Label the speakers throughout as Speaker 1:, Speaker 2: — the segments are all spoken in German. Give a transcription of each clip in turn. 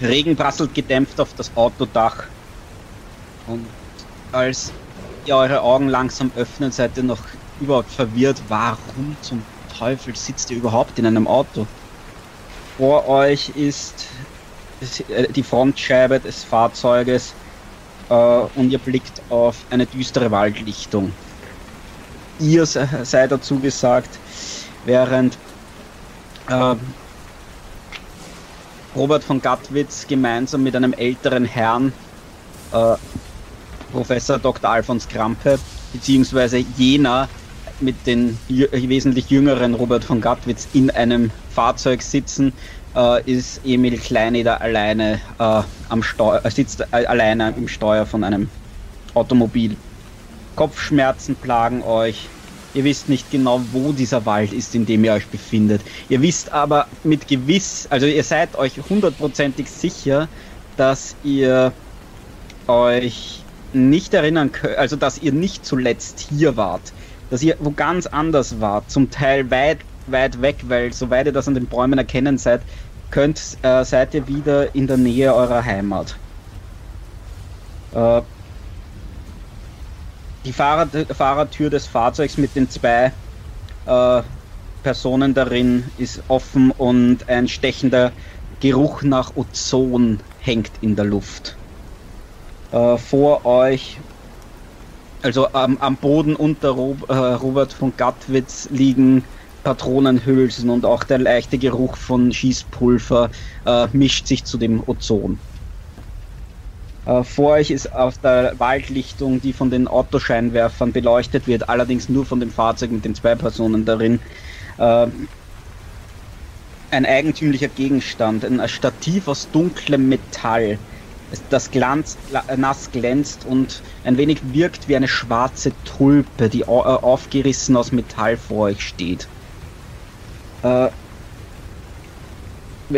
Speaker 1: Regen prasselt gedämpft auf das Autodach. Und als ihr eure Augen langsam öffnet, seid ihr noch überhaupt verwirrt, warum zum Teufel sitzt ihr überhaupt in einem Auto? Vor euch ist die Frontscheibe des Fahrzeuges äh, und ihr blickt auf eine düstere Waldlichtung. Ihr seid dazu gesagt, während äh, Robert von Gattwitz gemeinsam mit einem älteren Herrn, äh, Professor Dr. Alfons Krampe, beziehungsweise jener mit den wesentlich jüngeren Robert von Gattwitz in einem Fahrzeug sitzen, äh, ist Emil Kleineder alleine äh, am Steuer, äh, sitzt äh, alleine im Steuer von einem Automobil. Kopfschmerzen plagen euch. Ihr wisst nicht genau, wo dieser Wald ist, in dem ihr euch befindet. Ihr wisst aber mit gewiss, also ihr seid euch hundertprozentig sicher, dass ihr euch nicht erinnern könnt, also dass ihr nicht zuletzt hier wart, dass ihr wo ganz anders wart, zum Teil weit, weit weg, weil soweit ihr das an den Bäumen erkennen seid, könnt, äh, seid ihr wieder in der Nähe eurer Heimat. Äh, die Fahrer, Fahrertür des Fahrzeugs mit den zwei äh, Personen darin ist offen und ein stechender Geruch nach Ozon hängt in der Luft. Äh, vor euch, also ähm, am Boden unter Rob, äh, Robert von Gattwitz liegen Patronenhülsen und auch der leichte Geruch von Schießpulver äh, mischt sich zu dem Ozon. Äh, vor euch ist auf der Waldlichtung, die von den Autoscheinwerfern beleuchtet wird, allerdings nur von dem Fahrzeug mit den zwei Personen darin, äh, ein eigentümlicher Gegenstand, ein Stativ aus dunklem Metall, das glanz, nass glänzt und ein wenig wirkt wie eine schwarze Tulpe, die aufgerissen aus Metall vor euch steht. Äh,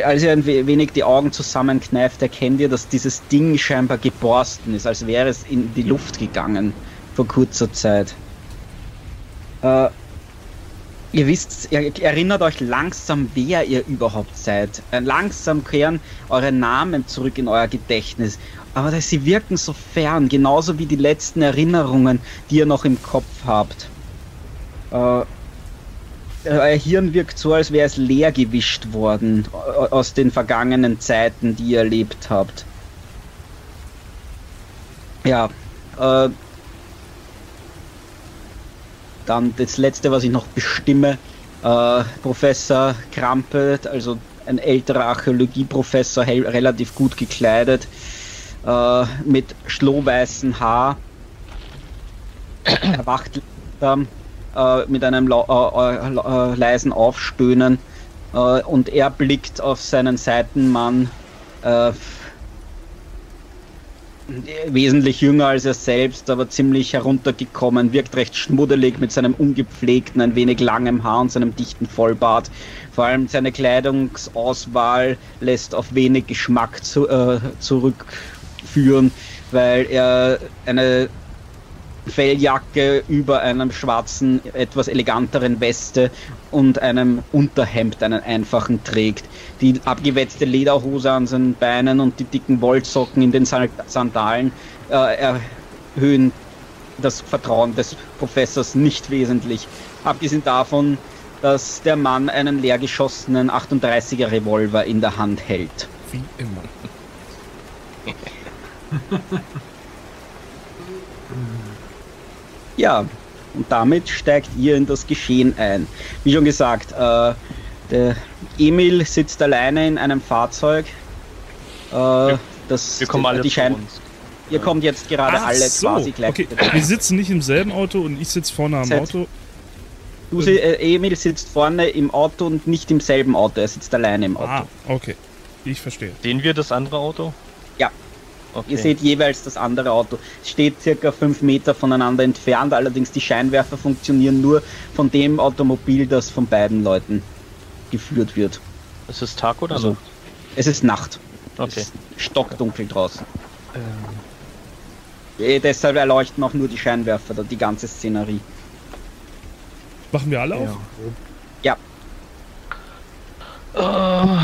Speaker 1: als ihr ein wenig die Augen zusammenkneift, erkennt ihr, dass dieses Ding scheinbar geborsten ist, als wäre es in die Luft gegangen vor kurzer Zeit. Äh, ihr wisst, ihr erinnert euch langsam, wer ihr überhaupt seid. Äh, langsam kehren eure Namen zurück in euer Gedächtnis. Aber sie wirken so fern, genauso wie die letzten Erinnerungen, die ihr noch im Kopf habt. Äh, euer Hirn wirkt so, als wäre es leer gewischt worden aus den vergangenen Zeiten, die ihr erlebt habt. Ja, äh, dann das letzte, was ich noch bestimme, äh, Professor Krampe, also ein älterer Archäologieprofessor, relativ gut gekleidet, äh, mit schlohweißem Haar. Er wacht äh, mit einem äh, äh, leisen Aufstöhnen und er blickt auf seinen Seitenmann wesentlich jünger als er selbst, aber ziemlich heruntergekommen, wirkt recht schmuddelig mit seinem ungepflegten, ein wenig langem Haar und seinem dichten Vollbart. Vor allem seine Kleidungsauswahl lässt auf wenig Geschmack zu, äh, zurückführen, weil er eine Felljacke über einem schwarzen, etwas eleganteren Weste und einem Unterhemd, einen einfachen trägt. Die abgewetzte Lederhose an seinen Beinen und die dicken Wollsocken in den Sandalen äh, erhöhen das Vertrauen des Professors nicht wesentlich. Abgesehen davon, dass der Mann einen leergeschossenen 38er Revolver in der Hand hält.
Speaker 2: Wie immer.
Speaker 1: Ja, und damit steigt ihr in das Geschehen ein. Wie schon gesagt, äh, der Emil sitzt alleine in einem Fahrzeug.
Speaker 3: Äh, wir, das, wir kommen alle die Schein
Speaker 1: Ihr kommt jetzt gerade Ach alle so, quasi
Speaker 2: gleich. Okay. Wir sitzen nicht im selben Auto und ich sitze vorne am Seit Auto.
Speaker 1: Du, äh, Emil sitzt vorne im Auto und nicht im selben Auto. Er sitzt alleine im Auto. Ah,
Speaker 2: okay. Ich verstehe.
Speaker 3: Sehen wir das andere Auto?
Speaker 1: Okay. Ihr seht jeweils das andere Auto. Es steht circa fünf Meter voneinander entfernt, allerdings die Scheinwerfer funktionieren nur von dem Automobil, das von beiden Leuten geführt wird.
Speaker 3: Ist es Tag oder also, Nacht?
Speaker 1: Es ist Nacht.
Speaker 3: Okay. Es
Speaker 1: ist stockdunkel draußen. Ähm. Eh, deshalb erleuchten auch nur die Scheinwerfer, da die ganze Szenerie.
Speaker 2: Machen wir alle
Speaker 1: ja.
Speaker 2: auf?
Speaker 1: Ja.
Speaker 4: Oh.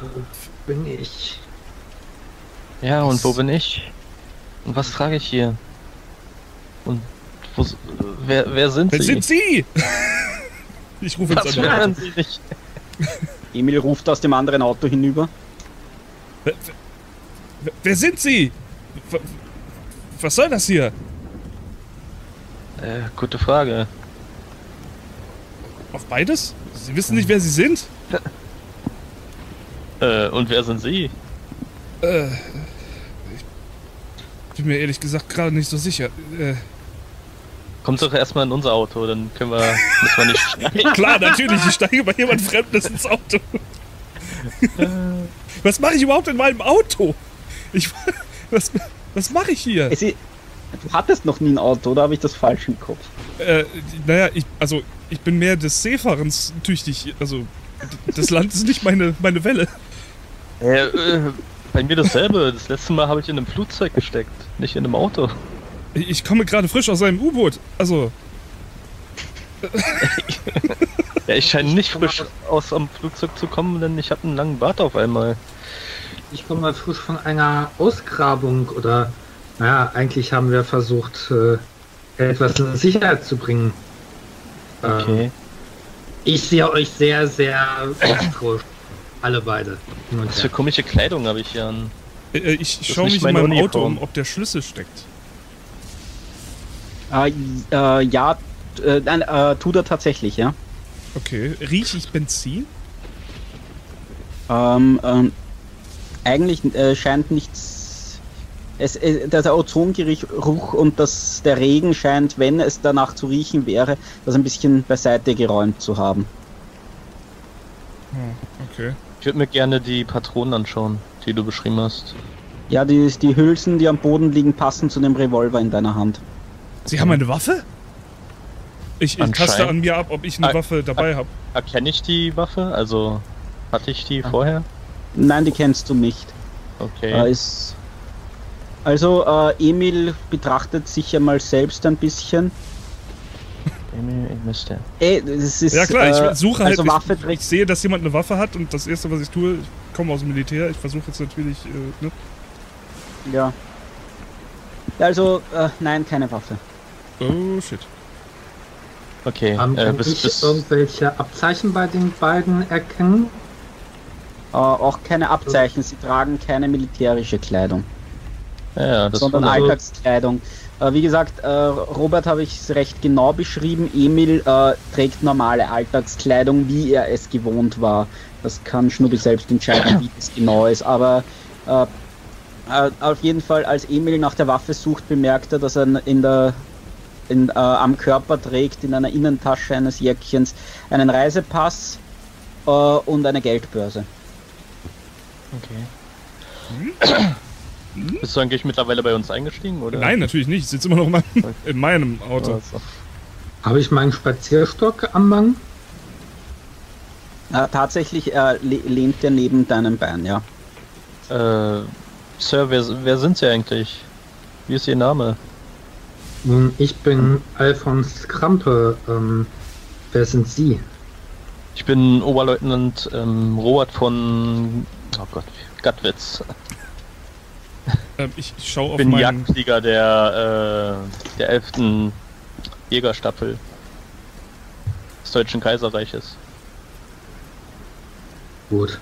Speaker 4: Wo bin ich?
Speaker 3: Ja, und wo bin ich? Und was trage ich hier? Und wo, wer, wer sind
Speaker 2: wer
Speaker 3: Sie?
Speaker 2: sind Sie? ich rufe jetzt
Speaker 3: was an. Sie nicht?
Speaker 1: Emil ruft aus dem anderen Auto hinüber.
Speaker 2: Wer, wer, wer sind Sie? Was soll das hier?
Speaker 3: Äh, gute Frage.
Speaker 2: Auf beides? Sie wissen nicht, wer Sie sind?
Speaker 3: äh, und wer sind Sie?
Speaker 2: Äh, bin mir ehrlich gesagt gerade nicht so sicher. Äh,
Speaker 3: Kommt doch erstmal in unser Auto, dann können wir, müssen wir nicht steigen.
Speaker 2: Klar, natürlich, ich steige bei jemand Fremdes ins Auto. was mache ich überhaupt in meinem Auto? Ich, was, was mache ich hier?
Speaker 1: Es, Du hattest noch nie ein Auto, oder habe ich das falsch im Kopf?
Speaker 2: Äh, naja, ich, also ich bin mehr des Seefahrens tüchtig. Also das Land ist nicht meine, meine Welle.
Speaker 3: Äh, äh, bei mir dasselbe. Das letzte Mal habe ich in einem Flugzeug gesteckt, nicht in einem Auto.
Speaker 2: Ich, komme gerade frisch aus einem U-Boot. Also.
Speaker 3: ja, ich scheine nicht frisch aus dem Flugzeug zu kommen, denn ich habe einen langen Bart auf einmal.
Speaker 4: Ich komme mal frisch von einer Ausgrabung oder naja, eigentlich haben wir versucht, äh, etwas in Sicherheit zu bringen.
Speaker 3: Okay.
Speaker 4: Ähm, ich sehe euch sehr, sehr frisch. Alle beide.
Speaker 3: Was für komische Kleidung habe ich hier an?
Speaker 2: Äh, äh ich schaue mich in meinem Uniform. Auto um, ob der Schlüssel steckt.
Speaker 1: Äh, äh, ja, äh, nein, äh, tut er tatsächlich, ja.
Speaker 2: Okay. Rieche ich Benzin?
Speaker 1: Ähm, ähm, eigentlich äh, scheint nichts es, äh, der Ozongeruch und das, der Regen scheint, wenn es danach zu riechen wäre, das ein bisschen beiseite geräumt zu haben.
Speaker 2: Hm, okay.
Speaker 3: Ich würde mir gerne die Patronen anschauen, die du beschrieben hast.
Speaker 1: Ja, die, die Hülsen, die am Boden liegen, passen zu dem Revolver in deiner Hand.
Speaker 2: Sie haben eine Waffe? Ich, ich taste an mir ab, ob ich eine er, Waffe dabei habe.
Speaker 3: Erkenne ich die Waffe? Also, hatte ich die ah. vorher?
Speaker 1: Nein, die kennst du nicht.
Speaker 3: Okay.
Speaker 1: Äh, ist also äh, Emil betrachtet sich ja mal selbst ein bisschen.
Speaker 3: Ich müsste.
Speaker 1: Ey, das ist,
Speaker 2: ja klar, ich
Speaker 1: äh,
Speaker 2: suche halt, also Waffe ich, ich, sehe, dass jemand eine Waffe hat und das erste, was ich tue, ich komme aus dem Militär, ich versuche jetzt natürlich, äh, ne?
Speaker 1: Ja. Also, äh, nein, keine Waffe.
Speaker 2: Oh shit.
Speaker 3: Okay,
Speaker 4: ähm, äh, bis, ich bis irgendwelche Abzeichen bei den beiden erkennen?
Speaker 1: Äh, auch keine Abzeichen, sie tragen keine militärische Kleidung
Speaker 3: ja,
Speaker 1: sondern Alltagskleidung. Äh, wie gesagt, äh, Robert habe ich es recht genau beschrieben. Emil äh, trägt normale Alltagskleidung, wie er es gewohnt war. Das kann Schnubbi selbst entscheiden, wie das genau ist. Aber äh, äh, auf jeden Fall, als Emil nach der Waffe sucht, bemerkt er, dass er in der in, äh, am Körper trägt, in einer Innentasche eines Jäckchens, einen Reisepass und eine Geldbörse.
Speaker 3: Okay. Hm? Bist du eigentlich mittlerweile bei uns eingestiegen? Oder?
Speaker 2: Nein, natürlich nicht. Ich sitze immer noch in meinem, in meinem Auto. Also.
Speaker 4: Habe ich meinen Spazierstock am Mann?
Speaker 1: Äh, tatsächlich äh, lehnt der neben deinem Bein, ja.
Speaker 3: Äh, Sir, wer, wer sind Sie eigentlich? Wie ist Ihr Name?
Speaker 4: Nun, ich bin Alfons Krampe. Ähm, wer sind Sie?
Speaker 3: Ich bin Oberleutnant ähm, Robert von oh Gott, Gattwitz.
Speaker 2: Ähm, ich, schaue auf
Speaker 3: bin
Speaker 2: meinen...
Speaker 3: Jagdflieger der, äh, der 11. Jägerstaffel des Deutschen Kaiserreiches.
Speaker 4: Gut.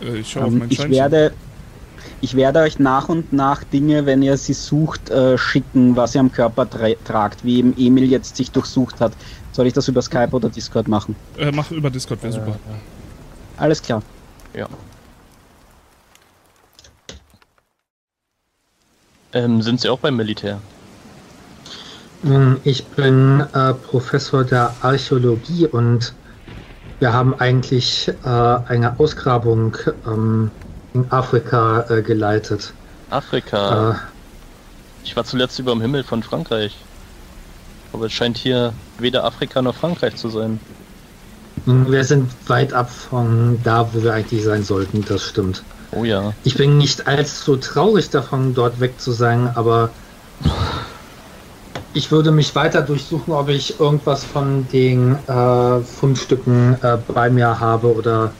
Speaker 2: Äh, ich schaue um, auf ähm, mein
Speaker 1: ich werde, ich werde euch nach und nach Dinge, wenn ihr sie sucht, äh, schicken, was ihr am Körper tra tragt, wie eben Emil jetzt sich durchsucht hat. Soll ich das über Skype oder Discord machen?
Speaker 2: Äh, mach über Discord, wäre super.
Speaker 1: Alles klar.
Speaker 3: Ja. Ähm, sind Sie auch beim Militär?
Speaker 4: Ich bin äh, Professor der Archäologie und wir haben eigentlich äh, eine Ausgrabung ähm, in Afrika äh, geleitet.
Speaker 3: Afrika? Äh, ich war zuletzt über dem Himmel von Frankreich. Aber es scheint hier weder Afrika noch Frankreich zu sein.
Speaker 4: Wir sind weit ab von da, wo wir eigentlich sein sollten, das stimmt.
Speaker 3: Oh ja.
Speaker 4: Ich bin nicht allzu traurig davon, dort weg zu sein, aber ich würde mich weiter durchsuchen, ob ich irgendwas von den äh, Fundstücken äh, bei mir habe oder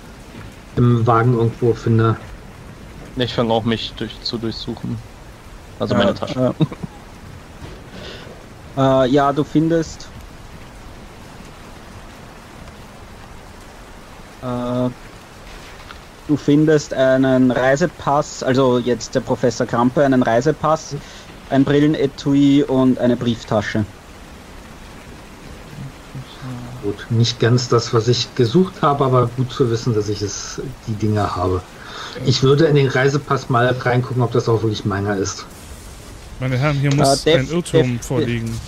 Speaker 4: im Wagen irgendwo finde.
Speaker 3: Ich fange auch mich durch, zu durchsuchen. Also meine
Speaker 1: Äh,
Speaker 3: Tasche.
Speaker 1: Äh, äh, ja, du findest. Äh, du findest einen Reisepass, also jetzt der Professor Krampe, einen Reisepass, ein Brillenetui und eine Brieftasche.
Speaker 4: Gut, nicht ganz das, was ich gesucht habe, aber gut zu wissen, dass ich es die Dinge habe. Ich würde in den Reisepass mal reingucken, ob das auch wirklich meiner ist.
Speaker 2: Meine Herren, hier muss
Speaker 1: def-
Speaker 2: ein Irrtum vorliegen.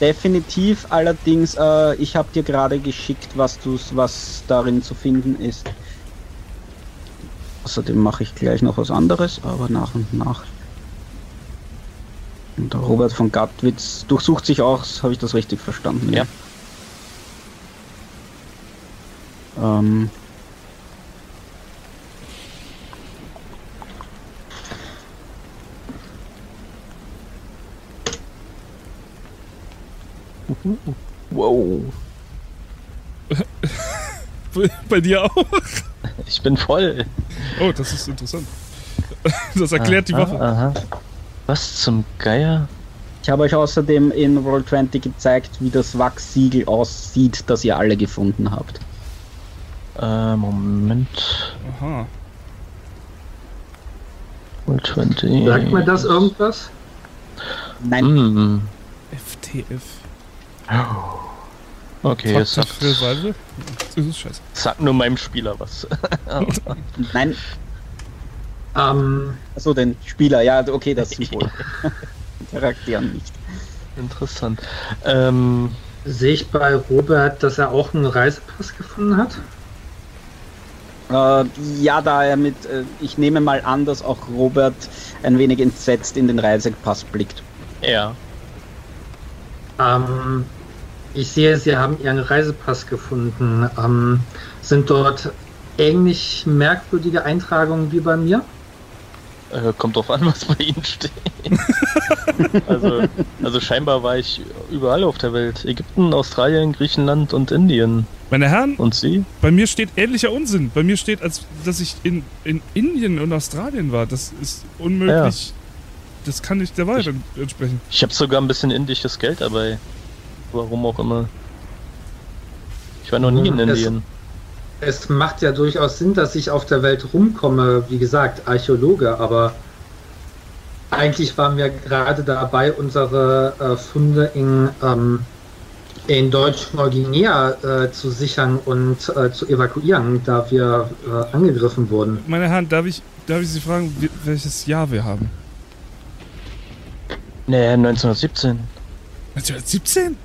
Speaker 1: Definitiv, allerdings, äh, ich habe dir gerade geschickt, was du, was darin zu finden ist. Außerdem mache ich gleich noch was anderes, aber nach und nach. Und der Robert von Gattwitz durchsucht sich auch, habe ich das richtig verstanden?
Speaker 3: Ja.
Speaker 1: Ähm,
Speaker 3: Wow.
Speaker 2: Bei dir auch?
Speaker 3: Ich bin voll.
Speaker 2: Oh, das ist interessant. Das erklärt die
Speaker 3: Aha,
Speaker 2: Waffe.
Speaker 3: Aha. Was zum Geier?
Speaker 1: ich habe euch außerdem in Roll20 gezeigt, wie das Wachsiegel aussieht, das ihr alle gefunden habt.
Speaker 3: Äh, Moment.
Speaker 2: Aha.
Speaker 3: Roll 20.
Speaker 4: Sagt mir das irgendwas?
Speaker 1: Nein,
Speaker 3: Hm.
Speaker 2: FTF.
Speaker 3: Okay, es sagt,
Speaker 2: für Revival? Das ist scheiße.
Speaker 3: sagt nur meinem Spieler was.
Speaker 1: nein,
Speaker 4: Ähm,
Speaker 1: Achso, den Spieler, ja, okay, das Symbol. Charakteren nicht.
Speaker 3: Interessant. Ähm,
Speaker 4: sehe ich bei Robert, dass er auch einen Reisepass gefunden hat?
Speaker 1: Äh, ja, da er mit, äh, ich nehme mal an, dass auch Robert ein wenig entsetzt in den Reisepass blickt.
Speaker 3: ja.
Speaker 4: Ähm, ich sehe, Sie haben Ihren Reisepass gefunden. Ähm, sind dort ähnlich merkwürdige Eintragungen wie bei mir?
Speaker 3: Äh, kommt drauf an, was bei Ihnen steht. also, also scheinbar war ich überall auf der Welt. Ägypten, Australien, Griechenland und Indien.
Speaker 2: Meine Herren,
Speaker 3: Und Sie?
Speaker 2: bei mir steht ähnlicher Unsinn. Bei mir steht, als dass ich in, in Indien und Australien war. Das ist unmöglich. Das kann nicht der Wahrheit
Speaker 3: Ich-
Speaker 2: entsprechen.
Speaker 3: Ich habe sogar ein bisschen indisches Geld dabei. Warum auch immer. Ich war noch nie in
Speaker 4: Es-
Speaker 3: Indien.
Speaker 4: Es macht ja durchaus Sinn, dass ich auf der Welt rumkomme, wie gesagt, Archäologe, aber eigentlich waren wir gerade dabei, unsere äh, Funde in, ähm, in Deutsch-Neuguinea äh, zu sichern und äh, zu evakuieren, da wir äh, angegriffen wurden.
Speaker 2: Meine Herren, darf ich, darf ich Sie fragen, welches Jahr wir haben?
Speaker 3: Nee, 1917.
Speaker 2: 1917?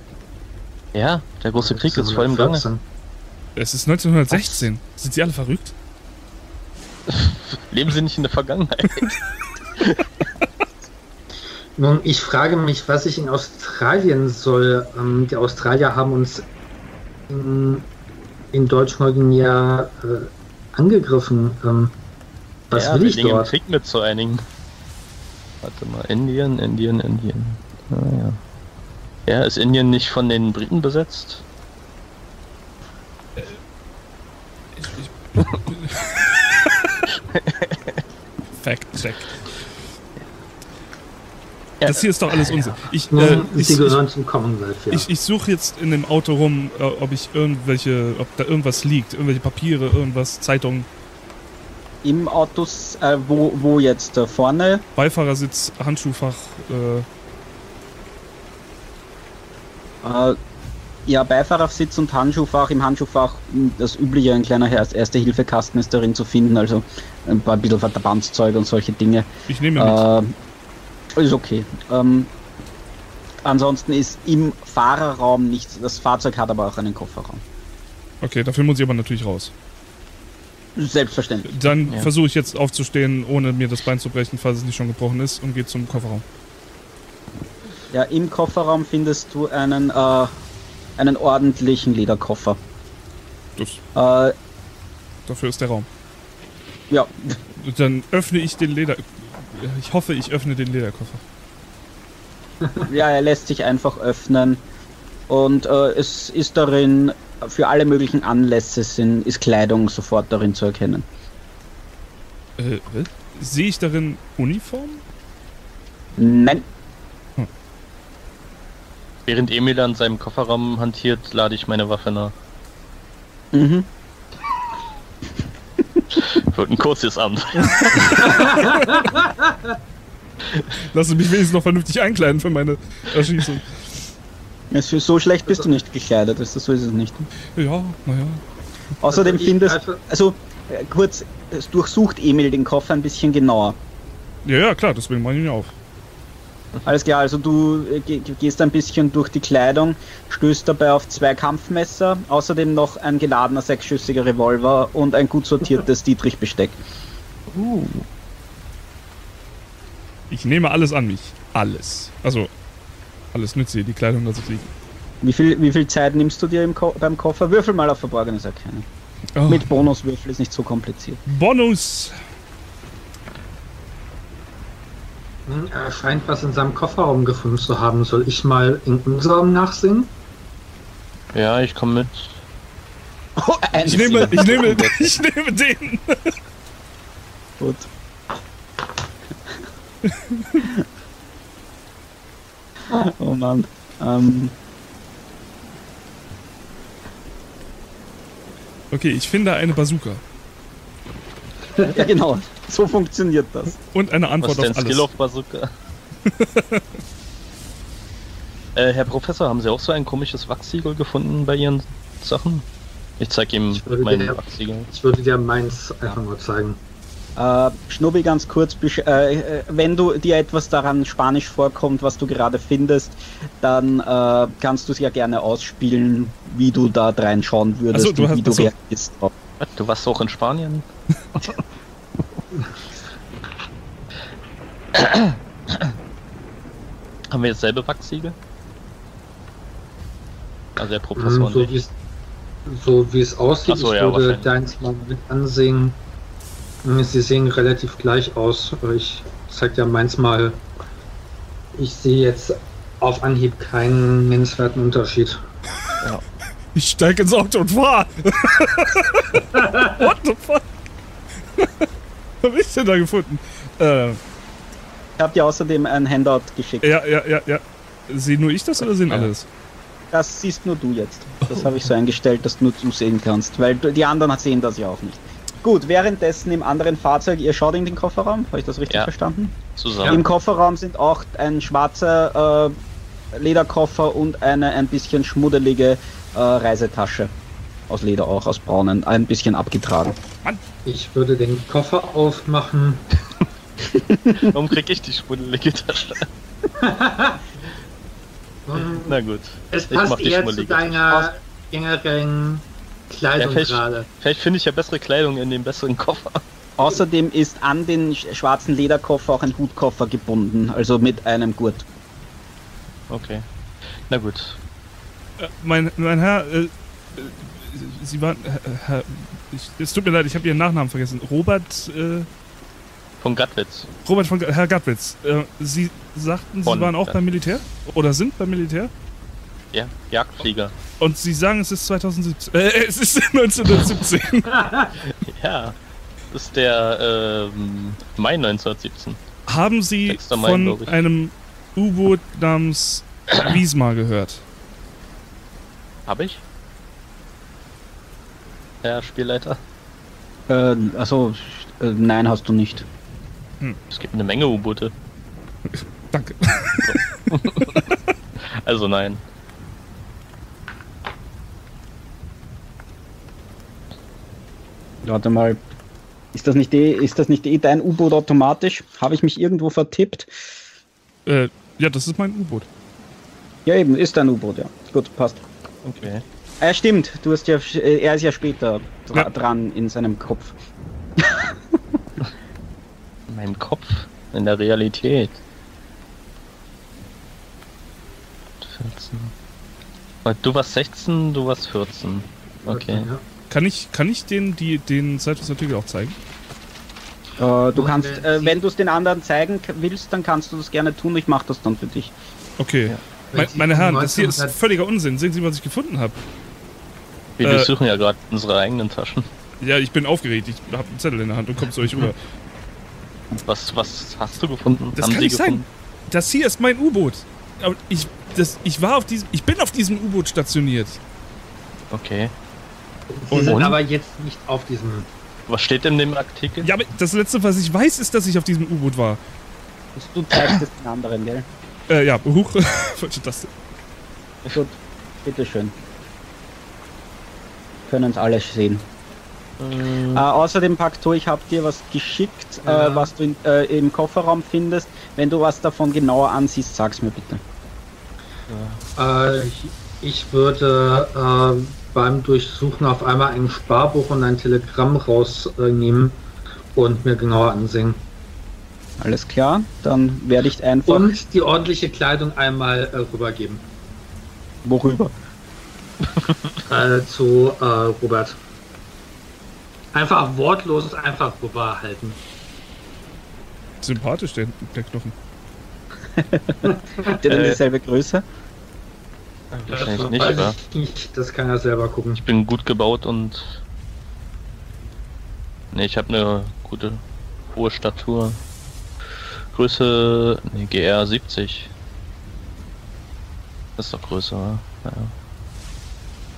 Speaker 3: Ja, der große Krieg ist voll im Gange.
Speaker 4: 14.
Speaker 2: Es ist 1916. Sind Sie alle verrückt?
Speaker 3: Leben Sie nicht in der Vergangenheit.
Speaker 4: Nun, ich frage mich, was ich in Australien soll. Ähm, die Australier haben uns in, in Deutsch-Neuguinea äh, angegriffen. Ähm, was
Speaker 3: ja,
Speaker 4: will ich dort?
Speaker 3: Krieg mit zu einigen. Warte mal, Indien, Indien, Indien. Ah, ja. ist Indien nicht von den Briten besetzt?
Speaker 2: Fact check.
Speaker 3: Ja,
Speaker 2: Das hier ist doch alles Unsinn. Ich, äh, ich,
Speaker 4: sie
Speaker 2: ich,
Speaker 4: gehören zum Commonwealth, ja.
Speaker 2: ich, ich suche jetzt in dem Auto rum, äh, ob ich irgendwelche, ob da irgendwas liegt, irgendwelche Papiere, irgendwas, Zeitungen,
Speaker 1: Im Autos, äh, wo, wo jetzt? Da vorne?
Speaker 2: Beifahrersitz, Handschuhfach, äh,
Speaker 1: Äh, ja, Beifahrersitz und Handschuhfach. Im Handschuhfach mh, das übliche, ein kleiner Erste-Hilfe-Kasten ist darin zu finden, also ein paar bisschen Verbandszeug und solche Dinge.
Speaker 2: ich nehme mit.
Speaker 1: Äh, ist okay. Ähm, ansonsten ist im Fahrerraum nichts. Das Fahrzeug hat aber auch einen Kofferraum.
Speaker 2: Okay, dafür muss ich aber natürlich raus.
Speaker 1: Selbstverständlich.
Speaker 2: Dann
Speaker 3: Ja.
Speaker 2: versuche ich jetzt aufzustehen, ohne mir das Bein zu brechen, falls es nicht schon gebrochen ist, und gehe zum Kofferraum.
Speaker 1: Ja, im Kofferraum findest du einen, äh, einen ordentlichen Lederkoffer.
Speaker 2: Das,
Speaker 1: Äh,
Speaker 2: dafür ist der Raum.
Speaker 1: ja,
Speaker 2: Dann öffne ich den Leder. Ich hoffe, ich öffne den Lederkoffer.
Speaker 1: ja, er lässt sich einfach öffnen und äh, es ist darin für alle möglichen Anlässe sind, ist Kleidung sofort darin zu erkennen.
Speaker 2: Äh? Sehe ich darin Uniform?
Speaker 1: Nein.
Speaker 3: Während Emil an seinem Kofferraum hantiert, lade ich meine Waffe nach.
Speaker 1: Mhm.
Speaker 3: Wird ein kurzes Amt.
Speaker 2: Lass mich wenigstens noch vernünftig einkleiden für meine Erschießung.
Speaker 1: Es- So schlecht bist du nicht gekleidet, ist das so ist es nicht.
Speaker 2: Ja, naja.
Speaker 1: Außerdem
Speaker 4: Also
Speaker 1: findest also äh, kurz, es durchsucht Emil den Koffer ein bisschen genauer.
Speaker 2: Ja, ja, klar, deswegen mache ich ihn auf.
Speaker 1: Alles klar, also du äh, ge- gehst ein bisschen durch die Kleidung, stößt dabei auf zwei Kampfmesser, außerdem noch ein geladener sechsschüssiger Revolver und ein gut sortiertes Dietrich-Besteck.
Speaker 2: Ich nehme alles an mich. Alles. Also, alles nütze, die Kleidung ich liegen.
Speaker 1: Wie viel, wie viel Zeit nimmst du dir Ko beim Koffer? Würfel mal auf Verborgenes Erkennen.
Speaker 2: Oh.
Speaker 1: Mit Bonuswürfel ist nicht so kompliziert.
Speaker 2: Bonus!
Speaker 4: Hm, Er scheint was in seinem Kofferraum gefunden zu haben. Soll ich mal in unserem nachsehen?
Speaker 3: Ja, ich komme mit.
Speaker 1: Oh,
Speaker 2: Ich nehme, ich nehme, ich nehme den.
Speaker 1: Gut. oh Mann. Ähm,
Speaker 2: Okay, ich finde eine Bazooka.
Speaker 1: ja genau, so funktioniert das.
Speaker 2: Und eine
Speaker 3: Was
Speaker 2: Antwort
Speaker 3: ist denn
Speaker 2: auf alles.
Speaker 3: Skill of Bazooka? äh, Herr Professor, haben Sie auch so ein komisches Wachsiegel gefunden bei Ihren Sachen? Ich zeig ihm
Speaker 4: Ich
Speaker 3: mein
Speaker 4: dir-
Speaker 3: Wachsiegel.
Speaker 4: Ich würde dir meins einfach nur zeigen.
Speaker 1: Äh, Schnubbi, ganz kurz, äh, äh, wenn du dir etwas daran Spanisch vorkommt, was du gerade findest, dann äh, kannst du es ja gerne ausspielen, wie du da reinschauen würdest
Speaker 2: Ach so, du
Speaker 1: und
Speaker 2: hast-
Speaker 1: wie du
Speaker 2: ach so.
Speaker 1: reagierst. drauf.
Speaker 3: Was, Du warst auch in Spanien? Haben wir dasselbe Wachsiegel? Also der Professor
Speaker 4: so wie es so wie es aussieht,
Speaker 3: so,
Speaker 4: ich
Speaker 3: ja,
Speaker 4: würde deins mal mit ansehen. Hm, Sie sehen relativ gleich aus. Ich zeig dir meins mal. Ich sehe jetzt auf Anhieb keinen nennenswerten Unterschied.
Speaker 2: Ich steige ins Auto und fahr. What the fuck? Was hab ich denn da gefunden? Äh,
Speaker 1: Ich habe dir außerdem ein Handout geschickt.
Speaker 2: ja, ja, ja, ja. Sehe nur ich das oder sehen
Speaker 3: Ja.
Speaker 2: alles?
Speaker 1: Das siehst nur du jetzt. Das habe ich so eingestellt, dass nur du sehen kannst, weil die anderen sehen das ja auch nicht. Gut, währenddessen im anderen Fahrzeug, ihr schaut in den Kofferraum, habe ich das richtig
Speaker 3: Ja.
Speaker 1: verstanden?
Speaker 3: Zusammen.
Speaker 1: Im Kofferraum sind auch ein schwarzer äh, Lederkoffer und eine ein bisschen schmuddelige äh, Reisetasche. Aus Leder auch, aus braunen, ein bisschen abgetragen.
Speaker 4: Ich würde den Koffer aufmachen.
Speaker 3: Warum krieg ich die schmuddelige Tasche? Na gut.
Speaker 4: Es
Speaker 3: Ich mach
Speaker 4: passt
Speaker 3: die
Speaker 4: eher zu deiner generellen Kleidung
Speaker 3: Ja, vielleicht-
Speaker 4: gerade.
Speaker 3: Vielleicht finde ich ja bessere Kleidung in dem besseren Koffer.
Speaker 1: Außerdem ist an den sch- schwarzen Lederkoffer auch ein Hutkoffer gebunden, also mit einem Gurt.
Speaker 3: Okay. Na gut.
Speaker 2: Äh, mein, mein Herr, äh, äh, Sie waren, Herr, Herr es tut mir leid, ich habe Ihren Nachnamen vergessen. Robert, äh,
Speaker 3: Von Gatwitz.
Speaker 2: Robert von, Herr Gatwitz. Äh, Sie sagten, Sie
Speaker 3: Von
Speaker 2: waren auch
Speaker 3: Gat-
Speaker 2: beim Militär? Oder sind beim Militär?
Speaker 3: Ja, Jagdflieger.
Speaker 2: Und Sie sagen, es ist 2017, äh, es ist 1917.
Speaker 3: Ja. Das ist der ähm, Mai 1917.
Speaker 2: Haben Sie
Speaker 3: 6. Mai,
Speaker 2: von einem U-Boot namens Wismar gehört?
Speaker 3: Hab ich? Herr Spielleiter?
Speaker 1: Äh, also, äh, nein, hast du nicht.
Speaker 3: Es gibt eine Menge U-Boote.
Speaker 2: Danke.
Speaker 3: Also nein.
Speaker 1: Warte mal. Ist das nicht eh, ist das nicht eh dein U-Boot automatisch? Habe ich mich irgendwo vertippt?
Speaker 2: Äh, ja, das ist mein U-Boot.
Speaker 1: Ja, eben, ist dein U-Boot, ja. Gut, passt.
Speaker 3: Okay.
Speaker 1: Ah, ja, stimmt. Du hast ja, äh, er ist ja später dra
Speaker 2: Ja.
Speaker 1: dran in seinem Kopf.
Speaker 3: In meinem Kopf. In der Realität. 14. Und Du warst 16, du warst 14. Okay.
Speaker 2: Kann ich, kann ich den, die, den Zeitungsartikel auch zeigen?
Speaker 1: Äh, du
Speaker 4: Und
Speaker 1: kannst,
Speaker 4: wenn
Speaker 1: äh, wenn du es den anderen zeigen willst, dann kannst du das gerne tun. Ich mache das dann für dich.
Speaker 2: Okay.
Speaker 3: Ja.
Speaker 2: Me meine Herren, das hier ist
Speaker 4: 1900
Speaker 2: völliger Unsinn. Sehen Sie, was ich gefunden habe?
Speaker 3: Wir
Speaker 2: Äh,
Speaker 3: durchsuchen ja gerade unsere eigenen Taschen.
Speaker 2: Ja, ich bin aufgeregt. Ich habe einen Zettel in der Hand und komme zu euch rüber.
Speaker 3: Was, was hast du gefunden?
Speaker 2: Das
Speaker 3: Haben
Speaker 2: kann nicht sein.
Speaker 3: gefunden?
Speaker 2: Das hier ist mein U-Boot. Aber ich, das, ich war auf diesem, ich bin auf diesem U-Boot stationiert.
Speaker 3: Okay.
Speaker 4: Sie
Speaker 3: Und-
Speaker 4: sind
Speaker 3: und?
Speaker 4: aber jetzt nicht auf diesem.
Speaker 3: Was steht in dem Artikel?
Speaker 2: Ja, aber das letzte, was ich weiß, ist, dass ich auf diesem U-Boot war.
Speaker 1: Du zeigst es den anderen, gell?
Speaker 2: Äh, ja, huch. Falsche Taste.
Speaker 1: Gut, bitteschön. Können es alle sehen.
Speaker 3: Ähm,
Speaker 1: Äh, außerdem, Pakto, ich habe dir was geschickt,
Speaker 4: Ja.
Speaker 1: äh, was du in, äh, im Kofferraum findest. Wenn du was davon genauer ansiehst, sag's mir bitte.
Speaker 4: Äh, ich, ich würde äh, beim Durchsuchen auf einmal ein Sparbuch und ein Telegramm rausnehmen und mir genauer ansehen.
Speaker 1: Alles klar, dann werde ich einfach.
Speaker 4: Und die ordentliche Kleidung einmal äh, rübergeben.
Speaker 1: worüber?
Speaker 4: Äh, zu äh, Robert. Einfach wortlos einfach rüberhalten.
Speaker 2: Sympathisch, der, der Knochen.
Speaker 1: Habt ihr denn
Speaker 3: Äh,
Speaker 1: dieselbe Größe?
Speaker 3: wahrscheinlich nicht, aber
Speaker 4: ich nicht. Das kann er selber gucken.
Speaker 3: ich bin gut gebaut und. Ne, ich habe eine gute hohe Statur. Größe. Ne, GR 70. Das ist doch größer, oder? Naja.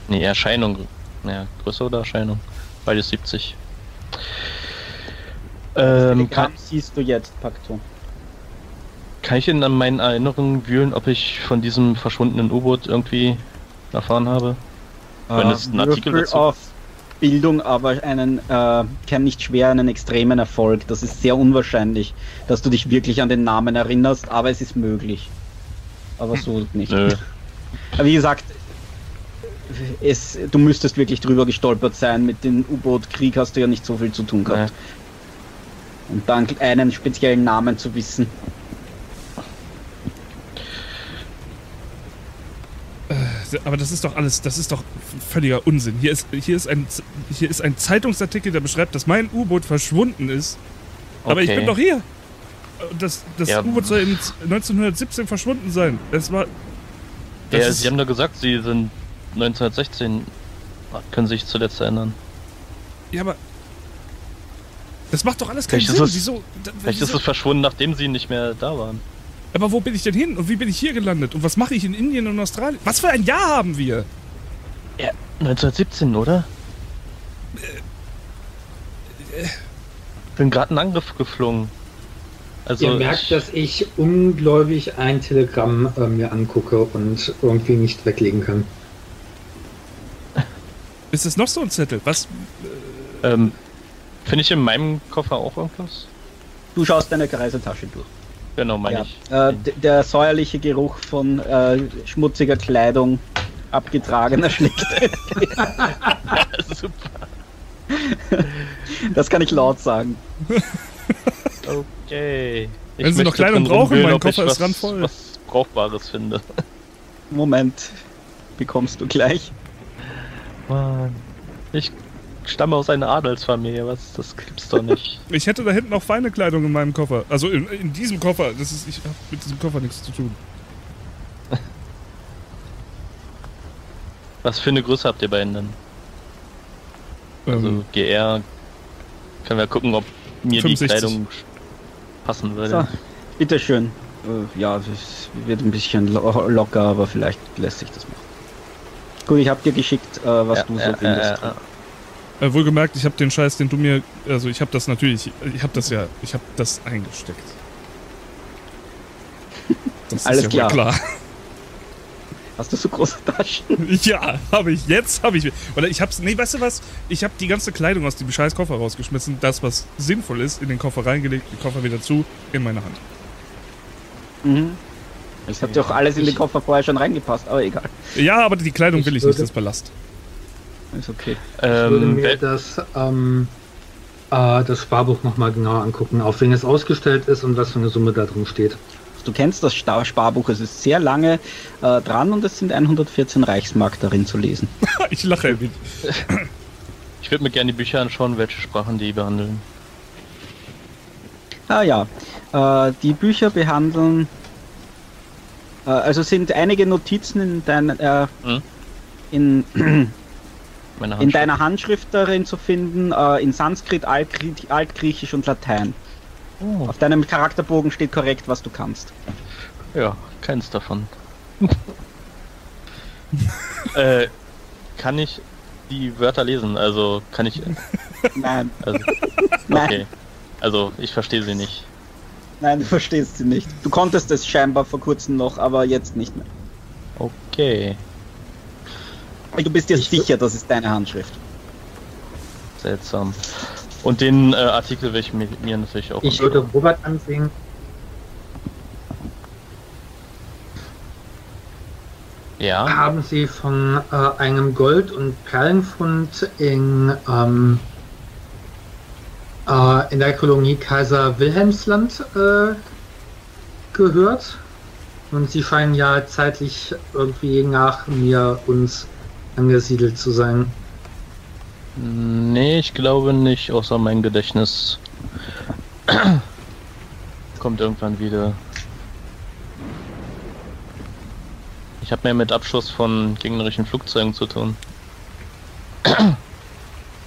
Speaker 3: Ne, Erscheinung. Naja, Größe oder Erscheinung? Beides 70. Ähm, kann,
Speaker 1: Telegramm siehst du jetzt, Pakto.
Speaker 3: kann ich in meinen Erinnerungen wühlen, ob ich von diesem verschwundenen U-Boot irgendwie erfahren habe? Wenn es einen Artikel
Speaker 1: Würfel
Speaker 3: dazu-
Speaker 1: auf Bildung, aber einen, äh, kein nicht schwer, einen extremen Erfolg. Das ist sehr unwahrscheinlich, dass du dich wirklich an den Namen erinnerst, aber es ist möglich. Aber so nicht.
Speaker 3: Nö.
Speaker 1: Aber wie gesagt, es, du müsstest wirklich drüber gestolpert sein. Mit dem U-Boot-Krieg hast du ja nicht so viel zu tun gehabt. Und dann einen speziellen Namen zu wissen.
Speaker 2: Aber das ist doch alles, das ist doch völliger Unsinn. Hier ist, hier ist, ein, hier ist ein Zeitungsartikel, der beschreibt, dass mein U-Boot verschwunden ist. Aber ich
Speaker 3: Okay.
Speaker 2: bin doch hier. Das, das
Speaker 3: Ja.
Speaker 2: U-Boot soll in 1917 verschwunden sein. Es war. Das
Speaker 3: Ja,
Speaker 2: ist,
Speaker 3: Sie haben doch gesagt, Sie sind 1916. Können sich zuletzt erinnern.
Speaker 2: ja, aber. Das macht doch alles keinen
Speaker 3: Vielleicht ist
Speaker 2: Sinn.
Speaker 3: es-
Speaker 2: wieso? da-
Speaker 3: Vielleicht
Speaker 2: wieso
Speaker 3: ist es verschwunden, nachdem Sie nicht mehr da waren.
Speaker 2: aber wo bin ich denn hin? Und wie bin ich hier gelandet? Und was mache ich in Indien und Australien? Was für ein Jahr haben wir?
Speaker 3: 1917, oder? Bin gerade einen Angriff geflogen. Also
Speaker 4: Ihr merkt,
Speaker 3: ich,
Speaker 4: dass ich ungläubig ein Telegramm äh, mir angucke und irgendwie nicht weglegen kann.
Speaker 2: Ist es noch so ein Zettel? Was?
Speaker 3: ähm, finde ich in meinem Koffer auch irgendwas?
Speaker 1: Du schaust deine Reisetasche durch.
Speaker 3: Genau, meine
Speaker 1: Ja.
Speaker 3: ich.
Speaker 1: Äh, der säuerliche Geruch von äh, schmutziger Kleidung, abgetragener schlägt.
Speaker 3: Super.
Speaker 1: das kann ich laut sagen.
Speaker 3: Okay. Ich
Speaker 2: Wenn Sie noch Kleidung brauchen, mein Koffer ist
Speaker 3: was,
Speaker 2: randvoll.
Speaker 3: was Brauchbares finde.
Speaker 1: Moment, bekommst du gleich.
Speaker 3: Mann. Ich stamme aus einer Adelsfamilie, was? Das gibt's doch nicht.
Speaker 2: Ich hätte da hinten auch feine Kleidung in meinem Koffer. Also in, in diesem Koffer. Das ist, ich habe mit diesem Koffer nichts zu tun.
Speaker 3: was für eine Größe habt ihr beiden denn? Also
Speaker 2: Ähm,
Speaker 3: GR. Können wir gucken, ob mir
Speaker 2: 65.
Speaker 3: die Kleidung passen würde.
Speaker 1: So, bitteschön. Äh, ja, es wird ein bisschen lo locker, aber vielleicht lässt sich das machen. Gut, ich habe dir geschickt, äh, was
Speaker 3: Ja,
Speaker 1: du so
Speaker 3: ja,
Speaker 1: findest.
Speaker 3: ja, ja.
Speaker 2: äh, wohlgemerkt, ich habe den Scheiß, den du mir. Also ich habe das natürlich. Ich habe das ja. Ich habe das eingesteckt. Das
Speaker 1: Alles
Speaker 2: ist ja wohl klar.
Speaker 1: Hast du so große Taschen?
Speaker 2: Ja, habe ich. Jetzt habe ich. Oder ich hab's. Nee, weißt du was? Ich habe die ganze Kleidung aus dem scheiß Koffer rausgeschmissen. Das, was sinnvoll ist, in den Koffer reingelegt, den Koffer wieder zu, in meine Hand.
Speaker 1: Mhm. Es hat ja auch alles in den
Speaker 4: Ich-
Speaker 1: Koffer vorher schon reingepasst, aber egal.
Speaker 2: Ja, aber die Kleidung
Speaker 4: Ich
Speaker 2: will ich
Speaker 4: würde-
Speaker 2: nicht, das Ballast.
Speaker 1: Ist okay.
Speaker 4: Ich würde
Speaker 3: Ähm,
Speaker 4: mir
Speaker 3: wel-
Speaker 4: das, ähm, äh, das Sparbuch nochmal genauer angucken, auf wen es ausgestellt ist und was für eine Summe da drin steht.
Speaker 1: Du kennst das Sparbuch, es ist sehr lange äh, dran und es sind 114 Reichsmark darin zu lesen.
Speaker 2: ich lache.
Speaker 3: ich würde mir gerne die Bücher anschauen, welche Sprachen die behandeln.
Speaker 1: Ah ja, äh, die Bücher behandeln, also sind einige Notizen in, dein, äh,
Speaker 3: Hm?
Speaker 1: in,
Speaker 3: Meine
Speaker 1: in deiner Handschrift darin zu finden, äh, in Sanskrit, Altgrie Altgriechisch und Latein.
Speaker 3: Oh,
Speaker 1: Auf deinem Charakterbogen steht korrekt, was du kannst.
Speaker 3: ja, keins davon. äh, kann ich die Wörter lesen? Also kann ich.
Speaker 1: Nein,
Speaker 3: Also,
Speaker 1: nein,
Speaker 3: okay. Also ich verstehe sie nicht.
Speaker 1: Nein, du verstehst sie nicht. Du konntest es scheinbar vor kurzem noch, aber jetzt nicht mehr.
Speaker 3: Okay,
Speaker 1: Du bist dir
Speaker 4: Ich-
Speaker 1: sicher, das ist deine Handschrift.
Speaker 3: seltsam. Und den äh, Artikel will ich mir, mir natürlich auch.
Speaker 4: Ich würde Robert ansehen.
Speaker 3: Ja.
Speaker 4: Haben Sie von äh, einem Gold- und Perlenfund in, ähm, äh, in der Kolonie Kaiser Wilhelmsland äh, gehört? Und Sie scheinen ja zeitlich irgendwie nach mir uns angesiedelt zu sein.
Speaker 3: Nee, ich glaube nicht, außer mein Gedächtnis kommt irgendwann wieder. Ich habe mehr mit Abschuss von gegnerischen Flugzeugen zu tun.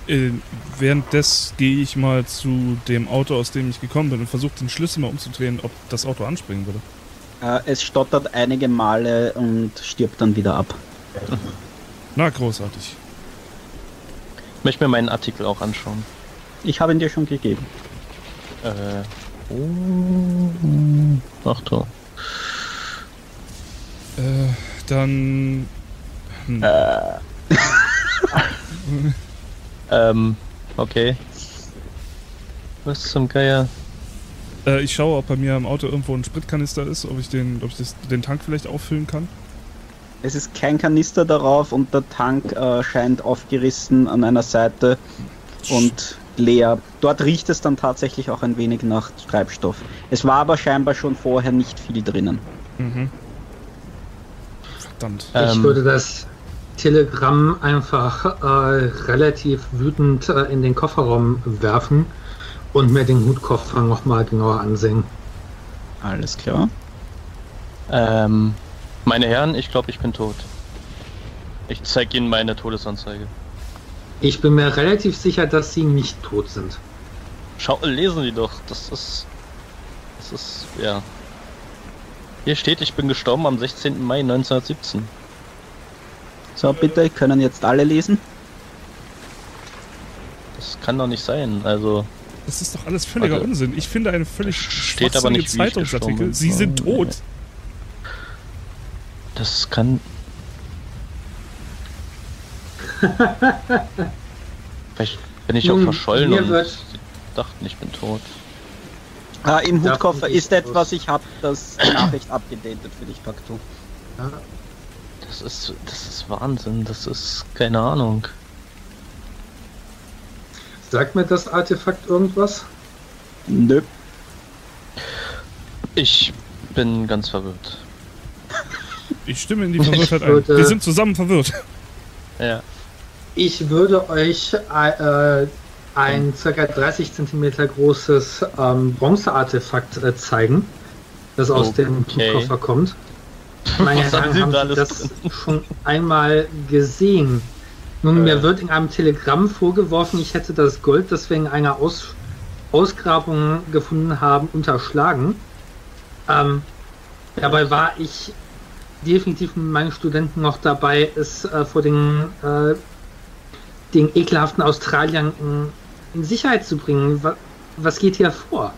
Speaker 2: Äh, währenddes gehe ich mal zu dem Auto, aus dem ich gekommen bin und versuche den Schlüssel mal umzudrehen, ob das Auto anspringen würde.
Speaker 1: Äh, es stottert einige Male und stirbt dann wieder ab.
Speaker 2: Na, großartig.
Speaker 3: Ich möchte mir meinen Artikel auch anschauen.
Speaker 1: Ich habe ihn dir schon gegeben.
Speaker 3: Äh. Oh, Achtung.
Speaker 2: Äh, dann. Hm.
Speaker 3: Ähm, okay. Was zum Geier?
Speaker 2: Äh, ich schaue, ob bei mir im Auto irgendwo ein Spritkanister ist, ob ich den, ob ich das, den Tank vielleicht auffüllen kann.
Speaker 1: Es ist kein Kanister darauf und der Tank äh, scheint aufgerissen an einer Seite und leer. Dort riecht es dann tatsächlich auch ein wenig nach Treibstoff. Es war aber scheinbar schon vorher nicht viel drinnen.
Speaker 2: Mhm. Verdammt.
Speaker 4: Ich
Speaker 3: Ähm.
Speaker 4: würde das Telegramm einfach äh, relativ wütend äh, in den Kofferraum werfen und mir den Hutkoffer nochmal genauer ansehen.
Speaker 1: Alles klar.
Speaker 3: Ähm, meine Herren, ich glaube, ich bin tot. Ich zeige Ihnen meine Todesanzeige.
Speaker 4: Ich bin mir relativ sicher, dass sie nicht tot sind.
Speaker 3: Schau, lesen Sie doch. Das ist. Das ist. Ja. Hier steht, ich bin gestorben am 16. Mai 1917.
Speaker 1: So, bitte, können jetzt alle lesen?
Speaker 3: Das kann doch nicht sein. Also.
Speaker 2: Das ist doch alles völliger
Speaker 3: Warte.
Speaker 2: Unsinn. Ich finde eine völlig
Speaker 3: Steht aber nicht,
Speaker 2: Zeitungsartikel. Sie sind
Speaker 3: Oh,
Speaker 2: tot.
Speaker 3: Das kann. Vielleicht bin ich auch verschollen und
Speaker 4: wird-
Speaker 3: sie dachten, ich bin tot.
Speaker 1: Äh, Im Hutkoffer ist etwas, ich habe das die Nachricht abgedatet für dich, Paktu.
Speaker 4: Ja,
Speaker 3: Das ist. Das ist Wahnsinn. Das ist. Keine Ahnung.
Speaker 4: Sagt mir das Artefakt irgendwas?
Speaker 1: Nö.
Speaker 3: Ich bin ganz verwirrt.
Speaker 2: Ich stimme in die Verwirrtheit ein.
Speaker 4: würde-
Speaker 2: Wir sind zusammen verwirrt.
Speaker 3: Ja.
Speaker 4: Ich würde euch äh, ein ca. 30 cm großes ähm, Bronzeartefakt äh, zeigen, das aus dem
Speaker 3: Okay.
Speaker 4: Koffer kommt. Meine
Speaker 3: Was haben
Speaker 4: Herren,
Speaker 3: Sie
Speaker 4: haben
Speaker 3: da
Speaker 4: Sie das
Speaker 3: drin?
Speaker 4: schon einmal gesehen? Nun,
Speaker 3: Äh.
Speaker 4: mir wird in einem Telegramm vorgeworfen, ich hätte das Gold, das wir in einer Aus Ausgrabung gefunden haben, unterschlagen. Ähm, dabei war ich definitiv mit meinen Studenten noch dabei, es äh, vor den, äh, den ekelhaften Australiern in, in Sicherheit zu bringen. Was, was geht hier vor?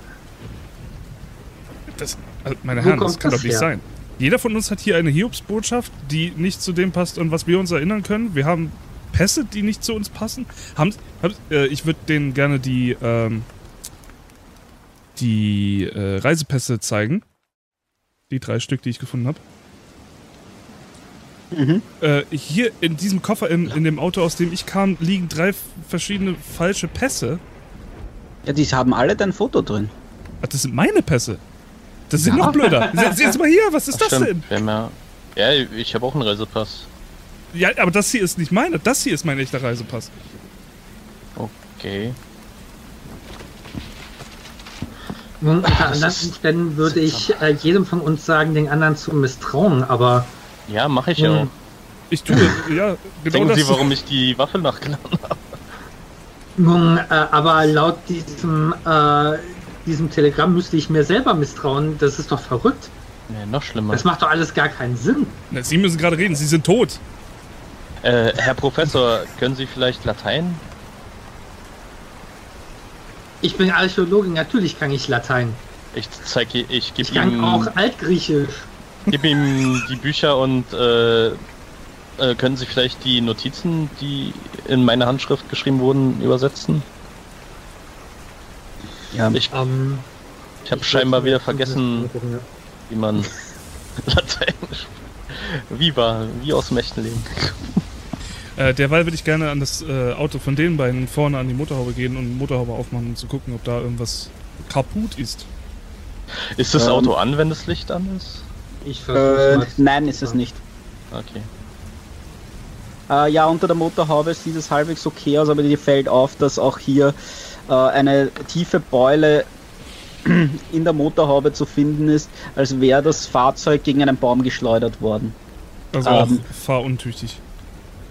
Speaker 2: Das, also, meine Herren, das kann
Speaker 4: das
Speaker 2: doch nicht
Speaker 4: her?
Speaker 2: sein. Jeder von uns hat hier eine Hiobsbotschaft, die nicht zu dem passt, an was wir uns erinnern können. Wir haben Pässe, die nicht zu uns passen. Haben, hab, äh, ich würde denen gerne die, ähm, die äh, Reisepässe zeigen. Die drei Stück, die ich gefunden habe.
Speaker 1: Mhm.
Speaker 2: Äh, hier in diesem Koffer, in, in dem Auto, aus dem ich kam, liegen drei verschiedene falsche Pässe.
Speaker 1: Ja, die haben alle dein Foto drin.
Speaker 2: Ach, das sind meine Pässe. Das ist
Speaker 1: Ja.
Speaker 2: noch blöder. Sie mal hier, was ist
Speaker 3: Ach,
Speaker 2: das
Speaker 3: stimmt. Wir haben ja, ja, ich habe auch einen Reisepass.
Speaker 2: denn? Ja, aber das hier ist nicht meine. Das hier ist mein echter Reisepass.
Speaker 3: Okay.
Speaker 4: Nun,
Speaker 3: ist
Speaker 4: Umständen würde ich äh, jedem von uns sagen, den anderen zu misstrauen, aber
Speaker 3: Ja, mache ich ja auch.
Speaker 2: Ich tue, ja, genau
Speaker 3: Denken
Speaker 2: das.
Speaker 3: Sie, warum ich die Waffe nachgeladen habe?
Speaker 4: Nun, äh, aber laut diesem, äh, diesem Telegramm müsste ich mir selber misstrauen. Das ist doch verrückt.
Speaker 3: Nee, noch schlimmer.
Speaker 4: Das macht doch alles gar keinen Sinn.
Speaker 2: Na, Sie müssen gerade reden, Sie sind tot.
Speaker 3: Äh, Herr Professor, können Sie vielleicht Latein?
Speaker 4: Ich bin Archäologin, natürlich kann ich Latein.
Speaker 3: Ich zeige, ich
Speaker 4: Ich
Speaker 3: gebe
Speaker 4: kann
Speaker 3: ihm,
Speaker 4: auch Altgriechisch.
Speaker 3: geb ihm die Bücher und äh, äh, können Sie vielleicht die Notizen, die in meine Handschrift geschrieben wurden, übersetzen?
Speaker 1: Ja.
Speaker 3: Ich,
Speaker 4: Ähm,
Speaker 3: ich habe scheinbar wieder vergessen, wie man Latein spricht. Wie war, wie aus dem echten Leben.
Speaker 2: Äh, derweil würde ich gerne an das äh, Auto von den beiden vorne an die Motorhaube gehen und Motorhaube aufmachen, um zu gucken, ob da irgendwas kaputt ist.
Speaker 3: Ist das
Speaker 1: Ähm.
Speaker 3: Auto an, wenn das Licht an ist?
Speaker 4: Ich
Speaker 1: Äh, nein, ist es nicht.
Speaker 3: Okay.
Speaker 1: Äh, ja, unter der Motorhaube sieht es halbwegs okay aus, aber dir fällt auf, dass auch hier äh, eine tiefe Beule in der Motorhaube zu finden ist, als wäre das Fahrzeug gegen einen Baum geschleudert worden.
Speaker 2: Also
Speaker 1: Ähm.
Speaker 2: fahruntüchtig.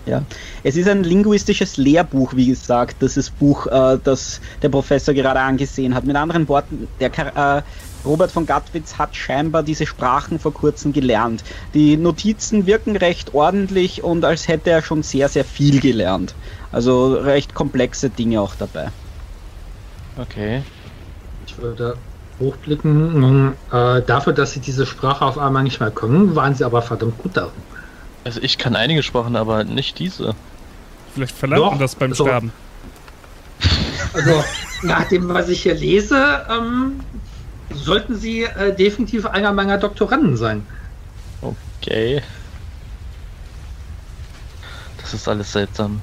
Speaker 1: Ja. Es ist ein linguistisches Lehrbuch, wie gesagt, das ist Buch, äh, das der Professor gerade angesehen hat. Mit anderen Worten, der äh, Robert von Gattwitz hat scheinbar diese Sprachen vor kurzem gelernt. Die Notizen wirken recht ordentlich und als hätte er schon sehr, sehr viel gelernt. Also recht komplexe Dinge auch dabei.
Speaker 3: Okay.
Speaker 4: Ich würde hochblicken. Nun, äh, dafür, dass sie diese Sprache auf einmal nicht mehr können, waren sie aber verdammt gut darin.
Speaker 3: Also ich kann einige Sprachen, aber nicht diese.
Speaker 2: Vielleicht verlernt man das beim
Speaker 4: so.
Speaker 2: Sterben.
Speaker 4: Also, nach dem, was ich hier lese, ähm, sollten sie äh, definitiv einer meiner Doktoranden sein.
Speaker 3: Okay. Das ist alles seltsam.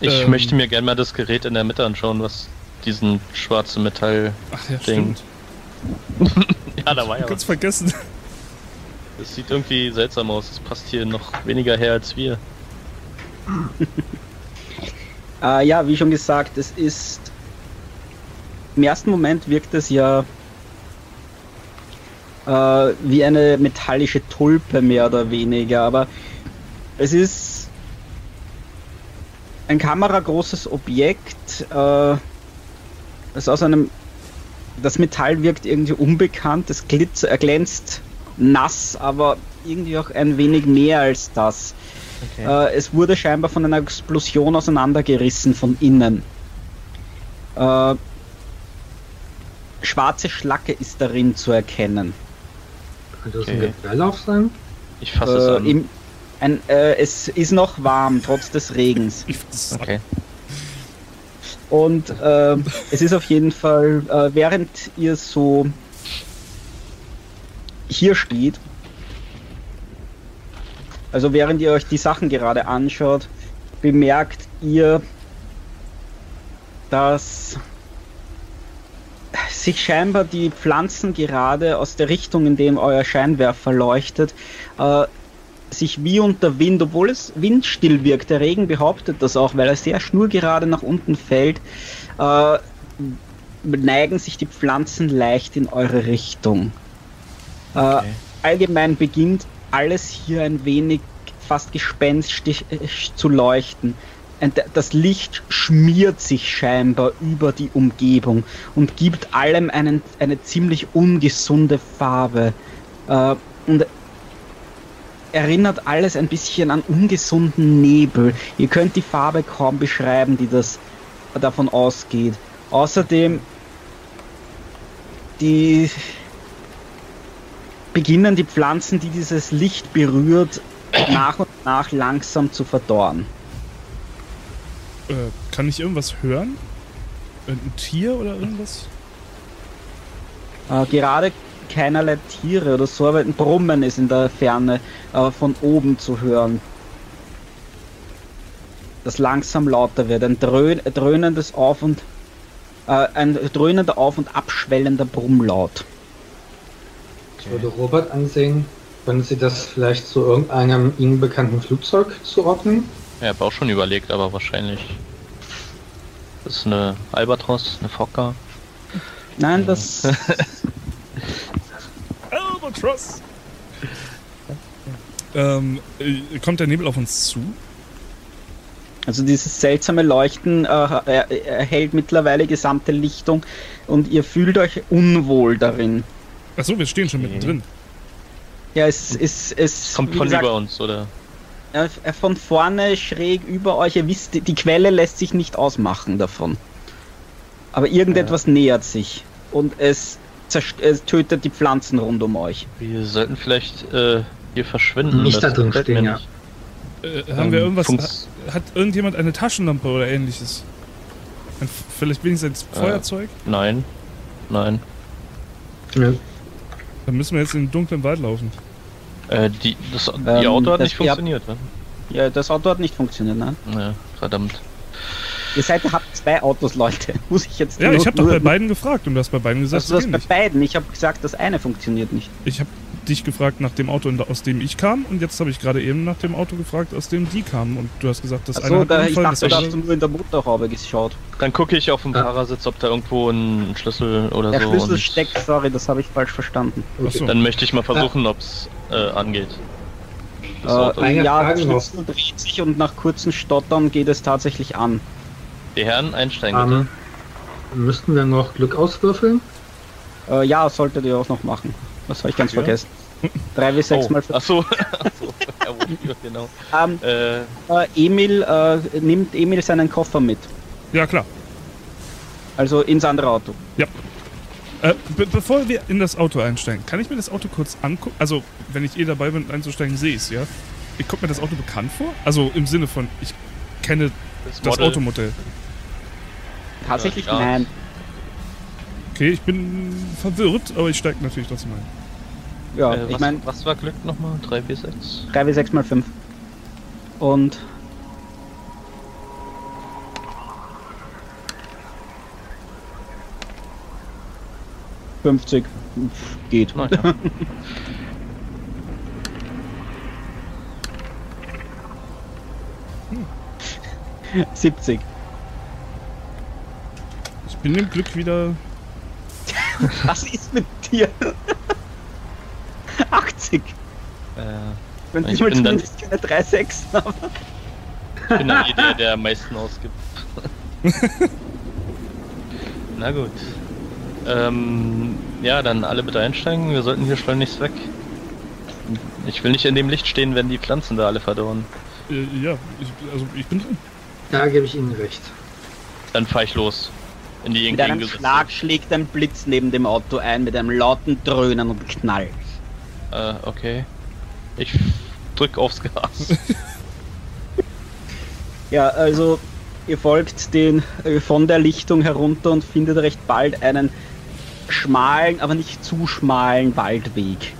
Speaker 3: Ich
Speaker 2: Ähm.
Speaker 3: möchte mir gerne mal das Gerät in der Mitte anschauen, was diesen schwarzen Metall.
Speaker 2: Ach ja,
Speaker 3: Ding.
Speaker 2: stimmt.
Speaker 3: Ja, da war ja
Speaker 2: Kurz
Speaker 3: was.
Speaker 2: vergessen.
Speaker 3: Das sieht irgendwie seltsam aus. Es passt hier noch weniger her als wir.
Speaker 1: Äh, ja, wie schon gesagt, es ist. Im ersten Moment wirkt es ja äh, wie eine metallische Tulpe, mehr oder weniger, aber es ist ein kameragroßes Objekt, äh, das aus einem. Das Metall wirkt irgendwie unbekannt, es glitzer, er glänzt nass, aber irgendwie auch ein wenig mehr als das.
Speaker 3: Okay.
Speaker 1: Äh, es wurde scheinbar von einer Explosion auseinandergerissen von innen. Äh, schwarze Schlacke ist darin zu erkennen.
Speaker 4: Könnte das
Speaker 3: Okay.
Speaker 4: ein Gewehrlauf sein?
Speaker 3: Ich fasse es
Speaker 1: Äh,
Speaker 3: an.
Speaker 1: im, ein, äh, es ist noch warm, trotz des Regens.
Speaker 3: Okay.
Speaker 1: Und äh, es ist auf jeden Fall, äh, während ihr so hier steht, also während ihr euch die Sachen gerade anschaut, bemerkt ihr, dass sich scheinbar die Pflanzen gerade aus der Richtung, in dem euer Scheinwerfer leuchtet, äh, sich wie unter Wind, obwohl es windstill wirkt, der Regen behauptet das auch, weil er sehr schnurgerade nach unten fällt, äh, neigen sich die Pflanzen leicht in eure Richtung. Äh,
Speaker 3: Okay.
Speaker 1: allgemein beginnt alles hier ein wenig fast gespenstisch äh, zu leuchten. Das Licht schmiert sich scheinbar über die Umgebung und gibt allem einen, eine ziemlich ungesunde Farbe. Äh, und erinnert alles ein bisschen an ungesunden Nebel. Ihr könnt die Farbe kaum beschreiben, die das davon ausgeht. Außerdem die beginnen die Pflanzen, die dieses Licht berührt, nach und nach langsam zu verdorren.
Speaker 2: äh, kann ich irgendwas hören? Ein Tier oder irgendwas?
Speaker 1: Äh, gerade keinerlei Tiere oder so, aber ein Brummen ist in der Ferne äh, von oben zu hören. Das langsam lauter wird. Ein drö dröhnendes Auf- und äh, ein dröhnender Auf- und abschwellender Brummlaut.
Speaker 4: Ich würde Robert ansehen. Können Sie das vielleicht zu irgendeinem Ihnen bekannten Flugzeug zuordnen?
Speaker 3: Ja, habe auch schon überlegt, aber wahrscheinlich. Das ist eine Albatros, eine Fokker.
Speaker 1: Nein, das
Speaker 2: Albatross! ähm, äh, kommt der Nebel auf uns zu?
Speaker 1: Also dieses seltsame Leuchten äh, er, erhält mittlerweile gesamte Lichtung. und ihr fühlt euch unwohl darin.
Speaker 2: Achso, wir stehen schon
Speaker 3: Okay.
Speaker 2: mittendrin.
Speaker 1: Ja, es ist. Es,
Speaker 3: Kommt
Speaker 1: wie
Speaker 3: von
Speaker 1: gesagt,
Speaker 3: über uns, oder?
Speaker 1: äh, von vorne schräg über euch. Ihr wisst, die Quelle lässt sich nicht ausmachen davon. Aber irgendetwas nähert sich und es, es tötet die Pflanzen rund um euch.
Speaker 3: Wir sollten vielleicht äh, hier verschwinden.
Speaker 4: Nicht da drin stehen, ja.
Speaker 2: Äh, haben wir
Speaker 3: Ähm,
Speaker 2: irgendwas.
Speaker 3: funks-
Speaker 2: Hat irgendjemand eine Taschenlampe oder ähnliches? Ein, vielleicht wenigstens ein
Speaker 3: Äh.
Speaker 2: Feuerzeug?
Speaker 3: Nein. Nein.
Speaker 4: Nö.
Speaker 2: Dann müssen wir jetzt in den dunklen Wald laufen.
Speaker 3: Äh, die, das, die
Speaker 1: Ähm,
Speaker 3: Auto hat
Speaker 1: das-
Speaker 3: nicht funktioniert, ne?
Speaker 1: Ja, das Auto hat nicht funktioniert, ne?
Speaker 3: Ja, verdammt.
Speaker 1: Ihr seid, habt zwei Autos, Leute. Muss ich jetzt
Speaker 2: Ja,
Speaker 1: nur-
Speaker 2: ich habe doch bei beiden gefragt und du hast bei beiden gesagt,
Speaker 1: Hast du das
Speaker 2: es
Speaker 1: bei
Speaker 2: nicht.
Speaker 1: beiden? Ich habe gesagt, das eine funktioniert nicht.
Speaker 2: Ich habe dich gefragt nach dem Auto, aus dem ich kam und jetzt habe ich gerade eben nach dem Auto gefragt, aus dem die kamen und du hast gesagt, das eine
Speaker 1: Achso,
Speaker 2: hat
Speaker 1: da, ich
Speaker 2: Unfall,
Speaker 1: dachte,
Speaker 2: das
Speaker 1: da hast du nur in der Motorhaube geschaut.
Speaker 3: Dann gucke ich auf dem
Speaker 4: Ah.
Speaker 3: Fahrersitz, ob da irgendwo ein Schlüssel oder
Speaker 1: Der
Speaker 3: so.
Speaker 1: Schlüssel
Speaker 3: und
Speaker 1: steckt, sorry, das habe ich falsch verstanden.
Speaker 2: Ach so.
Speaker 3: Dann möchte ich mal versuchen, ob's äh, angeht. Das
Speaker 1: Äh.
Speaker 4: Eine
Speaker 1: ja, der. Schlüssel dreht sich und nach kurzem Stottern geht es tatsächlich an.
Speaker 3: Die Herren einsteigen bitte.
Speaker 4: Ähm, müssten wir noch Glück auswürfeln?
Speaker 1: Äh, ja, solltet ihr auch noch machen. Das habe ich ganz
Speaker 2: Ja.
Speaker 1: vergessen. 3 bis 6
Speaker 3: oh,
Speaker 1: mal 5.
Speaker 3: Achso, achso. Ja, wofür, genau.
Speaker 1: Ähm,
Speaker 3: Äh,
Speaker 1: äh, Emil, äh, nimmt Emil seinen Koffer mit.
Speaker 2: Ja, klar.
Speaker 1: Also ins andere Auto.
Speaker 2: Äh, be bevor wir in das Auto einsteigen, kann ich mir das Auto kurz angucken? Also, wenn ich eh dabei bin, einzusteigen, sehe ich es, ja? Ich kommt mir das Auto bekannt vor? Also im Sinne von, ich kenne
Speaker 3: das,
Speaker 2: das
Speaker 3: Model-
Speaker 2: Automodell.
Speaker 1: Tatsächlich
Speaker 3: Ja,
Speaker 1: nein.
Speaker 2: Okay, ich bin verwirrt, aber ich steige natürlich trotzdem ein.
Speaker 1: Ja,
Speaker 3: Äh,
Speaker 1: ich meine
Speaker 3: was war Glück nochmal? 3 bis 6?
Speaker 1: 3 bis 6 mal 5. Und. Fünfzig. Geht.
Speaker 3: Naja.
Speaker 1: 70.
Speaker 2: Ich bin dem Glück wieder.
Speaker 1: Was ist mit dir? 80.
Speaker 3: Äh,
Speaker 1: Wenn
Speaker 3: Ich
Speaker 1: mal zumindest keine 3,6 habe.
Speaker 3: ich bin dann der, der am meisten ausgibt. Na gut. Ähm, ja, dann alle bitte einsteigen. Wir sollten hier schleunigst weg. Ich will nicht in dem Licht stehen, wenn die Pflanzen da alle verdorren.
Speaker 2: Äh, ja, ich, also ich bin drin.
Speaker 4: Da gebe ich Ihnen recht.
Speaker 3: Dann fahr ich los. In die
Speaker 1: Mit einem Schlag schlägt ein Blitz neben dem Auto ein, mit einem lauten Dröhnen und Knall.
Speaker 3: Äh, okay. Ich drück aufs Gas.
Speaker 1: Ja, also ihr folgt den äh, von der Lichtung herunter und findet recht bald einen schmalen, aber nicht zu schmalen Waldweg.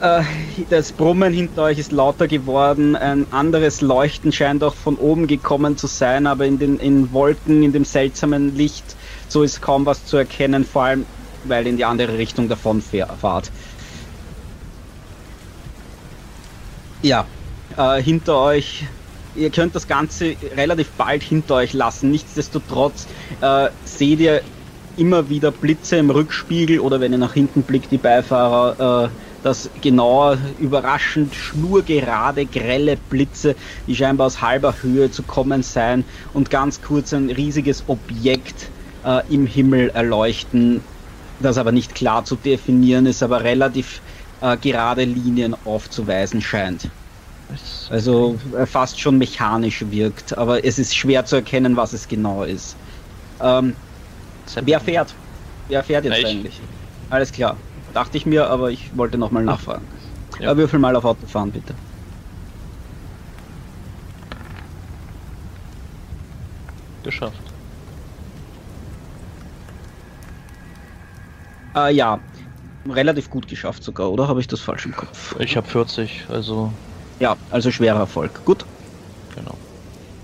Speaker 1: Äh, das Brummen hinter euch ist lauter geworden, ein anderes Leuchten scheint auch von oben gekommen zu sein, aber in den in Wolken, in dem seltsamen Licht, so ist kaum was zu erkennen, vor allem weil in die andere Richtung davon fähr- fahrt. Ja, äh, hinter euch ihr könnt das Ganze relativ bald hinter euch lassen. Nichtsdestotrotz äh, seht ihr immer wieder Blitze im Rückspiegel oder wenn ihr nach hinten blickt, die Beifahrer, äh, dass genauer, überraschend, schnurgerade, grelle Blitze, die scheinbar aus halber Höhe zu kommen sein und ganz kurz ein riesiges Objekt äh, im Himmel erleuchten, das aber nicht klar zu definieren ist, aber relativ äh, gerade Linien aufzuweisen scheint. Also äh, fast schon mechanisch wirkt, aber es ist schwer zu erkennen, was es genau ist. Ähm, wer fährt? Wer fährt jetzt
Speaker 3: ich.
Speaker 1: eigentlich? Alles klar. Dachte ich mir, aber ich wollte nochmal nachfragen.
Speaker 3: Ja.
Speaker 1: Äh, würfel mal auf Autofahren, bitte.
Speaker 3: Geschafft.
Speaker 1: Äh, ja, relativ gut geschafft sogar, oder? Habe ich das falsch im Kopf?
Speaker 3: Ich habe 40, also
Speaker 1: Ja, also schwerer Erfolg. Gut.
Speaker 3: genau.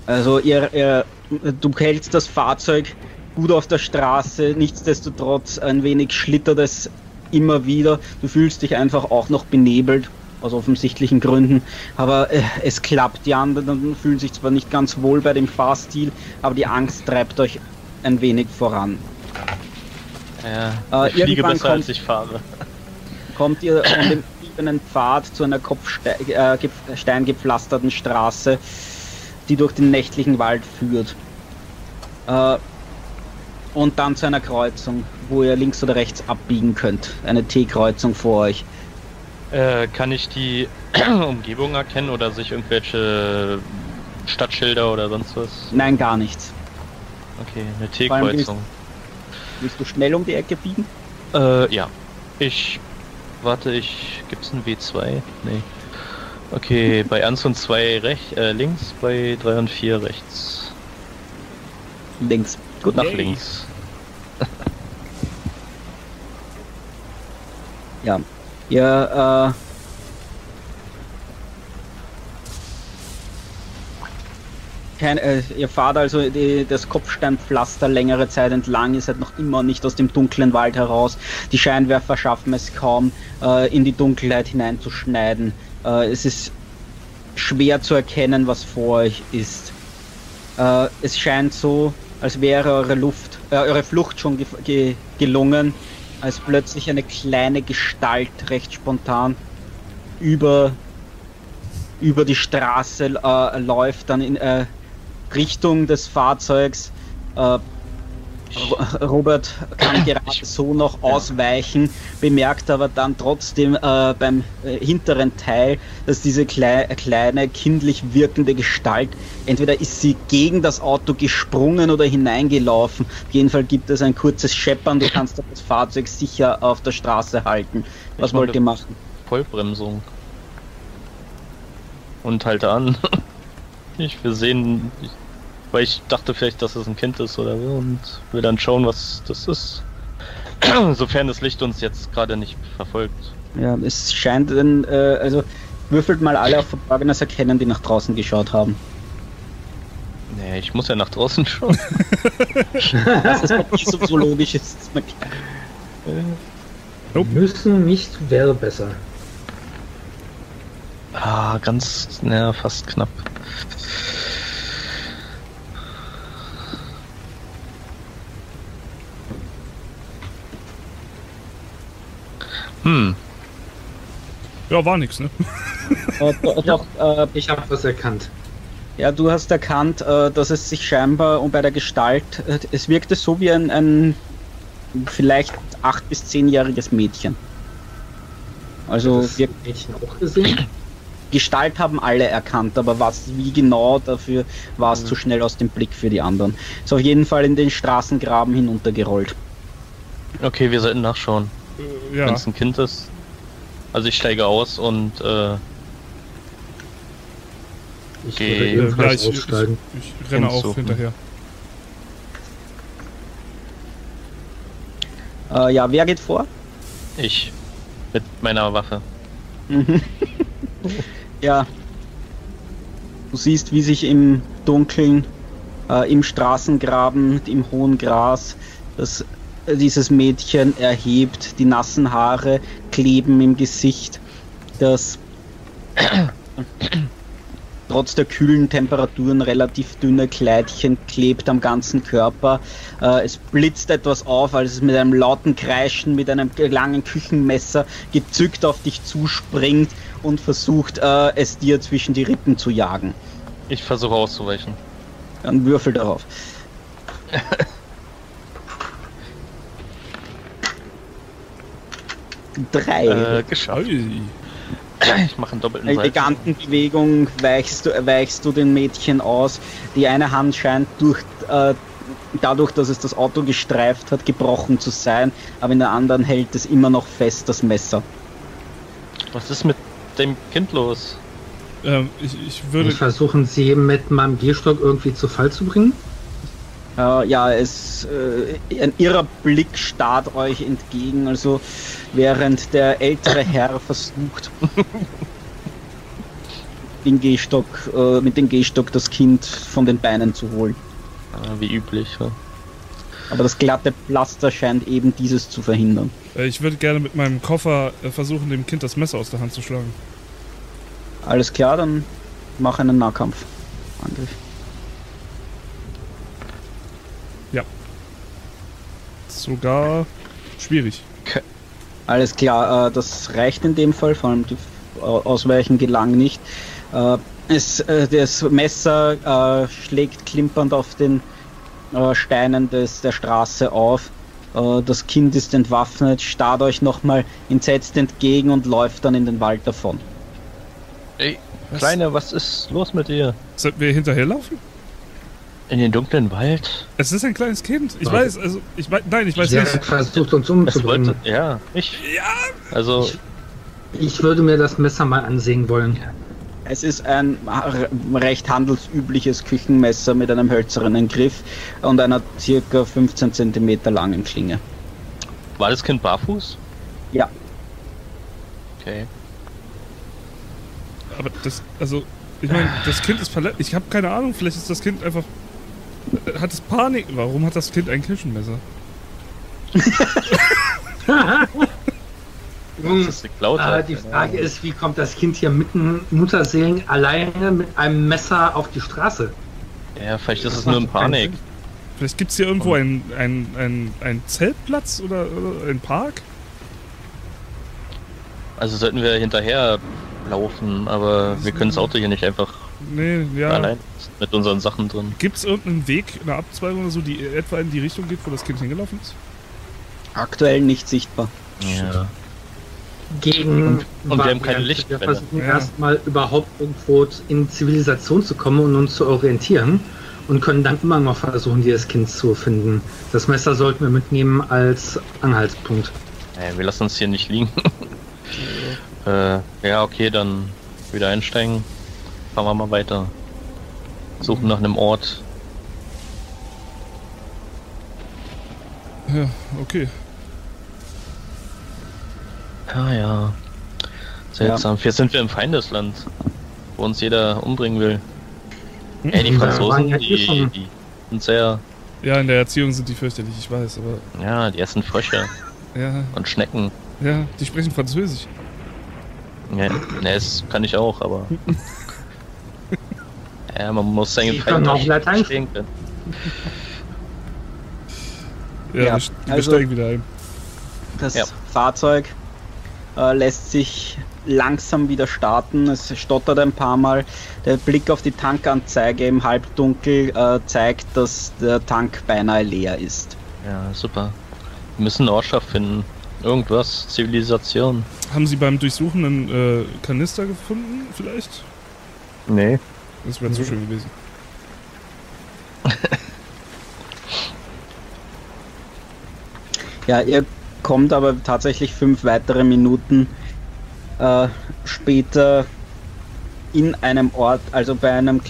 Speaker 1: Also ihr, ihr, du hältst das Fahrzeug gut auf der Straße, nichtsdestotrotz ein wenig schlittert es immer wieder. Du fühlst dich einfach auch noch benebelt, aus offensichtlichen Gründen, aber äh, es klappt. Die anderen fühlen sich zwar nicht ganz wohl bei dem Fahrstil, aber die Angst treibt euch ein wenig voran.
Speaker 3: Ja,
Speaker 1: Äh,
Speaker 3: ich fliege
Speaker 1: irgendwann
Speaker 3: besser
Speaker 1: kommt-
Speaker 3: als ich fahre.
Speaker 1: kommt ihr von dem ebenen Pfad zu einer kopfsteingepflasterten Straße, die durch den nächtlichen Wald führt. Und dann zu einer Kreuzung, wo ihr links oder rechts abbiegen könnt. Eine T-Kreuzung vor euch.
Speaker 3: Äh, kann ich die Umgebung erkennen oder sich irgendwelche Stadtschilder oder sonst was?
Speaker 1: Nein, gar nichts.
Speaker 3: Okay, eine T-Kreuzung.
Speaker 1: Willst du schnell um die Ecke biegen?
Speaker 3: Äh, ja. Ich. Warte, ich. Gibt's ein W2? Nee. Okay, bei 1 und 2 rech, äh, links, bei 3 und 4 rechts.
Speaker 1: Links. Gut.
Speaker 3: Nach
Speaker 2: Yay.
Speaker 3: links.
Speaker 1: Ja. Ihr, äh, kein, äh, ihr fahrt also die, das Kopfsteinpflaster längere Zeit entlang, ihr seid noch immer nicht aus dem dunklen Wald heraus. Die Scheinwerfer schaffen es kaum, äh, in die Dunkelheit hineinzuschneiden. Äh, es ist schwer zu erkennen, was vor euch ist. Äh, es scheint so, als wäre eure Luft, äh, eure Flucht schon ge ge gelungen, als plötzlich eine kleine Gestalt recht spontan über über die Straße äh, läuft, dann in äh, Richtung des Fahrzeugs. Ro- Robert kann gerade so noch ausweichen, bemerkt aber dann trotzdem äh, beim äh, hinteren Teil, dass diese klei kleine kindlich wirkende Gestalt, entweder ist sie gegen das Auto gesprungen oder hineingelaufen. Auf jeden Fall gibt es ein kurzes Scheppern, du kannst das Fahrzeug sicher auf der Straße halten. Was wollt ihr machen?
Speaker 3: Vollbremsung. Und halte an. Ich will sehen, ich, weil ich dachte vielleicht, dass es ein Kind ist oder so und will dann schauen, was das ist. Sofern das Licht uns jetzt gerade nicht verfolgt.
Speaker 1: Ja, es scheint, ein, äh, also würfelt mal alle auf Verborgenes erkennen, die nach draußen geschaut haben.
Speaker 3: Nee, ich muss ja nach draußen schauen.
Speaker 1: Das ist doch nicht so, logisch. Ist klar.
Speaker 2: Nope.
Speaker 4: Müssen nicht, wäre besser.
Speaker 3: ah, ganz, naja, fast knapp. Hm,
Speaker 2: Ja, war nix, ne?
Speaker 1: Äh, do- doch, äh,
Speaker 4: Ich habe was erkannt.
Speaker 1: ja, du hast erkannt, äh, dass es sich scheinbar um bei der Gestalt, äh, es wirkte so wie ein, ein vielleicht acht bis zehnjähriges Mädchen. Also
Speaker 4: das
Speaker 1: wir,
Speaker 4: Mädchen auch gesehen.
Speaker 1: Gestalt haben alle erkannt, aber was wie genau dafür war es zu schnell aus dem Blick für die anderen. Ist auf jeden Fall in den Straßengraben hinuntergerollt.
Speaker 3: okay, wir sollten nachschauen.
Speaker 2: Ja.
Speaker 3: Wenn es ein Kind ist. Also ich steige aus und äh,
Speaker 4: Ich
Speaker 2: Äh, ja,
Speaker 4: ebenfalls
Speaker 2: ich, ich,
Speaker 4: aussteigen.
Speaker 2: ich renne auch hinterher.
Speaker 1: Äh, ja, wer geht vor?
Speaker 3: ich mit meiner Waffe.
Speaker 1: Mhm. ja. Du siehst, wie sich im Dunkeln, äh, im Straßengraben, im hohen Gras, das, dieses Mädchen erhebt, die nassen Haare kleben im Gesicht, das trotz der kühlen Temperaturen relativ dünne Kleidchen klebt am ganzen Körper. Äh, es blitzt etwas auf, als es mit einem lauten Kreischen mit einem langen Küchenmesser gezückt auf dich zuspringt und versucht, äh, es dir zwischen die Rippen zu jagen.
Speaker 3: Ich versuche auszuweichen.
Speaker 1: Dann würfel darauf. Drei.
Speaker 3: Äh, geschafft. Ich mache einen doppelten
Speaker 1: Eine
Speaker 3: Salto.
Speaker 1: eleganten Bewegung weichst du, weichst du den Mädchen aus. Die eine Hand scheint durch, äh, dadurch, dass es das Auto gestreift hat, gebrochen zu sein, aber in der anderen hält es immer noch fest, das Messer.
Speaker 3: Was ist mit dem Kind los?
Speaker 2: Ähm, ich, ich würde.
Speaker 4: Ich versuchen sie mit meinem Gehstock irgendwie zu Fall zu bringen.
Speaker 1: Äh, ja, es, äh, ein irrer Blick starrt euch entgegen, also während der ältere Herr versucht, den Gehstock, äh, mit dem Gehstock das Kind von den Beinen zu holen.
Speaker 3: Äh, wie üblich. Ja.
Speaker 1: Aber das glatte Pflaster scheint eben dieses zu verhindern.
Speaker 2: Äh, ich würde gerne mit meinem Koffer äh, versuchen, dem Kind das Messer aus der Hand zu schlagen.
Speaker 1: Alles klar, dann mach einen Nahkampf. Angriff.
Speaker 2: Sogar schwierig.
Speaker 1: Alles klar, äh, das reicht in dem Fall, vor allem die Ausweichen gelang nicht. Äh, es, äh, das Messer äh, schlägt klimpernd auf den äh, Steinen des, der Straße auf. Äh, das Kind ist entwaffnet, starrt euch nochmal entsetzt entgegen und läuft dann in den Wald davon.
Speaker 3: Ey,
Speaker 2: Was?
Speaker 3: Kleine, was ist los mit dir?
Speaker 2: Sollten wir hinterherlaufen?
Speaker 3: In den dunklen Wald?
Speaker 2: Es ist ein kleines Kind. Ich
Speaker 4: Ja.
Speaker 2: weiß, also, ich weiß, nein, ich weiß
Speaker 4: Der
Speaker 2: nicht.
Speaker 4: versucht uns
Speaker 3: Es
Speaker 4: umzubringen.
Speaker 3: wollte, ja, ich.
Speaker 2: Ja,
Speaker 3: Also,
Speaker 4: Ich würde mir das Messer mal ansehen wollen.
Speaker 1: Es ist ein recht handelsübliches Küchenmesser mit einem hölzernen Griff und einer circa 15 cm langen Klinge.
Speaker 3: war das Kind barfuß?
Speaker 1: Ja.
Speaker 3: Okay.
Speaker 2: aber das, also, ich meine, das Kind ist verletzt. Ich habe keine Ahnung, vielleicht ist das Kind einfach. Hat es Panik? Warum hat das Kind ein Küchenmesser?
Speaker 4: Nun,
Speaker 3: Das
Speaker 4: äh, die
Speaker 3: keine
Speaker 4: Frage
Speaker 3: Ahnung.
Speaker 4: ist, wie kommt das Kind hier mitten Mutterseelen alleine mit einem Messer auf die Straße?
Speaker 3: Ja, vielleicht ist es nur in Panik.
Speaker 2: Vielleicht gibt es hier irgendwo einen ein, ein, ein Zeltplatz oder, oder einen Park?
Speaker 3: Also sollten wir hinterher laufen, aber wir können das Auto hier nicht einfach
Speaker 2: Nee, ja.
Speaker 3: allein mit unseren Sachen drin.
Speaker 2: Gibt es irgendeinen Weg, eine Abzweigung oder so, die etwa in die Richtung geht, wo das Kind hingelaufen ist?
Speaker 1: Aktuell nicht sichtbar.
Speaker 3: Ja.
Speaker 4: Gegen
Speaker 3: und wir haben keine. Lichtquelle.
Speaker 4: Wir versuchen
Speaker 2: Ja.
Speaker 4: erstmal überhaupt irgendwo in Zivilisation zu kommen und uns zu orientieren und können dann immer noch versuchen, dieses Kind zu finden. Das Messer sollten wir mitnehmen als Anhaltspunkt.
Speaker 3: Naja, wir lassen uns hier nicht liegen. äh, ja, okay, dann wieder einsteigen. Fahren wir mal weiter. Suchen nach einem Ort.
Speaker 2: Ja, okay.
Speaker 3: Ja, ja. Seltsam. Hier sind wir im Feindesland, wo uns jeder umbringen will. Ey, die
Speaker 4: Ja,
Speaker 3: Franzosen,
Speaker 4: ja
Speaker 3: die, die sind sehr,
Speaker 2: Ja, in der Erziehung sind die fürchterlich, ich weiß, aber
Speaker 3: ja, die essen Frösche
Speaker 2: ja,
Speaker 3: und Schnecken.
Speaker 2: ja, die sprechen Französisch.
Speaker 3: Ja, ne, das kann ich auch, aber. ja, man muss seine
Speaker 4: Latein
Speaker 3: verstehen können.
Speaker 2: Ja,
Speaker 1: Ja,
Speaker 2: wir,
Speaker 1: also-
Speaker 2: steigen wieder ein.
Speaker 1: Das
Speaker 3: Ja.
Speaker 1: Fahrzeug äh, lässt sich langsam wieder starten. Es stottert ein paar Mal. Der Blick auf die Tankanzeige im Halbdunkel äh, zeigt, dass der Tank beinahe leer ist.
Speaker 3: Ja, super. Wir müssen eine Ortschaft finden. Irgendwas. Zivilisation.
Speaker 2: Haben Sie beim Durchsuchen einen äh, Kanister gefunden, vielleicht?
Speaker 3: Nee.
Speaker 2: Das wäre zu schön gewesen.
Speaker 1: Ja, ihr kommt aber tatsächlich fünf weitere Minuten äh, später in einem Ort, also bei einem,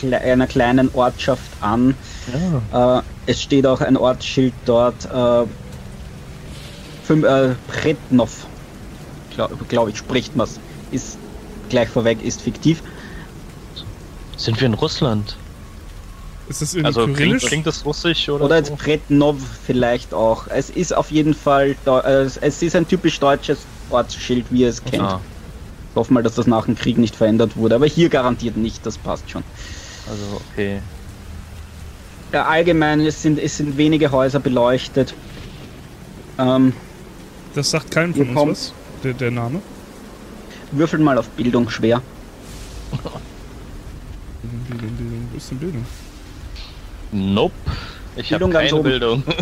Speaker 1: kle- einer kleinen Ortschaft an.
Speaker 3: Ja.
Speaker 1: Äh, es steht auch ein Ortsschild dort. Äh, fünf, äh, Pretnov, glaube glaub ich, spricht man Ist gleich vorweg, ist fiktiv.
Speaker 3: Sind wir in Russland?
Speaker 2: Ist das in
Speaker 3: Also klingt, klingt das russisch oder,
Speaker 1: Oder jetzt
Speaker 3: so?
Speaker 1: Pretnov vielleicht auch. Es ist auf jeden Fall, es ist ein typisch deutsches Ortsschild, wie ihr es kennt.
Speaker 3: Ah,
Speaker 1: Ich hoffe mal, dass das nach dem Krieg nicht verändert wurde, aber hier garantiert nicht, das passt schon.
Speaker 3: also okay.
Speaker 1: Ja, allgemein, es sind, es sind wenige Häuser beleuchtet. Ähm,
Speaker 2: Das sagt keinem von uns
Speaker 1: kommt-
Speaker 2: was, der, der Name.
Speaker 1: würfel mal auf Bildung schwer.
Speaker 2: Bildung, Bildung, wo ist denn Bildung?
Speaker 3: Nope. Ich habe
Speaker 1: ganz
Speaker 3: keine
Speaker 1: oben.
Speaker 3: Bildung.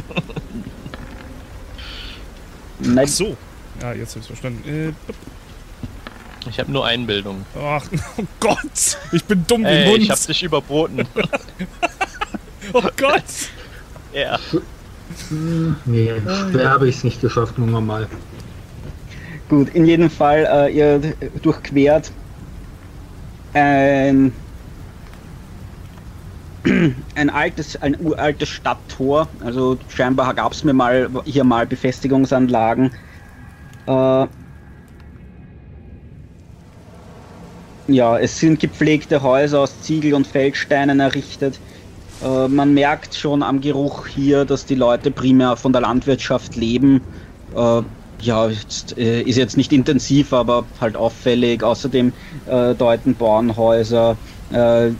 Speaker 1: Nein,
Speaker 2: Ach so. Ja, jetzt habe ich verstanden. Äh,
Speaker 3: Ich habe nur Einbildung.
Speaker 2: ach, oh Gott! Ich bin dumm wie
Speaker 3: Ey,
Speaker 2: Hund!
Speaker 3: ich hab dich überboten.
Speaker 2: oh Gott!
Speaker 3: ja.
Speaker 4: Nee, schwer habe ich es nicht geschafft, nur normal.
Speaker 1: Gut, in jedem Fall, äh, ihr durchquert ein, ein altes, ein uraltes Stadttor. Also scheinbar gab es mir mal hier mal Befestigungsanlagen. Äh, ja, es sind gepflegte Häuser aus Ziegel und Feldsteinen errichtet. Äh, man merkt schon am Geruch hier, dass die Leute primär von der Landwirtschaft leben. Äh, ja, jetzt, äh, ist jetzt nicht intensiv, aber halt auffällig. Außerdem äh, deuten Bauernhäuser äh,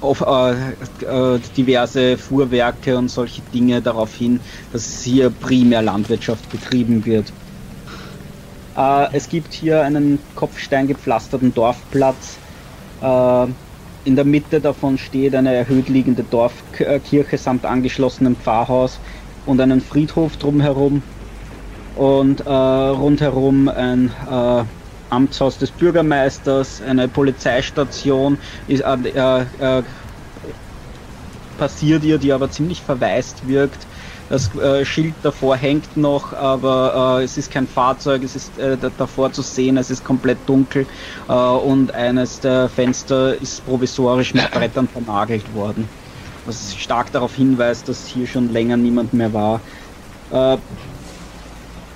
Speaker 1: auf äh, äh, diverse Fuhrwerke und solche Dinge darauf hin, dass hier primär Landwirtschaft betrieben wird. Äh, es gibt hier einen kopfsteingepflasterten Dorfplatz. Äh, in der Mitte davon steht eine erhöht liegende Dorfkirche samt angeschlossenem Pfarrhaus und einen Friedhof drumherum. Und äh, rundherum ein äh, Amtshaus des Bürgermeisters, eine Polizeistation ist, äh, äh, passiert ihr, die aber ziemlich verwaist wirkt. Das äh, Schild davor hängt noch, aber äh, es ist kein Fahrzeug, es ist äh, davor zu sehen, es ist komplett dunkel äh, und eines der Fenster ist provisorisch mit Brettern vernagelt worden. Was stark darauf hinweist, dass hier schon länger niemand mehr war.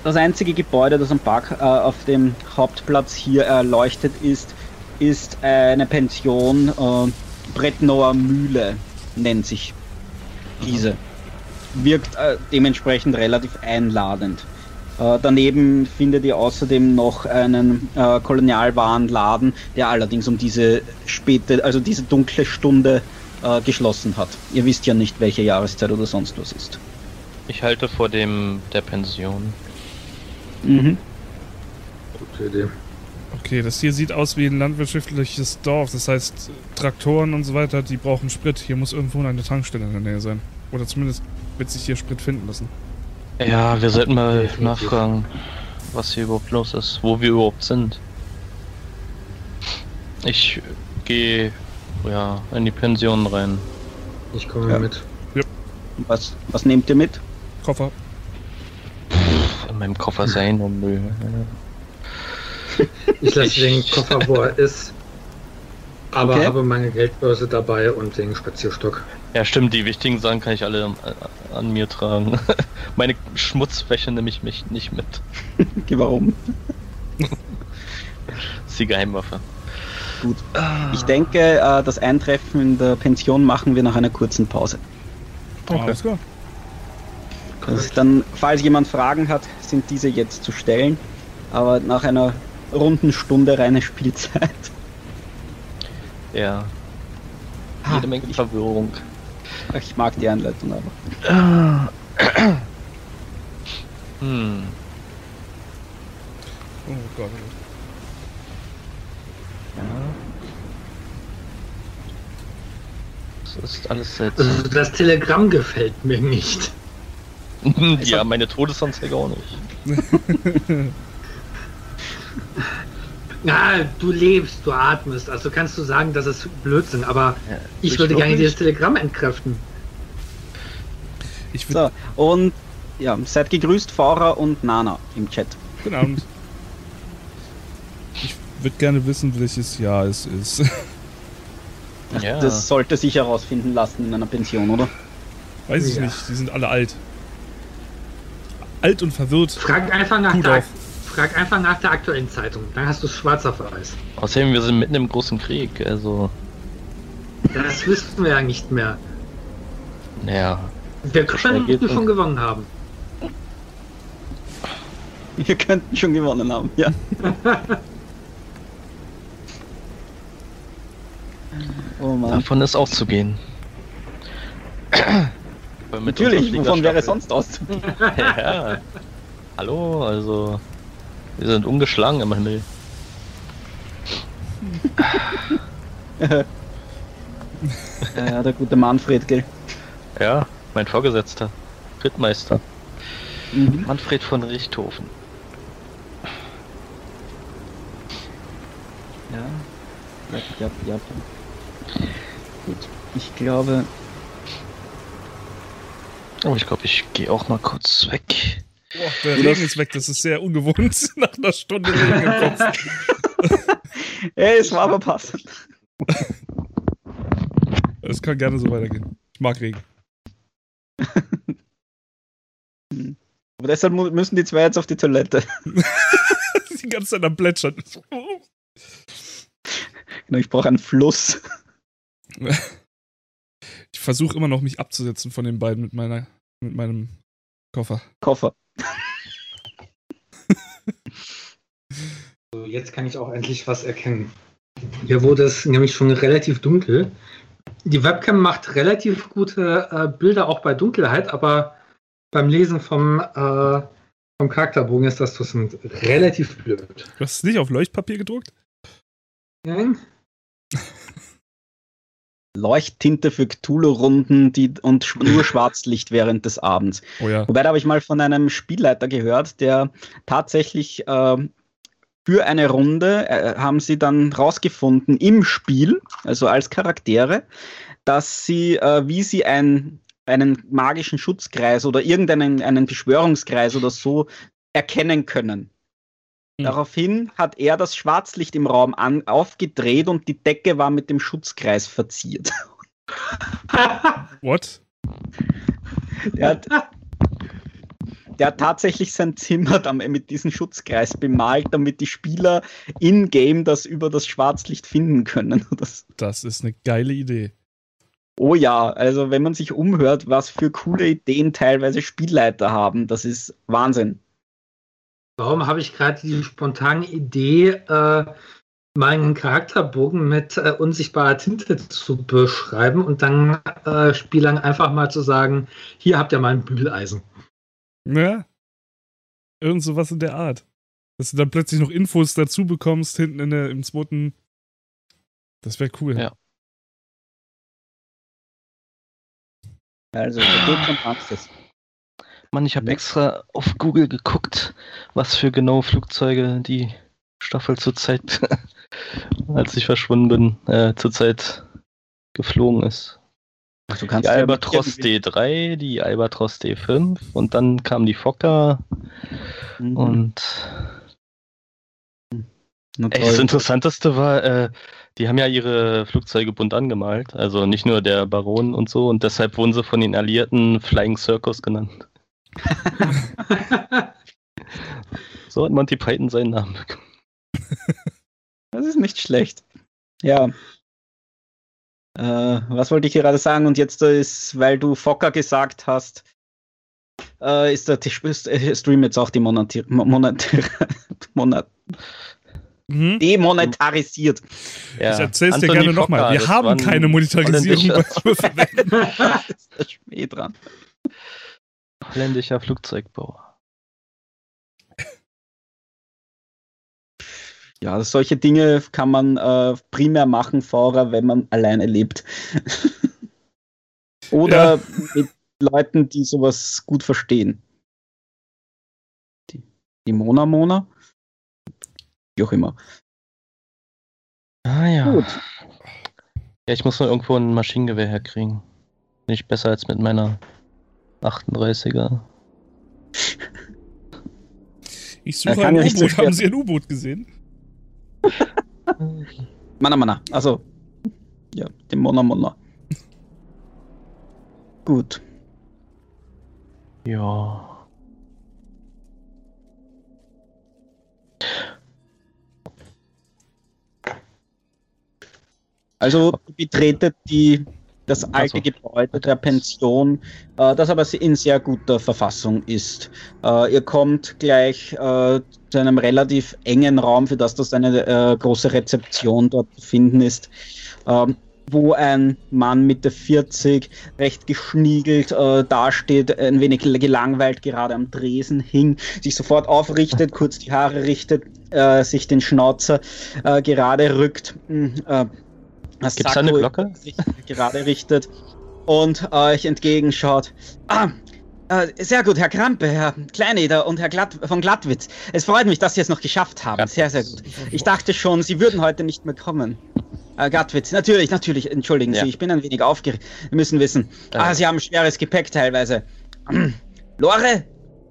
Speaker 1: Das einzige Gebäude, das am Park äh, auf dem Hauptplatz hier erleuchtet ist, ist eine Pension. Äh, Brettnoer Mühle nennt sich diese. Wirkt äh, dementsprechend relativ einladend. Äh, daneben findet ihr außerdem noch einen äh, Kolonialwarenladen, der allerdings um diese späte, also diese dunkle Stunde äh, geschlossen hat. Ihr wisst ja nicht, welche Jahreszeit oder sonst was ist.
Speaker 3: Ich halte vor dem der Pension.
Speaker 1: Mhm.
Speaker 4: Gute Idee.
Speaker 2: Okay, das hier sieht aus wie ein landwirtschaftliches Dorf. Das heißt, Traktoren und so weiter, die brauchen Sprit. Hier muss irgendwo eine Tankstelle in der Nähe sein. Oder zumindest wird sich hier Sprit finden lassen.
Speaker 3: Ja, wir sollten mal nachfragen, was hier überhaupt los ist, wo wir überhaupt sind. Ich gehe ja in die Pension rein.
Speaker 4: Ich komme
Speaker 1: Ja.
Speaker 4: mit.
Speaker 1: Was, was nehmt ihr mit?
Speaker 2: Koffer.
Speaker 3: In meinem Koffer sein und Müll.
Speaker 4: Ich lasse den Koffer, wo er ist. Aber
Speaker 1: Okay.
Speaker 4: habe meine Geldbörse dabei und den Spazierstock.
Speaker 3: Ja, stimmt, die wichtigen Sachen kann ich alle an mir tragen. Meine Schmutzwäsche nehme ich mich nicht mit.
Speaker 1: Warum?
Speaker 3: Das ist die Geheimwaffe.
Speaker 1: Gut. Ich denke, äh, das Eintreffen in der Pension machen wir nach einer kurzen Pause.
Speaker 2: Okay. Alles klar.
Speaker 1: Ist dann, falls jemand Fragen hat, sind diese jetzt zu stellen. Aber nach einer runden Stunde reine Spielzeit.
Speaker 3: Ja.
Speaker 1: Ah,
Speaker 3: Jede Menge
Speaker 1: ich,
Speaker 3: Verwirrung.
Speaker 1: ich mag die Anleitung aber.
Speaker 3: Hm.
Speaker 2: Oh Gott.
Speaker 3: Ja. Das ist alles seltsam.
Speaker 4: Also das Telegramm gefällt mir nicht.
Speaker 3: Ja, meine Todesanzeige auch nicht.
Speaker 4: Na, du lebst, du atmest. Also kannst du sagen, das ist Blödsinn. Aber
Speaker 3: Ja,
Speaker 4: ich
Speaker 3: ich
Speaker 4: würde gerne dieses Telegramm entkräften.
Speaker 2: Ich würde.
Speaker 1: So, und ja, seid gegrüßt, Faurer und Nana im Chat.
Speaker 2: Guten Abend. Ich würde gerne wissen, welches Jahr es ist.
Speaker 1: Ach,
Speaker 3: Ja.
Speaker 1: Das sollte sich herausfinden lassen in einer Pension, oder?
Speaker 2: Weiß ich
Speaker 4: Ja.
Speaker 2: nicht. Die sind alle alt. Alt und verwirrt.
Speaker 4: Frag einfach nach der,
Speaker 2: auf.
Speaker 4: frag einfach nach der aktuellen Zeitung. Dann hast du es schwarz auf weiß.
Speaker 3: Außerdem, wir sind mitten im großen Krieg, also.
Speaker 4: Das wissen wir ja nicht mehr.
Speaker 3: Naja.
Speaker 4: Wir
Speaker 3: geht's
Speaker 4: schon gewonnen haben.
Speaker 1: Wir könnten schon gewonnen haben, ja. oh Mann.
Speaker 3: Davon ist auszugehen.
Speaker 1: Natürlich, wovon wäre
Speaker 3: Fliegerstaffel-
Speaker 1: sonst auszugehen?
Speaker 3: ja. Hallo, also. Wir sind ungeschlagen im Himmel.
Speaker 1: Ja, der gute Manfred, gell?
Speaker 3: Ja, mein Vorgesetzter. Rittmeister.
Speaker 1: Mhm.
Speaker 3: Manfred von Richthofen.
Speaker 1: Ja. Ja, ja, ja. Gut. Ich glaube,
Speaker 3: Oh, ich glaube, ich gehe auch mal kurz weg.
Speaker 2: Boah, der Regen ist weg. Das ist sehr ungewohnt nach einer Stunde Regen im Kopf.
Speaker 1: ey, es war aber passend.
Speaker 2: Es kann gerne so weitergehen. Ich mag Regen.
Speaker 1: Aber deshalb müssen die zwei jetzt auf die Toilette.
Speaker 2: Die ganze Zeit am Plätschern.
Speaker 1: Genau, ich brauche einen Fluss.
Speaker 2: Ich versuche immer noch, mich abzusetzen von den beiden mit meiner, mit meinem Koffer.
Speaker 1: Koffer.
Speaker 4: So, Jetzt kann ich auch endlich was erkennen. Hier wurde es nämlich schon relativ dunkel. Die Webcam macht relativ gute äh, Bilder auch bei Dunkelheit, aber beim Lesen vom, äh, vom Charakterbogen ist das sind relativ blöd.
Speaker 2: Du hast es nicht auf Leuchtpapier gedruckt?
Speaker 4: Nein?
Speaker 1: Leuchttinte für Cthulhu-Runden und sch- nur Schwarzlicht während des Abends.
Speaker 2: Oh ja.
Speaker 1: Wobei, da habe ich mal von einem Spielleiter gehört, der tatsächlich ähm, für eine Runde äh, haben sie dann rausgefunden im Spiel, also als Charaktere, dass sie, äh, wie sie ein, einen magischen Schutzkreis oder irgendeinen einen Beschwörungskreis oder so erkennen können.
Speaker 2: Hm.
Speaker 1: Daraufhin hat er das Schwarzlicht im Raum an, aufgedreht und die Decke war mit dem Schutzkreis verziert.
Speaker 2: What?
Speaker 1: Der hat, der hat tatsächlich sein Zimmer mit diesem Schutzkreis bemalt, damit die Spieler in-game das über das Schwarzlicht finden können. Das,
Speaker 2: Das ist eine geile Idee.
Speaker 1: oh ja, also wenn man sich umhört, was für coole Ideen teilweise Spielleiter haben, das ist Wahnsinn.
Speaker 4: Warum habe ich gerade die spontane Idee, äh, meinen Charakterbogen mit äh, unsichtbarer Tinte zu beschreiben und dann äh, Spielern einfach mal zu sagen, hier habt ihr mal ein Bügeleisen.
Speaker 2: Ja. Irgend sowas in der Art. Dass du dann plötzlich noch Infos dazu bekommst, hinten in der, im zweiten. Das wäre cool.
Speaker 3: Ja.
Speaker 1: Also, da geht schon Praxis.
Speaker 3: Mann, ich habe
Speaker 1: Ja.
Speaker 3: extra auf Google geguckt, was für genaue Flugzeuge die Staffel zurzeit, als ich verschwunden bin, äh, zurzeit geflogen ist.
Speaker 1: Ach, du
Speaker 3: Die
Speaker 1: kannst ja
Speaker 3: Albatros
Speaker 1: irgendwie-
Speaker 3: D3, die Albatros D5 und dann kam die Fokker
Speaker 1: Mhm.
Speaker 3: und Ey, das. Interessanteste war, äh, die haben ja ihre Flugzeuge bunt angemalt, also nicht nur der Baron und so, und deshalb wurden sie von den Alliierten Flying Circus genannt. So hat Monty Python seinen Namen bekommen.
Speaker 1: Das ist nicht schlecht. Ja. Äh, was wollte ich gerade sagen? Und jetzt ist, weil du Fokker gesagt hast, äh, ist der äh, Stream jetzt auch demonetiert, monetiert, monat,
Speaker 2: Mhm.
Speaker 1: demonetarisiert.
Speaker 3: Ja,
Speaker 2: ich erzähl's dir gerne nochmal. Wir haben keine Monetarisierung,
Speaker 1: der Schmäh dran.
Speaker 3: Holländischer Flugzeugbauer.
Speaker 1: Ja, solche Dinge kann man äh, primär machen, Fahrer, wenn man alleine lebt. Oder mit Leuten, die sowas gut verstehen. Die, die Mona Mona? Wie auch immer.
Speaker 3: Ah ja.
Speaker 1: Gut.
Speaker 3: Ja, ich muss nur irgendwo ein Maschinengewehr herkriegen. Nicht besser als mit meiner 38er.
Speaker 2: Ich suche ein U-Boot. Haben Sie ein U-Boot gesehen?
Speaker 1: Mana Mana. Also. Ja, den Mona Mona. Gut.
Speaker 3: Ja.
Speaker 1: Also betretet die, das alte
Speaker 3: Also,
Speaker 1: Gebäude der Pension, äh, das aber in sehr guter Verfassung ist. Äh, ihr kommt gleich äh, zu einem relativ engen Raum, für das das eine äh, große Rezeption dort zu finden ist. Ähm, wo ein Mann Mitte 40 recht geschniegelt äh, dasteht, ein wenig gelangweilt gerade am Dresen hing, sich sofort aufrichtet, kurz die Haare richtet, äh, sich den Schnauzer gerade rückt, mh, äh, das
Speaker 3: Gibt's da eine
Speaker 1: Sakko
Speaker 3: Glocke?
Speaker 1: sich gerade richtet und euch entgegenschaut. Ah, äh, sehr gut, Herr Krampe, Herr Kleineder und Herr Glatt von Glattwitz. Es freut mich, dass Sie es noch geschafft haben. Sehr, sehr gut. Ich dachte schon, Sie würden heute nicht mehr kommen. Äh, Glattwitz, natürlich, natürlich, entschuldigen
Speaker 3: Ja.
Speaker 1: Sie, ich bin ein wenig aufgeregt. Wir müssen wissen. Ah,
Speaker 3: Äh.
Speaker 1: Sie haben schweres Gepäck teilweise. Lore,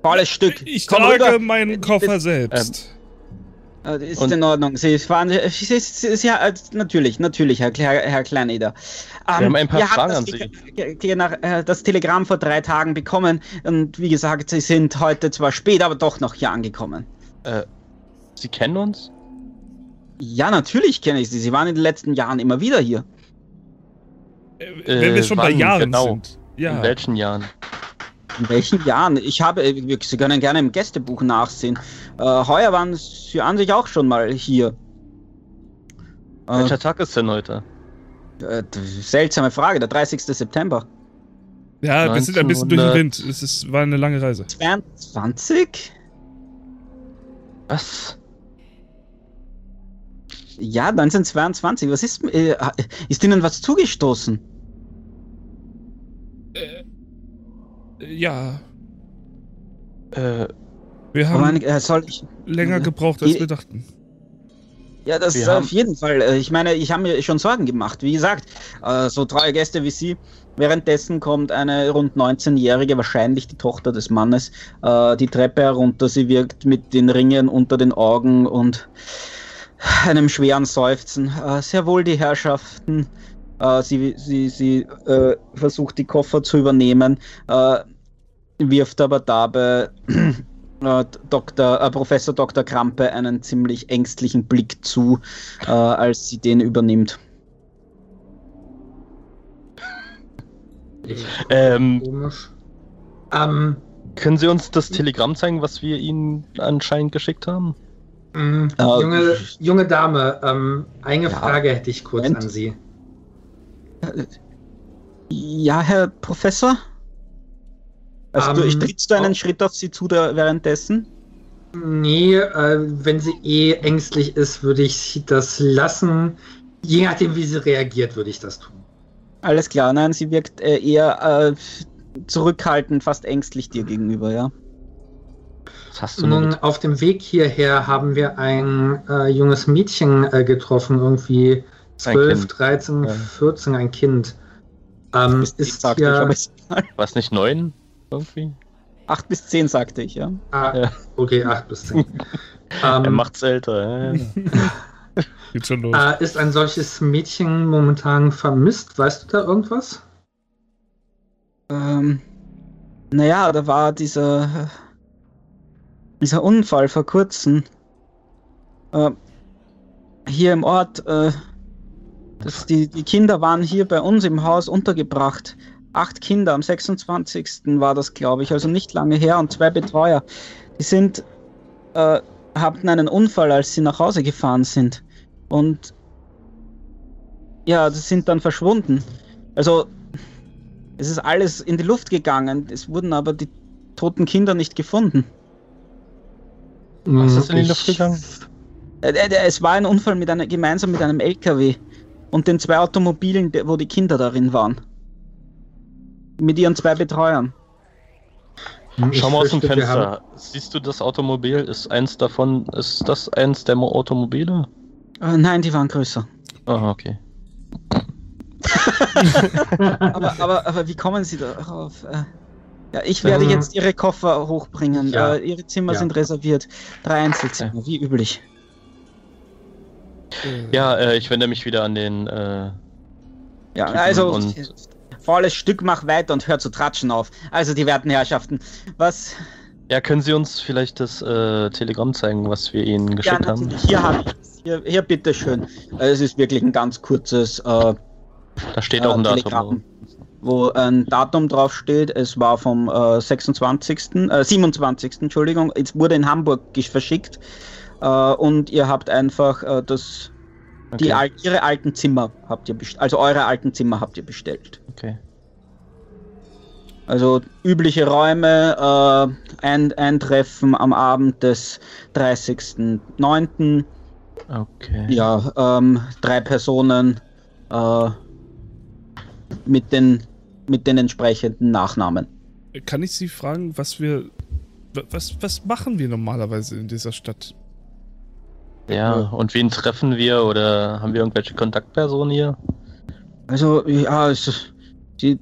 Speaker 1: volles Stück.
Speaker 2: Ich
Speaker 1: Komm
Speaker 2: trage
Speaker 1: rüber.
Speaker 2: meinen Koffer selbst.
Speaker 1: Äh, Ist
Speaker 3: Und-
Speaker 1: in Ordnung. Sie fahren. äh, Sie, Sie, Sie, Sie, äh, natürlich, natürlich, Herr, Herr, Herr Kleineder. Ähm,
Speaker 3: Wir haben ein paar Fragen
Speaker 1: das,
Speaker 3: an
Speaker 1: äh, das Telegramm vor drei Tagen bekommen und wie gesagt, Sie sind heute zwar spät, aber doch noch hier angekommen.
Speaker 3: Äh, Sie kennen uns?
Speaker 1: Ja, natürlich kenne ich Sie. Sie waren in den letzten Jahren immer wieder hier.
Speaker 2: Äh, Wenn wir schon bei Jahren
Speaker 3: genau?
Speaker 2: sind.
Speaker 3: In
Speaker 2: Ja.
Speaker 3: welchen Jahren?
Speaker 1: In welchen Jahren? Ich habe, äh, wir- Sie können gerne im Gästebuch nachsehen. Äh, heuer waren Sie an sich auch schon mal hier. Äh,
Speaker 3: Welcher Tag ist denn heute?
Speaker 1: äh, seltsame Frage, der 30. September.
Speaker 2: Ja, wir sind ein bisschen durch den
Speaker 3: 1900
Speaker 2: Wind. Es ist, war eine lange Reise.
Speaker 1: 22?
Speaker 3: Was?
Speaker 1: Ja, 1922. Was ist, äh, ist Ihnen was zugestoßen?
Speaker 2: Äh, ja,
Speaker 3: Äh,
Speaker 2: wir
Speaker 1: Aber
Speaker 2: haben
Speaker 1: man, äh, soll ich,
Speaker 2: länger
Speaker 1: ja.
Speaker 2: gebraucht, als
Speaker 1: Die-
Speaker 2: wir dachten.
Speaker 1: Ja, das
Speaker 3: Wir
Speaker 1: auf jeden Fall. Äh, Ich meine, ich habe mir schon Sorgen gemacht. Wie gesagt, äh, so treue Gäste wie Sie. Währenddessen kommt eine rund 19-jährige, wahrscheinlich die Tochter des Mannes, äh, die Treppe herunter. Sie wirkt mit den Ringen unter den Augen und einem schweren Seufzen. Äh, Sehr wohl, die Herrschaften. Äh, Sie, sie, sie äh, versucht, die Koffer zu übernehmen, äh, wirft aber dabei äh, Dr., äh, Professor Dr. Krampe einen ziemlich ängstlichen Blick zu, äh, als sie den übernimmt.
Speaker 3: ähm,
Speaker 4: Komisch. Ähm,
Speaker 3: können Sie uns das Telegramm zeigen, was wir Ihnen anscheinend geschickt haben?
Speaker 4: mh,
Speaker 1: Äh,
Speaker 4: junge, junge Dame, ähm, eine
Speaker 1: Ja,
Speaker 4: Frage hätte ich kurz
Speaker 1: Moment.
Speaker 4: an Sie.
Speaker 1: Ja, Herr Professor? Also du,
Speaker 4: Ähm,
Speaker 1: ich trittst du einen
Speaker 4: oh.
Speaker 1: Schritt auf sie zu da, währenddessen?
Speaker 4: Nee, äh, wenn sie eh ängstlich ist, würde ich das lassen. Je nachdem, wie sie reagiert, würde ich das tun.
Speaker 1: Alles klar, nein, sie wirkt äh, eher äh, zurückhaltend, fast ängstlich dir gegenüber, ja.
Speaker 3: Was hast du
Speaker 4: Nun, auf dem Weg hierher haben wir ein äh, junges Mädchen äh, getroffen, irgendwie 12,
Speaker 3: Kind.
Speaker 4: 13,
Speaker 3: Ja.
Speaker 4: 14, ein Kind. Ähm,
Speaker 1: Bis
Speaker 4: ist
Speaker 1: sagte ich,
Speaker 4: hier,
Speaker 1: aber
Speaker 3: es nicht neun? Irgendwie?
Speaker 1: Acht bis zehn sagte ich, ja.
Speaker 4: ah,
Speaker 3: Ja.
Speaker 4: okay, 8 bis 10.
Speaker 3: er
Speaker 4: ähm,
Speaker 3: macht's älter. Ja.
Speaker 2: Geht schon los.
Speaker 4: äh, ist ein solches Mädchen momentan vermisst? Weißt du da irgendwas?
Speaker 1: Ähm, naja, da war dieser, dieser Unfall vor kurzem. Äh, hier im Ort. Äh, das, die, die Kinder waren hier bei uns im Haus untergebracht. Acht Kinder, am 26. war das, glaube ich, also nicht lange her und zwei Betreuer. Die sind, äh, hatten einen Unfall, als sie nach Hause gefahren sind. Und ja, das sind dann verschwunden. Also, es ist alles in die Luft gegangen. Es wurden aber die toten Kinder nicht gefunden.
Speaker 3: Was ist in die Luft gegangen?
Speaker 1: Äh, äh, Es war ein Unfall mit einer, gemeinsam mit einem LKW und den zwei Automobilen, wo die Kinder darin waren. Mit ihren zwei Betreuern.
Speaker 4: Hm, ich
Speaker 3: Schau mal aus dem Fenster. Siehst du das Automobil? Ist eins davon, ist das eins der Mo- Automobile?
Speaker 1: Äh, nein, die waren größer.
Speaker 3: Ah, okay.
Speaker 1: Aber, aber, aber wie kommen Sie darauf? Äh, ja, ich werde
Speaker 4: Ähm,
Speaker 1: jetzt Ihre Koffer hochbringen.
Speaker 4: ja.
Speaker 1: Äh, Ihre Zimmer
Speaker 4: Ja.
Speaker 1: sind reserviert. Drei Einzelzimmer, wie üblich.
Speaker 3: Ja, äh, ich wende mich wieder an den. Äh,
Speaker 1: Ja,
Speaker 3: Typen
Speaker 1: also
Speaker 3: und-
Speaker 1: volles Stück, mach weiter und hör zu tratschen auf. Also die werten Herrschaften, was?
Speaker 3: ja, können Sie uns vielleicht das äh, Telegramm zeigen, was wir Ihnen
Speaker 1: Ja,
Speaker 3: geschickt haben?
Speaker 1: natürlich. Hier habe ich es. Hier, hier bitteschön. Äh, Es ist wirklich ein ganz kurzes äh,
Speaker 3: Da steht
Speaker 1: äh,
Speaker 3: auch ein Datum.
Speaker 1: Telegramm, wo ein Datum drauf steht. Es war vom äh, 26., äh, 27. Entschuldigung. Es wurde in Hamburg verschickt. Äh, und ihr habt einfach äh, das, die
Speaker 3: Okay,
Speaker 1: al ihre alten Zimmer habt ihr bestellt. Also eure alten Zimmer habt ihr bestellt.
Speaker 3: okay.
Speaker 1: Also übliche Räume, äh, ein Eintreffen am Abend des 30.09.
Speaker 3: Okay.
Speaker 1: Ja, ähm, drei Personen äh, mit, den, mit den entsprechenden Nachnamen.
Speaker 2: Kann ich Sie fragen, was wir. wa- Was, was machen wir normalerweise in dieser Stadt?
Speaker 3: Ja, und wen treffen wir oder haben wir irgendwelche Kontaktpersonen hier?
Speaker 1: Also, ja, es, ist- sie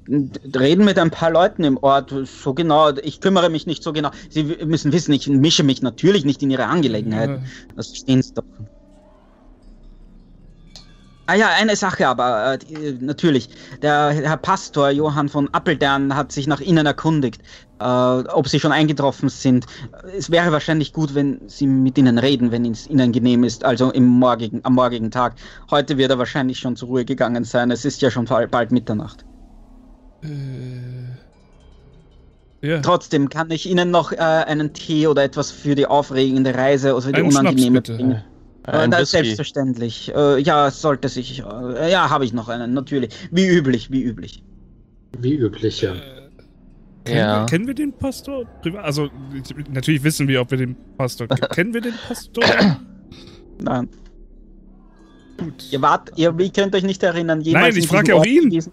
Speaker 1: reden mit ein paar Leuten im Ort, so genau. Ich kümmere mich nicht so genau. Sie müssen wissen, ich mische mich natürlich nicht in ihre Angelegenheiten. Das verstehen Sie doch. Ah ja, eine Sache aber, äh, natürlich. Der Herr Pastor Johann von Appeldern hat sich nach Ihnen erkundigt, äh, ob Sie schon eingetroffen sind. Es wäre wahrscheinlich gut, wenn Sie mit Ihnen reden, wenn es Ihnen genehm ist, also im morgigen, am morgigen Tag. Heute wird er wahrscheinlich schon zur Ruhe gegangen sein. Es ist ja schon bald Mitternacht.
Speaker 2: Äh. Ja,
Speaker 1: Trotzdem kann ich Ihnen noch äh, einen Tee oder etwas für die aufregende Reise oder für die
Speaker 2: Einen Schnaps,
Speaker 1: unangenehme
Speaker 2: bitte.
Speaker 1: bringen.
Speaker 3: Ein
Speaker 1: Äh, das
Speaker 3: Whisky.
Speaker 1: selbstverständlich. Äh, ja, sollte sich. Äh, ja, habe ich noch einen, natürlich. Wie üblich, wie üblich.
Speaker 4: Wie üblich, ja.
Speaker 2: kennen,
Speaker 3: Ja.
Speaker 2: wir, kennen wir den Pastor? Also, natürlich wissen wir, ob wir den Pastor kennen. Kennen wir den Pastor?
Speaker 1: Nein.
Speaker 2: Gut.
Speaker 1: Ihr wart, ihr, ihr könnt euch nicht erinnern,
Speaker 2: Nein, ich
Speaker 1: in
Speaker 2: frag
Speaker 1: diesem
Speaker 2: ja auch ihn.
Speaker 1: gewesen-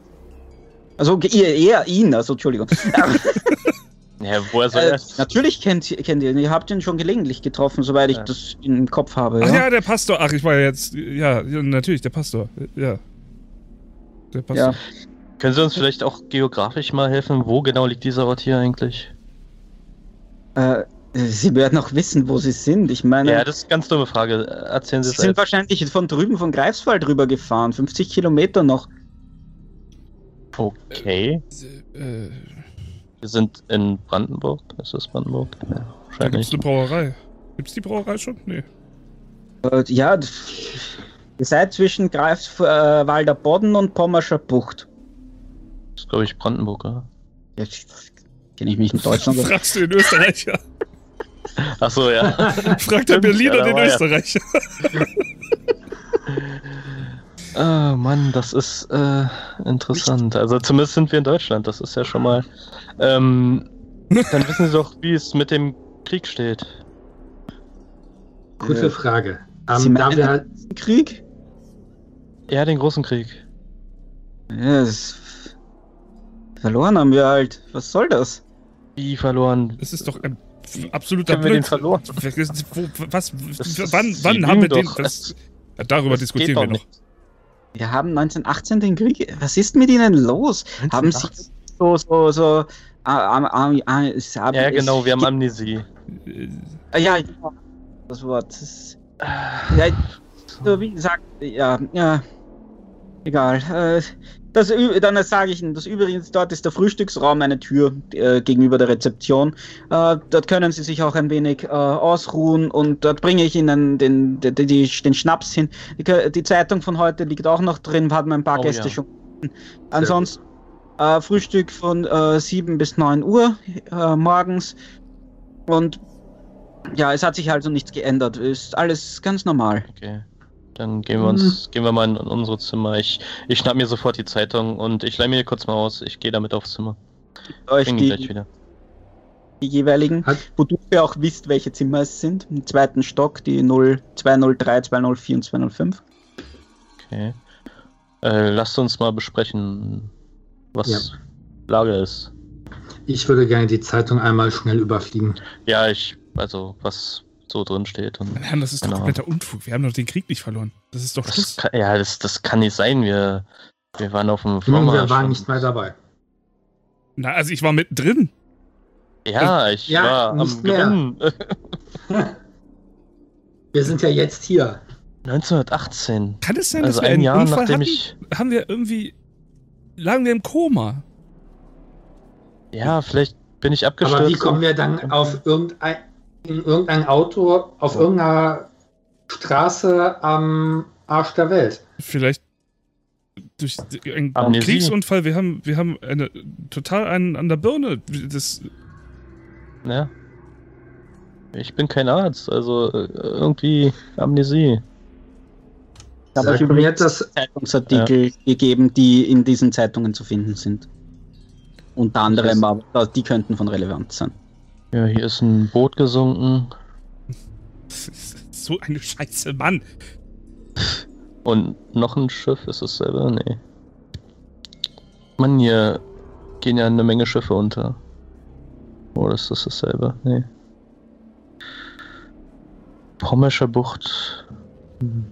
Speaker 1: Also ihr, eher ihn, also Entschuldigung.
Speaker 3: Ja, woher soll
Speaker 1: äh,
Speaker 3: er?
Speaker 1: natürlich kennt, ihr- kennt ihr ihn, ihr habt ihn schon gelegentlich getroffen, soweit ich
Speaker 3: Ja.
Speaker 1: das im Kopf habe.
Speaker 2: Ach
Speaker 1: ja?
Speaker 2: ja, der Pastor. Ach, ich war ja jetzt. Ja, natürlich, der Pastor. Ja. Der Pastor.
Speaker 1: Ja.
Speaker 3: Können Sie uns vielleicht auch geografisch mal helfen? Wo genau liegt dieser Ort hier eigentlich?
Speaker 1: Äh, Sie werden auch wissen, wo sie sind. Ich meine,
Speaker 3: Ja, das ist eine ganz dumme Frage. Erzählen Sie
Speaker 1: sie
Speaker 3: es
Speaker 1: sind wahrscheinlich von drüben von Greifswald rüber gefahren, 50 Kilometer noch.
Speaker 3: Okay.
Speaker 2: Äh,
Speaker 3: Wir sind in Brandenburg. Ist das Brandenburg? Ja,
Speaker 2: da gibt's
Speaker 3: wahrscheinlich.
Speaker 2: eine Brauerei. Gibt's die Brauerei schon? Nee.
Speaker 1: Äh, ja, ihr seid zwischen Greifswalder Bodden und Pommerscher Bucht.
Speaker 3: Das ist, glaube ich, Brandenburg, oder?
Speaker 1: Jetzt kenne ich mich in Deutschland.
Speaker 2: Fragst du den Österreicher?
Speaker 3: Achso, ja.
Speaker 2: Fragt der Berliner
Speaker 3: ja,
Speaker 2: den
Speaker 3: war er. Ah, Mann, das ist äh, interessant. Also zumindest sind wir in Deutschland. Das ist ja schon mal. Ähm, dann wissen Sie doch, wie es mit dem Krieg steht.
Speaker 4: Gute
Speaker 1: Äh,
Speaker 4: Frage.
Speaker 1: Sie
Speaker 4: Ähm, da
Speaker 1: meinen-
Speaker 4: wir halt,
Speaker 1: Krieg?
Speaker 3: Ja, den großen Krieg.
Speaker 1: Ja, das verloren haben wir halt. Was soll das?
Speaker 3: Wie verloren?
Speaker 2: Das ist doch ein absoluter
Speaker 3: Können wir den verloren?
Speaker 2: Was?
Speaker 3: Ist-
Speaker 2: wann
Speaker 3: Sie
Speaker 2: wann haben wir den?
Speaker 3: doch.
Speaker 2: Das, darüber
Speaker 3: Das
Speaker 2: diskutieren wir noch.
Speaker 3: nicht.
Speaker 1: Wir haben 1918 den Krieg. Was ist mit ihnen los? Haben sie so, so, so. Haben-
Speaker 3: Ja, genau, wir haben
Speaker 1: es
Speaker 3: Amnesie.
Speaker 2: Äh,
Speaker 1: Ah, Ja, ja, das Wort. Das ja, so wie gesagt, ja, ja, egal. Äh, Das, dann sage ich Ihnen, das übrigens, dort ist der Frühstücksraum eine Tür äh, gegenüber der Rezeption. Äh, dort können Sie sich auch ein wenig äh, ausruhen und dort bringe ich Ihnen den, den, den, den Schnaps hin. Die, die Zeitung von heute liegt auch noch drin, hatten ein paar
Speaker 3: Oh,
Speaker 1: Gäste
Speaker 3: ja.
Speaker 1: schon. Ansonsten äh, Frühstück von äh, 7 bis 9 Uhr äh, morgens und ja, es hat sich also nichts geändert. Ist alles ganz normal.
Speaker 3: Okay. Dann gehen wir uns, gehen wir mal in unsere Zimmer. Ich, ich schnapp mir sofort die Zeitung und ich leih mir kurz mal aus. Ich gehe damit aufs Zimmer.
Speaker 1: Euch
Speaker 3: Bring ihn gleich
Speaker 1: die,
Speaker 3: wieder.
Speaker 1: die jeweiligen,
Speaker 4: Hat-
Speaker 1: wodurch ihr auch wisst, welche Zimmer es sind. Im zweiten Stock, die 0, 203, 204 und 205.
Speaker 3: Okay. Äh, lasst uns mal besprechen, was
Speaker 4: Ja.
Speaker 3: Lage ist.
Speaker 4: Ich würde gerne die Zeitung einmal schnell überfliegen.
Speaker 3: Ja, ich, also, was so drin steht. Und
Speaker 2: Herren, das ist doch
Speaker 3: Genau.
Speaker 2: kompletter Unfug. Wir haben doch den Krieg nicht verloren. Das ist doch
Speaker 3: das
Speaker 2: Schluss.
Speaker 3: kann, ja, das, das kann nicht sein. Wir, wir waren auf dem
Speaker 4: Nun,
Speaker 3: Vormarsch.
Speaker 4: wir waren nicht mehr dabei.
Speaker 2: Na, also ich war mittendrin.
Speaker 3: Ja, ich
Speaker 4: Ja,
Speaker 3: war am
Speaker 4: nicht mehr.
Speaker 3: Gewinnen.
Speaker 4: Wir sind ja jetzt hier.
Speaker 3: 1918.
Speaker 2: Kann es sein,
Speaker 3: Also
Speaker 2: dass wir
Speaker 3: ein
Speaker 2: einen
Speaker 3: Jahr
Speaker 2: Unfall
Speaker 3: nachdem
Speaker 2: hatten?
Speaker 3: ich.
Speaker 2: Haben wir irgendwie... Lagen wir im Koma?
Speaker 3: Ja, vielleicht bin ich abgestürzt.
Speaker 4: Aber wie kommen wir dann auf irgendein, in irgendein Auto auf irgendeiner Straße am Arsch der Welt?
Speaker 2: Vielleicht durch einen
Speaker 3: Amnesie.
Speaker 2: Kriegsunfall. Wir haben, wir haben eine, total einen an der Birne. Das,
Speaker 3: Ja. Ich bin kein Arzt, also äh, irgendwie Amnesie.
Speaker 1: Da habe ich übrigens
Speaker 4: das,
Speaker 1: Zeitungsartikel gegeben, die in diesen Zeitungen zu finden sind. Unter anderem, aber die könnten von Relevanz sein.
Speaker 3: Ja, hier ist ein Boot gesunken
Speaker 2: das ist so eine Scheiße, Mann.
Speaker 3: und noch ein Schiff. Ist es selber? Nee. Mann, hier gehen ja eine Menge Schiffe unter. Oder ist das dasselbe? Nee. Pommerscher Bucht. Hm.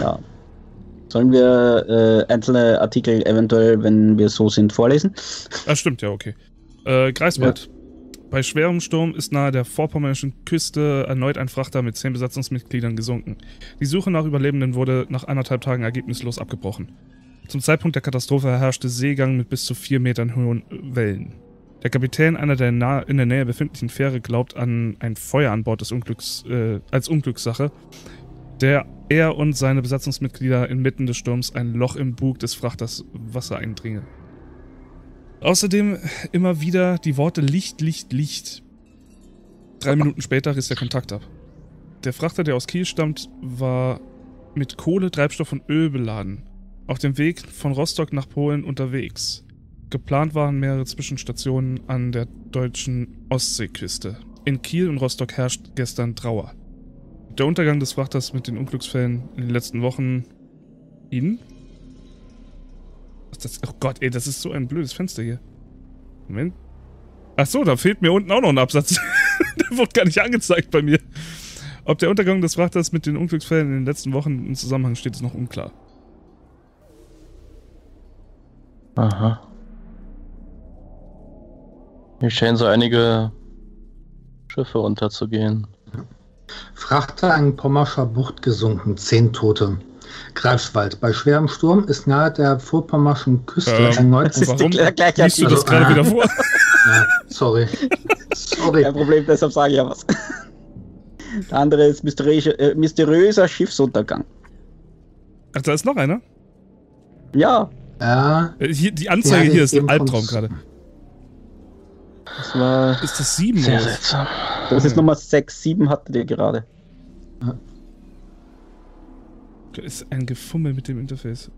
Speaker 1: Ja. Sollen wir äh, einzelne Artikel eventuell, wenn wir so sind, vorlesen?
Speaker 2: Ah, stimmt, ja, okay. Äh, Greifswald. Bei schwerem Sturm ist nahe der vorpommerschen Küste erneut ein Frachter mit zehn Besatzungsmitgliedern gesunken. Die Suche nach Überlebenden wurde nach anderthalb Tagen ergebnislos abgebrochen. Zum Zeitpunkt der Katastrophe herrschte Seegang mit bis zu vier Metern hohen Wellen. Der Kapitän einer der in der Nähe befindlichen Fähre glaubt an ein Feuer an Bord des Unglücks äh, als Unglückssache, der er und seine Besatzungsmitglieder inmitten des Sturms ein Loch im Bug des Frachters Wasser eindringe. Außerdem immer wieder die Worte Licht, Licht, Licht. Drei Minuten später riss der Kontakt ab. Der Frachter, der aus Kiel stammt, war mit Kohle, Treibstoff und Öl beladen. auf dem Weg von Rostock nach Polen unterwegs. Geplant waren mehrere Zwischenstationen an der deutschen Ostseeküste. In Kiel und Rostock herrscht gestern Trauer. Der Untergang des Frachters mit den Unglücksfällen in den letzten Wochen. Ihnen? Das? Oh Gott, ey, das ist so ein blödes Fenster hier. Moment. Ach so, da fehlt mir unten auch noch ein Absatz. der wurde gar nicht angezeigt bei mir. Ob der Untergang des Frachters mit den Unglücksfällen in den letzten Wochen im Zusammenhang steht, ist noch unklar.
Speaker 3: Aha. Hier scheinen so einige Schiffe unterzugehen.
Speaker 4: Frachter in Pommerscher Bucht gesunken, zehn Tote. Greifswald. Bei schwerem Sturm ist nahe der vorpommerschen Küste
Speaker 2: Ähm,
Speaker 4: erneut
Speaker 1: das ist
Speaker 2: Warum
Speaker 1: gleiche
Speaker 2: Liest du das
Speaker 4: Also,
Speaker 2: gerade
Speaker 4: ah.
Speaker 2: wieder vor?
Speaker 4: Ja, sorry. Sorry.
Speaker 1: Kein Problem, deshalb sage ich ja was. Der andere ist mysteriöser, äh, mysteriöser Schiffsuntergang.
Speaker 2: Ach, da ist noch einer?
Speaker 1: Ja,
Speaker 4: Ja,
Speaker 2: Äh, Hier, die
Speaker 4: Ja,
Speaker 2: Anzeige
Speaker 4: die
Speaker 2: hier
Speaker 4: ist
Speaker 2: ein Albtraum gerade.
Speaker 1: Das war.
Speaker 2: Ist das sieben
Speaker 3: Sehr
Speaker 2: oder? was?
Speaker 3: seltsam.
Speaker 1: Das ist Nummer 6, 7 hattet ihr gerade.
Speaker 2: Ist ein Gefummel mit dem Interface.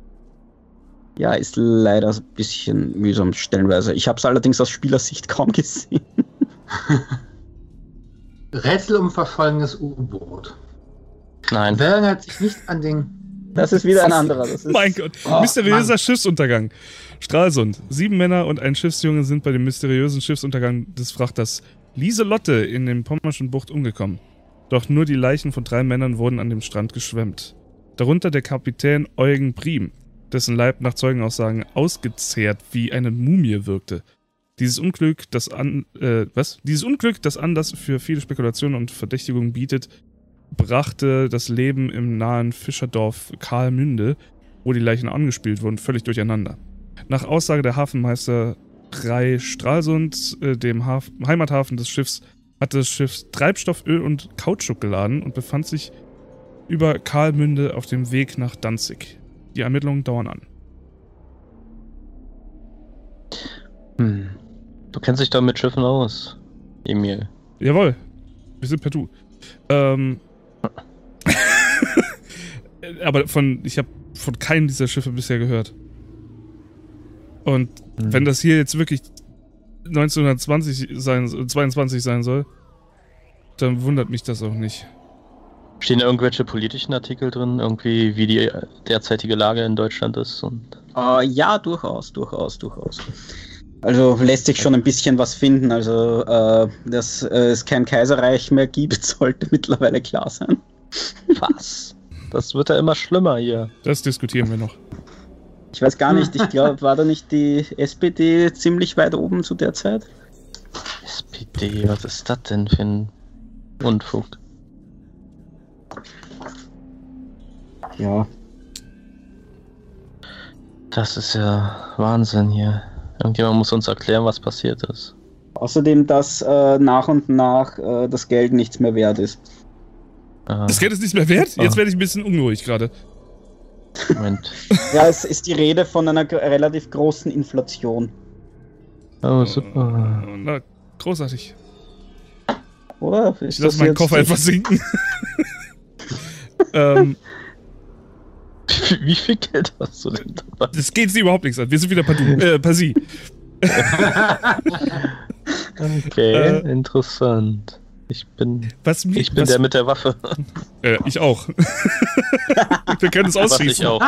Speaker 1: Ja, ist leider ein bisschen mühsam stellenweise. Ich habe es allerdings aus Spielersicht kaum gesehen.
Speaker 4: Rätsel um verschollenes U-Boot.
Speaker 3: Nein.
Speaker 4: Wer erinnert sich nicht an den.
Speaker 1: Das ist wieder ein anderer. Das ist,
Speaker 2: Mein Gott.
Speaker 4: Oh,
Speaker 2: Mysteriöser
Speaker 4: Mann.
Speaker 2: Schiffsuntergang. Stralsund. Sieben Männer und ein Schiffsjunge sind bei dem mysteriösen Schiffsuntergang des Frachters Lieselotte in dem Pommerschen Bucht umgekommen. Doch nur die Leichen von drei Männern wurden an dem Strand geschwemmt. Darunter der Kapitän Eugen Prim, dessen Leib nach Zeugenaussagen ausgezehrt wie eine Mumie wirkte. Dieses Unglück, das an, äh, was? Dieses Unglück, das Anlass für viele Spekulationen und Verdächtigungen bietet, brachte das Leben im nahen Fischerdorf Karlmünde, wo die Leichen angespült wurden, völlig durcheinander. Nach Aussage der Hafenmeisterei Stralsund, äh, dem Haf Heimathafen des Schiffs, hatte das Schiff Treibstoff, Öl und Kautschuk geladen und befand sich über Karlmünde auf dem Weg nach Danzig. Die Ermittlungen dauern an.
Speaker 3: Hm. Du kennst dich da mit Schiffen aus, Emil.
Speaker 2: Jawohl, wir sind per Du. Ähm, aber von, ich habe von keinem dieser Schiffe bisher gehört. Und
Speaker 3: Hm.
Speaker 2: wenn das hier jetzt wirklich 1920 sein, 22 sein soll, dann wundert mich das auch nicht.
Speaker 3: Stehen da irgendwelche politischen Artikel drin, irgendwie wie die derzeitige Lage in Deutschland ist und
Speaker 1: Äh, ja, durchaus, durchaus, durchaus. Also lässt sich schon ein bisschen was finden. Also, äh, dass äh, es kein Kaiserreich mehr gibt, sollte mittlerweile klar sein.
Speaker 3: Was? Das wird ja immer schlimmer hier.
Speaker 2: Das diskutieren wir noch.
Speaker 1: Ich weiß gar nicht, ich glaube, war da nicht die SPD ziemlich weit oben zu der Zeit?
Speaker 3: SPD, was ist das denn für ein Unfug?
Speaker 1: Ja.
Speaker 3: Das ist ja Wahnsinn hier. Irgendjemand muss uns erklären, was passiert ist.
Speaker 1: Außerdem, dass äh, nach und nach äh, das Geld nichts mehr wert ist.
Speaker 2: Das Geld ist nichts mehr wert? Jetzt
Speaker 3: Ah.
Speaker 2: werde ich ein bisschen unruhig gerade.
Speaker 3: Moment.
Speaker 1: Ja, es ist die Rede von einer relativ großen Inflation,
Speaker 3: Oh, super.
Speaker 2: Äh, Na, großartig.
Speaker 1: oder?
Speaker 2: Ich
Speaker 1: Ist
Speaker 2: lasse
Speaker 1: das
Speaker 2: meinen Koffer etwas sinken. ähm,
Speaker 3: Wie viel Geld hast du denn dabei?
Speaker 2: das geht sie überhaupt nichts an. Wir sind wieder per, du, äh, per Sie.
Speaker 3: Okay,
Speaker 2: Äh.
Speaker 3: interessant. Ich bin,
Speaker 2: Was mir,
Speaker 3: ich bin
Speaker 2: was,
Speaker 3: der mit der Waffe.
Speaker 2: Äh, ich auch. Wir können es
Speaker 3: Was
Speaker 2: ausschießen.
Speaker 3: ich auch.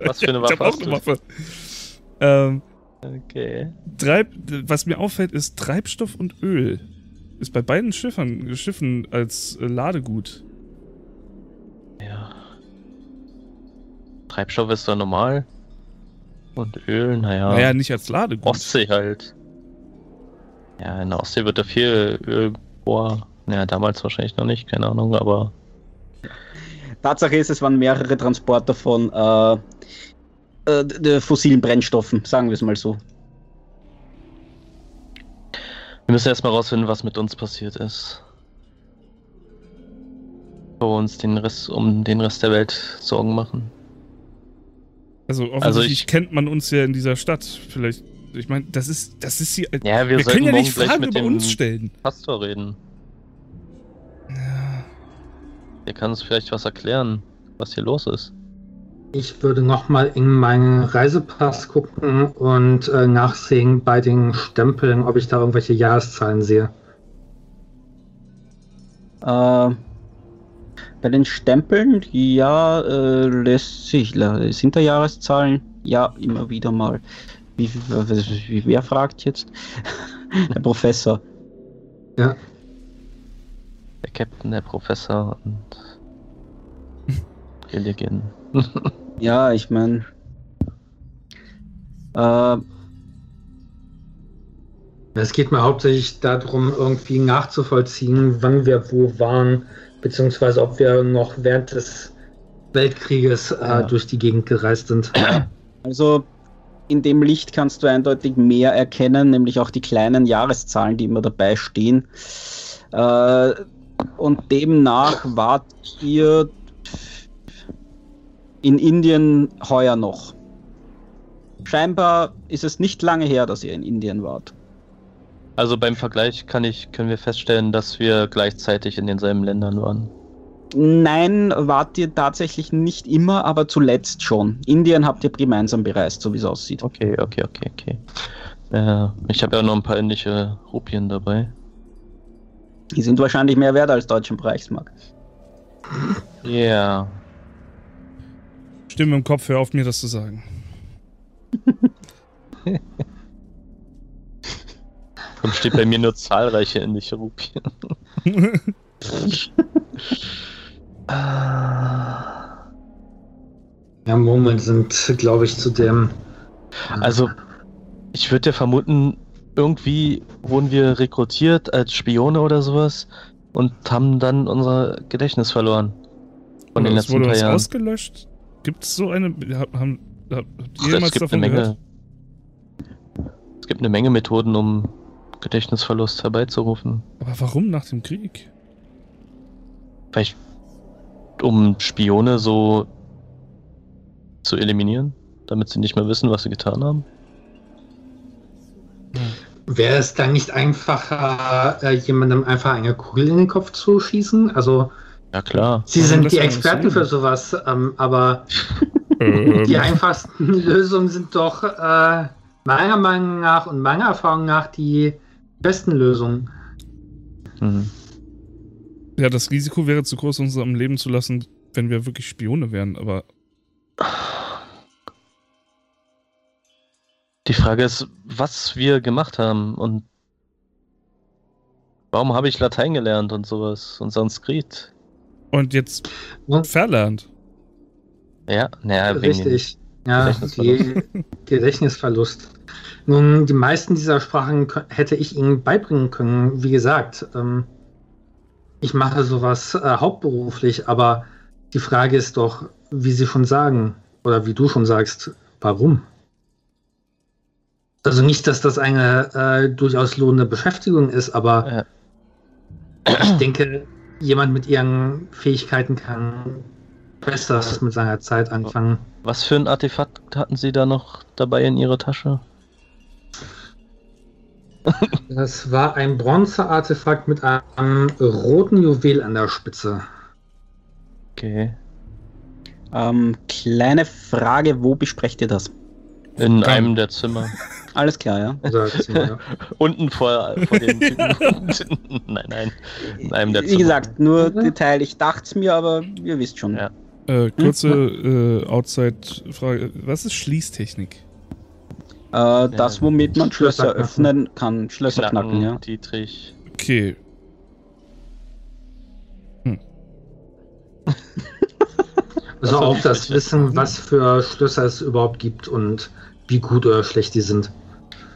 Speaker 3: Was für eine
Speaker 2: Ich habe
Speaker 3: Waffe
Speaker 2: auch
Speaker 3: hast
Speaker 2: eine? Waffe. Ähm,
Speaker 3: Okay.
Speaker 2: Treib, was mir auffällt, ist Treibstoff und Öl. Ist bei beiden Schiffern, Schiffen als äh, Ladegut.
Speaker 3: Ja. Treibstoff ist doch normal. Und Öl, naja.
Speaker 2: Naja, nicht als Ladegut.
Speaker 3: Ostsee halt. Ja, in der Ostsee wird da viel Öl boah. Naja, damals wahrscheinlich noch nicht, keine Ahnung, aber
Speaker 1: Tatsache ist, es waren mehrere Transporter von äh, äh, fossilen Brennstoffen, sagen wir es mal so.
Speaker 3: wir müssen erstmal rausfinden, was mit uns passiert ist. Bevor wir uns den Rest, um den Rest der Welt Sorgen machen.
Speaker 2: Also offensichtlich
Speaker 3: Also ich-
Speaker 2: kennt man uns ja in dieser Stadt. Vielleicht, ich meine, das ist, das ist hier.
Speaker 3: Ja, wir,
Speaker 2: wir können ja nicht Fragen
Speaker 3: mit
Speaker 2: über uns stellen.
Speaker 3: Pastor reden.
Speaker 2: Ja.
Speaker 3: Der kann uns vielleicht was erklären, was hier los ist.
Speaker 4: Ich würde nochmal in meinen Reisepass gucken und äh, nachsehen bei den Stempeln, ob ich da irgendwelche Jahreszahlen sehe.
Speaker 1: Äh, bei den Stempeln, ja, äh, lässt sich, sind da Jahreszahlen? Ja, immer wieder mal. Wie, wie, wer fragt jetzt? der Professor.
Speaker 3: Ja. Der Captain, der Professor und Gilligan.
Speaker 1: ja, ich meine. Äh,
Speaker 4: es geht mir hauptsächlich darum, irgendwie nachzuvollziehen, wann wir wo waren, beziehungsweise ob wir noch während des Weltkrieges äh, ja. durch die Gegend gereist sind.
Speaker 1: Also in dem Licht kannst du eindeutig mehr erkennen, nämlich auch die kleinen Jahreszahlen, die immer dabei stehen. Äh, und demnach wart ihr in Indien heuer noch. Scheinbar ist es nicht lange her, dass ihr in Indien wart.
Speaker 3: Also beim Vergleich kann ich, können wir feststellen, dass wir gleichzeitig in denselben Ländern waren.
Speaker 1: Nein, wart ihr tatsächlich nicht immer, aber zuletzt schon. Indien habt ihr gemeinsam bereist, so wie es aussieht.
Speaker 3: Okay, okay, okay, okay. Äh, ich habe ja noch ein paar indische Rupien dabei.
Speaker 1: Die sind wahrscheinlich mehr wert als deutschen Reichsmark.
Speaker 3: Ja. Yeah.
Speaker 2: Stimme im Kopf, hör auf mir das zu sagen.
Speaker 3: Und steht bei mir nur zahlreiche indische Rupien.
Speaker 4: ja, Moment sind, glaube ich, zu dem.
Speaker 3: Also, ich würde ja vermuten, irgendwie wurden wir rekrutiert als Spione oder sowas und haben dann unser Gedächtnis verloren.
Speaker 2: Von den letzten wurde paar Jahren. ausgelöscht? Gibt es so eine. Haben, habt ihr jemals davon
Speaker 3: Menge,
Speaker 2: gehört?
Speaker 3: Es gibt eine Menge Methoden, um Gedächtnisverlust herbeizurufen.
Speaker 2: Aber warum nach dem Krieg?
Speaker 3: Vielleicht um Spione so zu eliminieren, damit sie nicht mehr wissen, was sie getan haben.
Speaker 4: Wäre es dann nicht einfacher, äh, jemandem einfach eine Kugel in den Kopf zu schießen? Also,
Speaker 3: ja klar.
Speaker 4: Sie sind die Experten für sowas, ähm, aber ähm. die einfachsten Lösungen sind doch äh, meiner Meinung nach und meiner Erfahrung nach die besten Lösungen.
Speaker 2: Mhm. Ja, das Risiko wäre zu groß, uns am Leben zu lassen, wenn wir wirklich Spione wären, aber.
Speaker 3: Die Frage ist, was wir gemacht haben und warum habe ich Latein gelernt und sowas und Sanskrit.
Speaker 2: Und jetzt und? verlernt.
Speaker 3: Ja, naja,
Speaker 4: richtig. Ja, Gedächtnisverlust. Gedächtnisverlust. Nun, die meisten dieser Sprachen hätte ich Ihnen beibringen können. Wie gesagt, ähm, ich mache sowas äh, hauptberuflich, aber die Frage ist doch, wie Sie schon sagen, oder wie du schon sagst, warum? Also nicht, dass das eine äh, durchaus lohnende Beschäftigung ist, aber ja. ich denke, jemand mit ihren Fähigkeiten kann besser mit seiner Zeit anfangen.
Speaker 3: Was für ein Artefakt hatten Sie da noch dabei in Ihrer Tasche?
Speaker 4: Das war ein Bronzeartefakt mit einem roten Juwel an der Spitze.
Speaker 3: Okay.
Speaker 1: Ähm, kleine Frage, wo besprecht ihr das?
Speaker 3: In Kann. einem der Zimmer.
Speaker 1: Alles klar, ja.
Speaker 3: Zimmer, ja. Unten vor, vor den Typen. nein, nein. In einem der
Speaker 1: Zimmer. Wie gesagt, nur. Detail. Ich dachte es mir, aber ihr wisst schon. Ja.
Speaker 2: Äh, kurze äh, Outside-Frage. Was ist Schließtechnik?
Speaker 1: Äh, das, womit man Schlösser öffnen kann. Schlösser knacken, knacken ja.
Speaker 3: Dietrich.
Speaker 2: Okay.
Speaker 4: Hm. also auch das Wissen, was für Schlösser es überhaupt gibt und wie gut oder schlecht die sind.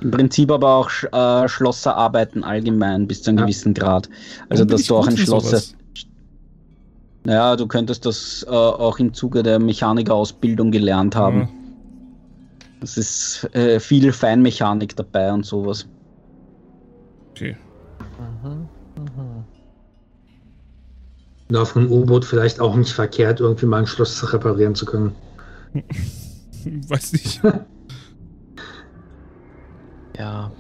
Speaker 1: Im Prinzip aber auch äh, Schlosser arbeiten allgemein bis zu einem ja. gewissen Grad. Also, dass du auch ein Schloss. Naja, du könntest das äh, auch im Zuge der Mechanikerausbildung gelernt haben. Ja. Es ist äh, viel Feinmechanik dabei und sowas.
Speaker 2: Okay. Mhm,
Speaker 4: mhm. auf einem U-Boot vielleicht auch nicht verkehrt, irgendwie mal ein Schloss reparieren zu können.
Speaker 2: Weiß nicht.
Speaker 3: ja.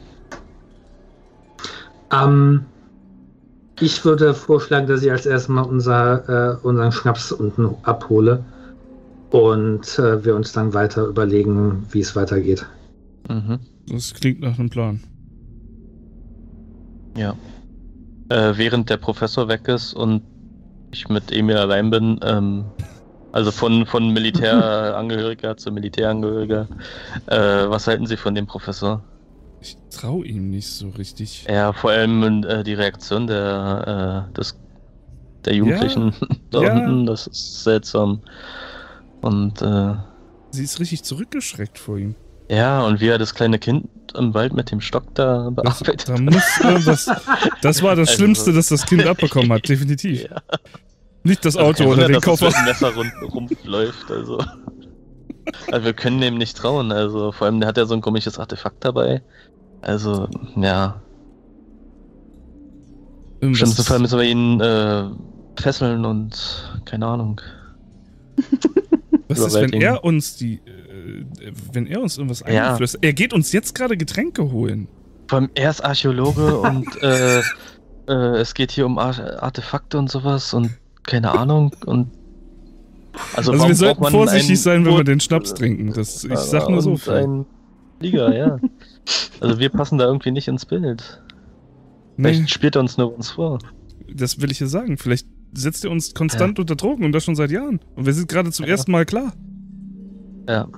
Speaker 4: Ähm, ich würde vorschlagen, dass ich als erstes mal unser, äh, unseren Schnaps unten abhole und äh, wir uns dann weiter überlegen, wie es weitergeht.
Speaker 3: Mhm.
Speaker 2: Das klingt nach einem Plan.
Speaker 3: Ja. Äh, während der Professor weg ist und ich mit Emil allein bin, ähm, also von, von Militärangehöriger zu Militärangehöriger, äh, was halten Sie von dem Professor?
Speaker 2: Ich traue ihm nicht so richtig.
Speaker 3: Ja, vor allem äh, die Reaktion der, äh, des, der Jugendlichen da
Speaker 2: ja.
Speaker 3: unten, das ist seltsam. Und äh,
Speaker 2: Sie ist richtig zurückgeschreckt vor ihm.
Speaker 3: ja, und wie er das kleine Kind im Wald mit dem Stock da
Speaker 2: Das,
Speaker 3: bearbeitet.
Speaker 2: da muss irgendwas. Das war das
Speaker 3: Also-
Speaker 2: Schlimmste, das das Kind abbekommen hat, definitiv.
Speaker 3: Ja.
Speaker 2: Nicht das
Speaker 3: Also
Speaker 2: Auto
Speaker 3: kein
Speaker 2: oder
Speaker 3: Wunder,
Speaker 2: den
Speaker 3: dass
Speaker 2: Koffer.
Speaker 3: mit dem Messer rund, rumläuft, also. also. wir können dem nicht trauen, also vor allem der hat ja so ein komisches Artefakt dabei. Also, ja. Im
Speaker 2: Irgendwas-
Speaker 3: schlimmsten Fall müssen wir ihn äh, fesseln und keine Ahnung.
Speaker 2: Was ist, wenn er uns die. Äh, wenn er uns irgendwas
Speaker 3: Ja.
Speaker 2: einflößt? Er geht uns jetzt gerade Getränke holen.
Speaker 3: Vor allem er ist Archäologe und äh, äh, es geht hier um Ar Artefakte und sowas und keine Ahnung und also,
Speaker 2: Also, wir sollten vorsichtig sein, wenn wir den Schnaps trinken. Das, ich sag nur so viel.
Speaker 3: Flieger, ja. Also wir passen da irgendwie nicht ins Bild.
Speaker 2: Nee,
Speaker 3: Vielleicht spielt er uns nur uns vor.
Speaker 2: das will ich ja sagen. Vielleicht setzt er uns konstant unter Drogen und das schon seit Jahren. Und wir sind gerade zum
Speaker 3: Ja.
Speaker 2: ersten Mal klar.
Speaker 3: Ja.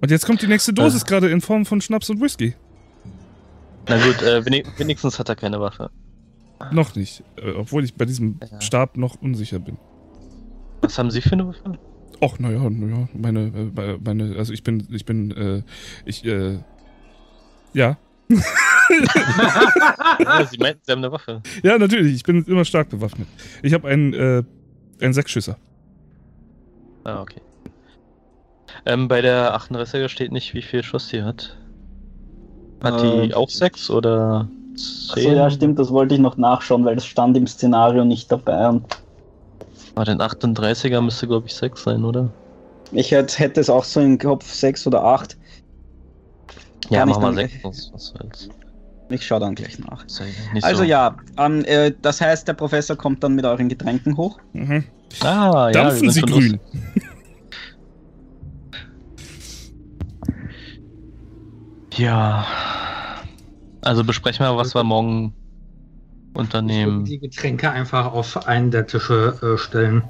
Speaker 2: Und jetzt kommt die nächste Dosis
Speaker 3: Äh.
Speaker 2: gerade in Form von Schnaps und Whisky.
Speaker 3: Na gut, äh, wenig- wenigstens hat er keine Waffe.
Speaker 2: Noch nicht. Äh, obwohl ich bei diesem
Speaker 3: Ja.
Speaker 2: Stab noch unsicher bin.
Speaker 3: Was haben Sie für eine Waffe?
Speaker 2: Och, naja, naja, meine, äh, meine, also ich bin, ich bin, äh, ich, äh, ja.
Speaker 3: Ja, Sie meinten, Sie haben eine Waffe.
Speaker 2: Ja, natürlich, ich bin immer stark bewaffnet. Ich habe einen, äh, einen Sechsschüsser.
Speaker 3: Ah, okay. Ähm, bei der 38er steht nicht, wie viel Schuss die hat. Hat die
Speaker 1: Äh,
Speaker 3: auch sechs oder
Speaker 5: Achso,
Speaker 3: zehn?
Speaker 5: ja, stimmt, das wollte ich noch nachschauen, weil das stand im Szenario nicht dabei. Und
Speaker 3: Ah, den 38er müsste, glaube ich, sechs sein, oder?
Speaker 1: Ich hätte, hätte es auch so im Kopf 6 oder 8.
Speaker 3: Ja,
Speaker 1: Kann ich
Speaker 3: mach mal
Speaker 1: dann
Speaker 3: sechs.
Speaker 1: gleich-
Speaker 3: Was, was soll's.
Speaker 1: Ich schaue dann gleich nach. Also
Speaker 3: so.
Speaker 1: ja, ähm, äh, das heißt, der Professor kommt dann mit euren Getränken hoch.
Speaker 2: Mhm.
Speaker 3: Ah, ja,
Speaker 2: Dampfen
Speaker 3: wir
Speaker 2: sie grün.
Speaker 3: los. Ja. Also besprechen wir, was wir morgen
Speaker 4: Ich würde
Speaker 3: unternehmen.
Speaker 4: die Getränke einfach auf einen der Tische äh, stellen.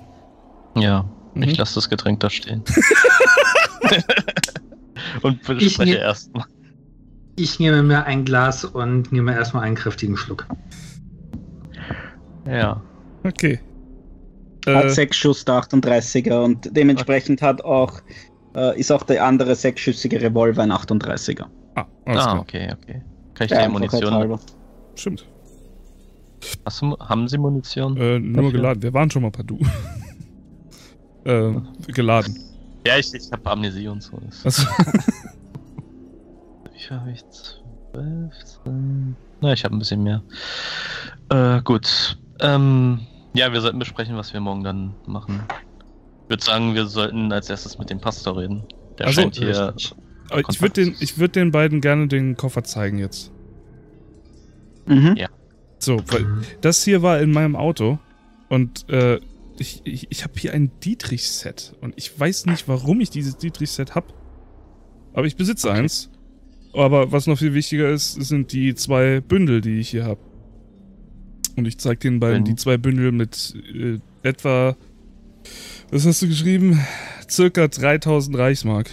Speaker 3: Ja,
Speaker 2: Mhm.
Speaker 3: ich lasse das Getränk da stehen. Und
Speaker 4: Ich
Speaker 3: bespreche erstmal.
Speaker 4: Ich nehme mir ein Glas und nehme erstmal einen kräftigen Schluck.
Speaker 3: Ja.
Speaker 2: Okay.
Speaker 1: Hat
Speaker 2: Äh,
Speaker 1: sechs Schuss der 38er und dementsprechend hat auch, äh, ist auch der andere sechsschüssige Revolver ein 38er.
Speaker 2: ah, alles
Speaker 3: Ah,
Speaker 2: klar.
Speaker 3: okay, okay. Kann ich
Speaker 1: Der
Speaker 3: dir Munition?
Speaker 1: halber.
Speaker 2: Stimmt.
Speaker 3: Hast du, haben Sie Munition?
Speaker 2: Äh, nur
Speaker 3: Dafür?
Speaker 2: geladen. Wir waren schon mal Padu. äh, geladen.
Speaker 3: Ja, ich, ich habe Amnesie und so. Wie viel habe ich? 12? zehn? Na, ich habe ein bisschen mehr. Äh, gut. Ähm, ja, wir sollten besprechen, was wir morgen dann machen. Ich würde sagen, wir sollten als erstes mit dem Pastor reden. Der
Speaker 2: Also,
Speaker 3: scheint hier.
Speaker 2: Aber ich würde den, ich würd den beiden gerne den Koffer zeigen jetzt.
Speaker 1: Mhm.
Speaker 3: Ja.
Speaker 2: So, weil das hier war in meinem Auto und äh, ich, ich, ich habe hier ein Dietrich-Set und ich weiß nicht, warum ich dieses Dietrich-Set habe. Aber ich besitze
Speaker 3: Okay.
Speaker 2: eins. Aber was noch viel wichtiger ist, sind die zwei Bündel, die ich hier habe. Und ich zeige den beiden
Speaker 3: Wenn-
Speaker 2: die zwei Bündel mit äh, etwa, was hast du geschrieben? Circa 3000 Reichsmark,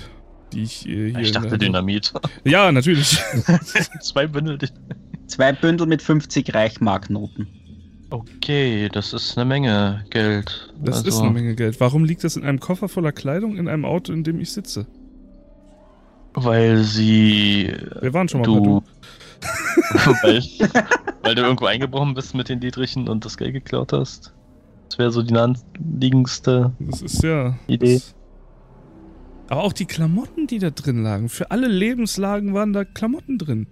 Speaker 2: die ich äh, hier
Speaker 3: ich dachte. Dynamit.
Speaker 2: Ja, natürlich.
Speaker 3: Zwei Bündel. die-
Speaker 1: Zwei Bündel mit 50 Reichmarknoten.
Speaker 3: Okay, das ist eine Menge Geld.
Speaker 2: Das
Speaker 3: Also,
Speaker 2: ist eine Menge Geld. Warum liegt das in einem Koffer voller Kleidung in einem Auto, in dem ich sitze?
Speaker 3: Weil sie.
Speaker 2: Wir waren schon mal
Speaker 3: du. Weil, weil du irgendwo eingebrochen bist mit den Dietrichen und das Geld geklaut hast. Das wäre so die naheliegendste.
Speaker 2: Das ist ja.
Speaker 3: Idee.
Speaker 2: Das, aber auch die Klamotten, die da drin lagen. Für alle Lebenslagen waren da Klamotten drin.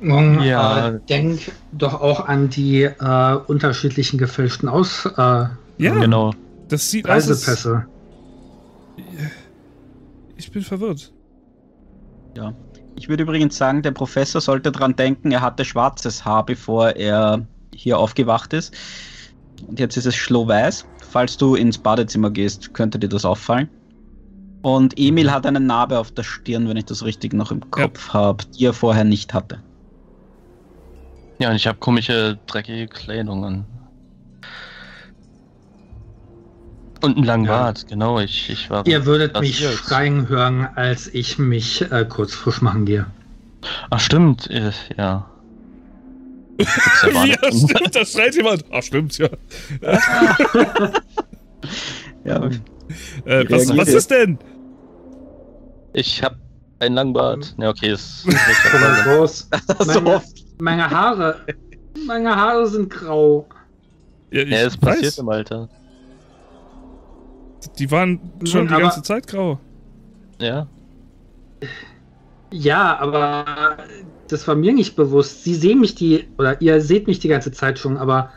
Speaker 4: Und,
Speaker 3: Ja.
Speaker 4: äh, denk doch auch an die äh, unterschiedlichen gefälschten Aus äh,
Speaker 2: Ja,
Speaker 3: Genau.
Speaker 2: das sieht aus.
Speaker 4: Reisepässe.
Speaker 2: Ich bin verwirrt.
Speaker 1: Ich würde übrigens sagen, der Professor sollte dran denken, er hatte schwarzes Haar, bevor er hier aufgewacht ist. Und jetzt ist es schlohweiß. Falls du ins Badezimmer gehst, könnte dir das auffallen. Und Emil hat eine Narbe auf der Stirn, wenn ich das richtig noch im Kopf habe, die er vorher nicht hatte.
Speaker 3: Ja, und ich habe komische, dreckige Kleidung an. Und einen langen
Speaker 4: Ja.
Speaker 3: Bart, genau. Ich, ich war.
Speaker 4: Ihr würdet mich schreien hören, als ich mich äh, kurz frisch machen gehe.
Speaker 3: Ach, stimmt, äh, ja. Ja
Speaker 2: ja, stimmt, da schreit jemand. Ach, stimmt, ja.
Speaker 1: Ja,
Speaker 2: Äh, was, was ist denn?
Speaker 3: Ich hab einen langen Bart. Ja, okay, ist.
Speaker 4: Mal groß.
Speaker 1: so
Speaker 4: Meine,
Speaker 1: oft.
Speaker 4: meine Haare. Meine Haare sind grau.
Speaker 2: Ja, ich
Speaker 3: Ja, es passiert
Speaker 2: weiß.
Speaker 3: im Alter.
Speaker 2: Die waren schon
Speaker 4: Nee,
Speaker 2: die ganze Zeit grau.
Speaker 3: Ja.
Speaker 4: Ja, aber das war mir nicht bewusst. Sie sehen mich die, oder ihr seht mich die ganze Zeit schon, aber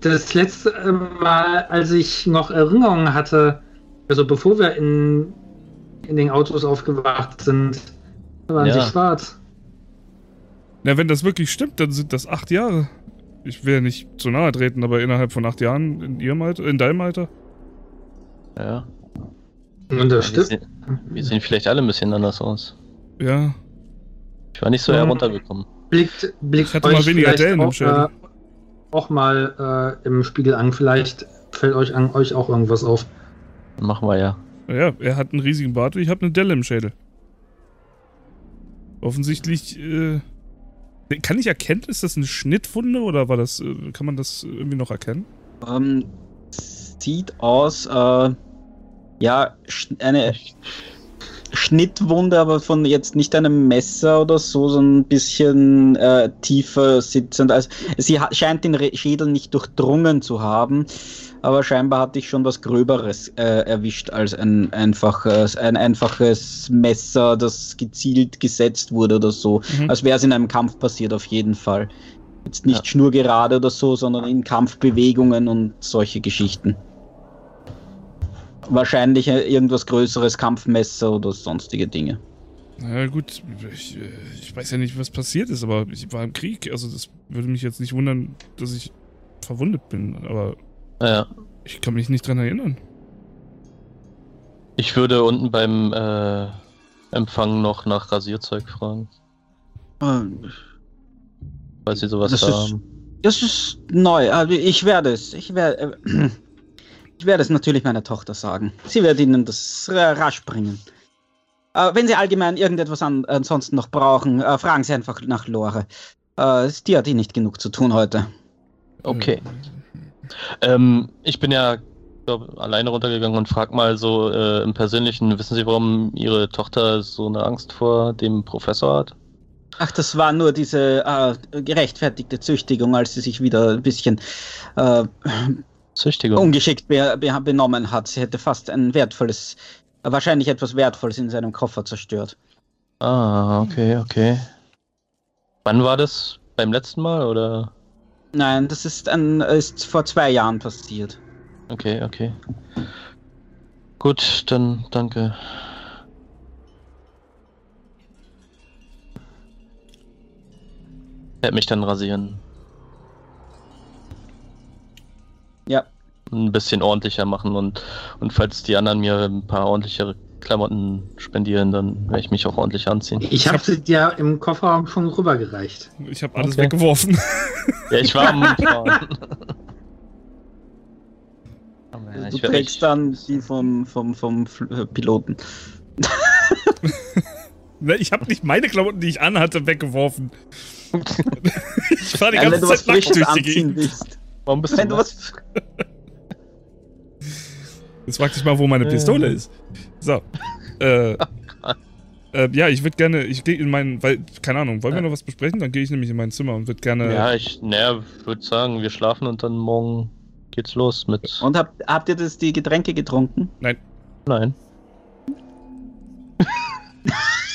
Speaker 4: das letzte Mal, als ich noch Erinnerungen hatte, also bevor wir in, in den Autos aufgewacht sind, waren
Speaker 3: Ja.
Speaker 4: sie schwarz.
Speaker 2: Na, wenn das wirklich stimmt, dann sind das acht Jahre. Ich will ja nicht zu nahe treten, aber innerhalb von acht Jahren in ihrem Alter, in deinem Alter?
Speaker 3: Ja.
Speaker 4: Und das
Speaker 3: wir,
Speaker 4: stimmt.
Speaker 3: sehen, wir sehen vielleicht alle ein bisschen anders aus.
Speaker 2: Ja.
Speaker 3: Ich war nicht so
Speaker 4: Ja.
Speaker 3: heruntergekommen.
Speaker 4: Blickt, blickt
Speaker 2: Ich hatte mal
Speaker 4: euch
Speaker 2: weniger
Speaker 4: vielleicht
Speaker 2: Dellen im
Speaker 4: auch,
Speaker 2: Schädel.
Speaker 4: äh, auch mal äh, im Spiegel an. Vielleicht fällt euch an euch auch irgendwas auf.
Speaker 3: Dann machen wir ja.
Speaker 2: Naja, er hat einen riesigen Bart und ich habe eine Delle im Schädel. Offensichtlich, äh. Kann ich erkennen, ist das eine Schnittwunde oder war das, äh, kann man das irgendwie noch erkennen?
Speaker 1: Ähm, sieht aus, äh, ja, eine Schnittwunde, aber von jetzt nicht einem Messer oder so, sondern ein bisschen äh, tiefer sitzend. Also sie scheint den Re Schädel nicht durchdrungen zu haben, aber scheinbar hatte ich schon was Gröberes äh, erwischt als ein einfaches, ein einfaches Messer, das gezielt gesetzt wurde oder so.
Speaker 2: Mhm.
Speaker 1: Als wäre es in einem Kampf passiert, auf jeden Fall. Jetzt nicht schnurgerade oder so, sondern in Kampfbewegungen und solche Geschichten. Wahrscheinlich irgendwas größeres, Kampfmesser oder sonstige Dinge.
Speaker 2: Naja, gut, ich, äh, ich weiß ja nicht, was passiert ist, aber ich war im Krieg. Also, das würde mich jetzt nicht wundern, dass ich verwundet bin, aber
Speaker 3: Ja.
Speaker 2: ich kann mich nicht dran erinnern.
Speaker 3: Ich würde unten beim äh, Empfang noch nach Rasierzeug fragen,
Speaker 1: Ähm,
Speaker 3: weil sie sowas
Speaker 1: Das
Speaker 3: da
Speaker 1: ist-
Speaker 3: haben.
Speaker 1: Das ist neu. Also ich werde es. Ich werde. Äh, ich werde es natürlich meiner Tochter sagen. Sie wird Ihnen das rasch bringen. Äh, wenn Sie allgemein irgendetwas an, ansonsten noch brauchen, äh, fragen Sie einfach nach Lore. Äh, die hat eh nicht genug zu tun heute.
Speaker 3: Okay. Ähm, ich bin ja glaub, alleine runtergegangen und frag mal so äh, im Persönlichen, wissen Sie, warum Ihre Tochter so eine Angst vor dem Professor hat?
Speaker 1: Ach, das war nur diese äh, gerechtfertigte Züchtigung, als sie sich wieder ein bisschen äh,
Speaker 3: Züchtigung.
Speaker 1: ungeschickt be be benommen hat. Sie hätte fast ein wertvolles, wahrscheinlich etwas Wertvolles in seinem Koffer zerstört.
Speaker 3: Ah, okay, okay. Wann war das? Beim letzten Mal oder?
Speaker 1: Nein, das ist, ein, ist vor zwei Jahren passiert.
Speaker 3: Okay, okay. Gut, dann danke. Ich werde mich dann rasieren.
Speaker 1: Ja.
Speaker 3: Ein bisschen ordentlicher machen und, und falls die anderen mir ein paar ordentlichere Klamotten spendieren, dann werde ich mich auch ordentlich anziehen.
Speaker 4: Ich habe sie dir im Kofferraum schon rübergereicht.
Speaker 2: Ich habe alles
Speaker 3: Okay.
Speaker 2: weggeworfen.
Speaker 3: Ja, ich war am Fahren.
Speaker 1: Du
Speaker 3: ich
Speaker 1: trägst dann die vom, vom, vom äh, Piloten.
Speaker 2: Ne, ich habe nicht meine Klamotten, die ich anhatte, weggeworfen. ich war die ganze Zeit nackt durch die Gegend.
Speaker 1: willst.
Speaker 3: Warum bist
Speaker 1: Wenn
Speaker 3: du
Speaker 1: was?
Speaker 2: Jetzt frag dich mal, wo meine Pistole
Speaker 3: Äh.
Speaker 2: ist. So. Äh, äh, ja, ich würde gerne, ich gehe in meinen, weil, keine Ahnung, wollen wir
Speaker 3: Ja.
Speaker 2: noch was besprechen? Dann gehe ich nämlich in mein Zimmer und würde gerne.
Speaker 3: Ja, ich, naja, würde sagen, wir schlafen und dann morgen geht's los mit.
Speaker 1: Und habt, habt ihr das, die Getränke getrunken?
Speaker 3: Nein.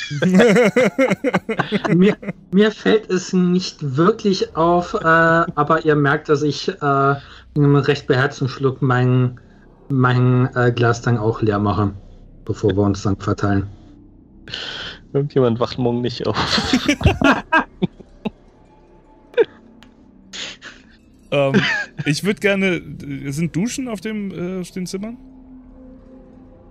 Speaker 4: mir, mir fällt es nicht wirklich auf, äh, aber ihr merkt, dass ich äh, in einem recht beherzten Schluck mein, mein äh, Glas dann auch leer mache, bevor wir uns dann verteilen.
Speaker 3: Irgendjemand wacht morgen nicht auf.
Speaker 2: ähm, ich würde gerne. Sind Duschen auf dem, äh, auf den Zimmern?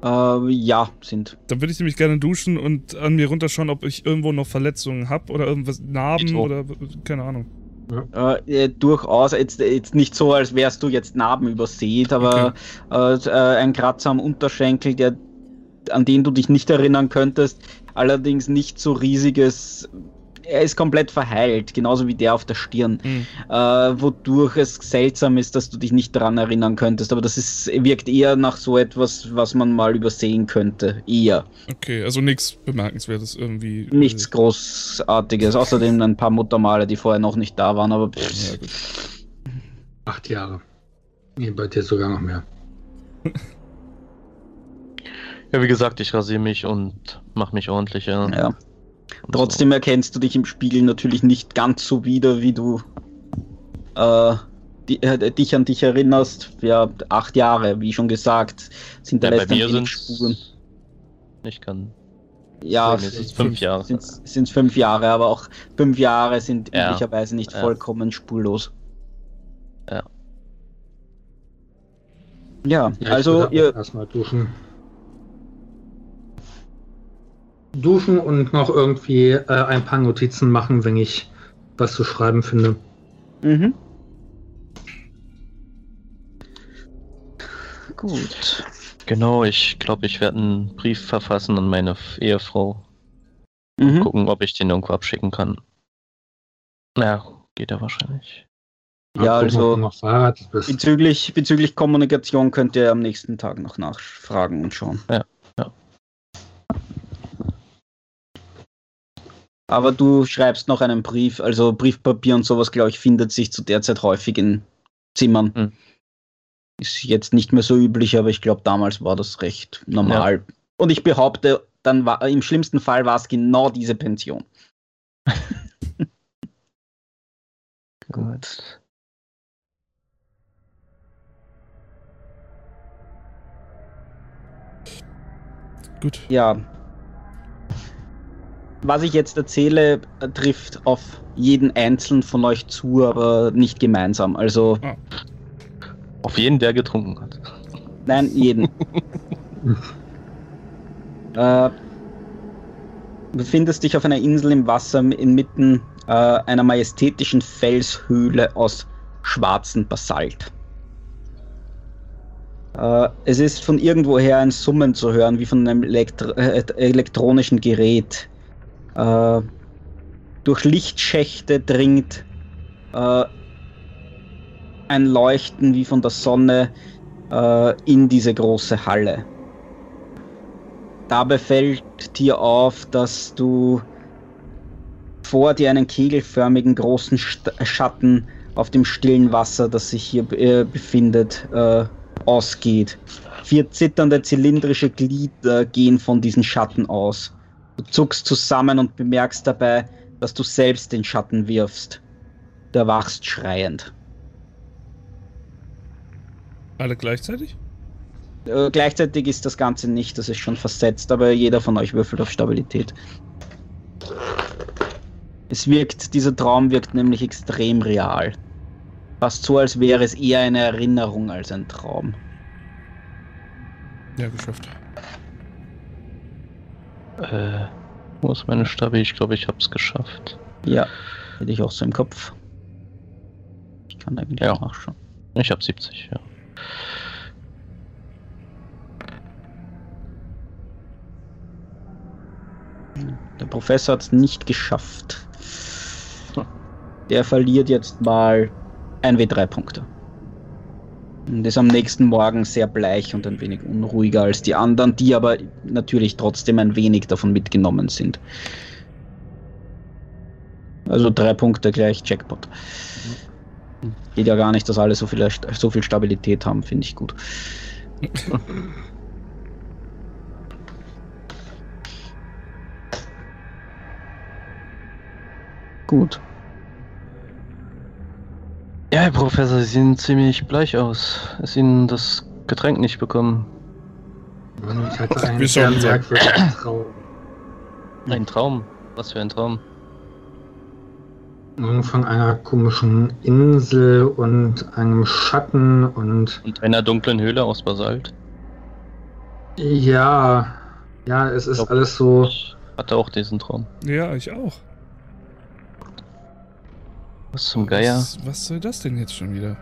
Speaker 1: Äh, ja, sind.
Speaker 2: Dann würde ich nämlich gerne duschen und an mir runterschauen, ob ich irgendwo noch Verletzungen habe oder irgendwas, Narben oder keine Ahnung.
Speaker 1: Äh, äh, durchaus, jetzt, jetzt nicht so, als wärst du jetzt Narben übersät, aber äh, äh, ein Kratzer am Unterschenkel, der, an den du dich nicht erinnern könntest, allerdings nicht so riesiges. Er ist komplett verheilt, genauso wie der auf der Stirn,
Speaker 2: Hm.
Speaker 1: äh, wodurch es seltsam ist, dass du dich nicht daran erinnern könntest. Aber das ist, wirkt eher nach so etwas, was man mal übersehen könnte. Eher.
Speaker 2: Okay, also nichts Bemerkenswertes irgendwie.
Speaker 1: Nichts
Speaker 2: Äh,
Speaker 1: Großartiges. Außerdem ein paar Muttermale, die vorher noch nicht da waren, aber pff,
Speaker 2: ja, gut.
Speaker 4: Acht Jahre. Nee, bei dir sogar noch mehr.
Speaker 3: Ja, wie gesagt, ich rasiere mich und mache mich ordentlicher.
Speaker 1: ja.
Speaker 3: und
Speaker 1: Trotzdem erkennst du dich im Spiegel natürlich nicht ganz so wieder, wie du äh, die, äh, dich an dich erinnerst. Ja, acht Jahre, wie schon gesagt, sind da
Speaker 3: Ja, bei mir sind
Speaker 1: Spuren.
Speaker 3: nicht kann.
Speaker 1: Ja,
Speaker 3: mir sind's fünf Jahre.
Speaker 1: Sind es fünf Jahre, aber auch fünf Jahre sind
Speaker 3: Ja.
Speaker 1: üblicherweise nicht
Speaker 3: Ja.
Speaker 1: vollkommen spurlos.
Speaker 3: Ja.
Speaker 1: Ja,
Speaker 4: Ja,
Speaker 1: also
Speaker 4: ich
Speaker 1: ihr,
Speaker 4: erstmal duschen. Duschen und noch irgendwie äh, ein paar Notizen machen, wenn ich was zu schreiben finde.
Speaker 1: Mhm. Gut.
Speaker 3: Genau, ich glaube, ich werde einen Brief verfassen an meine Ehefrau.
Speaker 1: Mhm.
Speaker 3: Gucken, ob ich den irgendwo abschicken kann. Naja, geht ja wahrscheinlich.
Speaker 1: Ja,
Speaker 4: gucken,
Speaker 1: also-. Bezüglich, bezüglich Kommunikation könnt ihr am nächsten Tag noch nachfragen und schauen.
Speaker 3: Ja,
Speaker 1: Aber du schreibst noch einen Brief, also Briefpapier und sowas, glaube ich, findet sich zu der Zeit häufig in Zimmern.
Speaker 3: Hm.
Speaker 1: Ist jetzt nicht mehr so üblich, aber ich glaube, damals war das recht normal. Und ich behaupte, dann war im schlimmsten Fall war es genau diese Pension.
Speaker 3: Gut.
Speaker 2: Gut.
Speaker 1: Ja. Was ich jetzt erzähle, äh, trifft auf jeden einzelnen von euch zu, aber nicht gemeinsam. Also,
Speaker 3: Auf jeden, der getrunken hat.
Speaker 1: nein, jeden. äh, du befindest dich auf einer Insel im Wasser inmitten äh, einer majestätischen Felshöhle aus schwarzem Basalt. Äh, es ist von irgendwoher ein Summen zu hören, wie von einem Elektro äh, elektronischen Gerät. Äh, durch Lichtschächte dringt äh, ein Leuchten wie von der Sonne äh, in diese große Halle. Dabei fällt dir auf, dass du vor dir einen kegelförmigen großen St Schatten auf dem stillen Wasser, das sich hier äh, befindet, äh, ausgeht. Vier zitternde zylindrische Glieder gehen von diesen Schatten aus. Du zuckst zusammen und bemerkst dabei, dass du selbst den Schatten wirfst. Du erwachst schreiend.
Speaker 2: Alle gleichzeitig?
Speaker 1: Äh, gleichzeitig ist das Ganze nicht, das ist schon versetzt, aber jeder von euch würfelt auf Stabilität. Es wirkt, dieser Traum wirkt nämlich extrem real. Fast so, als wäre es eher eine Erinnerung als ein Traum.
Speaker 2: Ja, geschafft.
Speaker 3: Äh, wo ist meine Stabi? Ich glaube, ich habe es geschafft.
Speaker 1: Ja, hätte ich auch so im Kopf. Ich kann eigentlich
Speaker 3: Ja.
Speaker 1: nachschauen.
Speaker 3: Ich habe 70, ja.
Speaker 1: Der Professor hat es nicht geschafft. Der verliert jetzt mal ein W3-Punkte. Und ist am nächsten Morgen sehr bleich und ein wenig unruhiger als die anderen, die aber natürlich trotzdem ein wenig davon mitgenommen sind. Also drei Punkte gleich Jackpot. Geht ja gar nicht, dass alle so viel, so viel Stabilität haben, finde ich gut. Gut.
Speaker 3: Herr Professor, Sie sehen ziemlich bleich aus. Ist Ihnen das Getränk nicht bekommen?
Speaker 4: Ich hatte einen sehr merkwürdigen Traum.
Speaker 3: Ein Traum? Was für ein Traum?
Speaker 4: Von einer komischen Insel und einem Schatten und
Speaker 3: Und einer dunklen Höhle aus Basalt?
Speaker 4: Ja, ja, es ist
Speaker 3: Glaub-
Speaker 4: alles so.
Speaker 3: Ich hatte auch diesen Traum.
Speaker 2: Ja, ich auch.
Speaker 3: Was zum Geier?
Speaker 2: Was, was soll das denn jetzt schon wieder?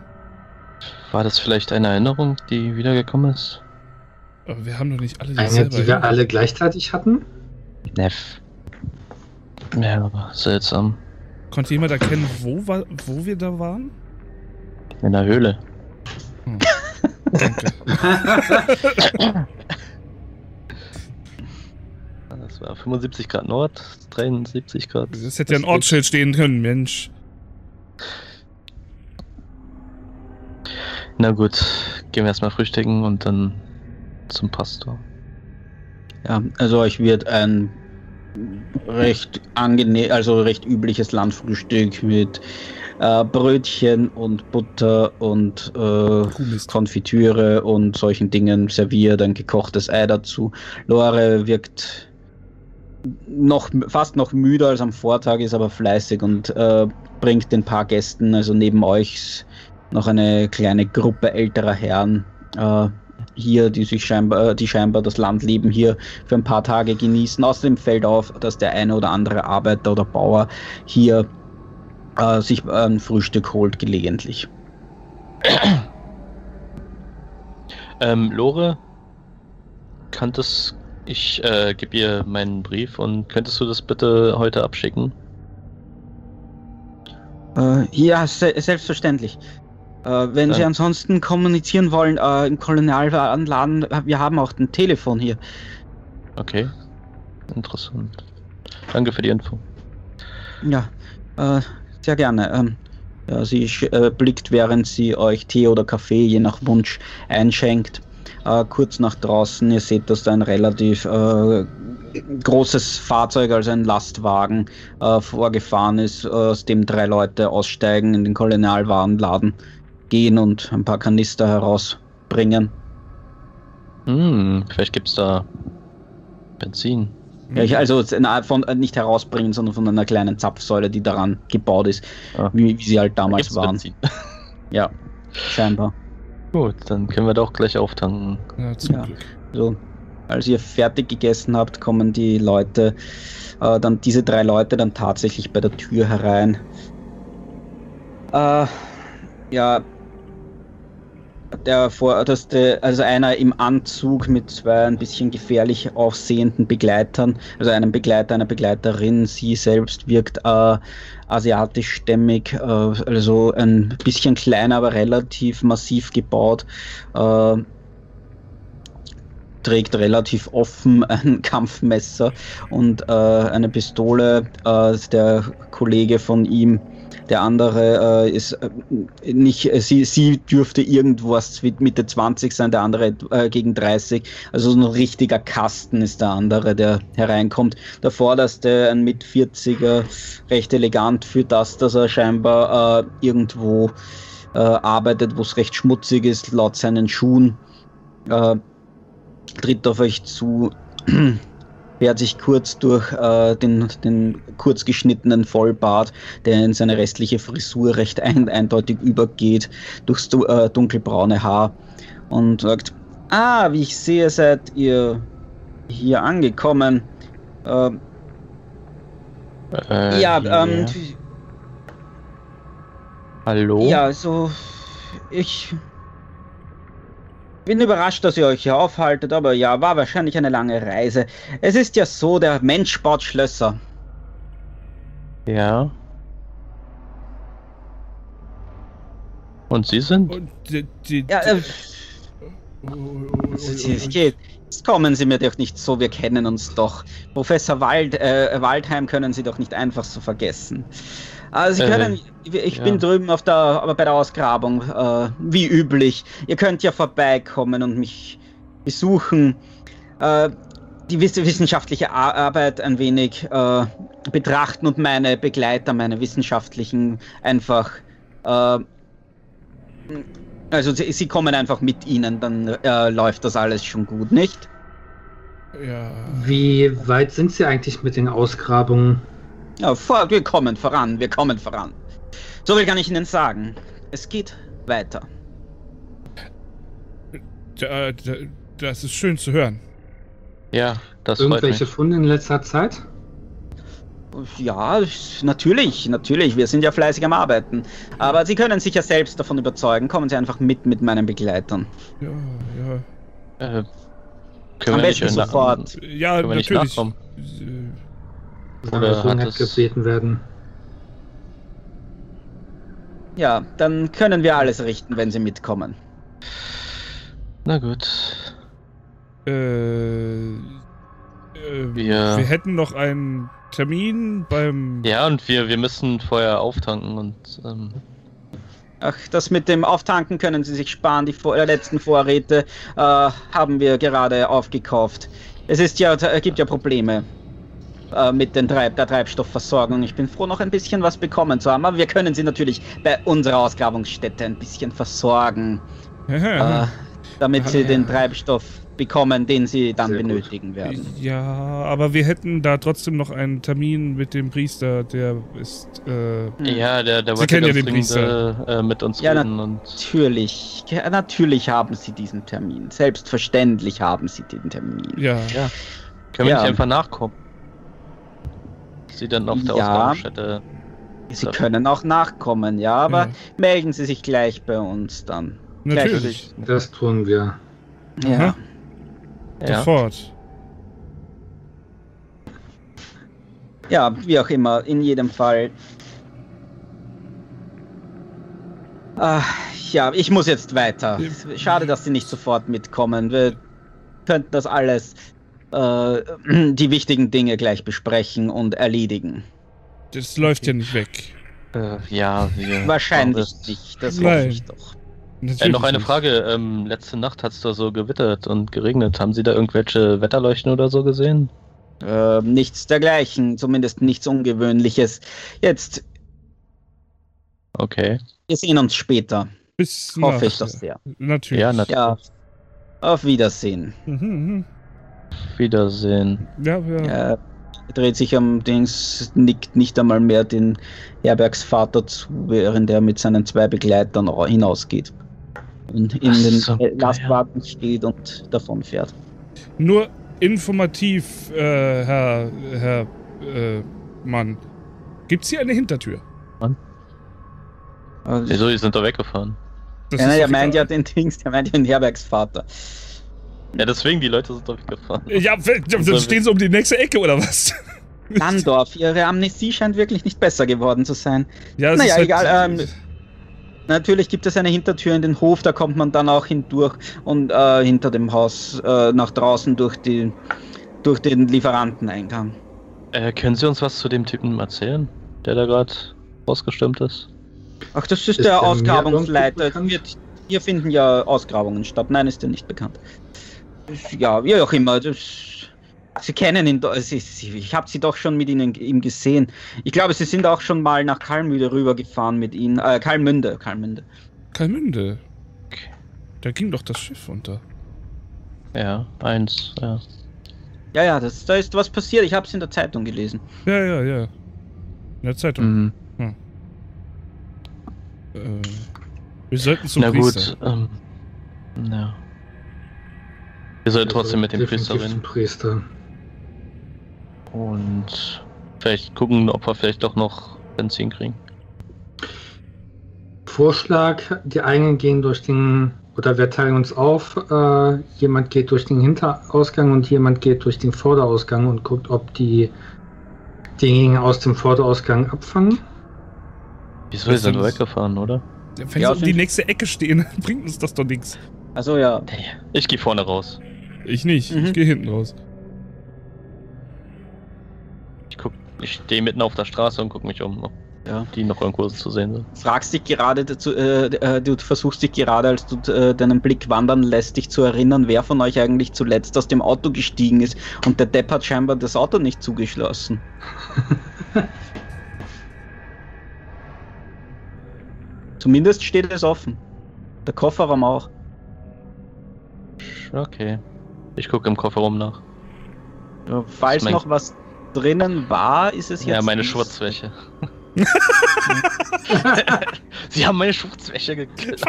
Speaker 3: War das vielleicht eine Erinnerung, die wiedergekommen ist?
Speaker 2: Aber wir haben doch nicht alle
Speaker 4: Eine,
Speaker 2: dieselbe
Speaker 4: die wir alle gleichzeitig hatten?
Speaker 3: Neff. Ja, aber seltsam.
Speaker 2: Konnte jemand erkennen, wo, wo wir da waren?
Speaker 3: In der Höhle.
Speaker 2: Danke.
Speaker 3: Das war 75 Grad Nord, 73 Grad.
Speaker 2: Das hätte ja ein Ortsschild stehen können, Mensch.
Speaker 3: Na gut, gehen wir erstmal frühstücken und dann zum Pastor.
Speaker 1: Ja, also euch wird ein recht angenehm, also recht übliches Landfrühstück mit äh, Brötchen und Butter und äh. Konfitüre und solchen Dingen serviert, ein gekochtes Ei dazu. Lore wirkt noch fast noch müder als am Vortag, ist aber fleißig und äh, bringt den paar Gästen, also neben euch noch eine kleine Gruppe älterer Herren äh, hier, die sich scheinbar, die scheinbar das Landleben hier für ein paar Tage genießen. Außerdem fällt auf, dass der eine oder andere Arbeiter oder Bauer hier äh, sich ein Frühstück holt gelegentlich.
Speaker 3: Ähm, Lore, kanntest ich äh, gebe ihr meinen Brief und könntest du das bitte heute abschicken?
Speaker 1: Äh, ja, se selbstverständlich. Äh, wenn
Speaker 3: Dann-
Speaker 1: Sie ansonsten kommunizieren wollen äh, im Kolonialwarenladen, äh, wir haben auch ein Telefon hier.
Speaker 3: Okay. Interessant. Danke für die Info.
Speaker 1: Ja, äh, sehr gerne. Ähm, ja, sie äh, blickt, während sie euch Tee oder Kaffee je nach Wunsch einschenkt. Kurz nach draußen, ihr seht, dass da ein relativ großes Fahrzeug, also ein Lastwagen, äh, vorgefahren ist, aus dem drei Leute aussteigen, in den Kolonialwarenladen gehen und ein paar Kanister herausbringen.
Speaker 3: Hm, vielleicht gibt's da Benzin.
Speaker 1: Ja, ich, also von, äh, nicht herausbringen, sondern von einer kleinen Zapfsäule, die daran gebaut ist,
Speaker 3: Ah.
Speaker 1: wie, wie sie halt damals waren.
Speaker 3: Benzin.
Speaker 1: Ja, scheinbar.
Speaker 3: Gut, dann können wir doch gleich auftanken.
Speaker 2: Ja, zum
Speaker 1: Ja.
Speaker 2: Glück.
Speaker 1: So, als ihr fertig gegessen habt, kommen die Leute, äh, dann diese drei Leute dann tatsächlich bei der Tür herein. Äh, ja, der vorderste, also einer im Anzug mit zwei ein bisschen gefährlich aussehenden Begleitern, also einem Begleiter, einer Begleiterin. Sie selbst wirkt äh, asiatischstämmig, äh, also ein bisschen kleiner, aber relativ massiv gebaut. Äh, trägt relativ offen ein Kampfmesser und äh, eine Pistole. Äh, der Kollege von ihm, der andere, äh, ist äh, nicht, äh, sie, sie dürfte irgendwas mit Mitte 20 sein, der andere äh, gegen 30. Also so ein richtiger Kasten ist der andere, der hereinkommt. Der vorderste, ein mit 40er, recht elegant für das, dass er scheinbar irgendwo arbeitet, wo es recht schmutzig ist, laut seinen Schuhen. Tritt auf euch zu, fährt sich kurz durch äh, den, den kurz geschnittenen Vollbart, der in seine restliche Frisur recht ein, eindeutig übergeht, durchs du- äh, dunkelbraune Haar und sagt, ah, wie ich sehe, seid ihr hier angekommen. Äh,
Speaker 3: Äh,
Speaker 1: ja, ähm,
Speaker 3: Hallo?
Speaker 1: ja, also ich bin überrascht, dass ihr euch hier aufhaltet, aber ja, war wahrscheinlich eine lange Reise. Es ist ja so, der Mensch baut Schlösser.
Speaker 3: Ja. Und Sie sind?
Speaker 2: Und die, die,
Speaker 1: Ja, äh,
Speaker 2: Oh, oh, oh, oh,
Speaker 1: es
Speaker 2: oh,
Speaker 1: geht. Jetzt kommen Sie mir doch nicht so, wir kennen uns doch. Professor Wald, äh, Waldheim können Sie doch nicht einfach so vergessen. Also Sie
Speaker 3: Äh,
Speaker 1: können, ich
Speaker 3: ja.
Speaker 1: bin drüben auf der, aber bei der Ausgrabung, äh, wie üblich. Ihr könnt ja vorbeikommen und mich besuchen. Äh, die wiss- wissenschaftliche Ar- Arbeit ein wenig äh, betrachten und meine Begleiter, meine wissenschaftlichen einfach äh, also sie, sie kommen einfach mit ihnen, dann äh, läuft das alles schon gut, nicht?
Speaker 2: Ja.
Speaker 4: Wie weit sind Sie eigentlich mit den Ausgrabungen?
Speaker 1: Ja, vor, wir kommen voran, wir kommen voran. So viel kann ich Ihnen sagen. Es geht weiter.
Speaker 2: Da, da, Das ist schön zu hören.
Speaker 3: Ja, das freut
Speaker 4: Irgendwelche
Speaker 3: mich.
Speaker 4: Funde in letzter Zeit?
Speaker 1: Ja, natürlich, natürlich. Wir sind ja fleißig am Arbeiten. Aber Sie können sich ja selbst davon überzeugen. Kommen Sie einfach mit mit meinen Begleitern.
Speaker 2: Ja, ja.
Speaker 3: Äh, können
Speaker 1: Am
Speaker 3: wir nicht
Speaker 1: besten
Speaker 3: nach-
Speaker 1: sofort.
Speaker 2: Ja,
Speaker 3: Können wir nicht
Speaker 2: natürlich.
Speaker 3: nachkommen?
Speaker 4: Oder
Speaker 3: hat es-
Speaker 4: gebeten werden.
Speaker 1: Ja, dann können wir alles richten, wenn Sie mitkommen.
Speaker 3: Na gut.
Speaker 2: Äh, äh,
Speaker 3: Wir-
Speaker 2: wir hätten noch einen Termin beim.
Speaker 3: Ja, und wir, wir müssen vorher auftanken und ähm,
Speaker 1: Ach, das mit dem Auftanken können Sie sich sparen. Die vor, äh, letzten Vorräte äh, haben wir gerade aufgekauft. Es ist ja, es gibt ja Probleme äh, mit den Treib der Treibstoffversorgung. Ich bin froh, noch ein bisschen was bekommen zu haben. Aber wir können Sie natürlich bei unserer Ausgrabungsstätte ein bisschen versorgen, äh, damit Sie den. Treibstoff bekommen, den Sie dann
Speaker 4: Sehr gut.
Speaker 1: benötigen werden.
Speaker 2: Ja, aber wir hätten da trotzdem noch einen Termin mit dem Priester, der ist. Äh,
Speaker 3: ja, der, der
Speaker 2: Sie kennen ja den
Speaker 3: dringend äh, äh, mit uns
Speaker 1: Ja, na-
Speaker 3: reden und
Speaker 1: Natürlich, ja, natürlich haben Sie diesen Termin. Selbstverständlich haben Sie den Termin.
Speaker 2: ja.
Speaker 3: ja. Können wir
Speaker 1: Ja.
Speaker 3: nicht einfach nachkommen? Sie dann auf der
Speaker 1: Ja.
Speaker 3: Ausgangsstätte.
Speaker 1: Sie
Speaker 3: Ja.
Speaker 1: können auch nachkommen, ja, aber
Speaker 2: Ja.
Speaker 1: melden Sie sich gleich bei uns dann.
Speaker 2: Natürlich.
Speaker 4: Das tun wir.
Speaker 1: Ja.
Speaker 3: Ja.
Speaker 2: Sofort.
Speaker 1: Ja, wie auch immer, in jedem Fall. Ah, ja, ich muss jetzt weiter. Schade, dass Sie nicht sofort mitkommen. Wir könnten das alles, äh, die wichtigen Dinge gleich besprechen und erledigen.
Speaker 2: Das läuft ja nicht weg.
Speaker 3: Äh, ja, wir.
Speaker 1: Wahrscheinlich
Speaker 3: das-
Speaker 1: nicht, das hoffe ich doch.
Speaker 2: Natürlich
Speaker 3: Äh, noch eine. Frage. Ähm, letzte Nacht hat es da so gewittert und geregnet. Haben Sie da irgendwelche Wetterleuchten oder so gesehen?
Speaker 1: Äh, nichts dergleichen, zumindest nichts Ungewöhnliches. Jetzt,
Speaker 3: Okay.
Speaker 1: wir sehen uns später.
Speaker 2: Bis
Speaker 1: Hoffe ich doch sehr.
Speaker 2: Natürlich.
Speaker 3: Ja, natürlich.
Speaker 1: Ja, auf Wiedersehen.
Speaker 2: Mhm, mhm.
Speaker 3: Wiedersehen.
Speaker 2: Ja, ja.
Speaker 1: Er dreht sich am Dings, nickt nicht einmal mehr den Herbergsvater zu, während er mit seinen zwei Begleitern hinausgeht. Und in
Speaker 3: Ach
Speaker 1: den
Speaker 3: so,
Speaker 1: äh, Lastwagen steht und davon fährt.
Speaker 2: Nur informativ, äh, Herr, Herr äh, Mann. Gibt's hier eine Hintertür?
Speaker 1: Also,
Speaker 3: Wieso, die sind doch weggefahren.
Speaker 2: Das
Speaker 1: ja,
Speaker 2: ist
Speaker 1: er meint ja den Dings, der meint ja den Herbergsvater.
Speaker 3: Ja, deswegen, die Leute sind doch weggefahren.
Speaker 2: Ja, dann
Speaker 3: So,
Speaker 2: stehen sie um die nächste Ecke oder was?
Speaker 1: Landorf, ihre Amnesie scheint wirklich nicht besser geworden zu sein.
Speaker 2: Ja, es
Speaker 1: Naja,
Speaker 2: ist halt,
Speaker 1: egal, ähm, Natürlich gibt es eine Hintertür in den Hof, da kommt man dann auch hindurch und äh, hinter dem Haus äh, nach draußen durch, die, durch den Lieferanteneingang.
Speaker 3: Äh, können Sie uns was zu dem Typen erzählen, der da gerade rausgestimmt ist?
Speaker 1: Ach, das ist,
Speaker 4: Ist
Speaker 1: der
Speaker 4: der
Speaker 1: Ausgrabungsleiter. hier finden ja Ausgrabungen statt. Nein, ist dir nicht bekannt. Ja, wie auch immer. Das, Sie kennen ihn doch. Sie, ich habe Sie doch schon mit Ihnen, ihm gesehen. Ich glaube, Sie sind auch schon mal nach Kalmüde rübergefahren mit Ihnen. Äh, Kalmünde, Kalmünde.
Speaker 2: Kalmünde. Da ging doch das Schiff unter.
Speaker 3: Ja, eins, ja.
Speaker 1: Ja, ja, das, da ist was passiert. Ich habe es in der Zeitung gelesen.
Speaker 2: Ja, ja, ja. In der Zeitung.
Speaker 3: Mhm.
Speaker 2: Äh, wir sollten zum
Speaker 3: Na
Speaker 2: Priester.
Speaker 3: gut, ähm. Ja. Wir sollten trotzdem mit dem Priester reden.
Speaker 4: Priester.
Speaker 3: Und vielleicht gucken, ob wir vielleicht doch noch Benzin kriegen.
Speaker 4: Vorschlag, die einen gehen durch den, oder wir teilen uns auf, äh, jemand geht durch den Hinterausgang und jemand geht durch den Vorderausgang und guckt, ob die diejenigen aus dem Vorderausgang abfangen.
Speaker 3: Wieso, wir sind weggefahren, oder?
Speaker 2: Wenn
Speaker 1: Ja,
Speaker 2: sie um die nächste Ecke stehen, bringt uns das doch nichts.
Speaker 1: Also ja.
Speaker 3: Ich gehe vorne raus.
Speaker 2: Ich nicht.
Speaker 1: Mhm.
Speaker 2: Ich gehe hinten raus.
Speaker 3: Ich guck, ich stehe mitten auf der Straße und gucke mich um, ob
Speaker 1: Ja.
Speaker 3: die noch irgendwo zu sehen sind.
Speaker 1: fragst dich gerade dazu, äh, äh, du versuchst dich gerade, als du äh, deinen Blick wandern lässt, dich zu erinnern, wer von euch eigentlich zuletzt aus dem Auto gestiegen ist und der Depp hat scheinbar das Auto nicht zugeschlossen. Zumindest steht es offen. Der Kofferraum auch.
Speaker 3: Okay. Ich gucke im Kofferraum nach.
Speaker 1: Ja, Falls
Speaker 3: mein-
Speaker 1: noch was drinnen war, ist es jetzt.
Speaker 3: Ja, meine
Speaker 1: nicht.
Speaker 3: Schmutzwäsche. Sie haben meine Schutzwäsche gekillt.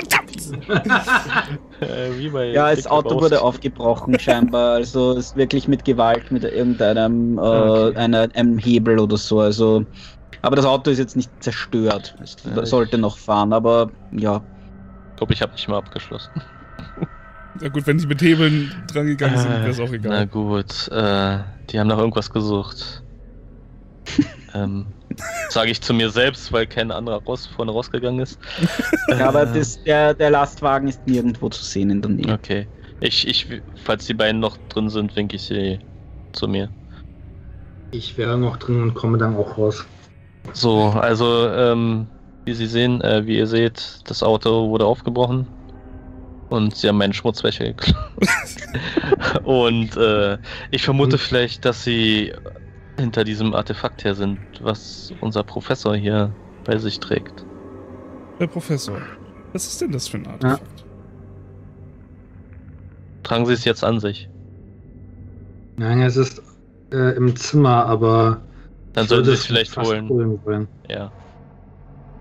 Speaker 3: äh, wie bei
Speaker 1: Ja, das Auto wurde aufgebrochen scheinbar. Also ist wirklich mit Gewalt, mit irgendeinem äh,
Speaker 3: Okay.
Speaker 1: einer, einem Hebel oder so. Also, aber das Auto ist jetzt nicht zerstört. Es
Speaker 3: Ja, ich-
Speaker 1: sollte noch fahren, aber ja.
Speaker 3: Ich glaube, ich habe nicht mal abgeschlossen.
Speaker 2: Ja gut, wenn die mit Hebeln drangegangen sind, wäre es auch
Speaker 3: Na
Speaker 2: egal.
Speaker 3: gut, äh, die haben nach irgendwas gesucht. ähm, Sage ich zu mir selbst, weil kein anderer raus, vorne rausgegangen ist.
Speaker 1: ja aber
Speaker 3: Äh,
Speaker 1: das, der, der Lastwagen ist nirgendwo zu sehen in der Nähe.
Speaker 3: Okay. Ich, ich, falls die beiden noch drin sind, winke ich sie zu mir.
Speaker 4: Ich wäre noch drin und komme dann auch raus.
Speaker 3: So, also, ähm, wie Sie sehen, äh, wie ihr seht, das Auto wurde aufgebrochen. Und sie haben meinen Schmutzwäsche geklaut. und äh, ich vermute
Speaker 4: Und-
Speaker 3: vielleicht, dass sie hinter diesem Artefakt her sind, was unser Professor hier bei sich trägt.
Speaker 2: Herr Professor, was ist denn das für ein Artefakt?
Speaker 3: Tragen Sie es jetzt an sich.
Speaker 4: Nein, es ist äh, im Zimmer, aber.
Speaker 3: Dann
Speaker 4: ich
Speaker 3: sollten Sie es vielleicht holen.
Speaker 4: holen.
Speaker 3: Ja.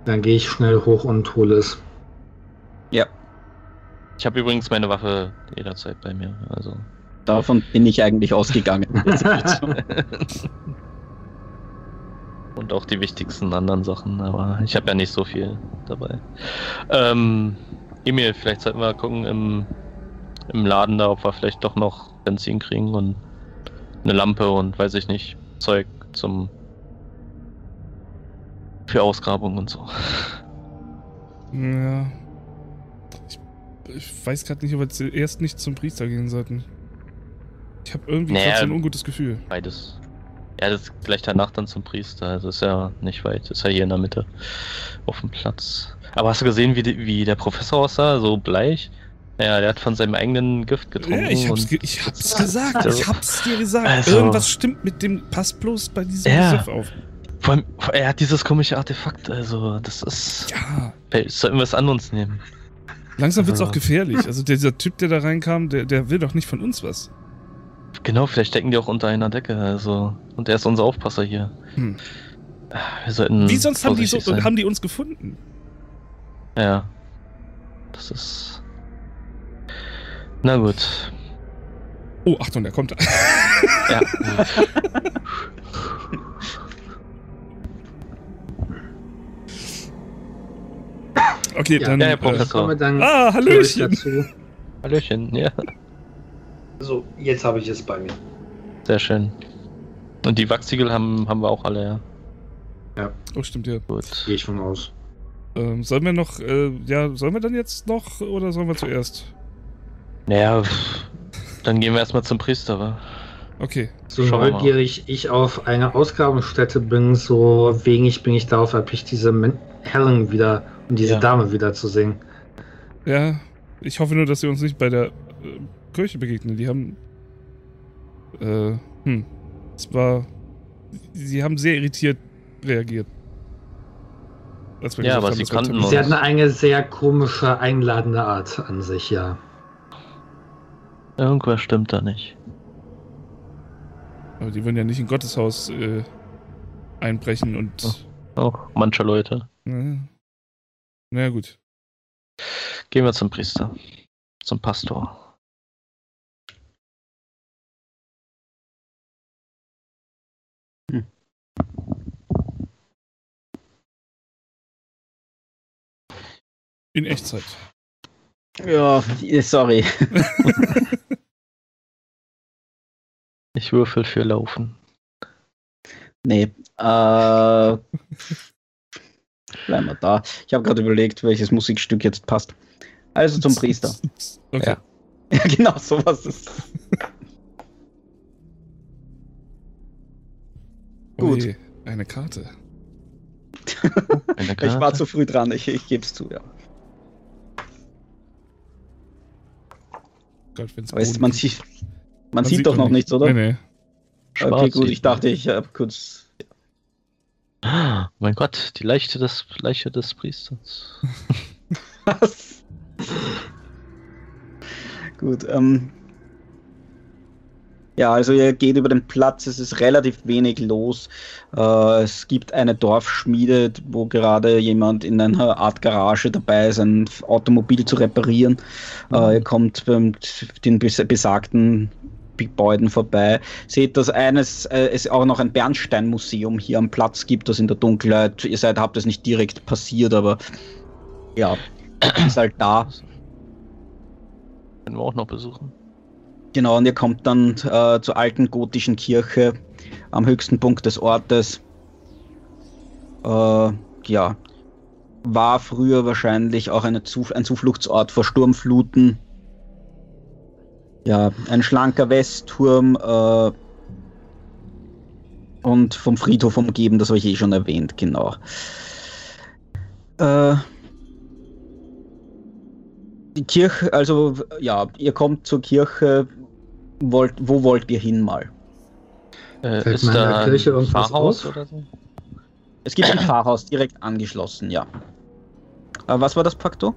Speaker 4: Dann gehe ich schnell hoch und hole es.
Speaker 3: Ich habe übrigens meine Waffe jederzeit bei mir. Also.
Speaker 1: davon bin ich eigentlich ausgegangen.
Speaker 3: Und auch die wichtigsten anderen Sachen, aber ich habe ja nicht so viel dabei. Ähm, Emil, vielleicht sollten wir gucken im, im Laden da, ob wir vielleicht doch noch Benzin kriegen und eine Lampe und weiß ich nicht, Zeug zum für Ausgrabung und so.
Speaker 2: Ja. Ich, ich weiß gerade nicht, ob wir zuerst nicht zum Priester gehen sollten. Ich habe irgendwie
Speaker 3: Naja.
Speaker 2: so ein ungutes Gefühl.
Speaker 3: Beides. Ja, das gleich danach dann zum Priester. Also ist ja nicht weit. Ist ja hier in der Mitte auf dem Platz. Aber hast du gesehen, wie, wie der Professor aussah? So bleich? Ja, der hat von seinem eigenen Gift getrunken.
Speaker 2: Ja, ich hab's, ge ich hab's gesagt.
Speaker 3: Also-
Speaker 2: Ich hab's dir gesagt.
Speaker 3: Also-
Speaker 2: Irgendwas stimmt mit dem. Pass bloß bei diesem
Speaker 3: Ja.
Speaker 2: Begriff auf.
Speaker 3: vor allem, er hat dieses komische Artefakt. Also, das ist.
Speaker 2: Ja.
Speaker 3: Sollten wir es an uns nehmen?
Speaker 2: Langsam wird's
Speaker 3: Ja.
Speaker 2: auch gefährlich. Also dieser Typ, der da reinkam, der, der will doch nicht von uns was.
Speaker 3: Genau, vielleicht stecken die auch unter einer Decke. Also, und er ist unser Aufpasser hier.
Speaker 2: Hm.
Speaker 3: Wir sollten.
Speaker 2: Wie sonst haben die, so,
Speaker 3: sein.
Speaker 2: haben die uns gefunden?
Speaker 3: Ja. Das ist. Na gut.
Speaker 2: Oh, Achtung, der kommt da.
Speaker 3: Ja.
Speaker 2: Okay,
Speaker 4: Ja,
Speaker 2: dann.
Speaker 3: ja,
Speaker 2: äh.
Speaker 4: Ich dann
Speaker 2: ah, Hallöchen.
Speaker 4: dazu.
Speaker 3: Hallöchen, ja.
Speaker 4: So, jetzt habe ich es bei mir.
Speaker 3: Sehr schön. Und die Wachsiegel haben, haben wir auch alle, ja.
Speaker 2: Oh, stimmt ja.
Speaker 3: Gut.
Speaker 4: Gehe ich von aus.
Speaker 2: Ähm, sollen wir noch, äh, ja, sollen wir dann jetzt noch oder sollen wir zuerst?
Speaker 3: Naja, dann gehen wir erstmal zum Priester, wa?
Speaker 2: Okay.
Speaker 4: So neugierig ich auf eine Ausgrabungsstätte bin, so wenig bin ich darauf erpicht, diese Men Helen wieder und diese
Speaker 3: Ja.
Speaker 4: Dame wieder zu sehen.
Speaker 2: Ja, ich hoffe nur, dass wir uns nicht bei der äh, Kirche begegnen. Die haben. Äh, hm. Es war. Sie haben sehr irritiert reagiert. Als wir
Speaker 3: Ja, aber
Speaker 2: haben,
Speaker 3: sie kannten
Speaker 2: Termin-
Speaker 4: Sie
Speaker 3: uns.
Speaker 4: hatten eine sehr komische, einladende Art an sich, ja.
Speaker 3: Irgendwas stimmt da nicht.
Speaker 2: Aber die würden ja nicht in Gottes Haus äh, einbrechen und.
Speaker 3: Auch manche Leute.
Speaker 2: Na, gut.
Speaker 3: Gehen wir zum Priester. Zum Pastor.
Speaker 2: In Echtzeit.
Speaker 1: Ja, sorry.
Speaker 3: Ich würfel für Laufen.
Speaker 1: Nee. Äh, bleiben wir da. Ich habe gerade überlegt, welches Musikstück jetzt passt. Also zum Priester.
Speaker 2: Okay.
Speaker 3: Ja.
Speaker 1: Ja, genau, sowas ist. Gut.
Speaker 2: Ui, eine Karte.
Speaker 3: Eine
Speaker 1: Ich war
Speaker 3: Karte?
Speaker 1: zu früh dran, ich, ich gebe es zu, ja.
Speaker 2: Gott, wenn's
Speaker 1: Aber es,
Speaker 2: Boden
Speaker 1: man
Speaker 2: gibt.
Speaker 1: sieht, man sieht doch noch nichts, oder?
Speaker 2: Nee, nee.
Speaker 1: Okay,
Speaker 3: Schwarz
Speaker 1: gut,
Speaker 3: sieht
Speaker 1: ich dachte, ich habe kurz.
Speaker 3: Ah, Mein Gott, die Leiche des, Leiche des Priesters.
Speaker 1: Was? gut, ähm. Ja, also ihr geht über den Platz, es ist relativ wenig los. Äh, es gibt eine Dorfschmiede, wo gerade jemand in einer Art Garage dabei ist, ein Automobil zu reparieren. Äh, ihr kommt beim den bes- besagten Gebäuden vorbei. Seht, dass eines äh, es auch noch ein Bernsteinmuseum hier am Platz gibt, das in der Dunkelheit, ihr seid, habt es nicht direkt passiert, aber ja, ist halt da.
Speaker 3: Können wir auch noch besuchen.
Speaker 1: Genau, und ihr kommt dann äh, zur alten gotischen Kirche am höchsten Punkt des Ortes. Äh, ja, war früher wahrscheinlich auch eine Zuf ein Zufluchtsort vor Sturmfluten. Ja, ein schlanker Westturm äh, und vom Friedhof umgeben, das habe ich eh schon erwähnt, genau. Äh, die Kirche, also ja, ihr kommt zur Kirche, wollt, wo wollt ihr hin mal?
Speaker 3: Äh,
Speaker 4: Fällt
Speaker 3: ist da ein
Speaker 4: Kirche irgendwas
Speaker 3: Pfarrhaus
Speaker 4: auf?
Speaker 3: oder so?
Speaker 1: Es gibt ein Pfarrhaus direkt angeschlossen, ja. Äh, was war das, Pakto?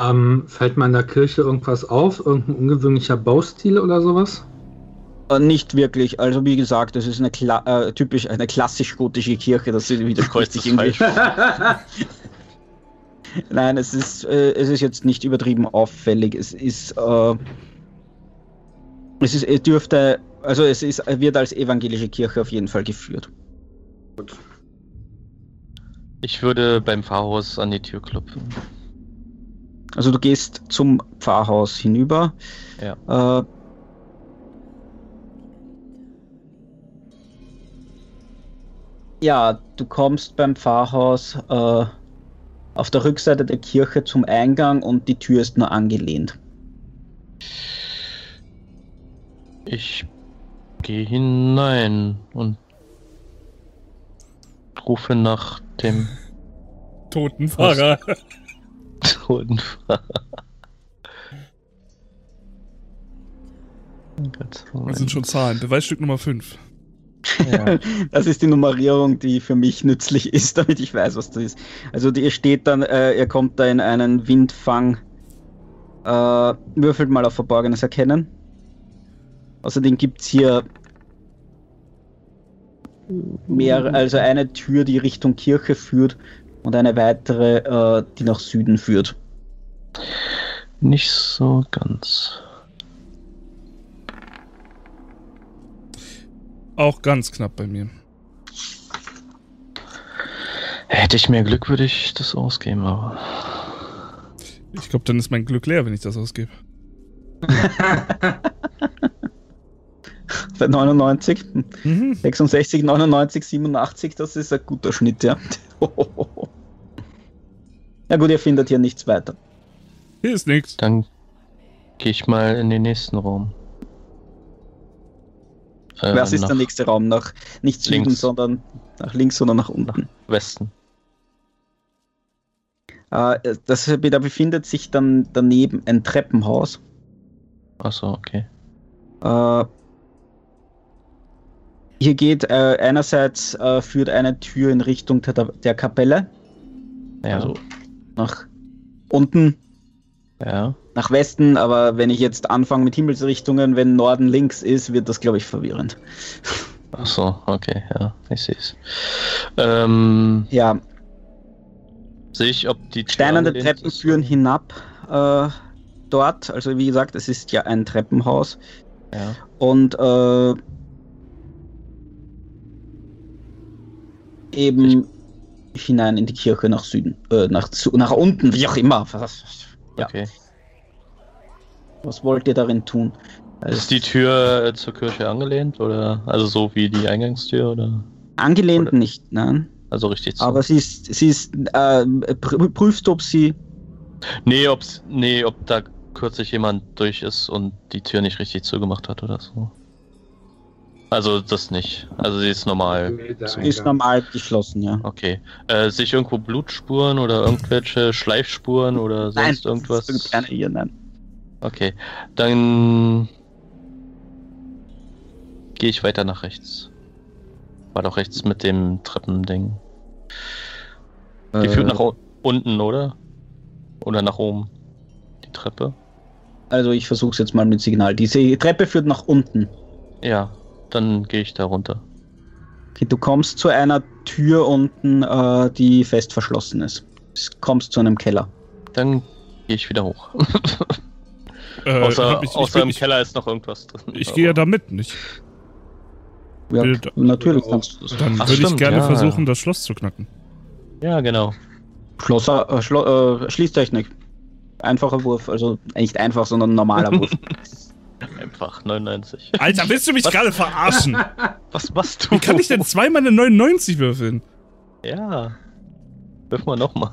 Speaker 4: Ähm, fällt mir in der Kirche irgendwas auf? Irgendein ungewöhnlicher Baustil oder sowas?
Speaker 1: Äh, nicht wirklich. Also wie gesagt, das ist eine Kla äh, typisch eine klassisch gotische Kirche. Das widerspricht sich irgendwie. Nein, es ist äh, es ist jetzt nicht übertrieben auffällig. Es ist äh, es ist es dürfte also es ist wird als evangelische Kirche auf jeden Fall geführt.
Speaker 3: Ich würde beim Pfarrhaus an die Tür klopfen.
Speaker 1: Also du gehst zum Pfarrhaus hinüber.
Speaker 3: Ja.
Speaker 1: Äh, ja, du kommst beim Pfarrhaus äh, auf der Rückseite der Kirche zum Eingang und die Tür ist nur angelehnt.
Speaker 3: Ich gehe hinein und rufe nach dem
Speaker 2: Toten Fahrer.
Speaker 3: Ganz
Speaker 2: Das sind schon Zahlen. Beweisstück Nummer 5.
Speaker 3: Ja.
Speaker 1: Das ist die Nummerierung, die für mich nützlich ist, damit ich weiß, was das ist. Also ihr steht dann, äh, ihr kommt da in einen Windfang. Äh, würfelt mal auf Verborgenes erkennen. Außerdem gibt es hier mehr, also eine Tür, die Richtung Kirche führt und eine weitere, äh, die nach Süden führt.
Speaker 3: Nicht so ganz.
Speaker 2: Auch ganz knapp bei mir.
Speaker 3: Hätte ich mehr Glück, würde ich das ausgeben, aber.
Speaker 2: Ich glaube, dann ist mein Glück leer, wenn ich das ausgebe.
Speaker 1: Bei 99,
Speaker 2: Mhm.
Speaker 1: 66, 99, 87, das ist ein guter Schnitt, ja. Ja gut, ihr findet hier nichts weiter.
Speaker 2: Hier ist nichts.
Speaker 3: Dann gehe ich mal in den nächsten Raum. Äh,
Speaker 1: Was ist
Speaker 3: nach
Speaker 1: der nächste Raum? Nach nicht Süden,
Speaker 3: links.
Speaker 1: sondern nach links, sondern nach unten.
Speaker 3: Westen.
Speaker 1: Äh, das, da befindet sich dann daneben ein Treppenhaus.
Speaker 3: Achso, okay.
Speaker 1: Äh, hier geht äh, einerseits äh, führt eine Tür in Richtung der, der Kapelle,
Speaker 3: Ja.
Speaker 1: also nach unten,
Speaker 3: ja.
Speaker 1: nach Westen, aber wenn ich jetzt anfange mit Himmelsrichtungen, wenn Norden links ist, wird das, glaube ich, verwirrend.
Speaker 3: Achso, okay, ja, ich sehe es. Ähm,
Speaker 1: Ja,
Speaker 3: sehe ich, ob die
Speaker 1: steinerne Treppen führen hinab äh, dort. Also wie gesagt, es ist ja ein Treppenhaus.
Speaker 3: Ja.
Speaker 1: Und äh, eben hinein in die Kirche nach Süden, äh, nach, nach unten, wie auch immer. Was, Ja.
Speaker 3: Okay.
Speaker 1: was wollt ihr darin tun? Also,
Speaker 3: Ist die Tür äh, zur Kirche angelehnt oder also so wie die Eingangstür oder
Speaker 1: angelehnt
Speaker 3: oder-
Speaker 1: nicht, nein.
Speaker 3: also richtig so?
Speaker 1: Aber sie ist, sie ist, äh, pr prüfst, ob sie,
Speaker 3: nee, ob's nee, ob da kürzlich jemand durch ist und die Tür nicht richtig zugemacht hat oder so. Also das nicht. Also sie ist normal. So.
Speaker 1: ist normal geschlossen, ja.
Speaker 3: Okay. Äh, sehe ich irgendwo Blutspuren oder irgendwelche Schleifspuren oder sonst
Speaker 1: nein,
Speaker 3: irgendwas?
Speaker 1: das ist keine ihr, nein.
Speaker 3: Okay. Dann gehe ich weiter nach rechts. War doch rechts mit dem Treppending. Die
Speaker 1: Äh,
Speaker 3: führt nach unten, oder? Oder nach oben? Die Treppe?
Speaker 1: Also ich versuche es jetzt mal mit Signal. Diese Treppe führt nach unten.
Speaker 3: Ja, dann gehe ich da runter.
Speaker 1: Okay, du kommst zu einer Tür unten, äh, die fest verschlossen ist. Du kommst zu einem Keller.
Speaker 3: Dann gehe ich wieder hoch.
Speaker 2: Äh,
Speaker 3: außer
Speaker 2: ich, ich,
Speaker 3: außer
Speaker 2: bin-
Speaker 3: im
Speaker 2: ich,
Speaker 3: Keller ist noch irgendwas drin.
Speaker 2: ich gehe ja da mit, nicht?
Speaker 1: Ja,
Speaker 2: Bild-
Speaker 1: natürlich kannst du das.
Speaker 2: Dann
Speaker 3: Ach,
Speaker 2: würde ich gerne
Speaker 3: ja.
Speaker 2: versuchen, das Schloss zu knacken.
Speaker 3: Ja, genau.
Speaker 1: Schlosser, äh, Schlo äh, Schließtechnik. Einfacher Wurf, also nicht einfach, sondern normaler Wurf.
Speaker 3: Einfach 99.
Speaker 2: Alter, willst du mich gerade verarschen?
Speaker 3: Was machst du?
Speaker 2: Wie kann ich denn zweimal eine 99 würfeln?
Speaker 3: Ja. Wirf mal nochmal.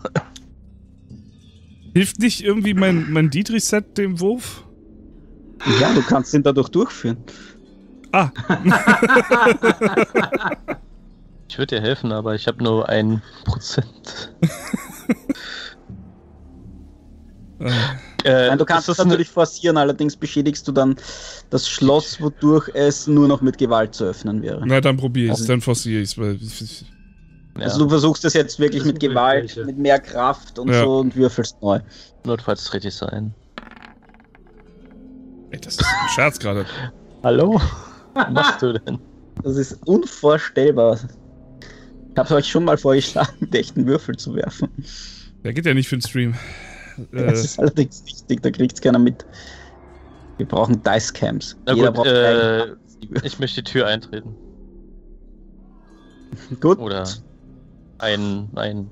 Speaker 2: Hilft nicht irgendwie mein, mein Dietrich-Set dem Wurf?
Speaker 1: ja, du kannst ihn dadurch durchführen.
Speaker 2: Ah,
Speaker 3: Ich würde dir helfen, aber ich habe nur ein Prozent.
Speaker 2: äh,
Speaker 3: Äh,
Speaker 1: Nein, du kannst es
Speaker 3: das
Speaker 1: natürlich forcieren, allerdings beschädigst du dann das Schloss, wodurch es nur noch mit Gewalt zu öffnen wäre.
Speaker 2: na dann probiere ich es, dann forciere ich es. Weil
Speaker 3: Eine,
Speaker 1: Also du versuchst es jetzt wirklich
Speaker 4: Das
Speaker 1: mit Gewalt,
Speaker 4: möglich,
Speaker 1: mit mehr Kraft und
Speaker 2: Ja.
Speaker 1: so und würfelst neu.
Speaker 3: ja, notfalls trete ich ein.
Speaker 2: Ey, das ist ein Scherz gerade.
Speaker 3: Hallo? Was machst du denn?
Speaker 1: Das ist unvorstellbar. Ich habe euch schon mal vorgeschlagen, mit echten Würfel zu werfen.
Speaker 2: Der geht ja nicht für den Stream.
Speaker 1: Das
Speaker 2: Äh,
Speaker 1: ist allerdings wichtig, da kriegt's keiner mit. Wir brauchen Dice Cams.
Speaker 3: Na
Speaker 1: Jeder
Speaker 3: gut,
Speaker 1: braucht
Speaker 3: äh, ich möchte die Tür eintreten.
Speaker 1: Gut.
Speaker 3: Oder ein, ein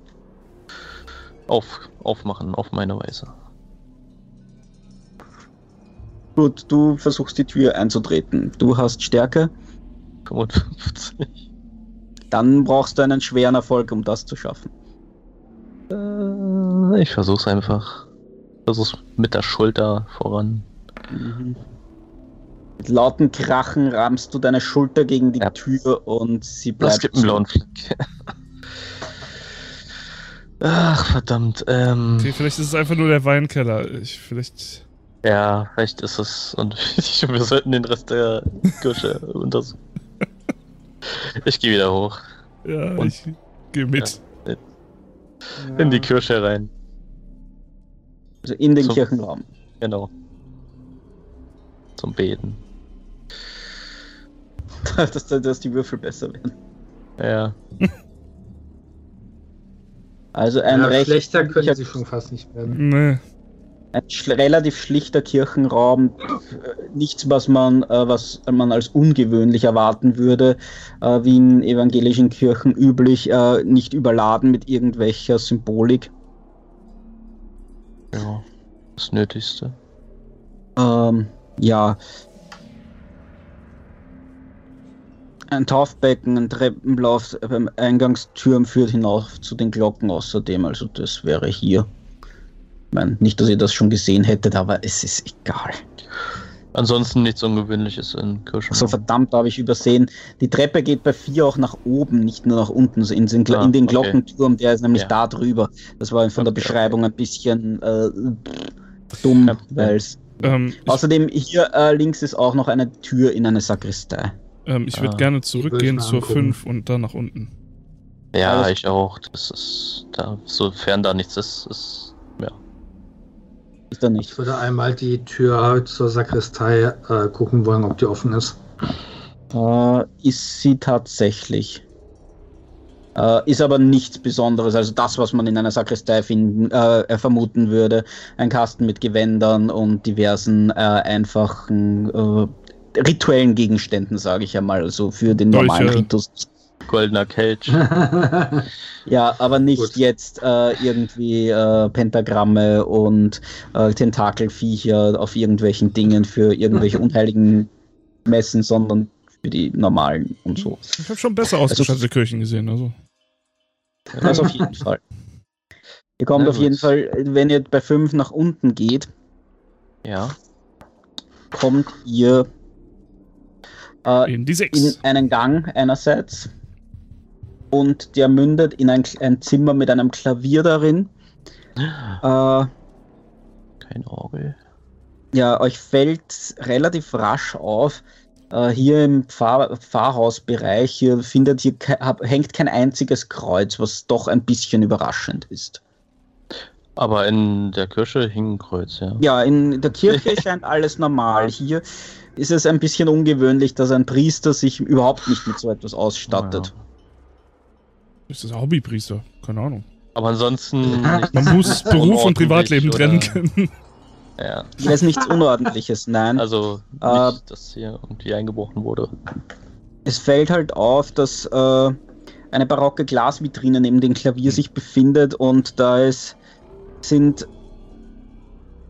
Speaker 3: auf, aufmachen auf meine Weise.
Speaker 1: Gut, du versuchst die Tür einzutreten. Du hast Stärke,
Speaker 3: 55.
Speaker 1: dann brauchst du einen schweren Erfolg, um das zu schaffen.
Speaker 3: Äh, ich versuch's einfach. Versuch's mit der Schulter voran.
Speaker 1: Mhm. Mit lauten Krachen rammst du deine Schulter gegen die
Speaker 3: Ja.
Speaker 1: Tür und sie
Speaker 3: Das
Speaker 1: bleibt.
Speaker 3: gibt einen blauen Fleck. Ach, verdammt. Ähm,
Speaker 2: okay, vielleicht ist es einfach nur der Weinkeller. Ich, vielleicht.
Speaker 3: ja, vielleicht ist es. Und wir sollten den Rest der Kirsche untersuchen. Ich gehe wieder hoch.
Speaker 2: Ja,
Speaker 3: Und-
Speaker 2: ich gehe mit.
Speaker 3: In die Kirsche rein.
Speaker 1: Also in den
Speaker 3: So.
Speaker 1: Kirchenraum.
Speaker 3: Genau. Zum Beten.
Speaker 1: dass, dass die Würfel besser werden.
Speaker 3: Ja.
Speaker 1: Also ein
Speaker 4: Ja,
Speaker 1: recht
Speaker 4: schlechter können sie schon fast nicht werden.
Speaker 2: Nee.
Speaker 1: Ein schl relativ schlichter Kirchenraum, äh, nichts, was man, äh, was man als ungewöhnlich erwarten würde, äh, wie in evangelischen Kirchen üblich, äh, nicht überladen mit irgendwelcher Symbolik.
Speaker 3: Ja. Das Nötigste.
Speaker 1: Ähm, ja. Ein Taufbecken, ein Treppenlauf beim Eingangstürm führt hinauf zu den Glocken außerdem, also das wäre hier. Ich meine, nicht, dass ihr das schon gesehen hättet, aber es ist egal.
Speaker 3: Ansonsten nichts Ungewöhnliches in Kirschen.
Speaker 1: So verdammt, da habe ich übersehen. Die Treppe geht bei 4 auch nach oben, nicht nur nach unten, in den, Glo
Speaker 3: Ah,
Speaker 1: in den
Speaker 3: okay.
Speaker 1: Glockenturm, der ist nämlich
Speaker 3: Ja.
Speaker 1: da drüber. Das war von der
Speaker 3: Okay,
Speaker 1: Beschreibung ein bisschen äh, dumm,
Speaker 3: Problem.
Speaker 1: weil es.
Speaker 2: Ähm, ich
Speaker 1: Außerdem hier äh, links ist auch noch eine Tür in eine Sakristei.
Speaker 2: ähm, ich würde
Speaker 3: Ah,
Speaker 2: gerne zurückgehen zur
Speaker 4: angucken.
Speaker 2: 5 und dann nach unten.
Speaker 3: Ja,
Speaker 1: Alles-
Speaker 3: ich auch. Das ist. Da, sofern da nichts ist, ist. Ja.
Speaker 1: Ist da nicht.
Speaker 4: Ich würde einmal die Tür zur Sakristei äh, gucken wollen, ob die offen ist.
Speaker 1: Äh, ist sie tatsächlich. Äh, ist aber nichts Besonderes, also das, was man in einer Sakristei finden, äh, vermuten würde. Ein Kasten mit Gewändern und diversen äh, einfachen äh, rituellen Gegenständen, sage ich einmal, also für den
Speaker 2: Dolche.
Speaker 1: normalen Ritus.
Speaker 3: Goldener Kelch.
Speaker 1: Ja, aber nicht
Speaker 4: Gut.
Speaker 1: jetzt äh, irgendwie äh, Pentagramme und äh, Tentakelviecher auf irgendwelchen Dingen für irgendwelche unheiligen Messen, sondern für die normalen und so.
Speaker 2: Ich habe schon besser ausgestattete Kirchen gesehen, also.
Speaker 1: Das auf jeden Fall. Ihr kommt
Speaker 3: Na
Speaker 1: auf jeden. Fall, wenn ihr bei 5 nach unten geht,
Speaker 3: Ja.
Speaker 1: kommt ihr äh,
Speaker 2: In die
Speaker 1: in
Speaker 2: 6.
Speaker 1: einen Gang einerseits und der mündet in ein, ein Zimmer mit einem Klavier darin. Äh,
Speaker 3: Kein Orgel.
Speaker 1: Ja, euch fällt relativ rasch auf, äh, hier im Pfarr Pfarrhausbereich, hier findet hier ke hängt kein einziges Kreuz, was doch ein bisschen überraschend ist.
Speaker 3: Aber in der Kirche hing ein Kreuz, ja.
Speaker 1: Ja, in der Kirche scheint alles normal. Hier ist es ein bisschen ungewöhnlich, dass ein Priester sich überhaupt nicht mit so etwas ausstattet.
Speaker 2: Ist das ein Hobbypriester? Keine Ahnung.
Speaker 3: Aber ansonsten.
Speaker 2: Man muss Beruf und Privatleben trennen können.
Speaker 3: Ja.
Speaker 1: Hier ist nichts Unordentliches, nein.
Speaker 3: Also, nicht,
Speaker 1: Äh,
Speaker 3: dass hier irgendwie eingebrochen wurde.
Speaker 1: Es fällt halt auf, dass äh, eine barocke Glasvitrine neben dem Klavier sich befindet und da ist, sind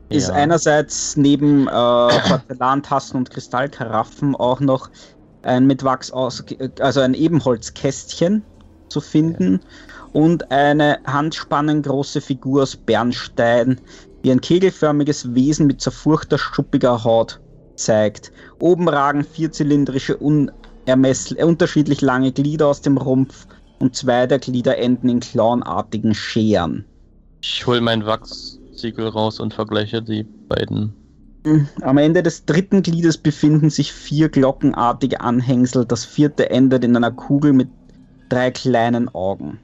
Speaker 1: ist
Speaker 3: Ja.
Speaker 1: einerseits neben äh, Porzellantassen und Kristallkaraffen auch noch ein mit Wachs aus, also ein Ebenholzkästchen zu finden und eine handspannengroße Figur aus Bernstein, die ein kegelförmiges Wesen mit zerfurchter, schuppiger Haut zeigt. Oben ragen vierzylindrische, äh, unterschiedlich lange Glieder aus dem Rumpf und zwei der Glieder enden in klauenartigen Scheren.
Speaker 3: Ich hol mein Wachssiegel raus und vergleiche die beiden.
Speaker 1: Am Ende des dritten Gliedes befinden sich vier glockenartige Anhängsel. Das vierte endet in einer Kugel mit drei kleinen Augen.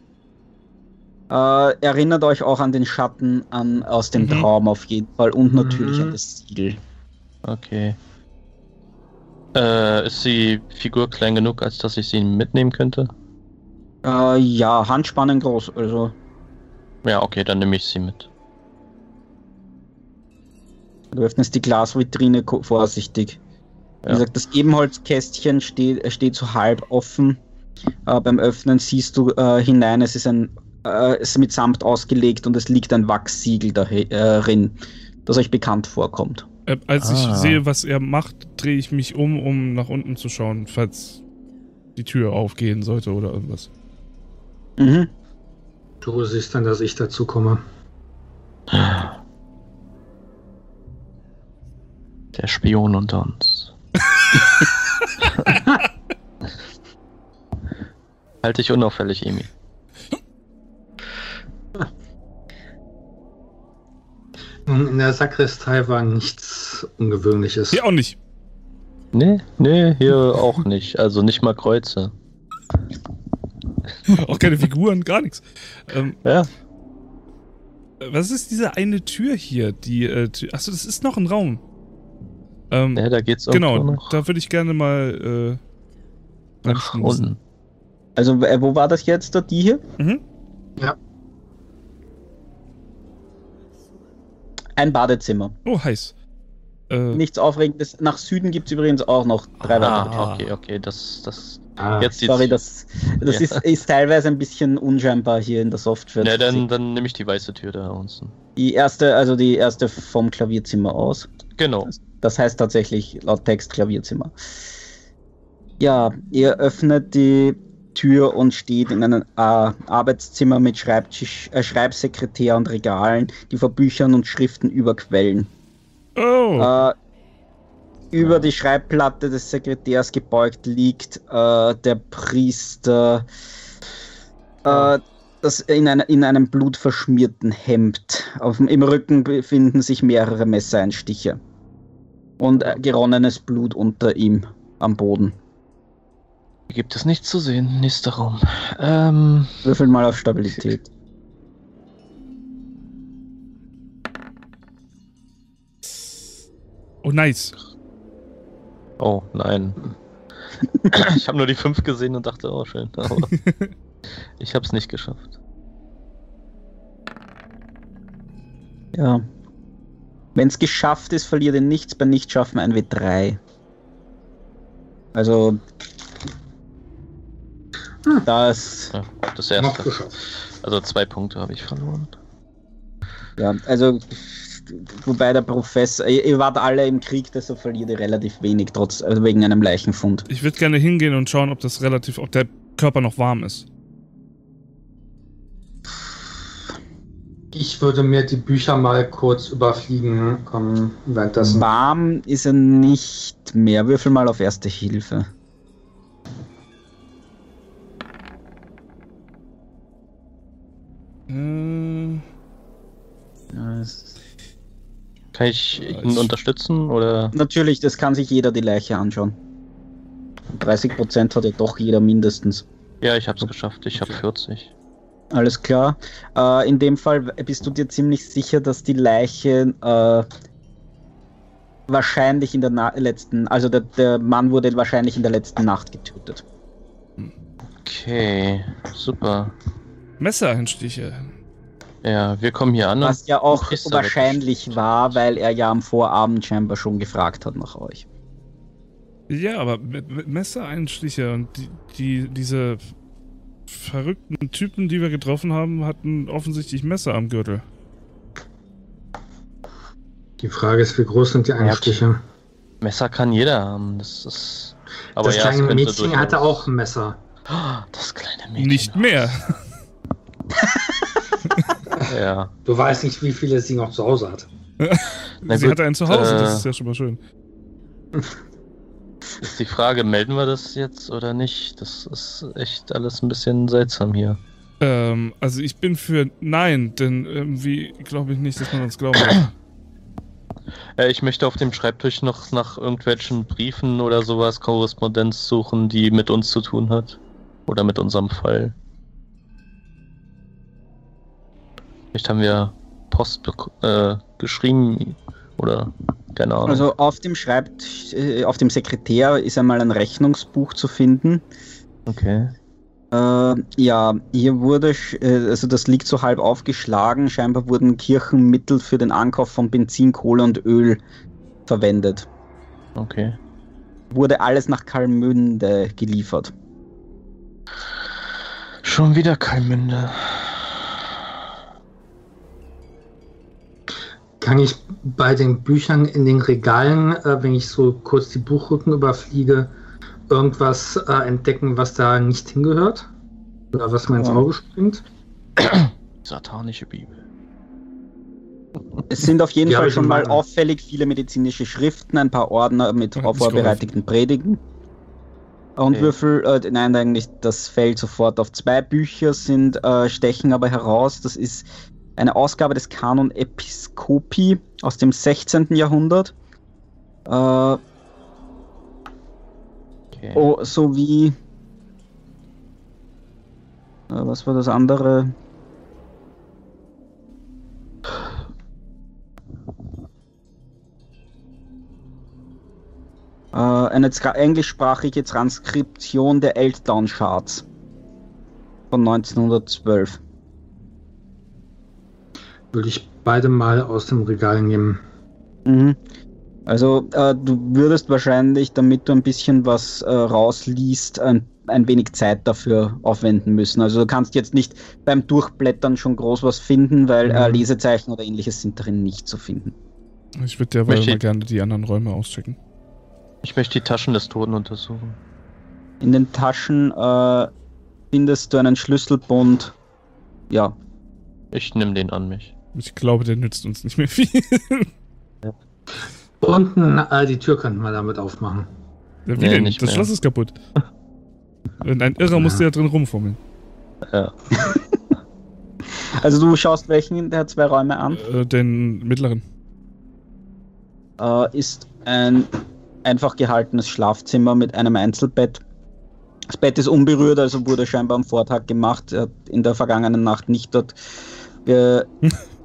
Speaker 1: Äh, erinnert euch auch an den Schatten an, aus dem
Speaker 2: Mhm.
Speaker 1: Traum auf jeden Fall und natürlich
Speaker 4: Mhm.
Speaker 1: an das Siegel.
Speaker 3: Okay. Äh, ist die Figur klein genug, als dass ich sie mitnehmen könnte?
Speaker 1: Äh, ja, Handspannen groß, also
Speaker 3: Ja, okay, dann nehme ich sie mit.
Speaker 1: du öffnest die Glasvitrine vorsichtig. Wie
Speaker 3: Ja.
Speaker 1: gesagt, das Ebenholzkästchen steht, äh, steht so halb offen. Äh, beim Öffnen siehst du äh, hinein, es ist ein äh, es ist mit Samt ausgelegt und es liegt ein Wachssiegel darin, das euch bekannt vorkommt.
Speaker 2: Äh, als ich
Speaker 3: Ah.
Speaker 2: sehe, was er macht, drehe ich mich um, um nach unten zu schauen, falls die Tür aufgehen sollte oder irgendwas.
Speaker 1: Mhm.
Speaker 4: Du siehst dann, dass ich dazu komme.
Speaker 3: Der Spion unter uns. halt dich unauffällig, Emi.
Speaker 4: In der Sakristei war nichts Ungewöhnliches.
Speaker 2: Hier auch nicht.
Speaker 3: Nee, nee, hier auch nicht. Also nicht mal Kreuze.
Speaker 2: Auch keine Figuren, gar nichts. Ähm,
Speaker 3: Ja,
Speaker 2: was ist diese eine Tür hier? Die, äh, Tür, achso, das ist noch ein Raum. Ähm,
Speaker 3: nee da geht's
Speaker 2: genau,
Speaker 3: irgendwo noch
Speaker 2: da würde ich gerne mal äh,
Speaker 3: nach unten.
Speaker 1: Also, äh, wo war das jetzt, da, die hier?
Speaker 2: Mhm.
Speaker 1: Ein Badezimmer.
Speaker 2: Oh, heiß. Äh,
Speaker 1: Nichts Aufregendes. Nach Süden gibt es übrigens auch noch drei weitere.
Speaker 3: Ah, okay, okay, das, das,
Speaker 4: Ah,
Speaker 3: jetzt die,
Speaker 1: Sorry, das, das
Speaker 3: Ja.
Speaker 1: ist, ist teilweise ein bisschen unscheinbar hier in der Software.
Speaker 3: ne,
Speaker 1: zu
Speaker 3: dann, dann nehme ich die weiße Tür da unten.
Speaker 1: Die erste, also die erste vom Klavierzimmer aus.
Speaker 3: Genau.
Speaker 1: Das heißt tatsächlich laut Text Klavierzimmer. Ja, ihr öffnet die Tür und steht in einem äh, Arbeitszimmer mit Schreibtisch, äh, Schreibsekretär und Regalen, die vor Büchern und Schriften überquellen.
Speaker 2: oh,
Speaker 1: Äh, über die Schreibplatte des Sekretärs gebeugt liegt äh, der Priester äh, das in, einer, in einem blutverschmierten Hemd. Auf dem, Im Rücken befinden sich mehrere Messereinstiche. Und äh, geronnenes Blut unter ihm am Boden.
Speaker 3: Hier gibt es nichts zu sehen. Nächster Raum. Ähm,
Speaker 1: Würfel mal auf Stabilität.
Speaker 2: oh, nice.
Speaker 3: oh, nein. ich habe nur die 5 gesehen und dachte, oh, schön. Aber ich habe es nicht geschafft.
Speaker 1: Ja. Wenn es geschafft ist, verliert ihr nichts. Bei Nichtschaffen ein W3. Also.
Speaker 4: Hm.
Speaker 1: Das.
Speaker 3: Ja, das erste. Also zwei Punkte habe ich verloren.
Speaker 1: Ja, also. Wobei der Professor. Ihr, wart alle im Krieg, deshalb verliert ihr relativ wenig, trotz. Also wegen einem Leichenfund.
Speaker 2: Ich würde gerne hingehen und schauen, ob das relativ, ob der Körper noch warm ist.
Speaker 4: Ich würde mir die Bücher mal kurz überfliegen, ähm, währenddessen.
Speaker 1: Warm ist er nicht mehr. Würfel mal auf Erste Hilfe. Es-
Speaker 3: Kann ich ihn unterstützen oder?
Speaker 1: Natürlich, das kann sich jeder die Leiche anschauen. 30% hat ja doch jeder mindestens.
Speaker 3: Ja, ich habe es geschafft. Ich habe
Speaker 2: Okay.
Speaker 3: 40.
Speaker 1: Alles klar. Äh, in dem Fall bist du dir ziemlich sicher, dass die Leiche äh, wahrscheinlich in der Na letzten, also der, der Mann wurde wahrscheinlich in der letzten Nacht getötet.
Speaker 3: Okay, super.
Speaker 2: Messereinstiche.
Speaker 3: Ja, wir kommen hier an.
Speaker 1: Was ja auch wahrscheinlich war, weil er ja am Vorabend scheinbar schon gefragt hat nach euch.
Speaker 2: Ja, aber Messereinstiche und die, die, diese verrückten Typen, die wir getroffen haben, hatten offensichtlich Messer am Gürtel.
Speaker 4: Die Frage ist, wie groß sind die Einstiche?
Speaker 3: Messer kann jeder haben. Das ist. Aber
Speaker 4: das
Speaker 3: ja,
Speaker 4: kleine Mädchen hatte auch ein Messer.
Speaker 3: Das kleine Mädchen.
Speaker 2: Nicht mehr.
Speaker 3: Ja.
Speaker 4: Du weißt nicht, wie viele sie noch zu Hause hat.
Speaker 2: Sie
Speaker 3: gut,
Speaker 2: hatte einen zu Hause,
Speaker 3: äh,
Speaker 2: das ist ja schon mal schön.
Speaker 3: Ist die Frage, melden wir das jetzt oder nicht? Das ist echt alles ein bisschen seltsam hier.
Speaker 2: Ähm, also ich bin für Nein, denn irgendwie glaube ich nicht, dass man uns glauben.
Speaker 3: Äh, ich möchte auf dem Schreibtisch noch nach irgendwelchen Briefen oder sowas Korrespondenz suchen, die mit uns zu tun hat. Oder mit unserem Fall. Vielleicht haben wir Post äh, geschrieben oder keine Ahnung.
Speaker 1: Also auf dem Schreibt, äh, auf dem Sekretär ist einmal ein Rechnungsbuch zu finden.
Speaker 3: okay.
Speaker 1: Äh, ja, hier wurde, äh, also das liegt so halb aufgeschlagen. Scheinbar wurden Kirchenmittel für den Ankauf von Benzin, Kohle und Öl verwendet.
Speaker 3: Okay.
Speaker 1: Wurde alles nach Kalmünde geliefert.
Speaker 3: Schon wieder Kalmünde.
Speaker 4: Kann ich bei den Büchern in den Regalen, äh, wenn ich so kurz die Buchrücken überfliege, irgendwas äh, entdecken, was da nicht hingehört? Oder was mir ins
Speaker 1: Ja.
Speaker 4: Auge springt?
Speaker 3: Satanische Bibel.
Speaker 1: Es sind auf jeden
Speaker 4: Die hab
Speaker 1: Fall schon mal auffällig viele medizinische Schriften, ein paar Ordner mit vorbereiteten Predigen. Und. Würfel, äh, nein, eigentlich, das fällt sofort auf zwei Bücher, sind, äh, stechen aber heraus. Das ist eine Ausgabe des Kanon Episcopi aus dem 16. Jahrhundert. Äh,
Speaker 3: Okay.
Speaker 1: oh, sowie. Äh, was war das andere? Äh, eine englischsprachige Transkription der Eltdown Charts von 1912.
Speaker 4: Würde ich beide mal aus dem Regal nehmen.
Speaker 1: Mhm. Also äh, du würdest wahrscheinlich, damit du ein bisschen was äh, rausliest, ein, ein wenig Zeit dafür aufwenden müssen. Also du kannst jetzt nicht beim Durchblättern schon groß was finden, weil äh,
Speaker 4: Mhm.
Speaker 1: Lesezeichen oder ähnliches sind darin nicht zu finden.
Speaker 2: Ich würde derweil mal gerne die anderen Räume auschecken.
Speaker 3: Ich möchte die Taschen des Toten untersuchen.
Speaker 1: In den Taschen äh, findest du einen Schlüsselbund. Ja,
Speaker 3: Ich nehme den an mich.
Speaker 2: Ich glaube, der nützt uns nicht mehr viel.
Speaker 4: Unten, äh, die Tür könnten wir damit aufmachen.
Speaker 2: Ja, wie
Speaker 3: Nee,
Speaker 2: denn?
Speaker 3: nicht
Speaker 2: das
Speaker 3: mehr.
Speaker 2: Schloss ist kaputt. Und ein Irrer musste ja drin rumfummeln.
Speaker 3: Ja.
Speaker 1: also du schaust welchen der zwei Räume an.
Speaker 2: Äh, den mittleren.
Speaker 1: äh, ist ein einfach gehaltenes Schlafzimmer mit einem Einzelbett. Das Bett ist unberührt, also wurde scheinbar am Vortag gemacht. Er hat in der vergangenen Nacht nicht dort ge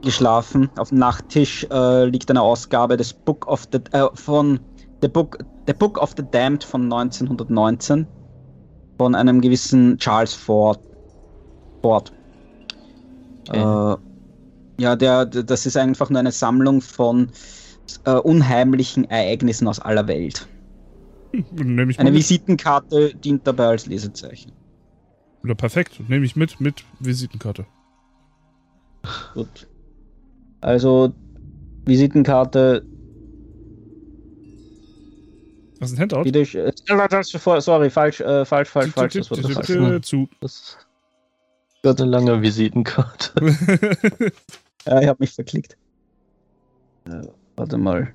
Speaker 1: geschlafen. Auf dem Nachttisch äh, liegt eine Ausgabe des Book of the äh, von The Book, the Book of the Damned von 1919 von einem gewissen Charles Ford. Ford.
Speaker 3: Okay.
Speaker 1: Äh, ja, der, der, das ist einfach nur eine Sammlung von äh, unheimlichen Ereignissen aus aller Welt.
Speaker 2: Hm,
Speaker 1: Eine
Speaker 2: mit.
Speaker 1: Visitenkarte dient dabei als Lesezeichen.
Speaker 2: Oder perfekt. Nehme ich mit, mit Visitenkarte.
Speaker 1: Gut. Also, Visitenkarte,
Speaker 2: Das ist ein Handout.
Speaker 1: wieder, äh, sorry, falsch, äh, falsch, falsch, falsch, das war das falsch.
Speaker 2: Äh, Zu.
Speaker 3: Das ist eine lange Visitenkarte.
Speaker 1: Ja, ich habe mich verklickt. Äh, warte mal.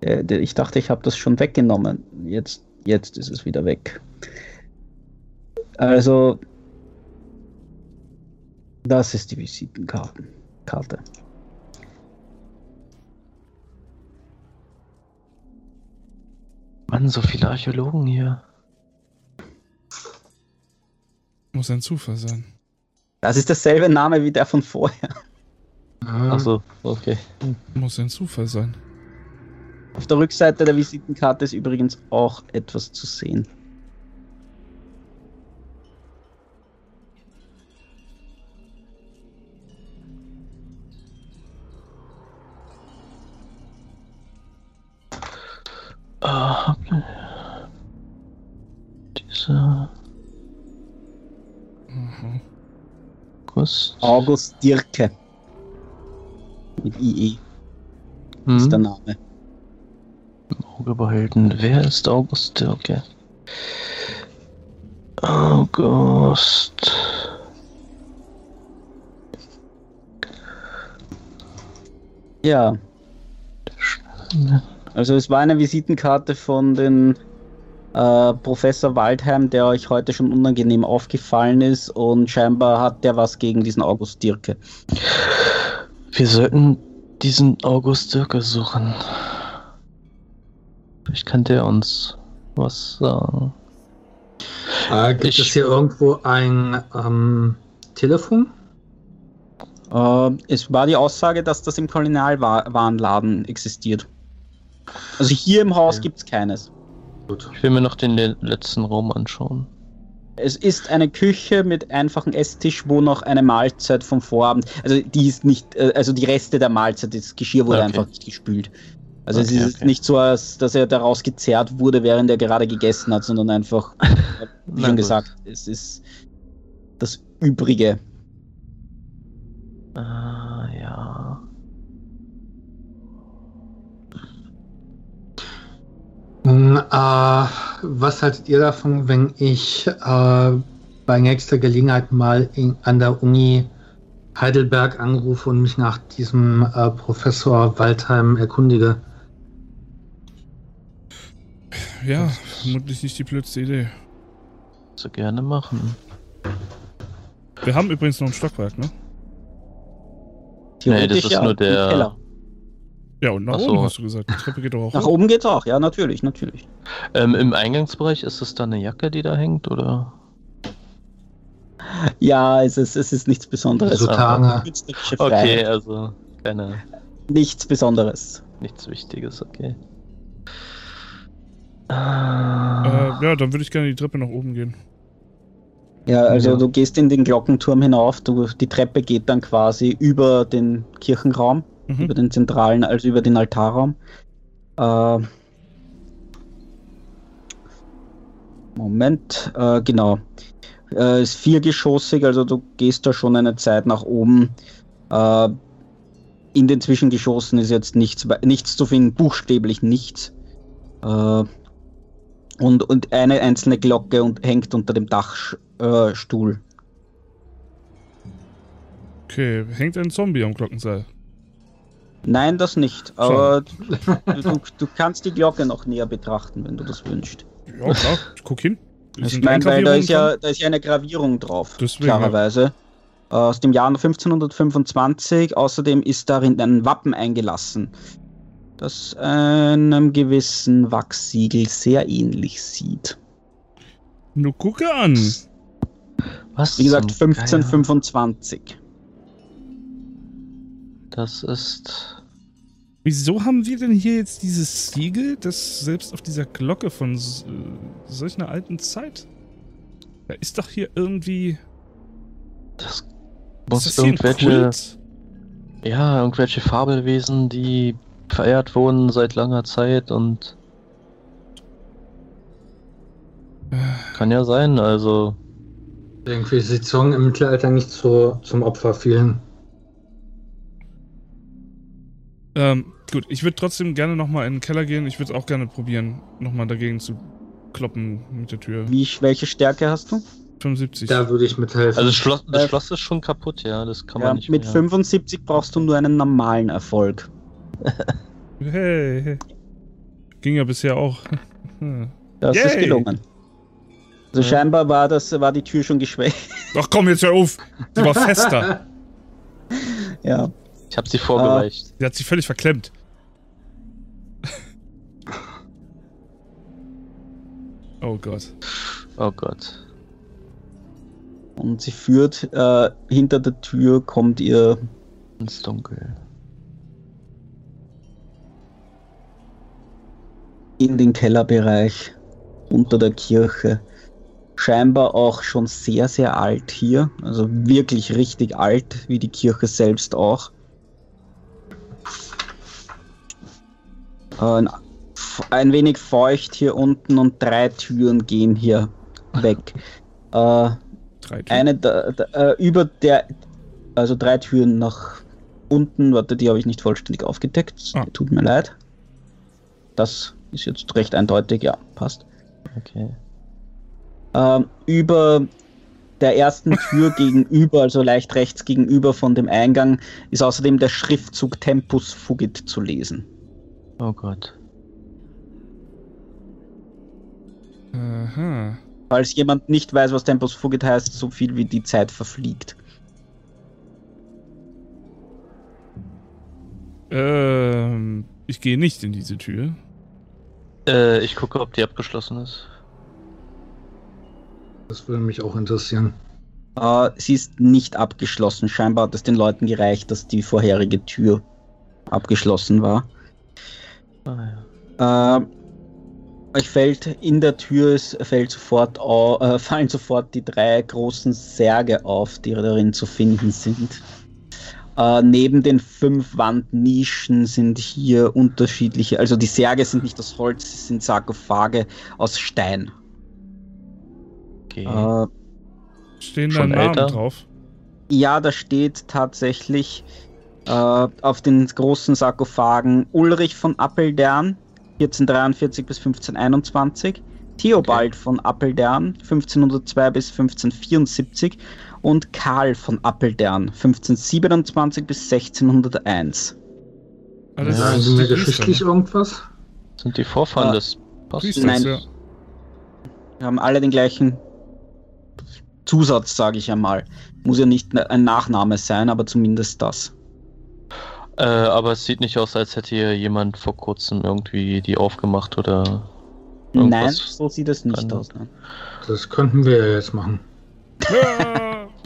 Speaker 1: Äh, ich dachte, ich habe das schon weggenommen. Jetzt, jetzt ist es wieder weg. Also, das ist die Visitenkarte. Karte.
Speaker 3: Mann, so viele Archäologen hier.
Speaker 2: Muss ein Zufall sein.
Speaker 1: Das ist derselbe Name wie der von vorher.
Speaker 4: Ah,
Speaker 3: Achso, okay.
Speaker 2: Muss ein Zufall sein.
Speaker 1: Auf der Rückseite der Visitenkarte ist übrigens auch etwas zu sehen.
Speaker 3: Ah, dieser
Speaker 2: Mhm.
Speaker 3: August.
Speaker 1: August Dirke. Mit IE
Speaker 3: Hm,
Speaker 1: ist der Name.
Speaker 3: im Auge behalten. Wer ist August? Okay. August.
Speaker 1: Ja, also es war eine Visitenkarte von den äh, Professor Waldheim, der euch heute schon unangenehm aufgefallen ist und scheinbar hat der was gegen diesen August Dirke.
Speaker 3: Wir sollten diesen August Dirke suchen. Vielleicht kann der uns was sagen.
Speaker 4: äh, gibt
Speaker 3: ich-
Speaker 4: es hier irgendwo ein ähm, Telefon?
Speaker 1: Äh, es war die Aussage, dass das im Kolonialwarenladen existiert. Also hier im Haus
Speaker 4: Okay.
Speaker 1: gibt es keines.
Speaker 4: Gut.
Speaker 3: Ich will mir noch den le letzten Raum anschauen.
Speaker 1: Es ist eine Küche mit einfachem Esstisch, wo noch eine Mahlzeit vom Vorabend, also die ist nicht, äh, also die Reste der Mahlzeit, das Geschirr wurde
Speaker 3: Okay.
Speaker 1: einfach nicht gespült. Also
Speaker 3: Okay,
Speaker 1: es ist
Speaker 3: okay.
Speaker 1: nicht so, als dass er daraus gezerrt wurde, während er gerade gegessen hat, sondern einfach, wie schon gesagt, es ist das Übrige.
Speaker 3: Ah, ja.
Speaker 4: Nun, äh, was haltet ihr davon, wenn ich äh, bei nächster Gelegenheit mal in, an der Uni Heidelberg anrufe und mich nach diesem äh, Professor Waldheim erkundige?
Speaker 2: Ja, vermutlich nicht die blödste Idee.
Speaker 3: So gerne machen.
Speaker 2: Wir haben übrigens noch ein Stockwerk, ne?
Speaker 3: Nee, das ist
Speaker 1: ja,
Speaker 3: nur der.
Speaker 2: Ja, und nach
Speaker 3: Ach so.
Speaker 2: oben hast du gesagt. Die Treppe geht doch auch
Speaker 1: Nach
Speaker 2: hoch.
Speaker 1: oben geht's auch, ja, natürlich, natürlich.
Speaker 3: Ähm, Im Eingangsbereich ist es da eine Jacke, die da hängt, oder?
Speaker 1: Ja, es ist, es ist nichts Besonderes.
Speaker 4: Soutane.
Speaker 1: Künstlerische
Speaker 3: Okay, also keine,
Speaker 1: Nichts Besonderes.
Speaker 3: nichts Wichtiges, okay.
Speaker 2: Äh, ja, dann würde ich gerne die Treppe nach oben gehen.
Speaker 1: Ja, also
Speaker 3: Ja.
Speaker 1: du gehst in den Glockenturm hinauf, du, die Treppe geht dann quasi über den Kirchenraum,
Speaker 2: Mhm.
Speaker 1: über den zentralen, also über den Altarraum. Äh, Moment, äh, genau. Äh, ist viergeschossig, also du gehst da schon eine Zeit nach oben. Äh, in den Zwischengeschossen ist jetzt nichts, nichts zu finden, buchstäblich nichts. Äh, und, und eine einzelne Glocke und hängt unter dem Dachstuhl. Äh.
Speaker 2: Okay, hängt ein Zombie am Glockenseil.
Speaker 1: Nein, das nicht. Aber du, du kannst die Glocke noch näher betrachten, wenn du das wünschst.
Speaker 2: Ja, klar, guck hin.
Speaker 1: Ich meine, weil da ist, ja, da ist ja eine Gravierung drauf,
Speaker 2: Deswegen,
Speaker 1: klarerweise. Äh, Aus dem Jahr 1525. Außerdem ist darin ein Wappen eingelassen, das einem gewissen Wachsiegel sehr ähnlich sieht.
Speaker 2: Nur gucke an.
Speaker 3: was?
Speaker 1: Wie gesagt,
Speaker 3: zum Geier?
Speaker 1: 1525.
Speaker 3: Das ist.
Speaker 2: Wieso haben wir denn hier jetzt dieses Siegel, das selbst auf dieser Glocke von s- äh, solch einer alten Zeit? Da ist doch hier irgendwie.
Speaker 3: Das
Speaker 2: Ist
Speaker 3: muss
Speaker 2: das hier ein
Speaker 3: irgendwelche.
Speaker 2: Kult?
Speaker 3: Ja, irgendwelche Fabelwesen, die verehrt wurden seit langer Zeit und. Kann ja sein, also.
Speaker 4: Der Inquisition im Mittelalter nicht so zum Opfer fielen.
Speaker 2: Ähm, gut, ich würde trotzdem gerne nochmal in den Keller gehen. Ich würde es auch gerne probieren, nochmal dagegen zu kloppen mit der Tür.
Speaker 1: Wie, welche Stärke hast du?
Speaker 2: 75.
Speaker 4: Da würde ich mithelfen.
Speaker 3: Also das Schloss, das
Speaker 1: Äh,
Speaker 3: Schloss ist schon kaputt, ja, das kann
Speaker 1: Ja,
Speaker 3: man nicht
Speaker 1: mit
Speaker 3: mehr.
Speaker 1: 75 brauchst du nur einen normalen Erfolg.
Speaker 2: Hey, hey. Ging ja bisher auch.
Speaker 1: Das ist
Speaker 2: Yay!
Speaker 1: gelungen. Also
Speaker 3: Ja.
Speaker 1: scheinbar war, das, war die Tür schon geschwächt.
Speaker 2: Ach komm, jetzt hör auf! Die war fester.
Speaker 1: Ja.
Speaker 3: Ich habe sie vorgereicht.
Speaker 2: Die hat sich völlig verklemmt. Oh Gott.
Speaker 3: Oh Gott.
Speaker 1: und sie führt äh, hinter der Tür, kommt ihr
Speaker 3: Ins Dunkel.
Speaker 1: in den Kellerbereich unter der Kirche. Scheinbar auch schon sehr, sehr alt hier. Also wirklich richtig alt, wie die Kirche selbst auch. Äh, ein wenig feucht hier unten und drei Türen gehen hier weg. Äh,
Speaker 2: Drei Türen.
Speaker 1: eine da, da, äh, über der, also drei Türen nach unten, warte, die habe ich nicht vollständig aufgedeckt.
Speaker 2: Ah.
Speaker 1: Tut mir leid. Das ist jetzt recht eindeutig, ja, passt.
Speaker 3: Okay.
Speaker 1: Ähm, über der ersten Tür gegenüber, also leicht rechts gegenüber von dem Eingang, ist außerdem der Schriftzug Tempus Fugit zu lesen.
Speaker 3: Oh Gott.
Speaker 2: Aha.
Speaker 1: Falls jemand nicht weiß, was Tempus Fugit heißt, so viel wie die Zeit verfliegt.
Speaker 2: Ähm, ich gehe nicht in diese Tür.
Speaker 3: Äh, ich gucke, ob die abgeschlossen ist.
Speaker 4: Das würde mich auch interessieren.
Speaker 1: Äh, sie ist nicht abgeschlossen. Scheinbar hat es den Leuten gereicht, dass die vorherige Tür abgeschlossen war. Äh, euch fällt in der Tür es fällt sofort au, äh, fallen sofort die drei großen Särge auf, die darin zu finden sind. Äh, neben den fünf Wandnischen sind hier unterschiedliche, also die Särge sind nicht aus Holz, sie sind Sarkophage aus Stein.
Speaker 3: Okay.
Speaker 1: Äh,
Speaker 2: Stehen da
Speaker 3: Schon
Speaker 2: Namen
Speaker 3: älter?
Speaker 2: drauf?
Speaker 1: Ja, da steht tatsächlich äh, auf den großen Sarkophagen Ulrich von Appeldern, 1443 bis 1521, Theobald von Appeldern, 1502 bis 1574 und Karl von Appeldern, 1527 bis 1601.
Speaker 2: Alles
Speaker 3: Ja,
Speaker 4: Sagen
Speaker 2: ist
Speaker 4: Sie mir
Speaker 2: die Priester,
Speaker 4: geschichtlich
Speaker 2: ne?
Speaker 4: irgendwas?
Speaker 3: Sind die Vorfahren
Speaker 1: Ah,
Speaker 3: des
Speaker 2: Priesters,
Speaker 1: Nein.
Speaker 2: ja.
Speaker 1: Wir haben alle den gleichen Zusatz, sage ich einmal. Muss ja nicht ein Nachname sein, aber zumindest das.
Speaker 3: Äh, aber es sieht nicht aus, als hätte hier jemand vor kurzem irgendwie die aufgemacht oder.
Speaker 1: Nein,
Speaker 3: Irgendwas
Speaker 1: so sieht es nicht aus. Nein.
Speaker 4: Das könnten wir ja jetzt machen.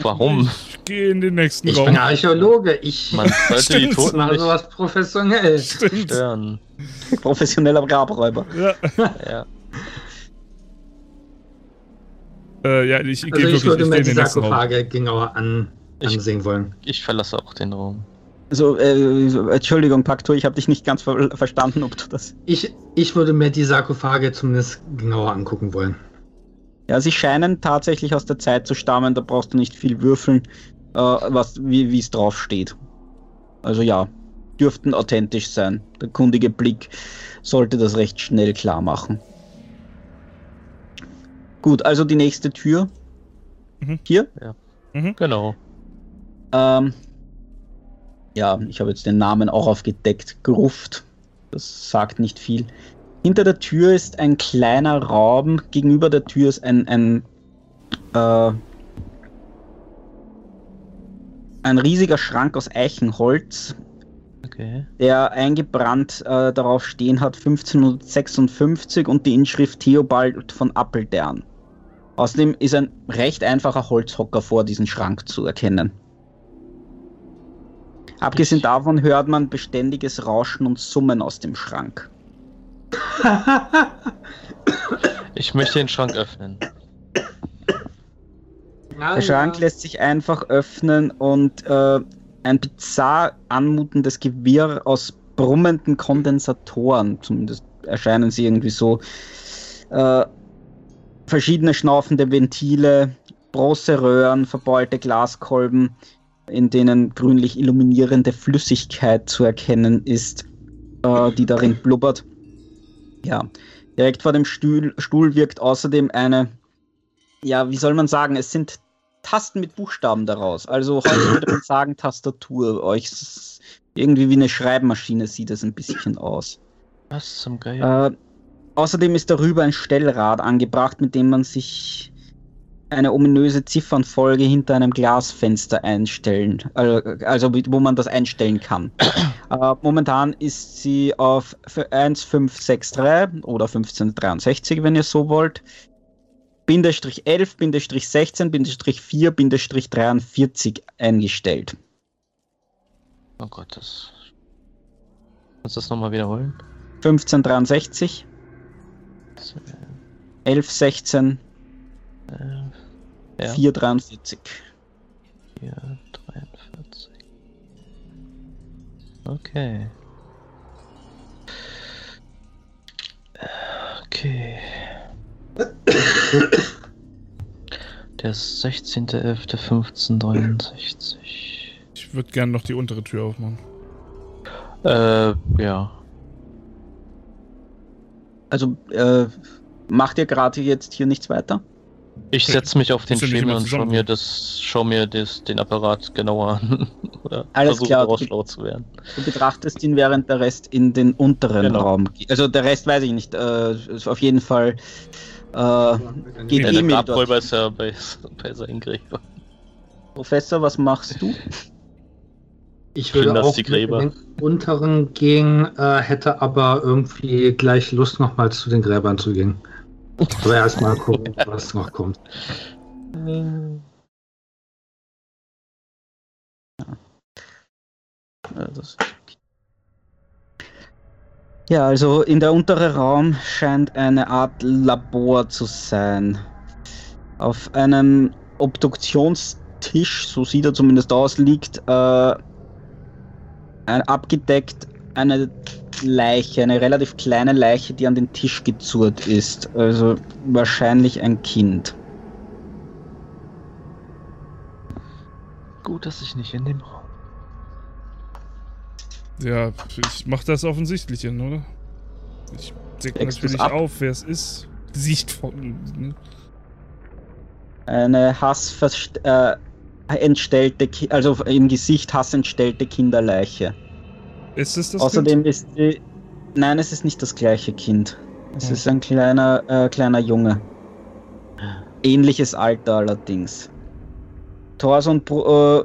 Speaker 3: Warum?
Speaker 2: Ich gehe in den nächsten
Speaker 4: Ich
Speaker 2: Raum.
Speaker 4: bin Archäologe. Ich
Speaker 3: Man sollte die. Toten
Speaker 4: mache
Speaker 3: nicht
Speaker 4: sowas professionell.
Speaker 2: Stimmt.
Speaker 3: stören.
Speaker 1: Professioneller Grabräuber.
Speaker 2: Ja,
Speaker 3: Ja.
Speaker 2: äh, ja ich
Speaker 4: Also ich würde
Speaker 2: ich
Speaker 4: mir die. Sarkophage genauer an,
Speaker 3: Ich-
Speaker 4: ansehen wollen.
Speaker 3: Ich verlasse auch den Raum.
Speaker 1: Also, äh, Entschuldigung, Paktor, ich habe dich nicht ganz ver verstanden, ob du das.
Speaker 4: Ich, ich würde mir die Sarkophage zumindest genauer angucken wollen.
Speaker 1: Ja, sie scheinen tatsächlich aus der Zeit zu stammen, da brauchst du nicht viel würfeln, äh, was, wie wie es drauf steht. Also ja, dürften authentisch sein. Der kundige Blick sollte das recht schnell klar machen. Gut, also die nächste Tür.
Speaker 2: Mhm.
Speaker 1: Hier.
Speaker 3: Genau.
Speaker 1: Ähm, ja, ich habe jetzt den Namen auch aufgedeckt. Gruft. Das sagt nicht viel. Hinter der Tür ist ein kleiner Raum. Gegenüber der Tür ist ein, ein, äh, ein riesiger Schrank aus Eichenholz,
Speaker 3: Okay.
Speaker 1: der eingebrannt äh, darauf stehen hat 1556 und die Inschrift Theobald von Appeldern. Außerdem ist ein recht einfacher Holzhocker vor diesem Schrank zu erkennen. Abgesehen
Speaker 3: Ich-
Speaker 1: davon hört man beständiges Rauschen und Summen aus dem Schrank.
Speaker 3: Ich möchte den Schrank öffnen.
Speaker 1: Der Schrank lässt sich einfach öffnen und äh, ein bizarr anmutendes Gewirr aus brummenden Kondensatoren, zumindest erscheinen sie irgendwie so, äh, verschiedene schnaufende Ventile, große Röhren, verbeulte Glaskolben, in denen grünlich illuminierende Flüssigkeit zu erkennen ist, äh, die darin blubbert. Ja, direkt vor dem Stuhl, Stuhl wirkt außerdem eine, ja, wie soll man sagen, es sind Tasten mit Buchstaben daraus. Also heute würde man sagen Tastatur. Euch irgendwie wie eine Schreibmaschine sieht es ein bisschen aus.
Speaker 3: Was zum Geier?
Speaker 1: Äh, außerdem ist darüber ein Stellrad angebracht, mit dem man sich eine ominöse Ziffernfolge hinter einem Glasfenster einstellen, also wie- wo man das einstellen kann. äh, momentan ist sie auf 1563 oder 1563, wenn ihr so wollt. Bindestrich 11, Bindestrich 16, Bindestrich 4, Bindestrich 43 eingestellt.
Speaker 3: Oh Gott, das. Kannst du das nochmal wiederholen?
Speaker 1: 1563, 1116,
Speaker 3: Äh, ja.
Speaker 1: 443.
Speaker 3: 4, 43. Okay. Okay. Der 16.11.1563.
Speaker 2: Ich würde gerne noch die untere Tür aufmachen.
Speaker 3: Äh, ja.
Speaker 1: Also, äh, macht ihr gerade jetzt hier nichts weiter?
Speaker 3: Ich setze mich auf den Schemel und schau
Speaker 2: zusammen.
Speaker 3: mir das, schau mir das, den Apparat genauer an. Oder
Speaker 1: Alles
Speaker 3: versuche
Speaker 1: klar.
Speaker 3: daraus schlau zu werden.
Speaker 1: Du betrachtest ihn, während der Rest in den unteren
Speaker 3: Genau.
Speaker 1: Raum geht. Also der Rest weiß ich nicht. Äh, auf jeden Fall äh, geht
Speaker 3: Ja,
Speaker 1: Emil
Speaker 3: der
Speaker 1: dort.
Speaker 3: Ist ja bei, bei seinen Gräbern.
Speaker 1: Professor, was machst du?
Speaker 4: Ich würde
Speaker 3: Schön, dass
Speaker 4: auch
Speaker 3: die Gräber-
Speaker 4: in den unteren gehen, äh, hätte aber irgendwie gleich Lust, nochmal zu den Gräbern zu gehen. Aber erstmal gucken, was noch kommt.
Speaker 1: Ja, also in der untere Raum scheint eine Art Labor zu sein. Auf einem Obduktionstisch, so sieht er zumindest aus, liegt äh, ein, abgedeckt eine Leiche, eine relativ kleine Leiche, die an den Tisch gezurrt ist. Also wahrscheinlich ein Kind.
Speaker 3: Gut, dass ich nicht in dem Raum.
Speaker 2: Ja, ich mach das Offensichtliche, oder? Ich deck
Speaker 1: Deckst du's
Speaker 2: natürlich
Speaker 1: ab?
Speaker 2: auf, wer es ist. Sicht von. Ne?
Speaker 1: Eine hassverst äh, entstellte, Ki also im Gesicht hassentstellte Kinderleiche.
Speaker 2: Ist es das?
Speaker 1: Außerdem ist die. Nein, es ist nicht das gleiche Kind. Es
Speaker 2: Hm.
Speaker 1: ist ein kleiner, äh, kleiner Junge. Ähnliches Alter allerdings. Bru äh,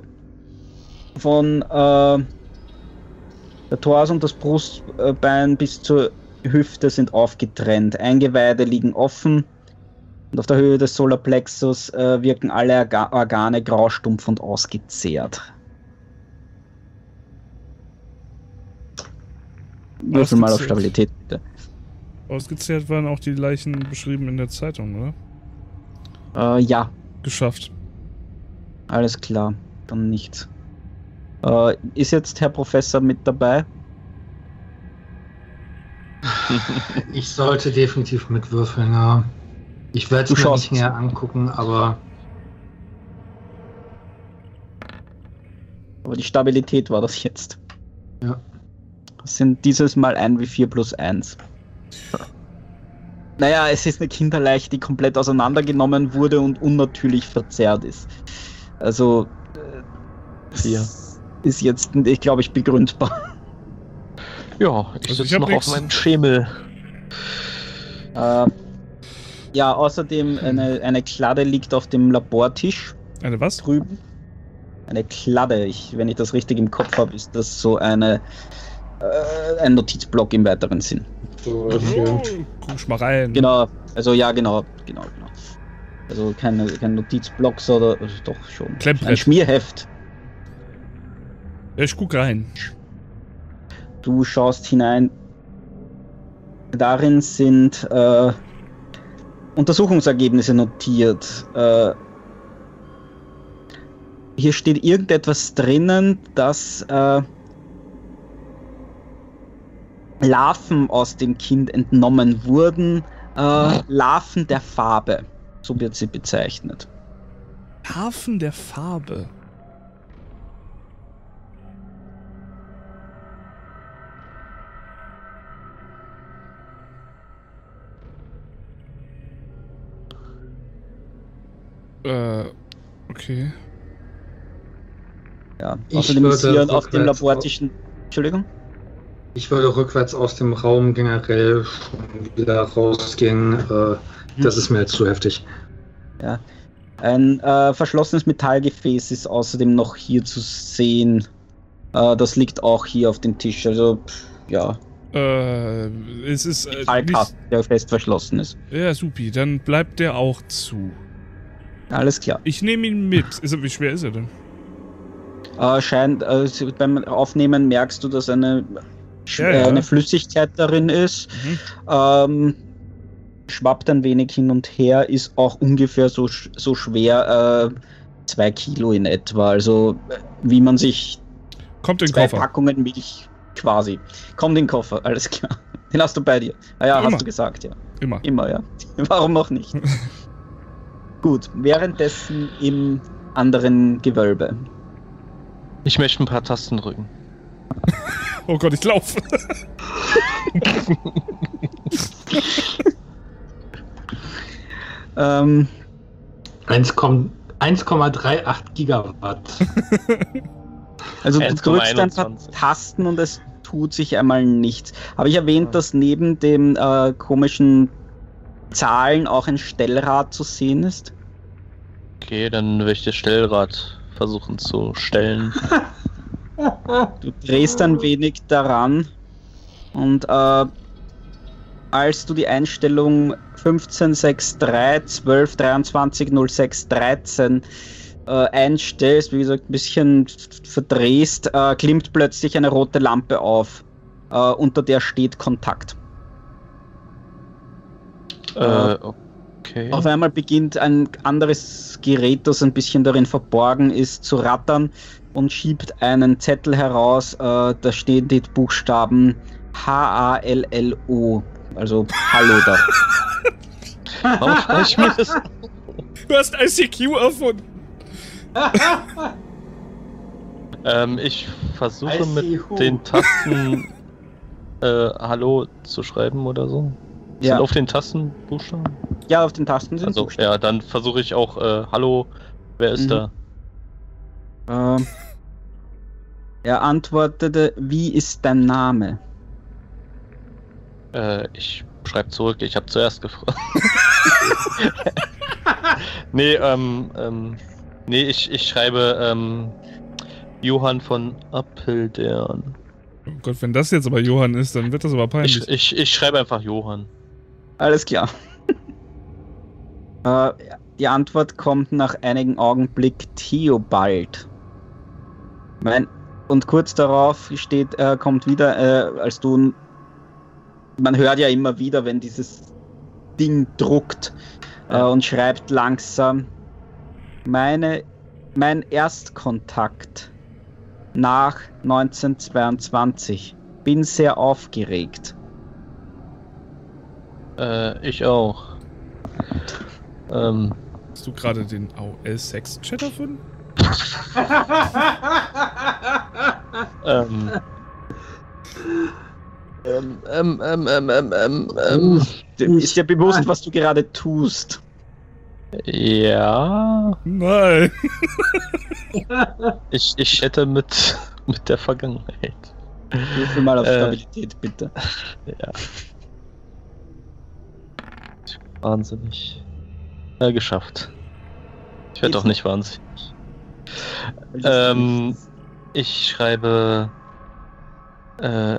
Speaker 1: von äh, der Torso und das Brustbein bis zur Hüfte sind aufgetrennt. Eingeweide liegen offen und auf der Höhe des Solarplexus äh, wirken alle Orga Organe graustumpf und ausgezehrt. Würfel mal auf. Stabilität, bitte.
Speaker 2: Ausgezehrt waren auch die Leichen beschrieben in der Zeitung, oder?
Speaker 1: Äh, ja,
Speaker 2: Geschafft.
Speaker 1: alles klar. Dann nichts. Äh, ist jetzt Herr Professor mit dabei?
Speaker 4: Ich sollte definitiv mitwürfeln, ja. Ich werde es mir nicht näher angucken, aber
Speaker 1: Aber die Stabilität war das jetzt.
Speaker 4: Ja.
Speaker 1: Das sind dieses Mal 1 wie 4 plus 1. Naja, es ist eine Kinderleiche, die komplett auseinandergenommen wurde und unnatürlich verzerrt ist. Also, äh, ist jetzt, ich glaube ich, begründbar.
Speaker 3: Ja, ich
Speaker 2: Also
Speaker 3: sitze noch
Speaker 2: nix.
Speaker 3: auf meinem Schemel.
Speaker 1: Äh, ja, außerdem eine, eine Kladde liegt auf dem Labortisch
Speaker 2: Eine was?
Speaker 1: drüben. Eine Kladde, ich, wenn ich das richtig im Kopf habe, ist das so eine äh, ein Notizblock im weiteren Sinn.
Speaker 4: so
Speaker 2: Oh, guck mal rein.
Speaker 1: Genau, also ja, genau, genau, genau. Also keine, kein Notizblock, sondern also doch schon.
Speaker 2: Klemmbrett.
Speaker 1: Ein Schmierheft.
Speaker 2: Ja, ich guck rein.
Speaker 1: Du schaust hinein. Darin sind äh, Untersuchungsergebnisse notiert. Äh, hier steht irgendetwas drinnen, dass äh, Larven aus dem Kind entnommen wurden. Äh, Larven der Farbe. So wird sie bezeichnet.
Speaker 2: Hafen der Farbe. Äh, okay.
Speaker 1: Ja.
Speaker 4: Ich
Speaker 1: Außerdem ist
Speaker 4: würde
Speaker 1: hier auf dem
Speaker 4: rückwärts
Speaker 1: Labortisch. Entschuldigung?
Speaker 4: Ich würde rückwärts aus dem Raum generell schon wieder rausgehen. Äh, das ist mir jetzt zu heftig.
Speaker 1: Ein äh, verschlossenes Metallgefäß ist außerdem noch hier zu sehen. Äh, das liegt auch hier auf dem Tisch. Also, pff, ja.
Speaker 2: Äh, es ist äh, nicht,
Speaker 1: Metallkasten, der fest verschlossen ist.
Speaker 2: Ja, supi, dann bleibt der auch zu.
Speaker 1: Alles klar.
Speaker 2: Ich nehme ihn mit. Ist er, wie schwer ist er denn?
Speaker 1: Äh, scheint, äh, beim Aufnehmen merkst du, dass eine,
Speaker 2: Ja,
Speaker 1: äh,
Speaker 2: ja.
Speaker 1: eine Flüssigkeit darin ist.
Speaker 2: Mhm.
Speaker 1: Ähm, schwappt ein wenig hin und her, ist auch ungefähr so, so schwer, äh, zwei Kilo in etwa. Also äh, wie man sich
Speaker 2: Kommt in den
Speaker 1: zwei
Speaker 2: Koffer.
Speaker 1: Packungen Milch quasi. Kommt in den Koffer, alles klar. Den hast du bei dir. Ah ja,
Speaker 2: Immer.
Speaker 1: hast du gesagt, ja.
Speaker 2: Immer.
Speaker 1: Immer, ja. Warum auch nicht? Gut, währenddessen im anderen Gewölbe.
Speaker 3: Ich möchte ein paar Tasten drücken.
Speaker 2: Oh Gott, ich laufe.
Speaker 1: Ähm,
Speaker 4: 1,- 1,38 Gigawatt.
Speaker 1: also du drückst ein paar
Speaker 3: 1,21.
Speaker 1: Tasten und es tut sich einmal nichts. Habe ich erwähnt, dass neben dem äh, komischen Zahlen auch ein Stellrad zu sehen ist?
Speaker 3: Okay, dann will ich das Stellrad versuchen zu stellen.
Speaker 1: Du drehst ein wenig daran und äh, als du die Einstellung 1563 12 23 06 13 äh, einstellst, wie gesagt, ein bisschen verdrehst, äh, klimmt plötzlich eine rote Lampe auf, äh, unter der steht Kontakt.
Speaker 3: äh, okay.
Speaker 1: Auf einmal beginnt ein anderes Gerät, das ein bisschen darin verborgen ist, zu rattern und schiebt einen Zettel heraus. Äh, da stehen die Buchstaben H-A-L-L-O. Also Hallo da.
Speaker 3: Warum schreibe ich mir das?
Speaker 2: Du hast ICQ erfunden.
Speaker 3: Ähm, ich versuche mit den Tasten äh, Hallo zu schreiben oder so.
Speaker 1: Ja.
Speaker 3: Sind auf den Tasten Buchstaben?
Speaker 1: ja, auf den Tasten sind
Speaker 3: Also,
Speaker 1: Buchstaben.
Speaker 3: ja, dann versuche ich auch äh, Hallo, wer ist
Speaker 1: Mhm.
Speaker 3: da?
Speaker 1: Ähm, er antwortete, wie ist dein Name?
Speaker 3: Äh, ich schreibe zurück, ich habe zuerst gefragt. nee, ähm, ähm, nee, ich, ich schreibe ähm, Johann von Appeldern.
Speaker 2: Oh Gott, wenn das jetzt aber Johann ist, dann wird das aber peinlich.
Speaker 3: Ich, ich, ich schreibe einfach Johann.
Speaker 1: Alles klar. äh, die Antwort kommt nach einigen Augenblick Theobald. Mein, und kurz darauf steht, äh, kommt wieder, äh, als du. Man hört ja immer wieder, wenn dieses Ding druckt äh, und schreibt langsam. Meine, mein Erstkontakt nach 1922. Bin sehr aufgeregt.
Speaker 3: Äh, ich auch. Ähm,
Speaker 2: Hast du gerade den AOL-Sex-Chat erfunden?
Speaker 3: ähm. Ähm, ähm, ähm, ähm, ähm, ähm, ähm,
Speaker 1: ist dir bewusst, was du gerade tust?
Speaker 3: Ja.
Speaker 2: Nein.
Speaker 3: ich, ich chatte mit, mit der Vergangenheit.
Speaker 1: Würfel mal auf
Speaker 3: äh.
Speaker 1: Stabilität, äh, bitte.
Speaker 3: Ja. Wahnsinnig. Ja, geschafft. Ich werde doch nicht wahnsinnig. Ähm, ich schreibe. Äh,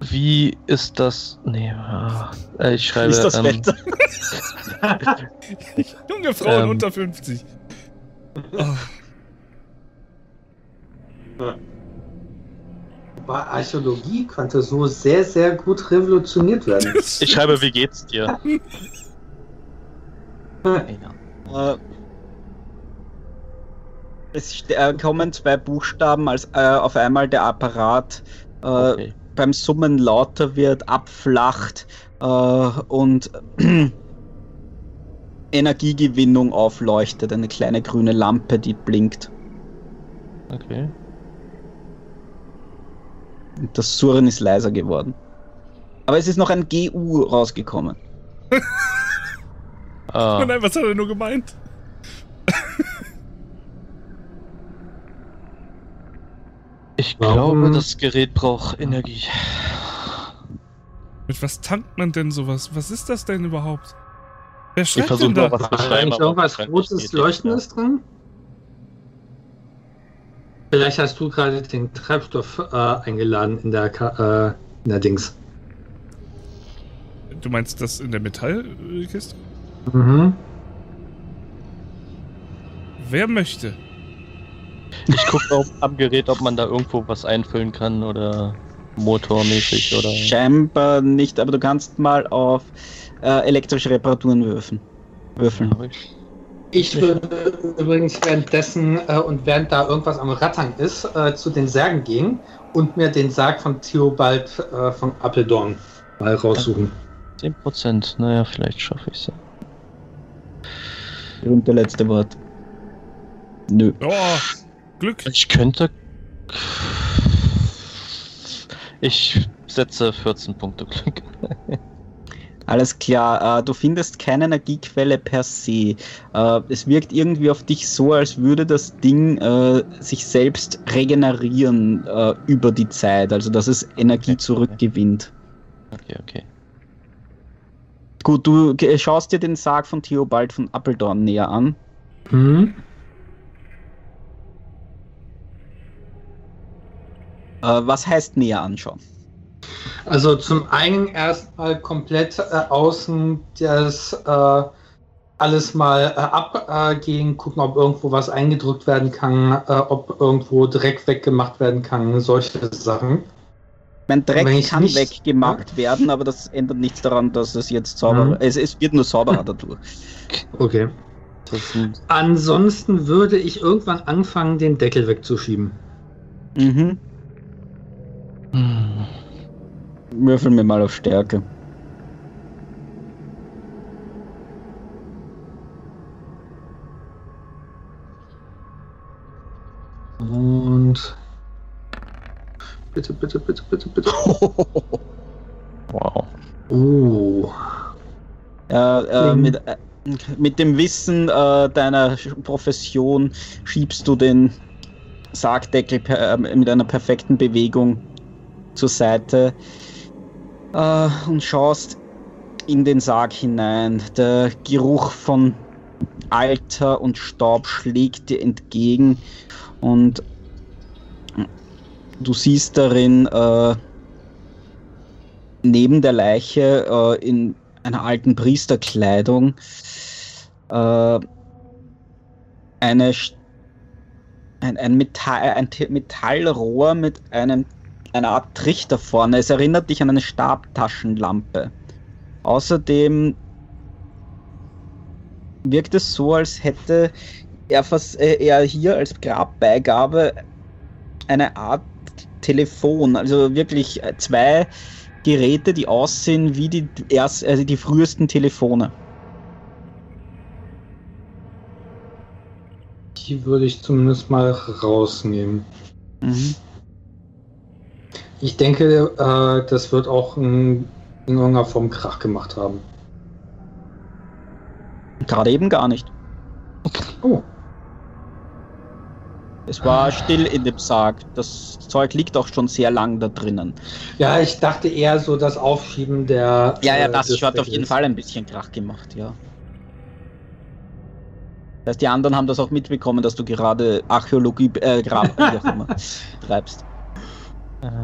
Speaker 3: wie ist das? Nee, ah, äh, ich schreibe.
Speaker 1: Wie ist das
Speaker 3: ähm,
Speaker 1: Wetter?
Speaker 2: Junge Frauen
Speaker 3: Ähm.
Speaker 2: unter 50. Oh,
Speaker 4: Aber Archäologie konnte so sehr, sehr gut revolutioniert werden.
Speaker 3: Ich schreibe, wie geht's dir?
Speaker 1: Äh, es äh, kommen zwei Buchstaben, als äh, auf einmal der Apparat äh,
Speaker 3: Okay.
Speaker 1: beim Summen lauter wird, abflacht äh, und Energiegewinnung aufleuchtet. Eine kleine grüne Lampe, die blinkt.
Speaker 3: okay.
Speaker 1: Und das Surren ist leiser geworden. Aber es ist noch ein GU rausgekommen.
Speaker 3: Ah,
Speaker 2: Oh nein, was hat er nur gemeint?
Speaker 3: ich
Speaker 4: Warum?
Speaker 3: glaube, das Gerät braucht Energie.
Speaker 2: Mit was tankt man denn sowas? Was ist das denn überhaupt? Wer
Speaker 3: Ich
Speaker 2: schreibt
Speaker 3: versuche
Speaker 2: denn da?
Speaker 3: was zu schreiben. aber
Speaker 4: irgendwas Rotes Leuchtendes drin? Vielleicht hast du gerade den Treibstoff äh, eingeladen in der, Ka äh, in der Dings.
Speaker 2: Du meinst das in der Metallkiste?
Speaker 4: Mhm.
Speaker 2: Wer möchte?
Speaker 3: Ich gucke am Gerät, ob man da irgendwo was einfüllen kann oder motormäßig oder.
Speaker 1: Scheinbar nicht, aber du kannst mal auf äh, elektrische Reparaturen würfeln. Würfeln.
Speaker 3: Ich.
Speaker 4: Ich würde übrigens währenddessen äh, und während da irgendwas am Rattern ist, äh, zu den Särgen gehen und mir den Sarg von Theobald äh, von Appeldorn mal raussuchen.
Speaker 3: 10%, naja, vielleicht schaffe ich es ja.
Speaker 1: Berühmte letzte Wort. Nö.
Speaker 2: Oh, Glück.
Speaker 3: Ich könnte. Ich setze 14 Punkte Glück.
Speaker 1: Alles klar, äh, du findest keine Energiequelle per se. Äh, es wirkt irgendwie auf dich so, als würde das Ding äh, sich selbst regenerieren äh, über die Zeit, also dass es Energie
Speaker 3: Okay.
Speaker 1: zurückgewinnt.
Speaker 3: Okay, okay.
Speaker 1: Gut, du ge- schaust dir den Sarg von Theobald von Appeldorn näher an.
Speaker 4: Mhm.
Speaker 1: Äh, was heißt näher anschauen?
Speaker 4: Also zum einen erstmal komplett äh, außen das äh, alles mal äh, abgehen, gucken, ob irgendwo was eingedrückt werden kann, äh, ob irgendwo Dreck weggemacht werden kann, solche Sachen.
Speaker 1: Mein Dreck kann
Speaker 4: nicht-
Speaker 1: weggemacht werden, aber das ändert nichts daran, dass es jetzt sauberer
Speaker 4: Mhm.
Speaker 1: es, es wird nur sauberer dadurch.
Speaker 4: Okay. Ansonsten würde ich irgendwann anfangen, den Deckel wegzuschieben.
Speaker 1: Mhm.
Speaker 3: Hm.
Speaker 1: Würfel mir mal auf Stärke.
Speaker 4: Und bitte, bitte, bitte, bitte, bitte.
Speaker 3: Wow.
Speaker 4: Oh.
Speaker 1: Äh, äh, mit, äh, mit dem Wissen äh, deiner Profession schiebst du den Sargdeckel per, äh, mit einer perfekten Bewegung zur Seite und schaust in den Sarg hinein. Der Geruch von Alter und Staub schlägt dir entgegen und du siehst darin äh, neben der Leiche äh, in einer alten Priesterkleidung äh, eine ein, ein, Metall, ein Metallrohr mit einem, einer Art Trichter vorne. Es erinnert dich an eine Stabtaschenlampe. Außerdem wirkt es so, als hätte er, vers äh, er hier als Grabbeigabe eine Art Telefon, also wirklich äh, zwei Geräte, die aussehen wie die erst, also die frühesten Telefone.
Speaker 4: Die würde ich zumindest mal rausnehmen.
Speaker 1: Mhm.
Speaker 4: Ich denke, äh, das wird auch in, in irgendeiner Form Krach gemacht haben.
Speaker 1: Gerade eben gar nicht.
Speaker 4: Oh.
Speaker 1: Es war still in dem Sarg. Das Zeug liegt auch schon sehr lang da drinnen.
Speaker 4: Ja, ich dachte eher so das Aufschieben der.
Speaker 1: Ja, ja,
Speaker 4: äh,
Speaker 1: das hat auf jeden Fall ein bisschen Krach gemacht, ja. Das heißt, die anderen haben das auch mitbekommen, dass du gerade Archäologie, äh, Grab, wie auch immer, treibst.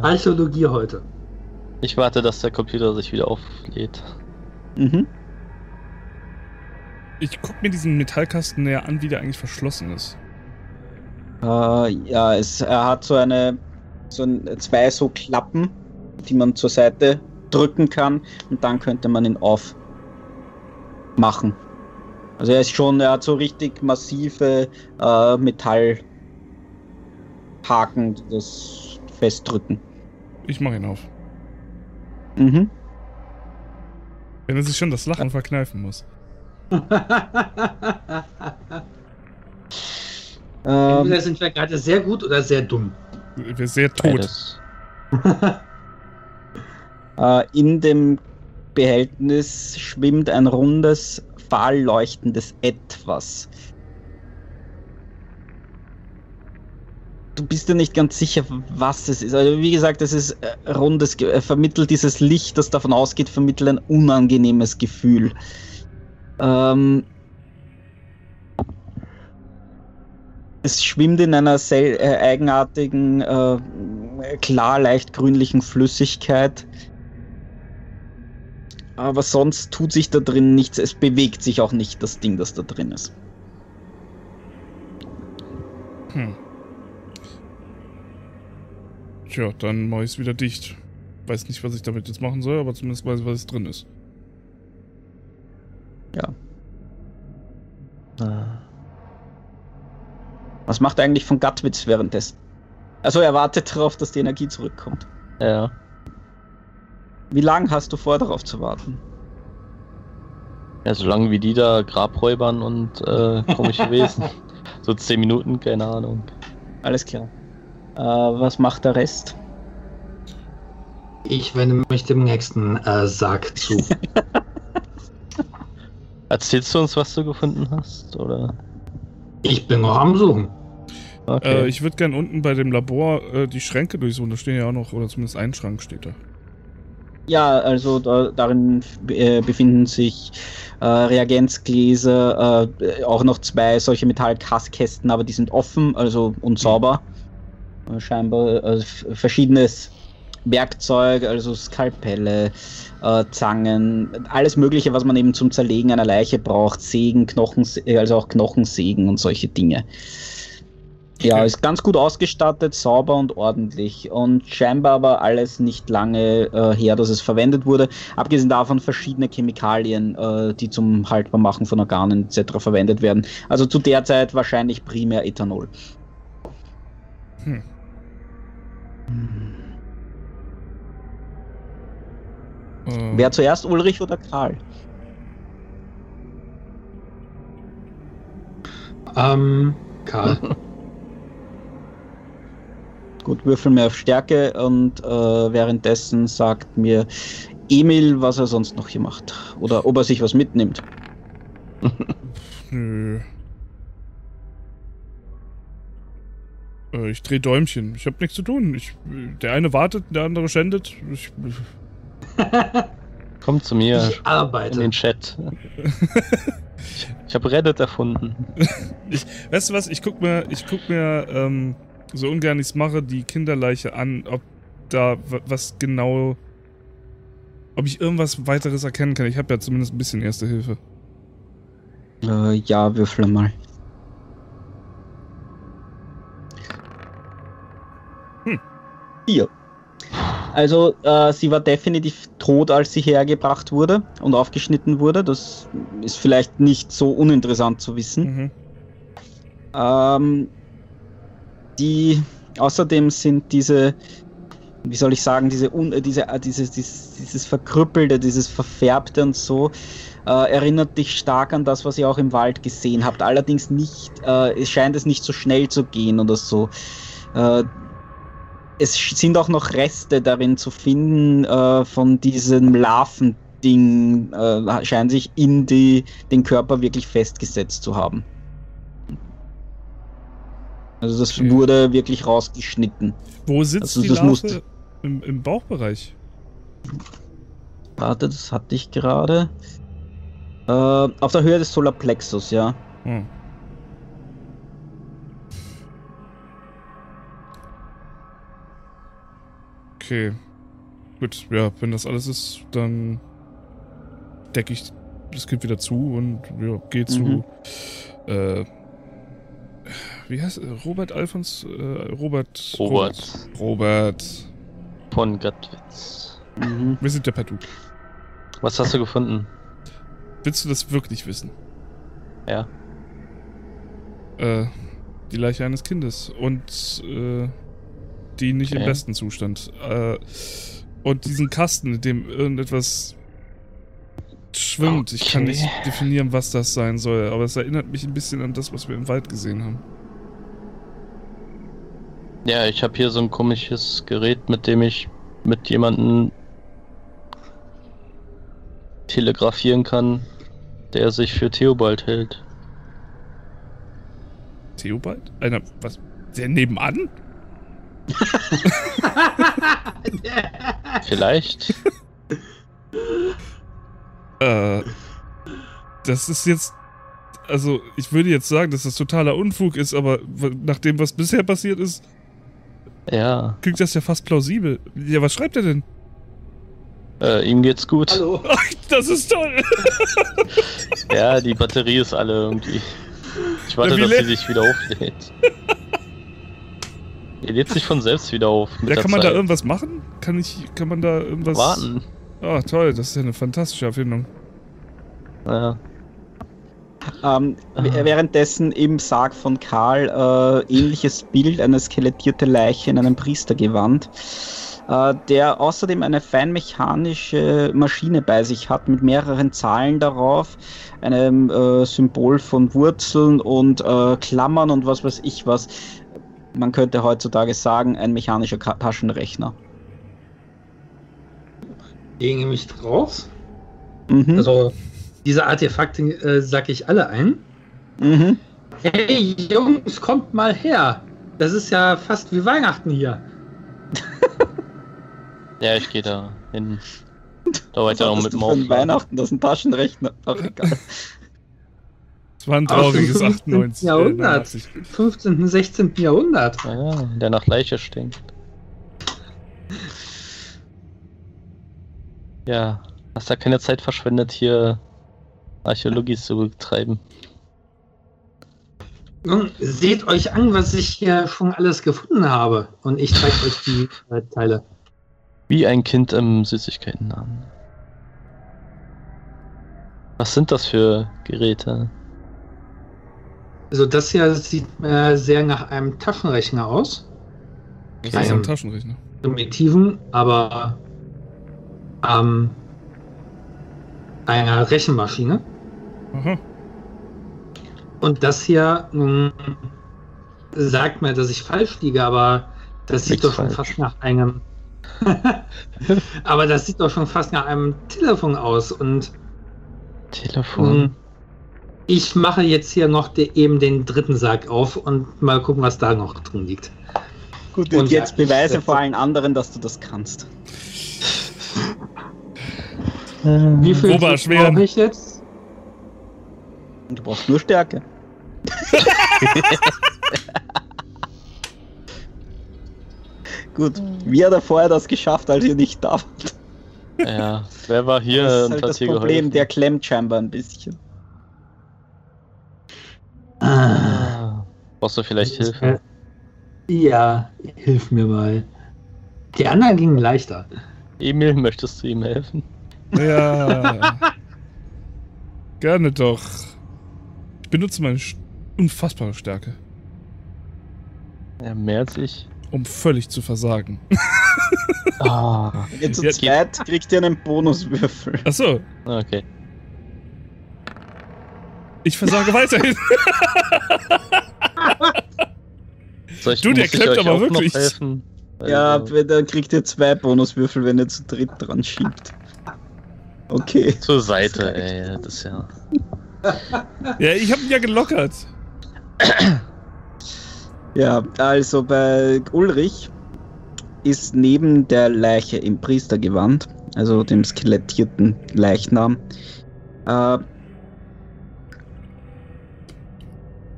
Speaker 4: Archäologie heute.
Speaker 3: Ich warte, dass der Computer sich wieder auflädt.
Speaker 1: Mhm.
Speaker 2: Ich guck mir diesen Metallkasten näher an, wie der eigentlich verschlossen ist.
Speaker 1: Äh, ja, es, er hat so eine, so ein, zwei so Klappen, die man zur Seite drücken kann und dann könnte man ihn aufmachen. Also er ist schon, er hat so richtig massive äh, Metallhaken, die das festdrücken.
Speaker 2: Ich mach ihn auf.
Speaker 1: Mhm.
Speaker 2: Wenn er sich schon das Lachen verkneifen muss.
Speaker 1: Ähm,
Speaker 4: Entweder sind wir gerade sehr gut oder sehr dumm.
Speaker 2: Wir sehr tot.
Speaker 1: Äh, in dem Behältnis schwimmt ein rundes, fahl leuchtendes Etwas. Du bist dir nicht ganz sicher, was es ist. Also wie gesagt, es ist äh, rundes, äh, vermittelt dieses Licht, das davon ausgeht, vermittelt ein unangenehmes Gefühl. Ähm, Es schwimmt in einer sel äh, eigenartigen, äh, klar leicht grünlichen Flüssigkeit. Aber sonst tut sich da drin nichts. Es bewegt sich auch nicht, das Ding, das da drin ist.
Speaker 2: Hm. Tja, dann mache ich es wieder dicht. Weiß nicht, was ich damit jetzt machen soll, aber zumindest weiß ich, was drin ist.
Speaker 1: Ja. Was macht eigentlich von Gatwitz währenddessen? Also er wartet darauf, dass die Energie zurückkommt.
Speaker 3: Ja.
Speaker 1: Wie lange hast du vor, darauf zu warten?
Speaker 3: Ja, solange wie die da Grabräubern und äh, komische Wesen. so 10 Minuten, keine Ahnung.
Speaker 1: Alles klar. Äh, was macht der Rest?
Speaker 4: Ich wende mich dem nächsten äh, Sarg zu.
Speaker 3: Erzählst du uns, was du gefunden hast? Oder?
Speaker 4: ich bin noch am Suchen.
Speaker 3: Okay.
Speaker 2: Äh, ich würde gern unten bei dem Labor äh, die Schränke durchsuchen. Da stehen ja auch noch, oder zumindest ein Schrank steht da.
Speaker 1: Ja, also da, darin äh, befinden sich äh, Reagenzgläser, äh, auch noch zwei solche Metallkastkästen, aber die sind offen, also und sauber. Äh, scheinbar äh, verschiedenes Werkzeug, also Skalpelle, äh, Zangen, alles Mögliche, was man eben zum Zerlegen einer Leiche braucht, Sägen, Knochen, also auch Knochensägen und solche Dinge. Ja,
Speaker 2: Okay.
Speaker 1: ist ganz gut ausgestattet, sauber und ordentlich und scheinbar aber alles nicht lange äh, her, dass es verwendet wurde. Abgesehen davon verschiedene Chemikalien, äh, die zum Haltbarmachen von Organen etc. verwendet werden. Also zu der Zeit wahrscheinlich primär Ethanol.
Speaker 2: Hm. Äh,
Speaker 1: Wer zuerst, Ulrich oder Karl?
Speaker 4: Ähm, Karl.
Speaker 1: Gut, würfel mir auf Stärke und äh, währenddessen sagt mir Emil, was er sonst noch hier macht. Oder ob er sich was mitnimmt.
Speaker 2: Nö. Äh, Ich dreh Däumchen. Ich hab nichts zu tun. Ich, der eine wartet, der andere schändet. Ich,
Speaker 3: Komm zu mir
Speaker 4: Ich
Speaker 3: in
Speaker 4: arbeite.
Speaker 3: den Chat. ich ich habe Reddit erfunden.
Speaker 2: weißt du was? Ich guck mir, ich guck mir, ähm, so ungern ich's mache, die Kinderleiche an, ob da wa- was genau. Ob ich irgendwas weiteres erkennen kann. Ich habe ja zumindest ein bisschen Erste Hilfe.
Speaker 1: Äh, ja, würfel mal.
Speaker 2: Hm.
Speaker 1: Vier. Also, äh, sie war definitiv tot, als sie hergebracht wurde und aufgeschnitten wurde. Das ist vielleicht nicht so uninteressant zu wissen.
Speaker 2: Mhm.
Speaker 1: Ähm, die, außerdem sind diese, wie soll ich sagen, diese, un, äh, diese, äh, dieses, dieses, dieses Verkrüppelte, dieses Verfärbte und so, äh, erinnert dich stark an das, was ihr auch im Wald gesehen habt. Allerdings nicht, äh, es scheint es nicht so schnell zu gehen oder so. Äh, es sind auch noch Reste darin zu finden äh, von diesem Larvending, scheint sich in die, den Körper wirklich festgesetzt zu haben. Also das
Speaker 2: Okay.
Speaker 1: wurde wirklich rausgeschnitten.
Speaker 2: Wo sitzt
Speaker 1: Also
Speaker 2: die
Speaker 1: das
Speaker 2: Larve? Im, Im Bauchbereich.
Speaker 1: Warte, das hatte ich gerade. Äh, auf der Höhe des Solarplexus, ja.
Speaker 2: Hm. Okay. Gut, ja, wenn das alles ist, dann decke ich das Kind wieder zu und ja, gehe zu.
Speaker 1: Mhm.
Speaker 2: Äh, wie heißt er? Robert Alfons? Äh, Robert.
Speaker 3: Robert
Speaker 2: Robert.
Speaker 3: von Gattwitz.
Speaker 1: Mhm.
Speaker 2: Wir sind der Patu.
Speaker 3: Was hast du gefunden?
Speaker 2: Willst du das wirklich wissen?
Speaker 3: Ja.
Speaker 2: Äh, die Leiche eines Kindes und äh, die nicht im
Speaker 3: Okay.
Speaker 2: besten Zustand. Äh, und diesen Kasten, in dem irgendetwas schwimmt. Ich kann
Speaker 3: Okay.
Speaker 2: nicht definieren, was das sein soll, aber es erinnert mich ein bisschen an das, was wir im Wald gesehen haben.
Speaker 3: Ja, ich habe hier so ein komisches Gerät, mit dem ich mit jemandem telegrafieren kann, der sich für Theobald hält.
Speaker 2: Theobald? Einer, was? Der nebenan?
Speaker 3: Vielleicht?
Speaker 2: Äh, das ist jetzt also ich würde jetzt sagen, dass das totaler Unfug ist, aber nach dem, was bisher passiert ist,
Speaker 3: Ja,
Speaker 2: klingt das ja fast plausibel. Ja, was schreibt er denn?
Speaker 3: äh, ihm geht's gut.
Speaker 4: Hallo.
Speaker 2: Ach, das ist toll.
Speaker 3: Ja, die Batterie ist alle irgendwie. Ich warte, dass sie sich wieder auflädt. Die lädt sich von selbst wieder auf. Mit
Speaker 2: Ja, kann man da
Speaker 3: Zeit.
Speaker 2: irgendwas machen? Kann ich, kann man da irgendwas...
Speaker 3: warten?
Speaker 2: Ah, toll, das ist ja eine fantastische Erfindung.
Speaker 3: Ja.
Speaker 1: Ähm. Währenddessen im Sarg von Karl äh, ähnliches Bild, eine skelettierte Leiche in einem Priestergewand, äh, der außerdem eine feinmechanische Maschine bei sich hat mit mehreren Zahlen darauf, einem äh, Symbol von Wurzeln und äh, Klammern und was weiß ich was. Man könnte heutzutage sagen, ein mechanischer Ka Taschenrechner.
Speaker 4: Lege mich drauf.
Speaker 1: Mhm.
Speaker 4: Also, diese Artefakte äh, sack ich alle ein.
Speaker 1: mhm.
Speaker 4: Hey Jungs, kommt mal her. Das ist ja fast wie Weihnachten hier.
Speaker 3: Ja, ich gehe da hin. Dauert ja
Speaker 1: Was
Speaker 3: noch
Speaker 1: hattest
Speaker 3: mit Aufladen.
Speaker 1: Weihnachten, das ist ein Taschenrechner. Ach, egal.
Speaker 2: Es war ein trauriges
Speaker 4: 15.
Speaker 2: 98. äh,
Speaker 4: Jahrhundert.
Speaker 2: 89.
Speaker 4: 15., 16. Jahrhundert.
Speaker 3: Ja, der nach Leiche stinkt. Ja, hast da keine Zeit verschwendet, hier Archäologie zu betreiben.
Speaker 4: Nun, seht euch an, was ich hier schon alles gefunden habe. Und ich zeige euch die äh, Teile.
Speaker 3: Wie ein Kind im Süßigkeitenladen. Was sind das für Geräte?
Speaker 4: Also das hier sieht äh, sehr nach einem Taschenrechner aus.
Speaker 2: Das ist ein Taschenrechner.
Speaker 4: Primitiven, aber ähm, einer Rechenmaschine.
Speaker 2: Aha.
Speaker 4: Und das hier nun sagt mir, dass ich falsch liege, aber das sieht
Speaker 3: Nichts
Speaker 4: doch schon
Speaker 3: falsch.
Speaker 4: fast nach einem. aber das sieht doch schon fast nach einem Telefon aus. Und
Speaker 3: Telefon.
Speaker 4: ähm, ich mache jetzt hier noch de, eben den dritten Sarg auf und mal gucken, was da noch drin liegt.
Speaker 1: Gut,
Speaker 4: Und
Speaker 1: und jetzt
Speaker 4: ja,
Speaker 1: beweise vor allen anderen, dass du das kannst.
Speaker 4: Wie viel brauche ich jetzt?
Speaker 1: Und du brauchst nur Stärke. Gut, wie hat er vorher das geschafft, als ihr nicht da wart?
Speaker 3: Ja, wer war hier
Speaker 1: das ist
Speaker 3: und
Speaker 1: halt
Speaker 3: hat
Speaker 1: das
Speaker 3: hier
Speaker 1: Problem,
Speaker 3: geholfen?
Speaker 1: der klemmt scheinbar ein bisschen.
Speaker 3: Ah, Brauchst du vielleicht Hilfe?
Speaker 4: Ja, hilf mir mal. Die anderen gingen leichter.
Speaker 3: Emil, möchtest du ihm helfen?
Speaker 2: Ja. Gerne doch. Ich benutze meine unfassbare Stärke,
Speaker 3: Ja, mehr als ich.
Speaker 2: um völlig zu versagen.
Speaker 3: Ah,
Speaker 1: Wenn ihr zu zweit kriegt ihr einen Bonuswürfel.
Speaker 2: Achso,
Speaker 3: okay.
Speaker 2: ich versage weiterhin.
Speaker 3: Soll ich,
Speaker 2: Du, der klemmt aber wirklich.
Speaker 1: Ja,
Speaker 3: Also,
Speaker 1: dann kriegt ihr zwei Bonuswürfel, wenn ihr zu dritt dran schiebt. Okay.
Speaker 3: zur Seite, ey. Das ist ja.
Speaker 2: Ja, ich habe ihn ja gelockert.
Speaker 1: Ja, also bei Ulrich ist neben der Leiche im Priestergewand, also dem skelettierten Leichnam, äh,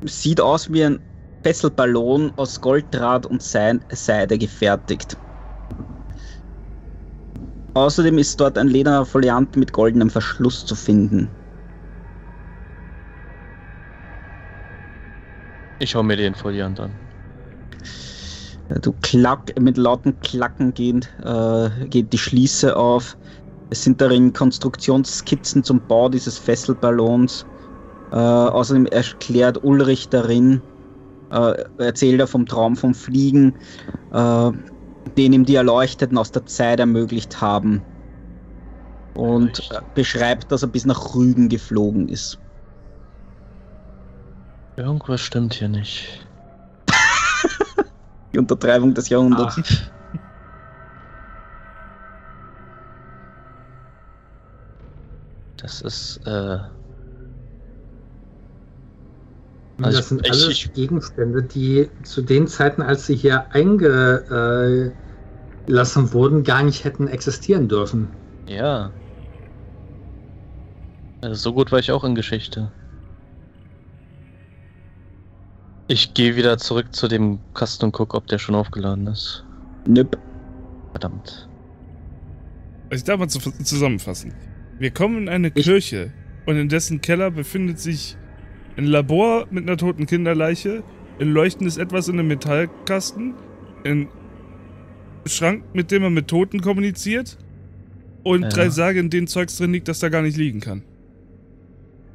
Speaker 1: sieht aus wie ein Fesselballon aus Golddraht und Sei- Seide gefertigt. Außerdem ist dort ein lederner Foliant mit goldenem Verschluss zu finden.
Speaker 3: Ich schau mir den Foliant an.
Speaker 1: Du klack, mit lauten Klacken gehend, äh, geht die Schließe auf. Es sind darin Konstruktionsskizzen zum Bau dieses Fesselballons. Äh, außerdem erklärt Ulrich darin, äh, erzählt er vom Traum vom Fliegen, äh, den ihm die Erleuchteten aus der Zeit ermöglicht haben. Und äh, beschreibt, dass er bis nach Rügen geflogen ist.
Speaker 3: Irgendwas stimmt hier nicht.
Speaker 1: Die Untertreibung des Jahrhunderts.
Speaker 4: Ach,
Speaker 3: Das ist, äh.
Speaker 4: Und
Speaker 3: Also
Speaker 4: das sind
Speaker 3: ich-
Speaker 4: alles
Speaker 3: ich-
Speaker 4: Gegenstände, die zu den Zeiten, als sie hier eingelassen wurden, gar nicht hätten existieren dürfen.
Speaker 3: Ja. Also so gut war ich auch in Geschichte. Ich gehe wieder zurück zu dem Kasten und gucke, ob der schon aufgeladen ist.
Speaker 1: Nüpp.
Speaker 3: Verdammt.
Speaker 2: Also ich darf mal zu, zusammenfassen. Wir kommen in eine
Speaker 4: Ich-
Speaker 2: Kirche und in dessen Keller befindet sich ein Labor mit einer toten Kinderleiche, ein leuchtendes Etwas in einem Metallkasten, ein Schrank, mit dem man mit Toten kommuniziert und
Speaker 3: Ja.
Speaker 2: drei Särge, in denen Zeugs drin liegt, das da gar nicht liegen kann.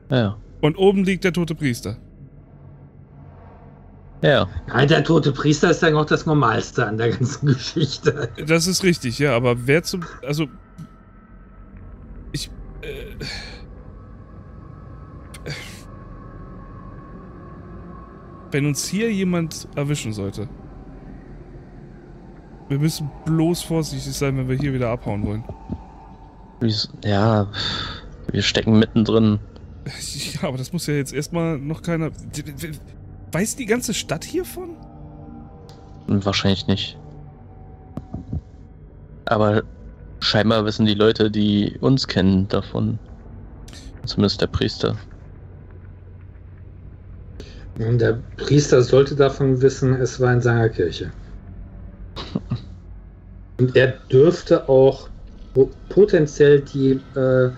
Speaker 3: Ja.
Speaker 2: Und oben liegt der tote Priester.
Speaker 3: Ja.
Speaker 4: Nein, der tote Priester ist ja noch das Normalste an der ganzen Geschichte.
Speaker 2: Das ist richtig, ja, aber wer zum. Also. Ich. Äh, wenn uns hier jemand erwischen sollte. Wir müssen bloß vorsichtig sein, wenn wir hier wieder abhauen wollen.
Speaker 3: Wieso- Ja. Wir stecken mittendrin.
Speaker 2: Ja, aber das muss ja jetzt erstmal noch keiner. Weiß die ganze Stadt hiervon?
Speaker 3: Wahrscheinlich nicht. Aber scheinbar wissen die Leute, die uns kennen, davon. Zumindest der Priester.
Speaker 4: Und der Priester sollte davon wissen, es war in seiner Kirche. Und er dürfte auch po- potenziell die, äh,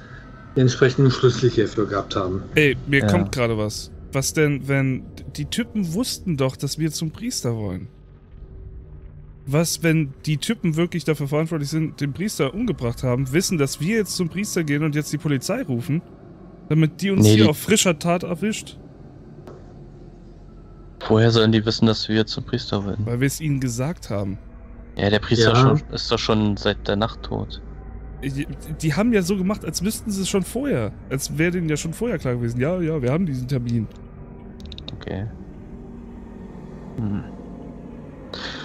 Speaker 4: die entsprechenden Schlüssel hierfür gehabt haben.
Speaker 2: Ey, mir
Speaker 3: Ja.
Speaker 2: kommt gerade was. Was denn, wenn. Die Typen wussten doch, dass wir zum Priester wollen. Was, wenn die Typen wirklich dafür verantwortlich sind, den Priester umgebracht haben, wissen, dass wir jetzt zum Priester gehen und jetzt die Polizei rufen, damit die uns
Speaker 3: Nee,
Speaker 2: hier
Speaker 3: die-
Speaker 2: auf frischer Tat erwischt?
Speaker 3: Woher sollen die wissen, dass wir zum Priester wollen?
Speaker 2: Weil wir es ihnen gesagt haben.
Speaker 3: Ja, der Priester
Speaker 4: Ja.
Speaker 3: Schon, ist doch schon seit der Nacht tot.
Speaker 2: Die, die haben ja so gemacht, als wüssten sie es schon vorher. Als wäre denen ja schon vorher klar gewesen. Ja, ja, wir haben diesen Termin.
Speaker 3: Okay. Hm.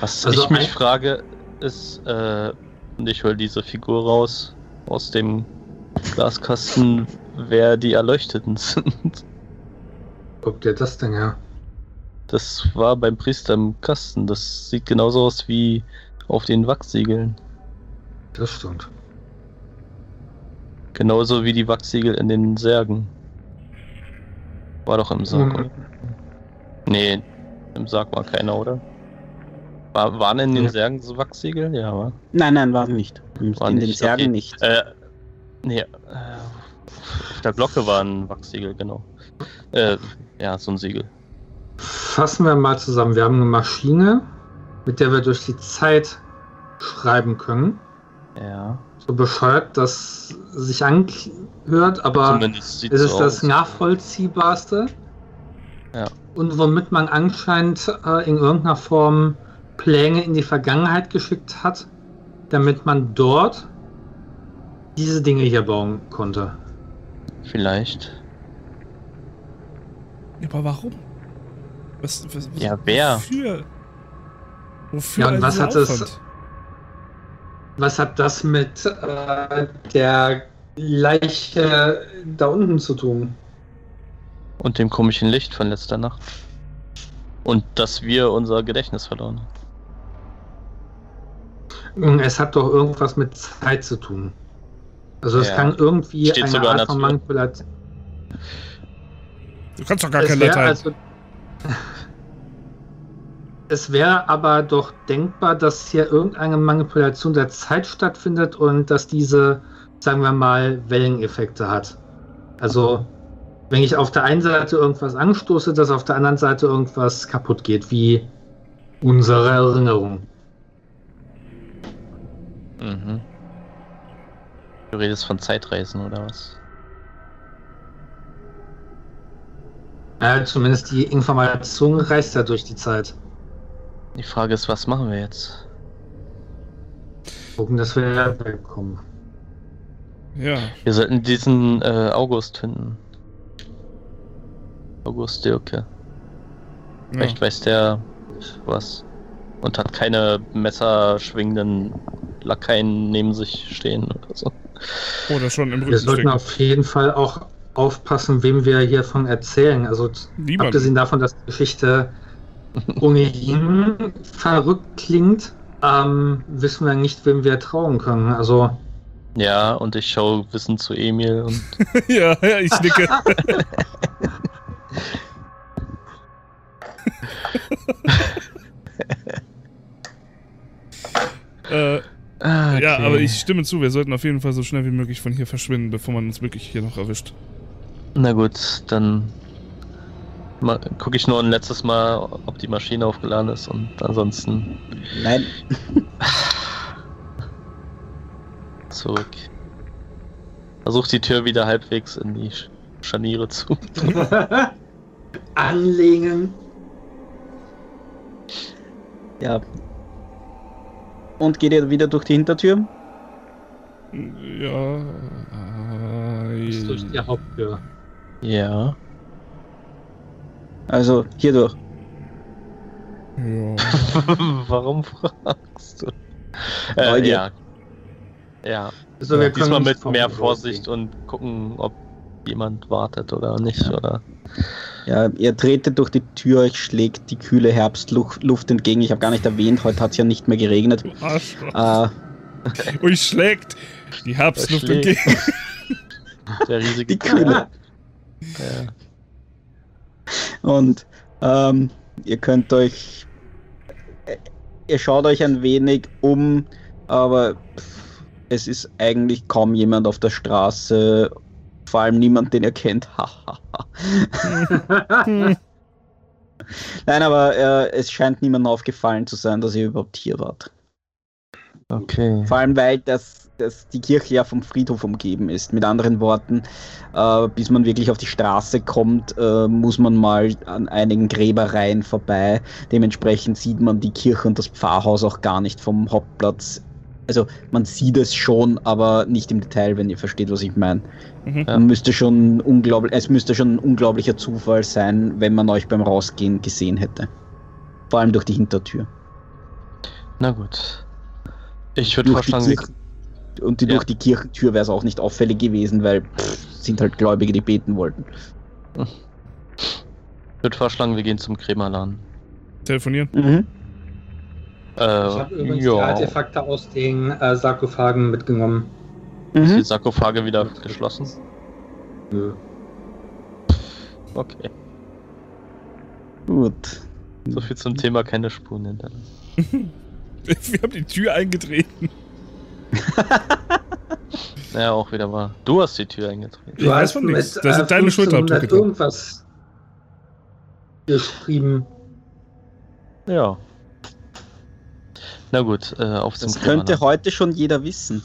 Speaker 3: Was
Speaker 4: Also
Speaker 3: ich mich frage, ist, äh, und ich hol diese Figur raus aus dem Glaskasten, wer die Erleuchteten sind.
Speaker 4: Guckt ihr das denn her?
Speaker 3: Das war beim Priester im Kasten. Das sieht genauso aus wie auf den Wachsiegeln.
Speaker 4: Das stimmt.
Speaker 3: Genauso wie die Wachsiegel in den Särgen. War doch im Sarg.
Speaker 4: Mhm.
Speaker 3: Nee, im Sarg war keiner, oder? War, waren in den
Speaker 4: Ja.
Speaker 3: Särgen so Wachsiegel? Ja, war.
Speaker 1: Nein, nein, war nicht. In
Speaker 3: War
Speaker 1: den
Speaker 3: nicht,
Speaker 1: Särgen
Speaker 3: okay.
Speaker 1: nicht.
Speaker 3: Äh, nee, äh, auf der Glocke war ein Wachsiegel, genau. Äh, ja, so ein Siegel.
Speaker 4: Fassen wir mal zusammen. Wir haben eine Maschine, mit der wir durch die Zeit schreiben können.
Speaker 3: Ja.
Speaker 4: So bescheuert, das sich anhört, aber es
Speaker 3: so
Speaker 4: ist das
Speaker 3: aus.
Speaker 4: nachvollziehbarste.
Speaker 3: Ja.
Speaker 4: Und womit man anscheinend äh, in irgendeiner Form Pläne in die Vergangenheit geschickt hat, damit man dort diese Dinge hier bauen konnte.
Speaker 3: Vielleicht.
Speaker 2: Ja, aber warum? Was, was, was,
Speaker 3: Ja, wer?
Speaker 2: Wofür? Wofür
Speaker 4: Ja, und
Speaker 2: all
Speaker 4: was hat das-
Speaker 2: Aufwand?
Speaker 4: Was hat das mit äh, der Leiche da unten zu tun?
Speaker 3: Und dem komischen Licht von letzter Nacht. Und dass wir unser Gedächtnis verloren haben.
Speaker 4: Es hat doch irgendwas mit Zeit zu tun. Also es
Speaker 3: Ja.
Speaker 4: kann irgendwie
Speaker 3: Steht
Speaker 4: eine
Speaker 3: sogar in
Speaker 4: Art
Speaker 3: der
Speaker 4: von. Manipulation.
Speaker 2: Du kannst doch gar
Speaker 4: Es
Speaker 2: kein Latein.
Speaker 4: also, es wäre aber doch denkbar, dass hier irgendeine Manipulation der Zeit stattfindet und dass diese, sagen wir mal, Welleneffekte hat. Also, wenn ich auf der einen Seite irgendwas anstoße, dass auf der anderen Seite irgendwas kaputt geht, wie unsere Erinnerung.
Speaker 3: Mhm. Du redest von Zeitreisen oder was?
Speaker 4: Ja, zumindest die Information reist ja durch die Zeit.
Speaker 3: Die Frage ist, was machen wir jetzt?
Speaker 4: Gucken, dass wir wegkommen.
Speaker 2: ja.
Speaker 3: Wir sollten diesen äh, August finden. August Dirke.
Speaker 2: ja.
Speaker 3: Vielleicht weiß der was. Und hat keine messerschwingenden Lakaien neben sich stehen oder so.
Speaker 2: Oder schon im
Speaker 4: Wir
Speaker 2: Rücken
Speaker 4: sollten
Speaker 2: stecken.
Speaker 4: auf jeden Fall auch aufpassen, wem wir hiervon erzählen. Also
Speaker 2: Niemand.
Speaker 4: abgesehen davon, dass die Geschichte ohnehin verrückt klingt, ähm, wissen wir nicht, wem wir trauen können. Also
Speaker 3: Ja, und ich schaue Wissen zu Emil und
Speaker 2: ja, ja, ich nicke. Äh,
Speaker 3: Ah,
Speaker 2: Ja,
Speaker 3: okay.
Speaker 2: aber ich stimme zu, wir sollten auf jeden Fall so schnell wie möglich von hier verschwinden, bevor man uns wirklich hier noch erwischt.
Speaker 3: Na gut, dann gucke ich nur ein letztes Mal, ob die Maschine aufgeladen ist und ansonsten
Speaker 1: Nein,
Speaker 3: zurück. Versuch die Tür wieder halbwegs in die Sch- Scharniere zu.
Speaker 4: Anlegen.
Speaker 1: ja. Und geht ihr wieder durch die Hintertür?
Speaker 2: Ja.
Speaker 4: Ist durch die
Speaker 2: Äh,
Speaker 4: Haupttür.
Speaker 3: Ja.
Speaker 1: Also hier durch.
Speaker 2: ja.
Speaker 3: Warum fragst du? Äh, ja. Ja.
Speaker 4: Also wir können
Speaker 3: Diesmal mit mehr Vorsicht
Speaker 4: gehen.
Speaker 3: und gucken, ob jemand wartet oder nicht, oder?
Speaker 1: Ja, ihr tretet durch die Tür, euch schlägt die kühle Herbstluft Luft entgegen. Ich habe gar nicht erwähnt, heute hat es ja nicht mehr geregnet. Äh,
Speaker 2: Euch schlägt die Herbstluft
Speaker 3: schlägt.
Speaker 2: entgegen.
Speaker 3: Der riesige
Speaker 1: die Kühle.
Speaker 3: Ja.
Speaker 1: Und ähm, ihr könnt euch. äh, Ihr schaut euch ein wenig um, aber es ist eigentlich kaum jemand auf der Straße. Vor allem niemand, den ihr kennt. Nein, aber äh, es scheint niemandem aufgefallen zu sein, dass ihr überhaupt hier wart.
Speaker 3: Okay.
Speaker 1: Vor allem, weil das, das die Kirche ja vom Friedhof umgeben ist. Mit anderen Worten, äh, bis man wirklich auf die Straße kommt, äh, muss man mal an einigen Gräbereien vorbei. Dementsprechend sieht man die Kirche und das Pfarrhaus auch gar nicht vom Hauptplatz. Also man sieht es schon, aber nicht im Detail, wenn ihr versteht, was ich meine.
Speaker 2: Mhm.
Speaker 3: Ja.
Speaker 1: Man müsste schon unglaublich, es müsste schon ein unglaublicher Zufall sein, wenn man euch beim Rausgehen gesehen hätte. Vor allem durch die Hintertür.
Speaker 3: Na gut. Ich würde
Speaker 1: die
Speaker 3: vorschlagen, wir,
Speaker 1: Kirche- und die,
Speaker 3: Ja.
Speaker 1: durch die Kirchentür wäre es auch nicht auffällig gewesen, weil pff, sind halt Gläubige, die beten wollten.
Speaker 3: würd vorschlagen, wir gehen zum Krämerladen.
Speaker 2: Telefonieren.
Speaker 1: Mhm.
Speaker 4: Ich
Speaker 3: Äh,
Speaker 4: habe übrigens die
Speaker 3: ja.
Speaker 4: Artefakte aus den äh, Sarkophagen mitgenommen.
Speaker 3: Ist die
Speaker 1: Mhm.
Speaker 3: Sarkophage wieder geschlossen?
Speaker 4: Nö.
Speaker 3: Okay.
Speaker 1: Gut.
Speaker 3: So viel zum Thema keine Spuren hinterlassen.
Speaker 2: Wir haben die Tür eingetreten.
Speaker 3: Ja, auch wieder wahr. Du hast die Tür eingetreten.
Speaker 2: Ich weiß von nichts. Das sind deine
Speaker 4: 1500
Speaker 2: Schulterabdrücke drin.
Speaker 4: irgendwas geschrieben.
Speaker 3: Ja. Na gut, äh, auf zum
Speaker 1: Das könnte
Speaker 3: Krämerladen.
Speaker 1: heute schon jeder wissen.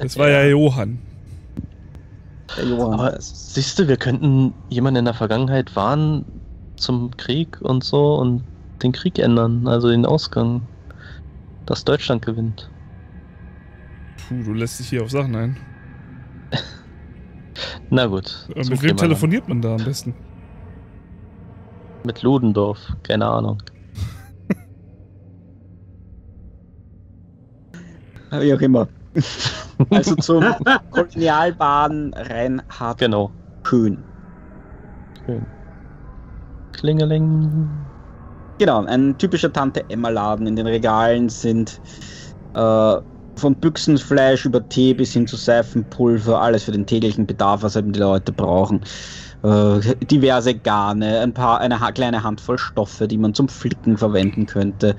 Speaker 2: Das war ja Johann.
Speaker 1: Der Johann
Speaker 3: Aber siehst du, wir könnten jemanden in der Vergangenheit warnen zum Krieg und so und den Krieg ändern, also den Ausgang. Dass Deutschland gewinnt.
Speaker 2: Puh, du lässt dich hier auf Sachen ein.
Speaker 3: Na gut.
Speaker 2: Äh, Mit wem telefoniert man da am besten?
Speaker 3: Mit Ludendorff, keine Ahnung.
Speaker 1: Wie auch immer. Also zum Kolonialbahn Reinhard
Speaker 3: Genau.
Speaker 1: Schön.
Speaker 3: Schön. Klingeling.
Speaker 1: Genau, ein typischer Tante-Emma-Laden. In den Regalen sind äh, von Büchsenfleisch über Tee bis hin zu Seifenpulver, alles für den täglichen Bedarf, was eben die Leute brauchen. Äh, diverse Garne, ein paar, eine kleine Handvoll Stoffe, die man zum Flicken verwenden könnte.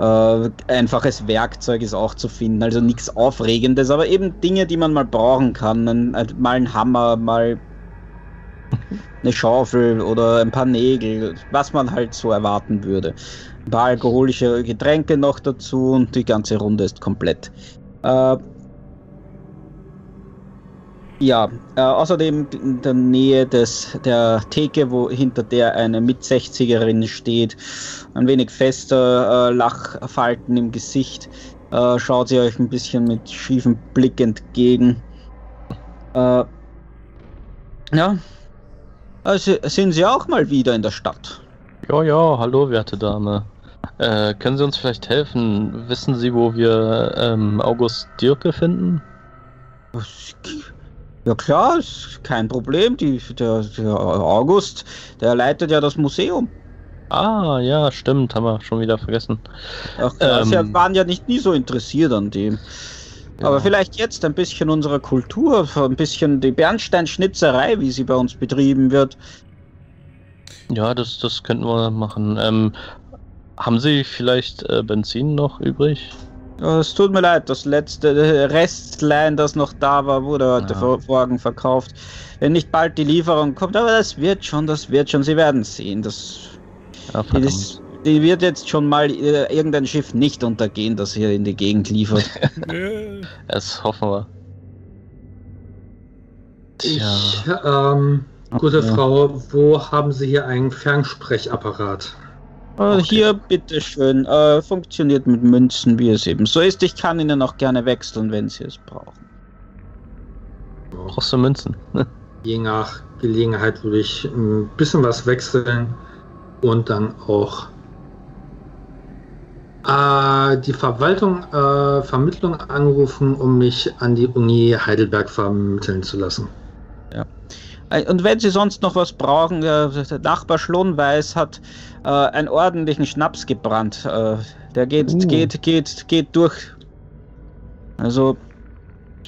Speaker 1: Äh, einfaches Werkzeug ist auch zu finden, also nichts Aufregendes, aber eben Dinge, die man mal brauchen kann. Ein, ein, mal ein Hammer, mal eine Schaufel oder ein paar Nägel, was man halt so erwarten würde. Ein paar alkoholische Getränke noch dazu und die ganze Runde ist komplett. Äh, ja, äh, außerdem in der Nähe des, der Theke, wo hinter der eine Mit-60erin steht, ein wenig fester äh, Lachfalten im Gesicht, äh, schaut sie euch ein bisschen mit schiefem Blick entgegen. Äh, ja, also sind Sie auch mal wieder in der Stadt?
Speaker 3: Ja, ja, hallo, werte Dame. Äh, können Sie uns vielleicht helfen? Wissen Sie, wo wir ähm, August Dirke finden?
Speaker 1: Ja klar, ist kein Problem. Die, der, der August, der leitet ja das Museum.
Speaker 3: Ah, ja, stimmt, haben wir schon wieder vergessen.
Speaker 1: Ach, klar,
Speaker 3: Ähm.
Speaker 1: Sie waren ja nicht nie so interessiert an dem. Aber
Speaker 3: Ja.
Speaker 1: vielleicht jetzt ein bisschen unserer Kultur, ein bisschen die Bernsteinschnitzerei, wie sie bei uns betrieben wird.
Speaker 3: Ja, das, das könnten wir machen. Ähm, haben Sie vielleicht äh, Benzin noch übrig?
Speaker 1: Ja, es tut mir leid, das letzte Restlein, das noch da war, wurde heute
Speaker 3: Ja.
Speaker 1: Morgen verkauft. Wenn nicht bald die Lieferung kommt, aber das wird schon, das wird schon, Sie werden sehen. Das,
Speaker 3: Ja,
Speaker 1: das, die wird jetzt schon mal äh, irgendein Schiff nicht untergehen, das hier in die Gegend liefert.
Speaker 2: Äh,
Speaker 3: Das hoffen wir. Tja.
Speaker 4: Ich, ähm, gute
Speaker 1: Okay.
Speaker 4: Frau, wo haben Sie hier einen Fernsprechapparat?
Speaker 1: Äh,
Speaker 3: Okay.
Speaker 1: Hier, bitteschön, äh, funktioniert mit Münzen, wie es eben so ist. Ich kann Ihnen auch gerne wechseln, wenn Sie es brauchen.
Speaker 3: Brauchst du Münzen?
Speaker 4: Je nach Gelegenheit würde ich ein bisschen was wechseln und dann auch äh, die Verwaltung, äh, Vermittlung anrufen, um mich an die Uni Heidelberg vermitteln zu lassen.
Speaker 1: Äh, Und wenn Sie sonst noch was brauchen, äh, der Nachbar Schlohnweiß hat äh, einen ordentlichen Schnaps gebrannt. Äh, der geht,
Speaker 4: Uh.
Speaker 1: geht, geht, geht durch. Also,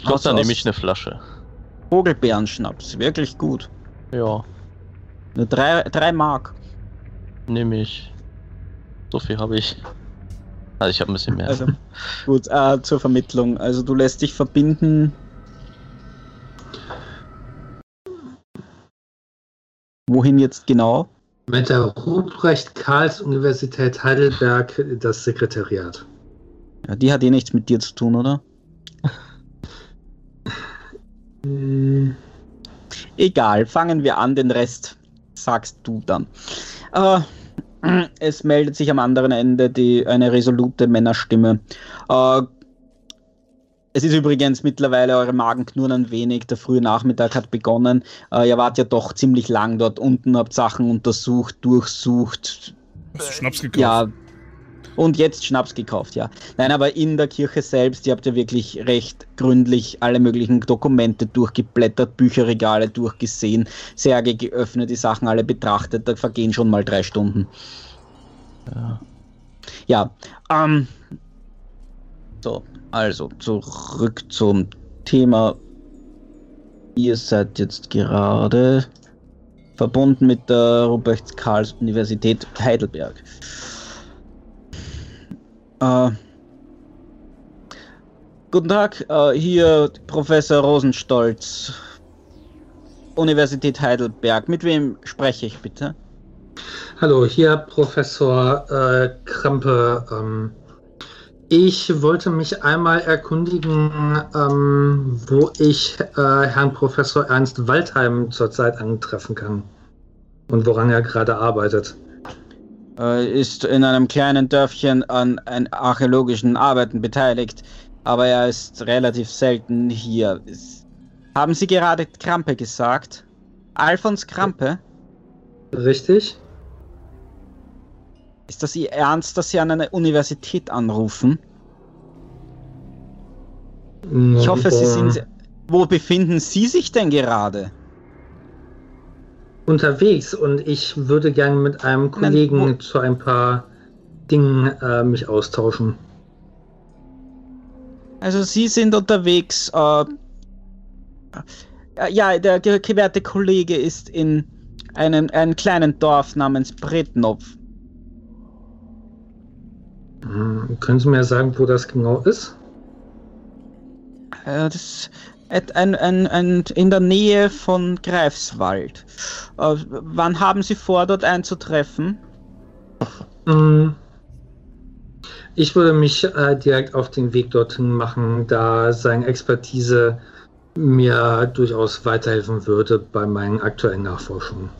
Speaker 1: aus-
Speaker 3: dann nehme ich eine Flasche.
Speaker 1: Vogelbeerenschnaps, wirklich gut.
Speaker 3: Ja,
Speaker 1: Nur drei, drei Mark.
Speaker 3: nehme ich. So viel habe ich. Also ich habe ein bisschen mehr.
Speaker 1: Also, gut, äh, zur Vermittlung. Also, du lässt dich verbinden. Wohin jetzt genau?
Speaker 4: Mit der Ruprecht-Karls-Universität Heidelberg das Sekretariat.
Speaker 1: Ja, die hat eh nichts mit dir zu tun, oder?
Speaker 4: Hm,
Speaker 1: Egal, fangen wir an, den Rest sagst du dann. Äh, es meldet sich am anderen Ende die, eine resolute Männerstimme. Äh, es ist übrigens mittlerweile eure Magen knurren ein wenig. Der frühe Nachmittag hat begonnen. Äh, ihr wart ja doch ziemlich lang dort unten, habt Sachen untersucht, durchsucht,
Speaker 2: hast du Schnaps gekauft?
Speaker 1: ja. Und jetzt Schnaps gekauft, ja. Nein, aber in der Kirche selbst, ihr habt ja wirklich recht gründlich alle möglichen Dokumente durchgeblättert, Bücherregale durchgesehen, Särge geöffnet, die Sachen alle betrachtet, da vergehen schon mal drei Stunden.
Speaker 3: Ja.
Speaker 1: Ja, ähm. So, also zurück zum Thema. Ihr seid jetzt gerade verbunden mit der Robert-Karls-Universität Heidelberg. Äh, guten Tag, äh, hier Professor Rosenstolz, Universität Heidelberg. Mit wem spreche ich bitte?
Speaker 4: Hallo, hier Professor äh, Krampe. Ähm, ich wollte mich einmal erkundigen, ähm, wo ich äh, Herrn Professor Ernst Waldheim zurzeit antreffen kann und woran er gerade arbeitet.
Speaker 1: äh, ist in einem kleinen Dörfchen an ein archäologischen Arbeiten beteiligt, aber er ist relativ selten hier. Ist, haben Sie gerade Krampe gesagt? Alfons Krampe?
Speaker 4: Richtig?
Speaker 1: Ist das Ihr Ernst, dass Sie an eine Universität anrufen? Ich hoffe, Sie sind. Wo befinden Sie sich denn gerade?
Speaker 4: unterwegs und ich würde gerne mit einem Kollegen
Speaker 1: wo-
Speaker 4: zu ein paar Dingen äh, mich austauschen.
Speaker 1: Also Sie sind unterwegs. Äh, äh, ja, der ge- gewährte Kollege ist in einem, einem kleinen Dorf namens Bretnov.
Speaker 4: Hm, können Sie mir sagen, wo das genau ist?
Speaker 1: Äh, das ein, ein, ein, in der Nähe von Greifswald. Äh, wann haben Sie vor, dort einzutreffen?
Speaker 4: Hm, Ich würde mich äh, direkt auf den Weg dorthin machen, da seine Expertise mir durchaus weiterhelfen würde bei meinen aktuellen Nachforschungen.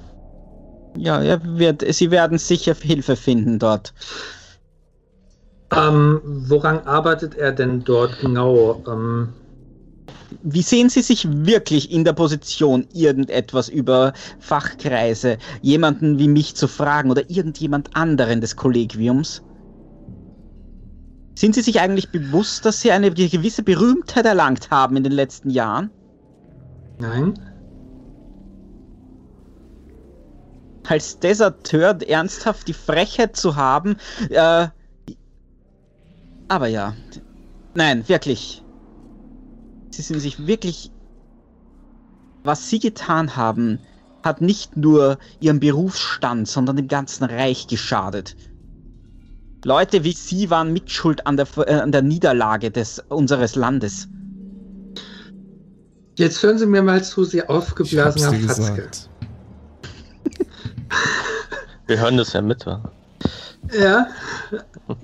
Speaker 1: Ja, wird, Sie werden sicher Hilfe finden dort.
Speaker 4: Ähm, woran arbeitet er denn dort genau? Ähm,
Speaker 1: Wie sehen Sie sich wirklich in der Position, irgendetwas über Fachkreise, jemanden wie mich zu fragen oder irgendjemand anderen des Kollegiums? Sind Sie sich eigentlich bewusst, dass Sie eine gewisse Berühmtheit erlangt haben in den letzten Jahren?
Speaker 4: nein?
Speaker 1: Als Deserteur ernsthaft die Frechheit zu haben, äh, aber ja, nein, wirklich. Sie sind sich wirklich, was Sie getan haben, hat nicht nur ihrem Berufsstand, sondern dem ganzen Reich geschadet. Leute wie Sie waren mitschuld an der, äh, an der Niederlage des, unseres Landes.
Speaker 4: Jetzt hören Sie mir mal zu, Sie aufgeblasener Fatzke.
Speaker 3: Wir hören das ja mit, wa?
Speaker 4: Ja,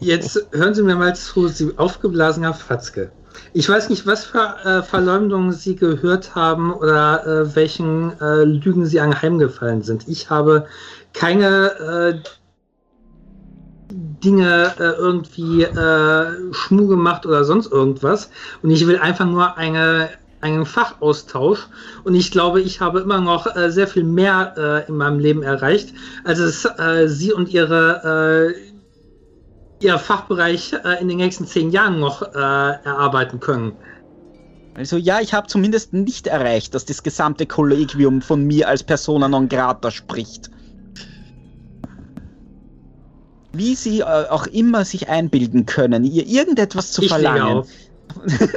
Speaker 4: jetzt hören Sie mir mal zu, Sie aufgeblasener Fatzke. Ich weiß nicht, was für äh, Verleumdungen Sie gehört haben oder äh, welchen äh, Lügen Sie anheimgefallen sind. Ich habe keine äh, Dinge äh, irgendwie äh, schmu gemacht oder sonst irgendwas. Und ich will einfach nur eine, einen Fachaustausch. Und ich glaube, ich habe immer noch äh, sehr viel mehr äh, in meinem Leben erreicht, als es äh, Sie und Ihre äh, Ihr Fachbereich äh, in den nächsten zehn Jahren noch äh, erarbeiten können.
Speaker 1: Also ja, ich habe zumindest nicht erreicht, dass das gesamte Kollegium von mir als Persona non grata spricht. Wie sie auch immer sich einbilden können, ihr irgendetwas zu
Speaker 4: ich
Speaker 1: verlangen.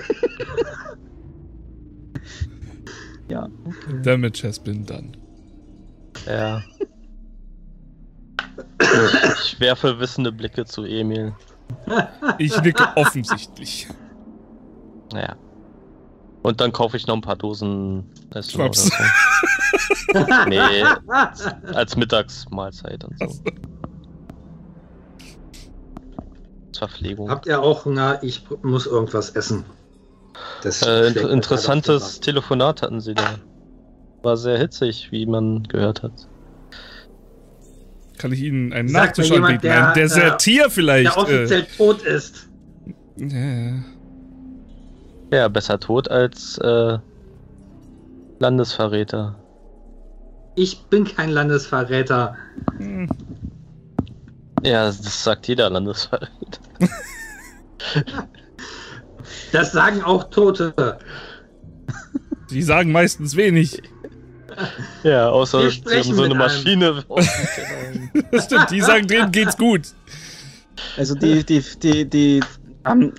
Speaker 1: Ja.
Speaker 2: Damage has been done.
Speaker 3: Ja. ich werfe wissende Blicke zu Emil.
Speaker 2: Ich nicke offensichtlich.
Speaker 3: Naja. Und dann kaufe ich noch ein paar Dosen Essen oder
Speaker 2: Schnaps.
Speaker 3: so. Nee, als Mittagsmahlzeit und so. Zur Verpflegung.
Speaker 4: Habt ihr auch Hunger? Ich muss irgendwas essen. Das
Speaker 3: Äh, inter
Speaker 4: mir
Speaker 3: interessantes Telefonat hatten sie da. War sehr hitzig, wie man gehört hat.
Speaker 2: Kann ich Ihnen einen
Speaker 4: Sagt
Speaker 2: Nachtisch
Speaker 4: jemand,
Speaker 2: anbieten?
Speaker 4: der,
Speaker 2: ein Desertier
Speaker 4: Mann,
Speaker 2: vielleicht?
Speaker 4: Der offiziell tot ist.
Speaker 2: äh, ja.
Speaker 3: Ja, besser tot als äh, Landesverräter.
Speaker 4: Ich bin kein Landesverräter.
Speaker 2: Hm.
Speaker 3: Ja, das sagt jeder Landesverräter.
Speaker 4: Das sagen auch Tote.
Speaker 2: Die sagen meistens wenig.
Speaker 3: Ja, außer
Speaker 4: Wir
Speaker 3: sie haben so eine. Maschine.
Speaker 2: Das stimmt, die sagen, denen geht's gut.
Speaker 1: Also die, die, die, die, ähm,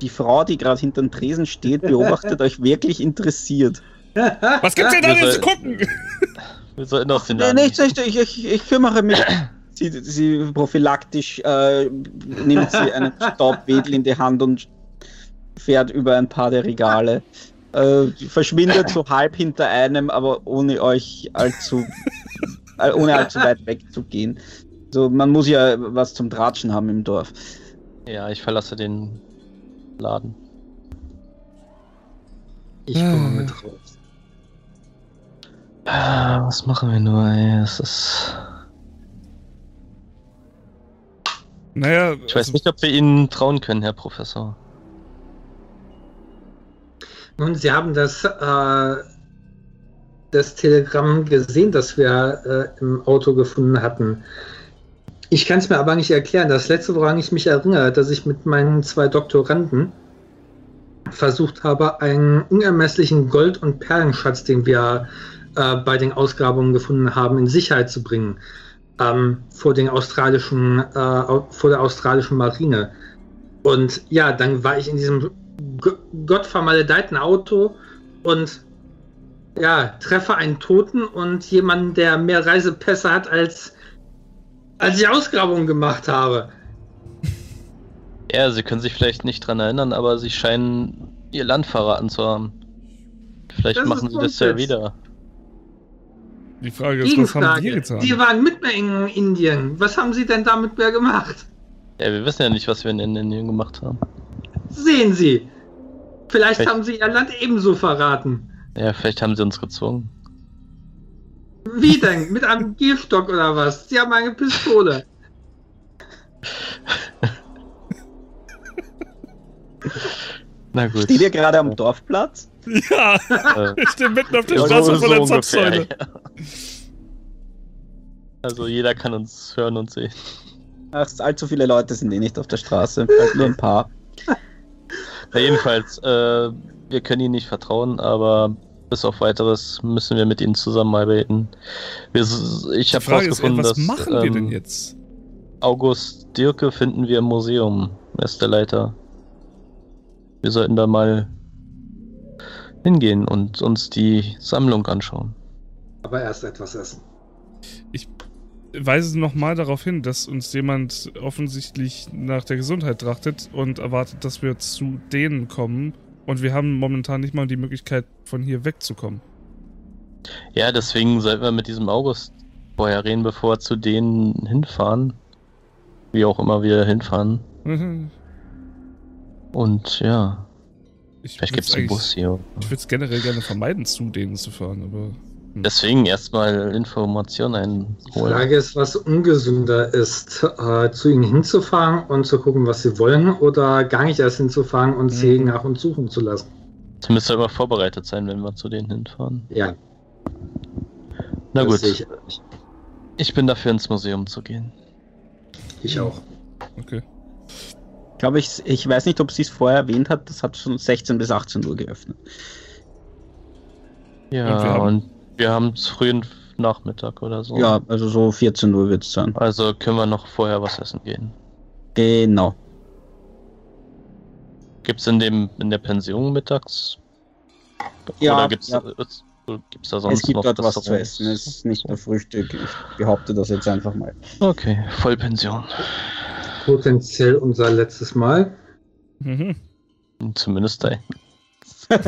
Speaker 1: die Frau, die gerade hinterm Tresen steht, beobachtet euch wirklich interessiert.
Speaker 2: Was gibt's denn da jetzt zu gucken?
Speaker 3: Wir sollten aus den
Speaker 1: Nee,
Speaker 3: Laden.
Speaker 1: nichts, nichts, ich, ich, ich kümmere mich. Sie, sie prophylaktisch äh, nimmt sie einen Staubwedel in die Hand und fährt über ein paar der Regale. Äh, verschwindet so halb hinter einem, aber ohne euch allzu, äh, ohne allzu weit wegzugehen. So, man muss ja was zum Tratschen haben im Dorf.
Speaker 3: Ja, ich verlasse den Laden.
Speaker 4: Ich komme mit raus.
Speaker 3: Ah, was machen wir nur, ey? Es ist.
Speaker 2: Naja,
Speaker 3: Ich weiß
Speaker 2: also,
Speaker 3: nicht, ob wir Ihnen trauen können, Herr Professor.
Speaker 4: Nun, Sie haben das, äh, das Telegramm gesehen, das wir äh, im Auto gefunden hatten. Ich kann es mir aber nicht erklären. Das letzte, woran ich mich erinnere, dass ich mit meinen zwei Doktoranden versucht habe, einen unermesslichen Gold- und Perlenschatz, den wir äh, bei den Ausgrabungen gefunden haben, in Sicherheit zu bringen. Ähm, vor den australischen, äh, vor der australischen Marine. Und ja, dann war ich in diesem gottvermaledeiten Auto und ja, treffe einen Toten und jemanden, der mehr Reisepässe hat, als, als ich Ausgrabungen gemacht habe.
Speaker 3: Ja, Sie können sich vielleicht nicht dran erinnern, aber Sie scheinen Ihr Land verraten zu haben. Vielleicht
Speaker 4: Das
Speaker 3: machen Sie das ja wieder.
Speaker 2: Die Frage ist, was haben wir getan?
Speaker 4: Sie waren mit mir in Indien. Was haben Sie denn da mit mir gemacht?
Speaker 3: Ja, wir wissen ja nicht, was wir in Indien gemacht haben.
Speaker 4: Sehen Sie. Vielleicht
Speaker 3: Vielleicht-
Speaker 4: haben Sie Ihr Land ebenso verraten.
Speaker 3: Ja, vielleicht haben Sie uns gezwungen.
Speaker 4: Wie denn? Mit einem Gehstock oder was? Sie haben eine Pistole.
Speaker 3: Na gut.
Speaker 1: Steht ihr gerade am Dorfplatz?
Speaker 2: Ja,
Speaker 3: Äh,
Speaker 2: ich stehe mitten auf der
Speaker 3: ja,
Speaker 2: Straße
Speaker 3: so- so
Speaker 2: der
Speaker 3: ungefähr,
Speaker 2: Zapfsäule.
Speaker 3: ja. Also jeder kann uns hören und sehen.
Speaker 1: Ach, allzu viele Leute sind eh nicht auf der Straße, halt nur ein paar.
Speaker 3: Na, jedenfalls, äh, wir können Ihnen nicht vertrauen, aber bis auf weiteres müssen wir mit Ihnen zusammenarbeiten. Wir, ich habe herausgefunden,
Speaker 2: ey, was
Speaker 3: dass
Speaker 2: machen wir denn
Speaker 3: ähm,
Speaker 2: jetzt?
Speaker 3: August Dirke finden wir im Museum. Er ist der Leiter. Wir sollten da mal hingehen und uns die Sammlung anschauen.
Speaker 4: Aber erst etwas essen.
Speaker 2: weise nochmal darauf hin, dass uns jemand offensichtlich nach der Gesundheit trachtet und erwartet, dass wir zu denen kommen. Und wir haben momentan nicht mal die Möglichkeit, von hier wegzukommen.
Speaker 3: Ja, deswegen sollten wir mit diesem August vorher reden, bevor wir zu denen hinfahren. Wie auch immer wir hinfahren. Und ja,
Speaker 2: Ich
Speaker 3: vielleicht gibt es einen Bus hier.
Speaker 2: Ich würde es generell gerne vermeiden, zu denen zu fahren, aber.
Speaker 3: Deswegen erstmal Informationen
Speaker 4: Die
Speaker 3: einholen.
Speaker 4: Frage ist, was ungesünder ist, äh, zu ihnen hinzufahren und zu gucken, was sie wollen, oder gar nicht erst hinzufahren und sie
Speaker 2: Mhm.
Speaker 4: nach uns suchen zu lassen.
Speaker 3: Zumindest sollten wir vorbereitet sein, wenn wir zu denen hinfahren.
Speaker 4: Ja,
Speaker 3: Na
Speaker 4: das
Speaker 3: gut, ich.
Speaker 4: ich,
Speaker 3: bin dafür ins Museum zu gehen.
Speaker 4: ich auch.
Speaker 2: Okay.
Speaker 1: Ich glaube, ich, ich weiß nicht, ob sie es vorher erwähnt hat, das hat schon 16 bis 18 Uhr geöffnet.
Speaker 3: Ja,
Speaker 2: Und wir haben-
Speaker 3: es frühen Nachmittag oder so.
Speaker 1: Ja, also so 14 Uhr wird es sein.
Speaker 3: Also können wir noch vorher was essen gehen.
Speaker 1: Genau.
Speaker 3: Gibt es in dem in der Pension mittags?
Speaker 1: Ja,
Speaker 3: Oder gibt's,
Speaker 1: ja.
Speaker 3: gibt's da sonst
Speaker 1: Es gibt
Speaker 3: noch
Speaker 1: dort was zu essen. Es ist nicht nur Frühstück. Ich behaupte das jetzt einfach mal.
Speaker 3: Okay, Vollpension.
Speaker 4: Potenziell unser letztes Mal.
Speaker 2: Mhm.
Speaker 3: Zumindest dein.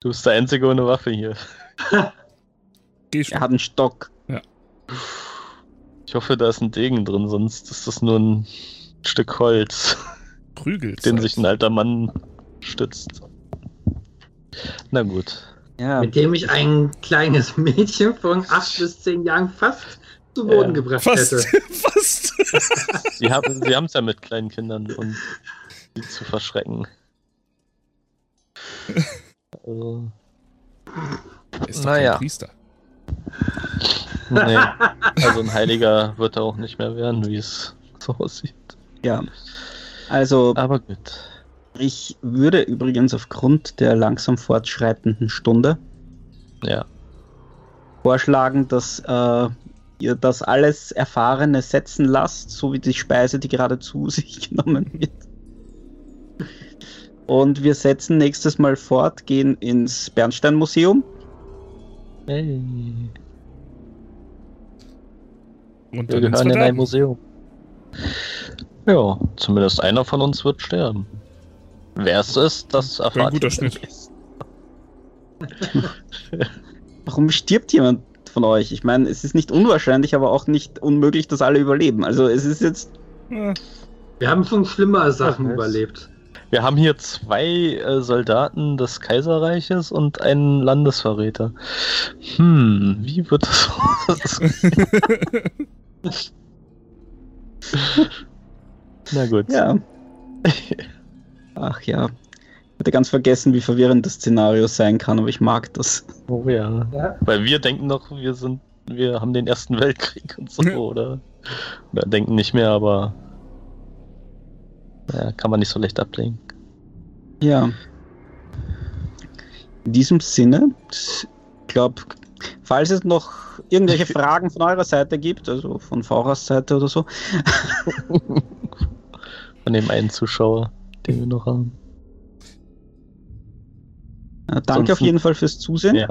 Speaker 3: du bist der Einzige ohne Waffe hier.
Speaker 1: Er hat einen Stock.
Speaker 3: Ich hoffe, da ist ein Degen drin, sonst ist das nur ein Stück Holz,
Speaker 2: Prügelt.
Speaker 3: den sich ein alter Mann stützt. Na gut.
Speaker 1: Ja,
Speaker 4: Mit dem ich ein kleines Mädchen von 8 bis 10 Jahren fast zu Boden
Speaker 3: Ja.
Speaker 4: gebracht
Speaker 2: Fast.
Speaker 4: hätte.
Speaker 2: Fast.
Speaker 3: Sie haben sie es ja mit kleinen Kindern und sie zu verschrecken. Also,
Speaker 2: Ist doch
Speaker 3: Naja.
Speaker 2: kein Priester.
Speaker 3: nee. Also ein Heiliger wird er auch nicht mehr werden, wie es so aussieht.
Speaker 1: ja. Also,
Speaker 3: Aber gut.
Speaker 1: ich würde übrigens aufgrund der langsam fortschreitenden Stunde
Speaker 3: Ja.
Speaker 1: vorschlagen, dass äh, ihr das alles Erfahrene setzen lasst, so wie die Speise, die gerade zu sich genommen wird. Und wir setzen nächstes Mal fort, gehen ins Bernstein-Museum.
Speaker 3: Hey.
Speaker 2: Und
Speaker 3: Wir gehören in ein. Museum. Ja, zumindest einer von uns wird sterben. Wer es ist, das
Speaker 2: ein
Speaker 3: erfahrt
Speaker 2: guter
Speaker 3: ihr
Speaker 2: Schnitt.
Speaker 1: Warum stirbt jemand von euch? Ich meine, es ist nicht unwahrscheinlich, aber auch nicht unmöglich, dass alle überleben. Also es ist jetzt.
Speaker 2: Ja,
Speaker 4: Wir haben schon schlimmere Sachen
Speaker 3: weiß.
Speaker 4: überlebt.
Speaker 3: Wir haben hier zwei äh, Soldaten des Kaiserreiches und einen Landesverräter. Hm, wie wird das ausgehen? Na gut.
Speaker 1: Ja. Ach ja. Ich hatte ganz vergessen, wie verwirrend das Szenario sein kann, aber ich mag das.
Speaker 3: Oh ja.
Speaker 4: Ja.
Speaker 3: Weil wir denken noch, wir sind, wir haben den Ersten Weltkrieg und so, oder? Oder denken nicht mehr, aber ja, kann man nicht so leicht ablegen.
Speaker 1: Ja. In diesem Sinne, ich glaube, falls es noch irgendwelche Fragen von eurer Seite gibt, also von Fauras Seite oder so,
Speaker 3: Von dem einen Zuschauer, den wir noch haben.
Speaker 1: Danke auf jeden Fall fürs Zusehen.
Speaker 3: Ja.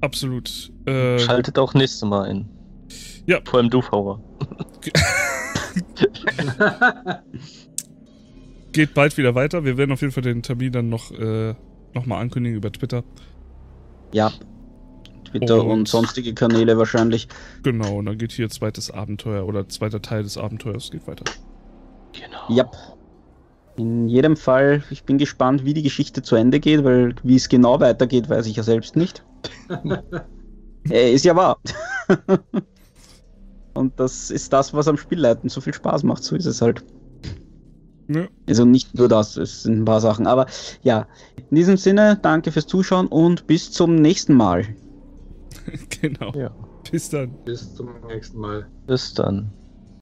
Speaker 2: absolut. Äh,
Speaker 3: Schaltet auch nächstes Mal ein.
Speaker 2: Ja.
Speaker 3: Vor allem du, Faurer.
Speaker 2: geht bald wieder weiter. Wir werden auf jeden Fall den Termin dann noch, äh, noch mal ankündigen über Twitter.
Speaker 1: Ja. Twitter
Speaker 2: Und-
Speaker 1: und sonstige Kanäle wahrscheinlich.
Speaker 2: Genau, und dann geht hier zweites Abenteuer oder zweiter Teil des Abenteuers geht weiter.
Speaker 3: Genau.
Speaker 1: Ja. In jedem Fall, ich bin gespannt, wie die Geschichte zu Ende geht, weil wie es genau weitergeht, weiß ich ja selbst nicht. äh, ist ja wahr. Und das ist das, was am Spielleiten so viel Spaß macht, so ist es halt.
Speaker 2: Ja.
Speaker 1: Also nicht nur das, es sind ein paar Sachen. Aber ja, in diesem Sinne, danke fürs Zuschauen und bis zum nächsten Mal.
Speaker 2: genau.
Speaker 3: Ja.
Speaker 2: Bis dann.
Speaker 4: Bis zum nächsten Mal.
Speaker 3: Bis dann.